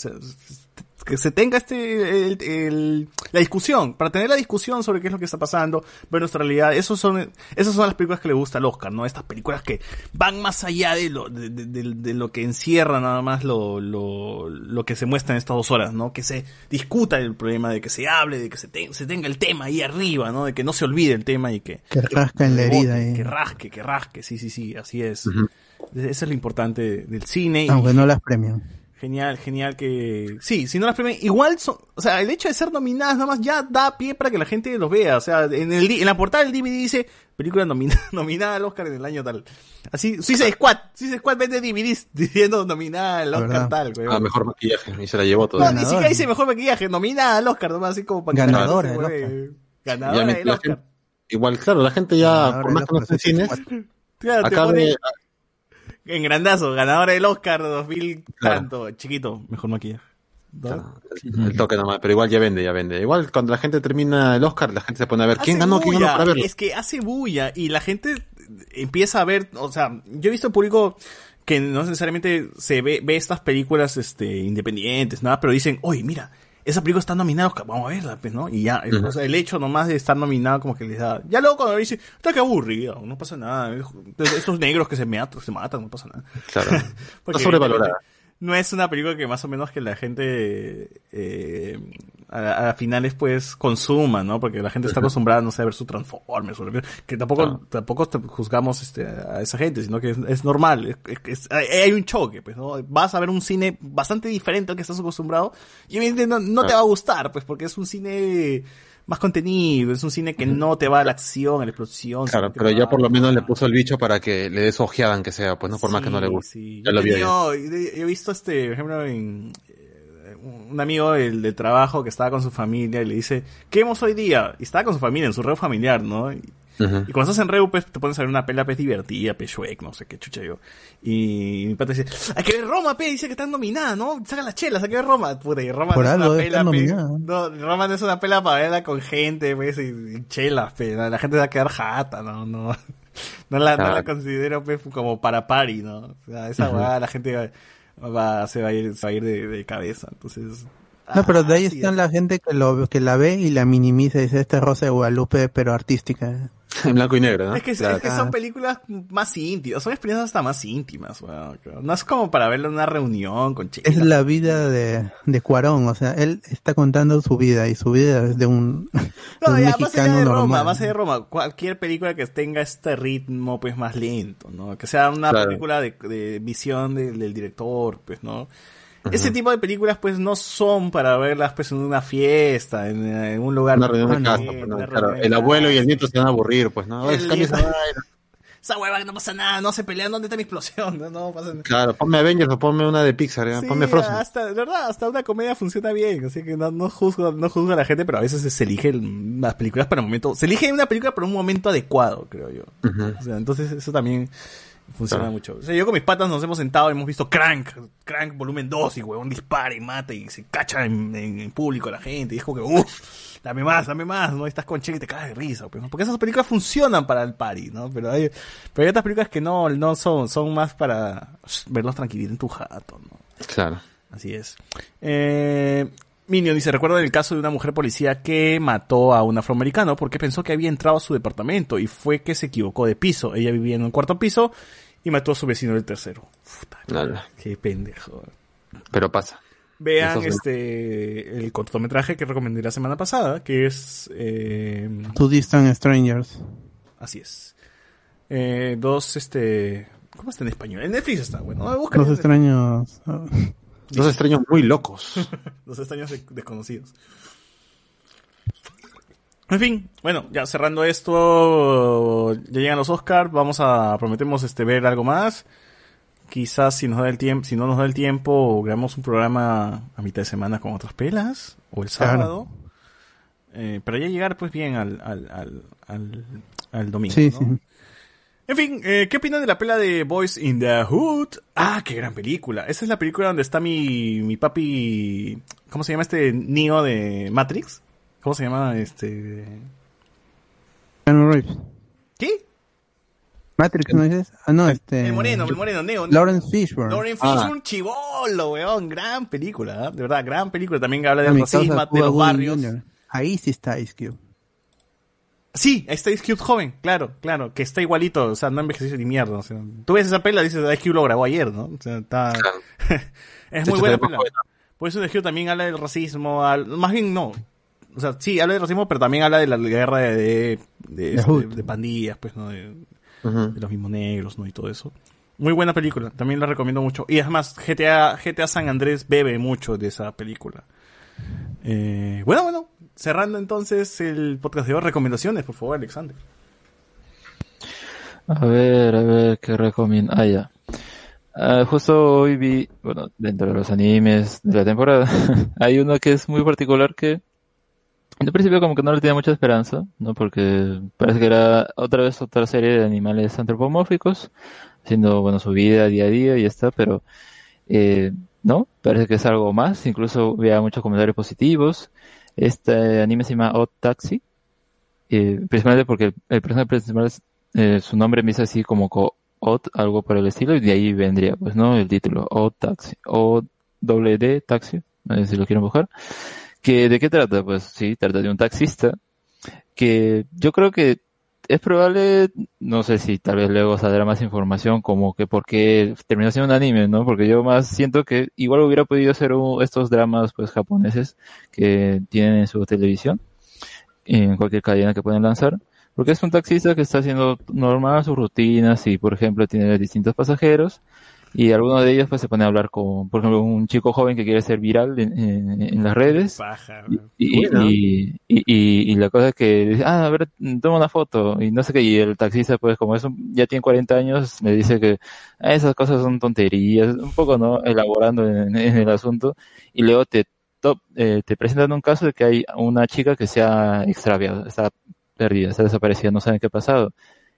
que se tenga este, el- el- la discusión, para tener la discusión sobre qué es lo que está pasando, ver nuestra realidad. Esos son, esas son las películas que le gusta al Oscar, ¿no? Estas películas que van más allá de lo, de, de- de- de lo que encierra nada más lo, lo, lo que se muestra en estas dos horas, ¿no? Que se discuta el problema, de que se hable, de que se, te- se tenga el tema ahí arriba, ¿no? De que no se olvide el tema y que, Que rasca en la herida. ahí. Que rasque, que rasque, sí, sí, sí, así es. Eso es lo importante del cine. y- Aunque no las premian. Genial, genial que... Sí, si no las premian, igual son... O sea, el hecho de ser nominadas nada más ya da pie para que la gente los vea. O sea, en, el, en la portada del DVD dice película nomina- nominada al Oscar en el año tal. Así, Suicide Squad. Suicide Squad vende DVDs diciendo nominada al Oscar verdad. tal. güey. Ah, mejor maquillaje. Y se la llevó No, todo. ni siquiera dice mejor maquillaje, nominada al Oscar, nomás así como para que Ganadora del mueve. Ya, Ganadora del Oscar. gente- igual, claro, la gente ya, Ganadora por más que no esté en cines, Claro, te acá pone en grandazo, ganadora del Oscar 2000 Claro. tanto, chiquito, mejor maquillaje. El toque nomás, pero igual ya vende, ya vende. Igual cuando la gente termina el Oscar, la gente se pone a ver quién ganó, quién ganó bulla, para verlo. Es que hace bulla y la gente empieza a ver, o sea, yo he visto público que no necesariamente se ve, ve estas películas este independientes, nada, pero dicen, oye, mira, esa película está nominada, vamos a verla, pues, ¿no? Y ya, el- Ujú. o sea, el hecho nomás de estar nominado como que les da... Ya luego cuando dice, está que aburrido, no pasa nada, estos negros que se matan, se matan, no pasa nada. Claro. Porque Está sobrevalorada. No es una película que más o menos que la gente eh, a, a finales pues consuma, ¿no? Porque la gente está acostumbrada, no sé, a ver su Transformers, que- tampoco, Ah. tampoco te juzgamos este, a esa gente, sino que es, es normal, es- es- hay un choque, pues, ¿no? Vas a ver un cine bastante diferente al que estás acostumbrado y evidentemente no, no te Ah. va a gustar, pues, porque es un cine más contenido, es un cine que no te va a la acción, a la explosión. Claro, pero ya por lo menos le puso el bicho para que le des ojeada aunque sea, pues no por más que no le guste. Sí, Ya lo Yo ya. tenido- He visto este, por ejemplo, en eh, un amigo del, del trabajo que estaba con su familia y le dice, ¿qué vemos hoy día? Y estaba con su familia, en su red familiar, ¿no? Y, Y cuando estás en Reu, pues te pones a ver una pela pues divertida, pues Shrek, no sé qué chucha yo. Y mi pata dice, hay que ver Roma, pe, dice que está nominada, ¿no? Sacan las chelas, hay que ver Roma. Puta, y Roma Por no es una pela, pe. No, Roma no es una pela para verla con gente, pues, y, y chelas, pe. La gente va a quedar jata, no, no. No la, no la considero pues, como para party, ¿no? O sea, esa huevada la gente va, va- se va a ir, se va a ir de, de cabeza. Entonces, No, pero de ahí Ah, sí, está la gente que lo que la ve y la minimiza y dice esta es Rosa de Guadalupe pero artística. En blanco y negro, ¿no? Es que, es Claro. que son películas más íntimas, son experiencias hasta más íntimas, weón, creo. No es como para verlo en una reunión con chicas. Es la vida de, de Cuarón, o sea, él está contando su vida y su vida es de un, de No, un ya, más allá mexicano de Roma, normal. más allá de Roma, cualquier película que tenga este ritmo, pues, más lento, ¿no? Que sea una Claro. película de, de visión del, del director, pues, ¿no? Ese tipo de películas, pues, no son para verlas, pues, en una fiesta, en, en un lugar... Una reunión de casa, no, pues, Claro, el abuelo y el nieto se van a aburrir, pues, ¿no? Esa hueva que no pasa nada, no se pelean, ¿dónde está mi explosión? No, no pasa nada. Claro, ponme Avengers o ponme una de Pixar, ¿eh? Sí, ponme Frozen. hasta, de verdad, hasta una comedia funciona bien, así que no, no juzgo, no juzgo a la gente, pero a veces se eligen las películas para un momento, se elige una película para un momento adecuado, creo yo. O sea, entonces eso también funciona Claro. mucho. O sea, yo con mis patas nos hemos sentado y hemos visto Crank, Crank volumen 2 y huevón dispara y mata y se cacha en, en- en público la gente y es como que, uff, dame más, dame más, ¿no? Estás con Che y te cagas de risa, pues, ¿no? porque esas películas funcionan para el party, ¿no? Pero hay, pero hay otras películas que no, no son, son más para verlos tranquilito en tu jato, ¿no? Claro. Así es. Eh, Minion dice, recuerdo el caso de una mujer policía que mató a un afroamericano porque pensó que había entrado a su departamento y fue que se equivocó de piso. Ella vivía en un cuarto piso y mató a su vecino del tercero. Puta, qué pendejo. Pero pasa. Vean este el cortometraje que recomendé la semana pasada, que es eh, Two Distant Strangers. así es. Eh, dos este ¿cómo está en español? En Netflix está, bueno, Los extraños. Dos extraños muy locos. Los extraños de- desconocidos. En fin, bueno, ya cerrando esto, ya llegan los Oscars, vamos a, prometemos este ver algo más. Quizás si nos da el tiempo, si no nos da el tiempo, grabamos un programa a mitad de semana con otras pelas, o el Claro. sábado. Eh, para ya llegar pues bien al, al, al, al, al domingo. Sí, ¿no? sí. En fin, eh, ¿qué opinan de la pela de Boys in the Hood? Ah, qué gran película. Esa es la película donde está mi, mi papi... ¿Cómo se llama este Neo de Matrix? ¿Cómo se llama este...? Keanu Reeves. ¿Qué? Matrix, ¿no dices? Ah, no, este... El moreno, el moreno, Neo. Lawrence Fishburne. Lauren Ah. Fishburne, chivolo, weón. Gran película, ¿eh? de verdad, gran película. También habla Ah, del racismo, de los barrios. Ahí sí está Ice Cube. Sí, ahí está Ice Cube joven, claro, claro, que está igualito, o sea, no envejeció ni mierda. O sea, tú ves esa pela, dices, Ice Cube lo grabó ayer, ¿no? O sea, está... es De muy buena pela. buena. Por eso Ice Cube también habla del racismo, al- más bien no. O sea, sí, habla del racismo, pero también habla de la guerra de, de, de, este, hood. de pandillas, pues, ¿no? De, Ujú. de los mismos negros, ¿no? Y todo eso. Muy buena película, también la recomiendo mucho. Y además, GTA, GTA San Andrés bebe mucho de esa película. Eh, bueno, bueno, cerrando entonces el podcast de hoy, recomendaciones, por favor, Alexander. A ver, a ver, ¿qué recomiendo? Ah, ya. Ah, justo hoy vi, bueno, dentro de los animes de la temporada, hay uno que es muy particular que en principio como que no le tenía mucha esperanza, ¿no? Porque parece que era otra vez otra serie de animales antropomórficos, haciendo, bueno, su vida día a día y está, pero eh, no, parece que es algo más, incluso vea muchos comentarios positivos. Este anime se llama Odd Taxi, eh, principalmente porque el, el personaje principal eh, su nombre empieza así como co Odd, algo por el estilo, y de ahí vendría, pues, ¿no? El título, Odd Taxi, O doble D Taxi, sé si lo quieren buscar. Que, ¿de qué trata? Pues sí, trata de un taxista que yo creo que es probable, no sé si tal vez luego saldrá más información como que por qué terminó siendo un anime, ¿no? Porque yo más siento que igual hubiera podido ser un- estos dramas pues japoneses que tienen en su televisión, en cualquier cadena que pueden lanzar, porque es un taxista que está haciendo normal sus rutinas y por ejemplo tiene distintos pasajeros y alguno de ellos pues se pone a hablar con, por ejemplo, un chico joven que quiere ser viral en, en- en las redes. Paja, y, y, y, y- y la cosa es que dice, ah, a ver, toma una foto, y no sé qué, y el taxista, pues, como es un- ya tiene 40 años, le dice que "Ah, esas cosas son tonterías, un poco, ¿no? Elaborando en, en el asunto, y luego te, to- eh, te presentan un caso de que hay una chica que se ha extraviado, está perdida, está desaparecida, no saben qué ha pasado,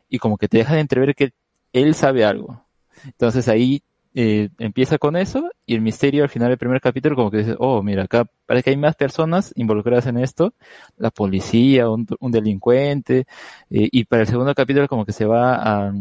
y como que te dejan entrever que él sabe algo. Entonces ahí eh, empieza con eso y el misterio al final del primer capítulo como que dice, oh, mira, acá parece que hay más personas involucradas en esto, la policía, un, delincuente, eh, y para el segundo capítulo como que se va a...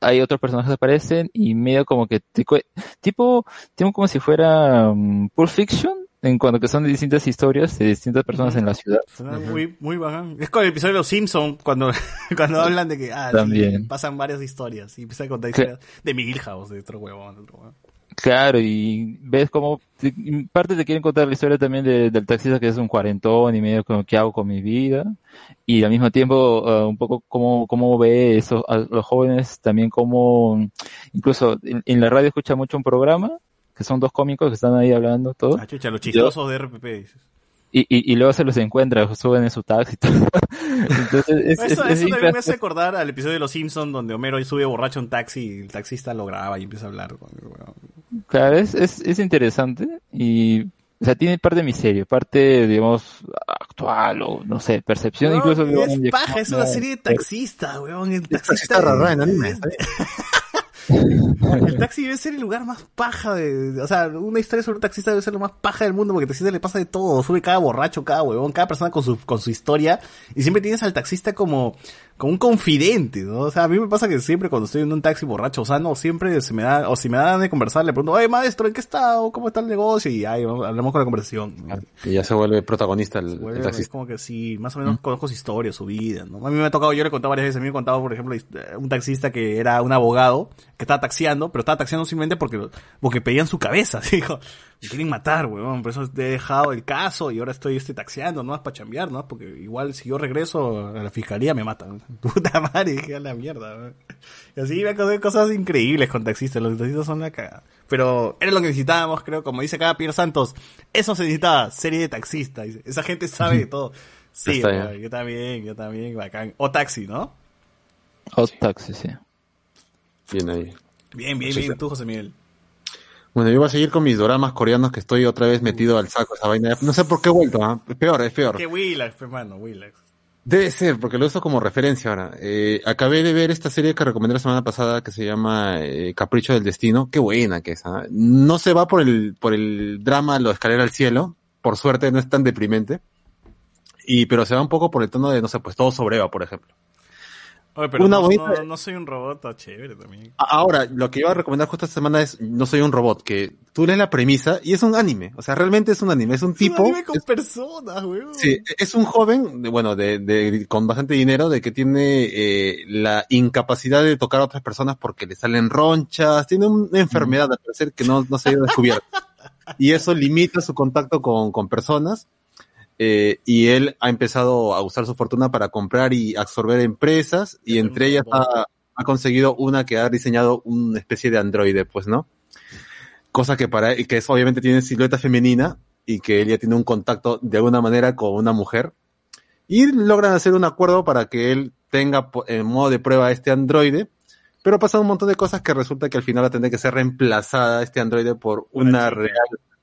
Hay otros personajes que aparecen y medio como que tipo, tipo como si fuera um, Pulp Fiction, en cuanto que son de distintas historias de distintas personas en la ciudad. Suena muy, muy bacán. Es como el episodio de Los Simpsons, cuando, cuando hablan de que ah, sí, También. pasan varias historias. Y empiezan a contar historias de Miguel House, de otro huevón. de otro huevón. Claro, y ves como parte te quieren contar la historia también de- del taxista que es un cuarentón y medio como qué hago con mi vida y al mismo tiempo eh, un poco cómo, cómo ve eso a los jóvenes también como incluso en, en la radio escucha mucho un programa que son dos cómicos que están ahí hablando todo Ah, chucha, los chistosos de RPP. dices. y, y, y luego se los encuentra suben en su taxi y todo. entonces es, es- eso es eso también me hace acordar al episodio de Los Simpsons donde Homero sube borracho a un taxi y el taxista lo graba y empieza a hablar. con el huevón. Claro, es, es, es interesante y, o sea, tiene parte de misterio, parte, digamos, actual o, no sé, percepción No, incluso. digamos, es de- paja, es una serie de taxistas, weón. El taxista taxista rara en anime, El taxi debe ser el lugar más paja de, o sea, una historia sobre un taxista debe ser lo más paja del mundo porque el taxista le pasa de todo, sube cada borracho, cada huevón, cada persona con su, con su historia y siempre tienes al taxista como, como un confidente, ¿no? O sea, a mí me pasa que siempre cuando estoy en un taxi borracho, o sea, no, siempre se me da, o si me dan de conversar, le pregunto, oye maestro, ¿en qué está? ¿O ¿Cómo está el negocio? Y ahí hablamos con la conversación. Y ya se vuelve protagonista el, el Vuelve, es taxista. como que sí, más o menos conozco su historia, su vida, ¿no? A mí me ha tocado, yo le he contado varias veces, a mí me ha contado, por ejemplo, hist- un taxista que era un abogado, que estaba taxiando, pero estaba taxiando simplemente porque, porque pedían su cabeza, dijo, me quieren matar, weón, por eso he dejado el caso y ahora estoy este, taxiando, no es para chambear, ¿no? Porque igual si yo regreso a la fiscalía me matan. Puta madre, dije a la mierda, weón. Y así me acordé cosas increíbles con taxistas, los taxistas son la cagada. Pero era lo que necesitábamos, creo, como dice acá Pierre Santos, eso se necesitaba, serie de taxistas, esa gente sabe de todo. Sí, weón, yo también, yo también, bacán. O taxi, ¿no? Hot Taxi, sí. Bien ahí. Bien, bien, bien, tú, José Miguel. Bueno, yo voy a seguir con mis doramas coreanos que estoy otra vez metido al saco esa vaina. No sé por qué he vuelto, ¿ah? Es peor, es peor. Que Willax, hermano, Willax. Debe ser, porque lo uso como referencia ahora. Eh, acabé de ver esta serie que recomendé la semana pasada que se llama eh, Capricho del Destino. Qué buena que es. ¿ah? No se va por el, por el drama, lo escalera al cielo. Por suerte no es tan deprimente. Y, pero se va un poco por el tono de, no sé, pues todo sobre Eva, por ejemplo. Oye, pero Una no, bonita- no- no soy un robot, está chévere también. Ahora, lo que iba a recomendar justo esta semana es No soy un robot, que tú lees la premisa y es un anime. O sea, realmente es un anime. Es un tipo. Un anime con personas, weón. Sí, es un joven, de- bueno, de, de- con bastante dinero, de que tiene eh, la incapacidad de tocar a otras personas porque le salen ronchas, tiene una enfermedad, al parecer, que no, no se ha ido descubierta. Y eso limita su contacto con, con personas. Eh, y él ha empezado a usar su fortuna para comprar y absorber empresas, y entre ellas ha, ha conseguido una que ha diseñado una especie de androide, pues, ¿no? Cosa que para y que es, obviamente tiene silueta femenina y que él ya tiene un contacto de alguna manera con una mujer. Y logran hacer un acuerdo para que él tenga en modo de prueba este androide. Pero pasan un montón de cosas que resulta que al final va a tener que ser reemplazada este androide por una, real,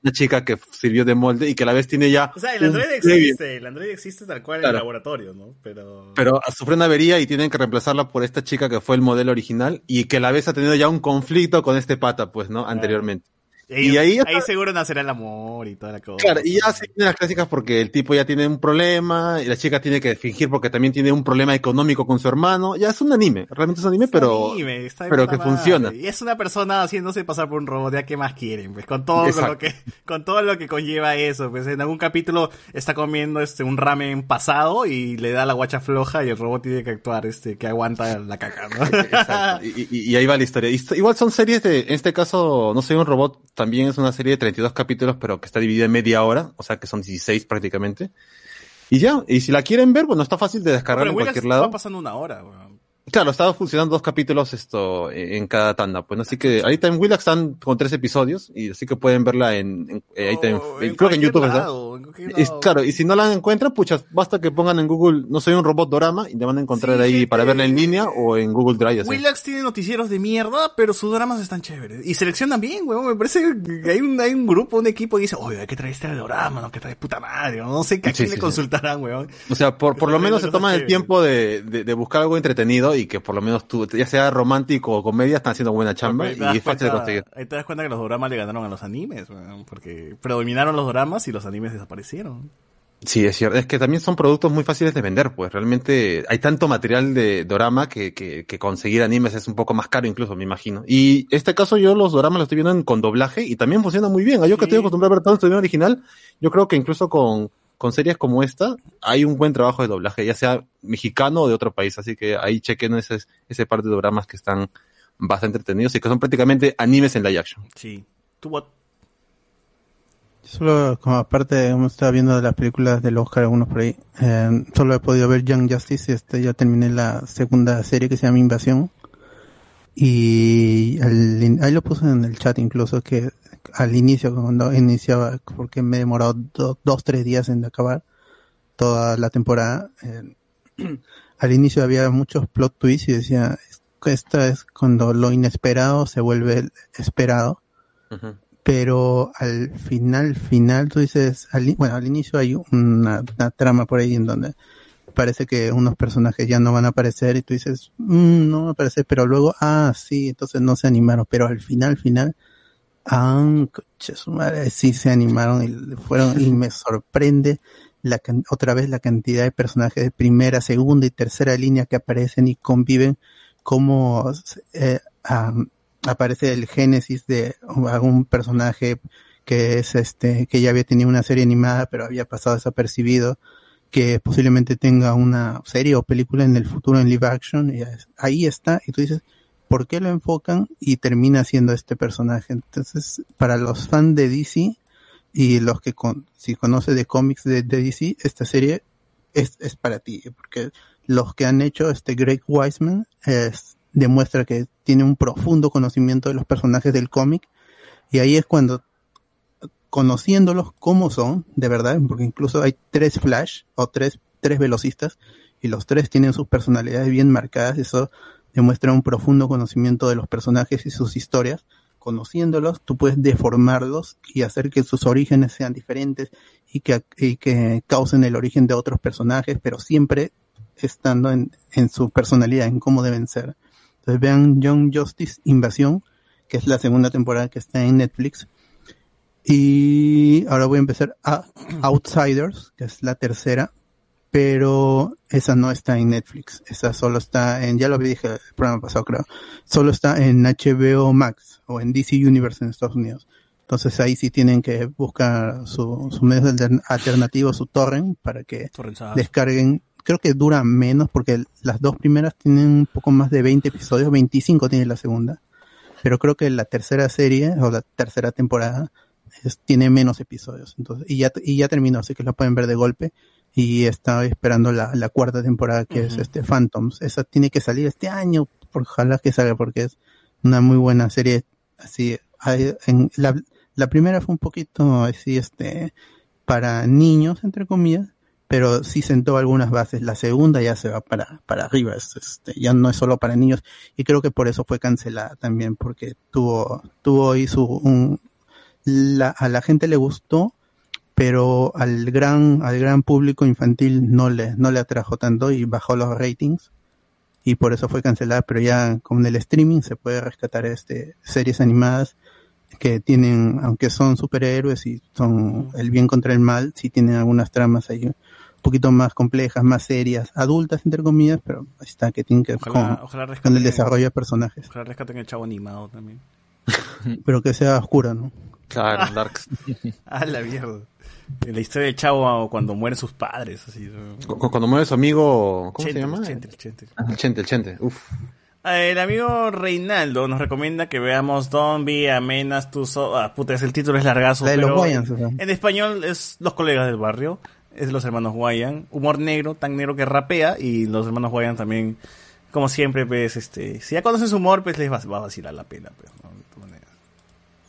una chica que sirvió de molde y que a la vez tiene ya. O sea, el previo. existe, el androide existe tal cual en el laboratorio, ¿no? Pero... Pero sufrió una avería y tienen que reemplazarla por esta chica que fue el modelo original y que a la vez ha tenido ya un conflicto con este pata, pues, ¿no? Anteriormente. Y, Y ahí, ahí, seguro nacerá el amor y toda la cosa. Claro, y ya se vienen las clásicas porque el tipo ya tiene un problema y la chica tiene que fingir porque también tiene un problema económico con su hermano. Ya es un anime, realmente es un anime, pero, Anime, pero que madre. funciona. Y es una persona haciéndose pasar por un robot, ya qué más quieren, pues con todo con lo que, con todo lo que conlleva eso, pues en algún capítulo está comiendo este un ramen pasado y le da la guacha floja y el robot tiene que actuar este que aguanta la caca, ¿no? Exacto. Y, y- y ahí va la historia. Igual son series de, en este caso, No soy un robot, también es una serie de 32 capítulos, pero que está dividida en media hora, o sea que son 16 prácticamente. Y ya, y si la quieren ver, bueno, está fácil de descargar Pero en cualquier lado. va pasando una hora. Claro, estaba funcionando dos capítulos esto eh, en cada tanda, pues ¿no? así que ahorita en Willax están con tres episodios y así que pueden verla en, en- eh, ahí Oh, en- creo que en YouTube en Es- lado. claro, y si no la encuentran, pucha, basta que pongan en Google, no soy un robot dorama y te van a encontrar ahí para verla en línea o en Google Drive. así. Willax tiene noticieros de mierda, pero sus dramas están chéveres. Y seleccionan bien, weón. Me parece que hay un, hay un grupo, un equipo que dice, oye, hay que traer este drama, no que trae puta madre. No sé a Sí, quién sí, le consultarán, weón. O sea, por, por lo menos se toman el tiempo de, de, de buscar algo entretenido y que por lo menos tú, ya sea romántico o comedia, están haciendo buena chamba y es fácil de conseguir. Ahí te das cuenta que los dramas le ganaron a los animes. Porque predominaron los dramas y los animes desaparecieron. Sí, es cierto. Es que también son productos muy fáciles de vender, pues realmente hay tanto material de dorama que, que, que conseguir animes es un poco más caro incluso, me imagino. Y este caso yo los doramas los estoy viendo en- con doblaje y también funciona muy bien. Yo que estoy acostumbrado a ver todo en original, yo creo que incluso con, con series como esta hay un buen trabajo de doblaje, ya sea mexicano o de otro país. Así que ahí chequen ese, ese par de doramas que están bastante entretenidos y que son prácticamente animes en live action. Sí. ¿Tú what? Solo como aparte hemos estado viendo las películas del Oscar algunos por ahí. eh, solo he podido ver Young Justice y este ya terminé la segunda serie que se llama Invasión. Y in- ahí lo puse en el chat incluso que al inicio cuando iniciaba porque me he demorado do- dos tres días en acabar toda la temporada. eh, al inicio había muchos plot twists y decía esto es cuando lo inesperado se vuelve esperado pero al final, final, tú dices, al, bueno, al inicio hay una, una trama por ahí en donde parece que unos personajes ya no van a aparecer y tú dices, "Mm, no va a aparecer, pero luego, ah, sí, entonces no se animaron, pero al final, final, ah, sí se animaron y fueron, y me sorprende la, otra vez la cantidad de personajes de primera, segunda y tercera línea que aparecen y conviven, como eh, aparece el génesis de algún personaje que es este, que ya había tenido una serie animada pero había pasado desapercibido, que posiblemente tenga una serie o película en el futuro en live action, y ahí está, y tú dices, ¿por qué lo enfocan? Y termina siendo este personaje. Entonces, para los fans de DC y los que con, si conoces de cómics de, DC, esta serie es, es para ti, porque los que han hecho este Greg Wiseman es, demuestra que tiene un profundo conocimiento de los personajes del cómic y ahí es cuando conociéndolos como son, de verdad, porque incluso hay tres Flash o tres, tres velocistas y los tres tienen sus personalidades bien marcadas, eso demuestra un profundo conocimiento de los personajes y sus historias. Conociéndolos, tú puedes deformarlos y hacer que sus orígenes sean diferentes y que, y que causen el origen de otros personajes, pero siempre estando en, en su personalidad, en cómo deben ser. Entonces vean Young Justice Invasión, que es la segunda temporada que está en Netflix. Y ahora voy a empezar a Outsiders, que es la tercera, pero esa no está en Netflix. Esa solo está en, ya lo dije el programa pasado creo, solo está en HBO Max o en DC Universe en Estados Unidos. Entonces ahí sí tienen que buscar su, su medio altern- alternativo, su torrent, para que descarguen. Creo que dura menos porque las dos primeras tienen un poco más de 20 episodios, 25 tiene la segunda. Pero creo que la tercera serie o la tercera temporada es- tiene menos episodios. Entonces, y ya, y ya terminó, así que la pueden ver de golpe. Y estaba esperando la, la cuarta temporada que es este Phantoms. Esa tiene que salir este año. Ojalá que salga porque es una muy buena serie. Así, hay- en la, la primera fue un poquito así, este, para niños, entre comillas, pero sí sentó algunas bases. La segunda ya se va para, para arriba, es, este, ya no es solo para niños. Y creo que por eso fue cancelada también, porque tuvo, tuvo ahí su, un, la, a la gente le gustó, pero al gran, al gran público infantil no le, no le atrajo tanto y bajó los ratings. Y por eso fue cancelada, pero ya con el streaming se puede rescatar este, series animadas que tienen, aunque son superhéroes y son el bien contra el mal, sí tienen algunas tramas ahí un poquito más complejas, más serias, adultas entre comillas, pero ahí está, que tienen que Ojalá- con, ojalá con el desarrollo de personajes, Ojalá rescaten el chavo animado también. pero que sea oscura, ¿no? Claro, Darks. Ah, la mierda. La historia del chavo cuando mueren sus padres, así. Cu- cu- Cuando muere su amigo, ¿cómo Chente, se llama? Chente, Chente. El Chente, el Chente. Uf. El amigo Reinaldo nos recomienda que veamos Don't Be a Menace to So... Ah, puta, es el título es largazo, La de los pero o sea. en español es Los colegas del barrio, es los hermanos Guayan, humor negro, tan negro que rapea, y los hermanos Guayan también, como siempre, pues, este, si ya conocen su humor, pues les va, va a vacilar la pena, pues, ¿no? De.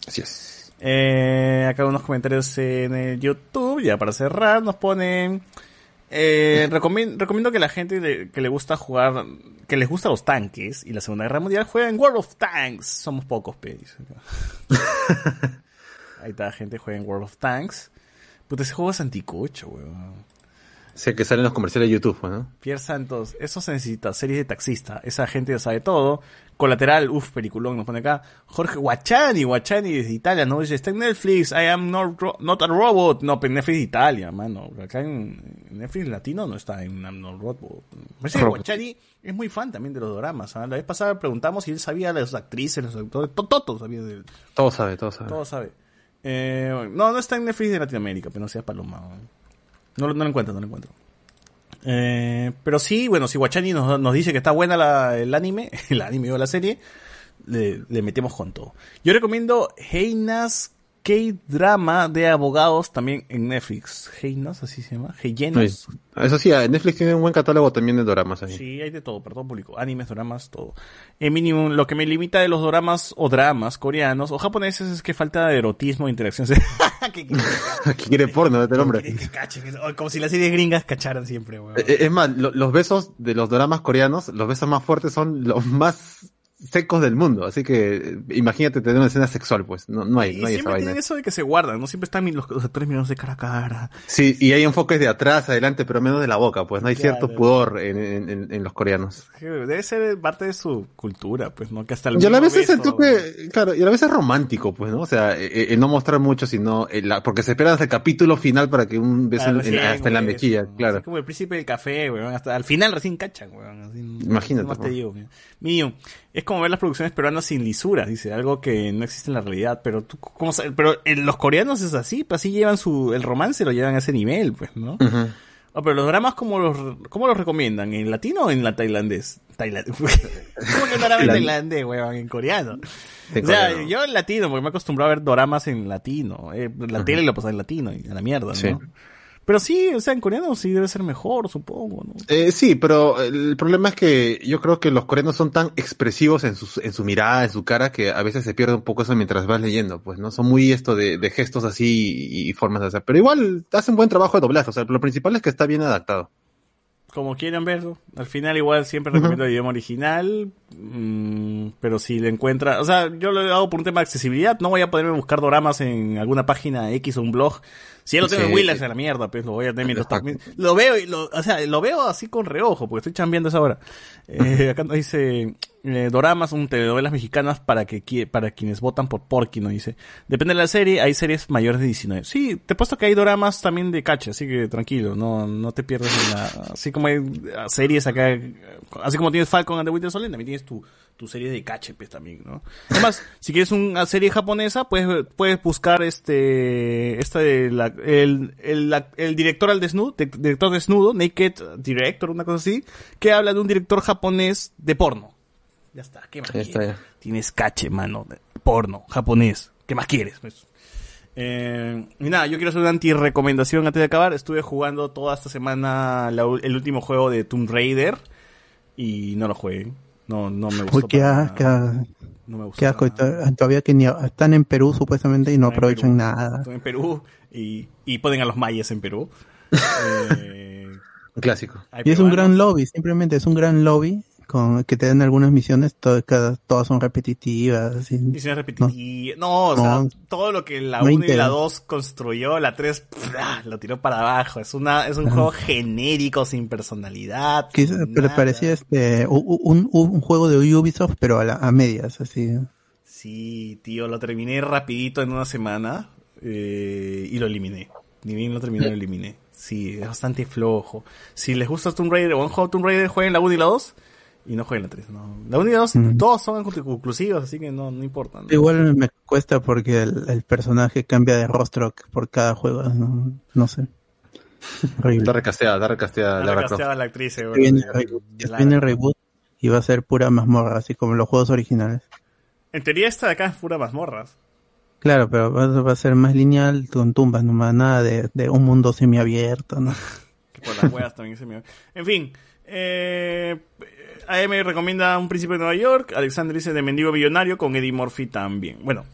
Así es. Eh, acá unos comentarios en el YouTube, ya para cerrar, nos ponen... Eh, recomiendo, recomiendo que la gente de- que le gusta jugar, que les gusta los tanques y la Segunda Guerra Mundial jueguen World of Tanks. Somos pocos, pe. dice acá. Ahí está, gente juega en World of Tanks. Puta, ese juego es anticucho, weón. Que salen los comerciales de YouTube, pues, ¿no? Pierre Santos, eso se necesita, series de taxista, esa gente ya sabe todo. Colateral, uff, peliculón, nos pone acá. Jorge Guachani, Guachani desde Italia, no dice, está en Netflix, I am not, not a robot. No, pero Netflix de Italia, mano. Acá en Netflix latino no está en I'm not robot. Parece que. Guachani es muy fan también de los dramas. ¿ah? La vez pasada preguntamos si él sabía de las actrices, los actores, to- todo, todo sabía de él. Todo sabe, todo sabe. Todo sabe. Eh, no, no está en Netflix de Latinoamérica, pero no sea paloma. No, no lo encuentro, no lo encuentro. Eh, pero sí, bueno, si Guachani nos, dice que está buena la- el anime, el anime o la serie, le, le metemos con todo. Yo recomiendo Heinas K-Drama de abogados también en Netflix. Heinas, así se llama. Heyenos. Eso sí, Netflix tiene un buen catálogo también de doramas ahí. Sí, hay de todo, todo público. Animes, doramas, todo. En mínimo, lo que me limita de los doramas o dramas coreanos o japoneses es que falta de erotismo e interacción. Aquí quiere porno este hombre. que cachen, como si las series gringas cacharan siempre, weón. Eh, Es más, lo- los besos de los doramas coreanos, los besos más fuertes son los más secos del mundo. Así que eh, imagínate tener una escena sexual, pues. No, no hay, Y no hay esa siempre vaina. tienen eso de que se guardan, ¿no? Siempre están los, los actores mirándose cara a cara. Sí, y hay enfoques de atrás, adelante, pero menos de la boca, pues no hay Claro. cierto pudor en, en- en- en los coreanos. Debe ser parte de su cultura, pues, ¿no? Que hasta el Y a la vez es el toque, claro, y a la vez es romántico, pues, ¿no? O sea, eh, eh, no mostrar mucho, sino, la- porque se espera hasta el capítulo final para que un beso en- recién, hasta en la mejilla, eso, claro. así como el príncipe del café, weón. Hasta al final recién cachan, weón. Así, Imagínate, más te po. digo, weón. Mío, es como ver las producciones peruanas sin lisuras, dice, algo que no existe en la realidad, pero tú, ¿cómo sabes? Pero en los coreanos es así, pues así llevan su, el romance lo llevan a ese nivel, pues, ¿no? Ah, pero los dramas, ¿cómo los, cómo los recomiendan? ¿En latino o en la tailandés? Tailand... ¿Cómo que drama en La- tailandés, weón? En coreano. O sea, coreano. yo en latino, porque me he acostumbrado a ver doramas en latino. Eh, la tele lo pasa en latino y a la mierda, ¿no? Sí. Pero sí, o sea, en coreano sí debe ser mejor, supongo, ¿no? Eh, sí, pero el problema es que yo creo que los coreanos son tan expresivos en su, en su mirada, en su cara, que a veces se pierde un poco eso mientras vas leyendo, pues, ¿no? Son muy esto de, de gestos así y, y formas de hacer. Pero igual hacen buen trabajo de doblaje, o sea, lo principal es que está bien adaptado. como quieran verlo. Al final igual siempre recomiendo el idioma original, mm, pero si le encuentra, o sea, yo lo hago por un tema de accesibilidad, no voy a poderme buscar doramas en alguna página X o un blog. Si ya lo tengo en Willax a la mierda, pues lo voy a tener mientras. Lo veo y lo, o sea, lo veo así con reojo, porque estoy chambeando esa hora. Eh, acá nos dice, eh, doramas son telenovelas mexicanas para que para quienes votan por Porky, no dice. Depende de la serie, hay series mayores de 19. Sí, te he puesto que hay doramas también de cacha, así que tranquilo, no, no te pierdas en la, así como hay eh, series acá, así como tienes Falcon and the Winter Soldier, también tienes tu, tu serie de cache, pues también, ¿no? Además, si quieres una serie japonesa, puedes, puedes buscar este, esta de la, el, el, la- el director al desnudo, de- director desnudo, Naked Director, una cosa así, que habla de un director japonés de porno. Ya está, ¿qué más está, quieres? ya. Tienes cache, mano, porno, japonés. ¿Qué más quieres? Pues? Eh, y nada, yo quiero hacer una anti-recomendación antes de acabar. Estuve jugando toda esta semana la el último juego de Tomb Raider y no lo jugué. No, no me gustó. Uy, qué asco. No me gustó. Qué asco. Todavía que ni están en Perú supuestamente y no Están aprovechan nada. Estoy en Perú y, y ponen a los mayas en Perú. Eh, Un clásico. Y es un gran lobby, simplemente es un gran lobby con que te dan algunas misiones, to- cada- todas son repetitivas. Misiones repetitivas. No, o sea, No. todo lo que la No 1 y la 2 construyó, la 3 lo tiró para abajo. Es una es un juego genérico, sin personalidad. Que- sin pero nada. parecía este un, un juego de Ubisoft, pero a, la- a medias, así. Sí, tío, lo terminé rapidito en una semana eh, y lo eliminé. Ni bien lo terminé, lo eliminé. Sí, es bastante flojo. Si les gusta Tomb Raider o juego de Tomb Raider, jueguen la 1 y la 2 y no jueguen la 3. No. La 1 y la 2, Mm. todos son conclusivos, así que no, no importa. ¿no? Igual me cuesta porque el, el personaje cambia de rostro por cada juego, no, no sé. Está recasteada, está recasteada La la actriz, Ya bueno, viene, el reboot, viene el y va a ser pura mazmorra, así como los juegos originales. En teoría esta de acá es pura mazmorras. Claro, pero va, a ser más lineal con tumbas, nomás nada de, de un mundo semiabierto, ¿no? Que por las huevas también se me... En fin, eh, AM recomienda Un Príncipe de Nueva York, Alexander dice de Mendigo Millonario con Eddie Murphy también. Bueno,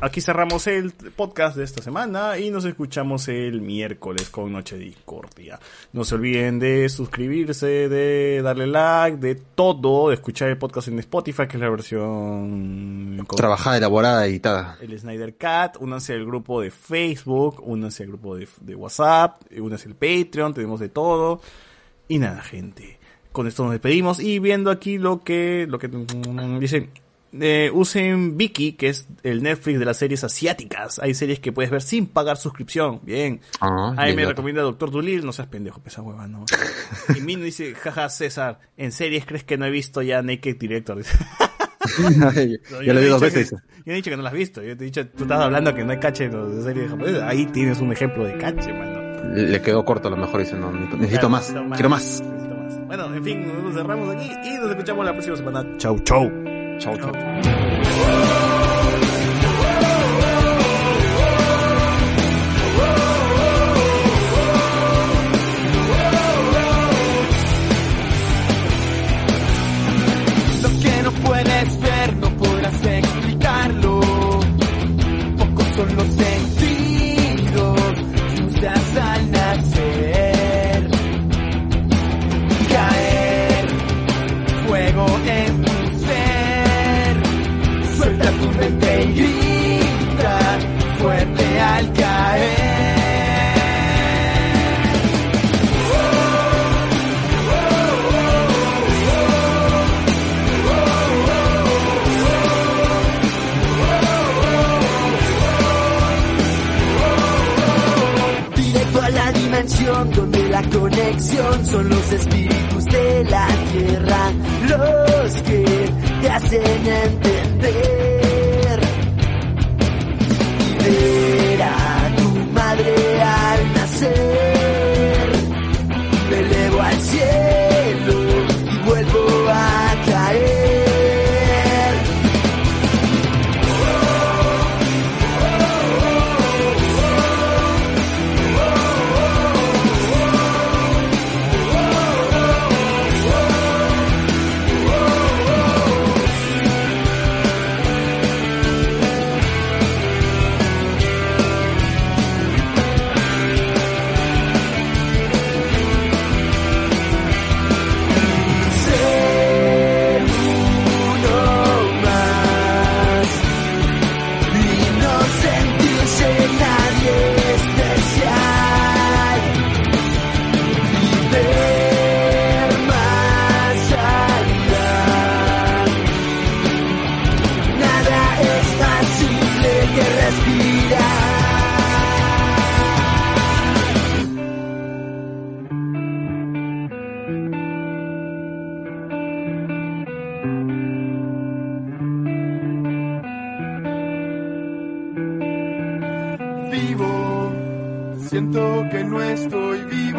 aquí cerramos el podcast de esta semana y nos escuchamos el miércoles con Noche Discordia. No se olviden de suscribirse, de darle like, de todo, de escuchar el podcast en Spotify, que es la versión... con- Trabajada, elaborada, editada. el Snyder Cat, únanse al grupo de Facebook, únanse al grupo de, de WhatsApp, únanse al Patreon, tenemos de todo. Y nada, gente. Con esto nos despedimos y viendo aquí lo que, lo que mm, dice, eh, usen Viki, que es el Netflix de las series asiáticas. Hay series que puedes ver sin pagar suscripción. Bien. Ah, Ahí bien, me recomienda Doctor Dolittle, no seas pendejo, esa hueva, no. y Mino dice, jaja, César, ¿en series crees que no he visto ya Naked Director? No, ya yo lo he vi dos veces. que- Yo he dicho que no las has visto. Yo te he dicho, tú estás hablando que no hay cache de series japonesas. Ahí tienes un ejemplo de cache, mano. Le le quedó corto a lo mejor, dice, no, necesito, Claro, más, necesito quiero más. necesito más. Bueno, en fin, nos cerramos aquí y nos escuchamos la próxima semana. Chau, chau. Chau, chau. Lo que no puedes ver no podrás explicarlo. Pocos son los sentidos conexión son los espíritus de la tierra, los que te hacen entender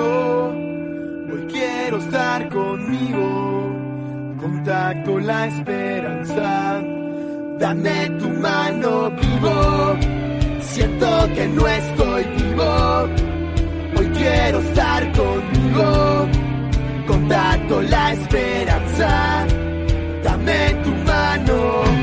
Hoy quiero estar conmigo. Contacto la esperanza. Dame tu mano vivo. Siento que no estoy vivo. Hoy quiero estar conmigo. Contacto la esperanza. Dame tu mano.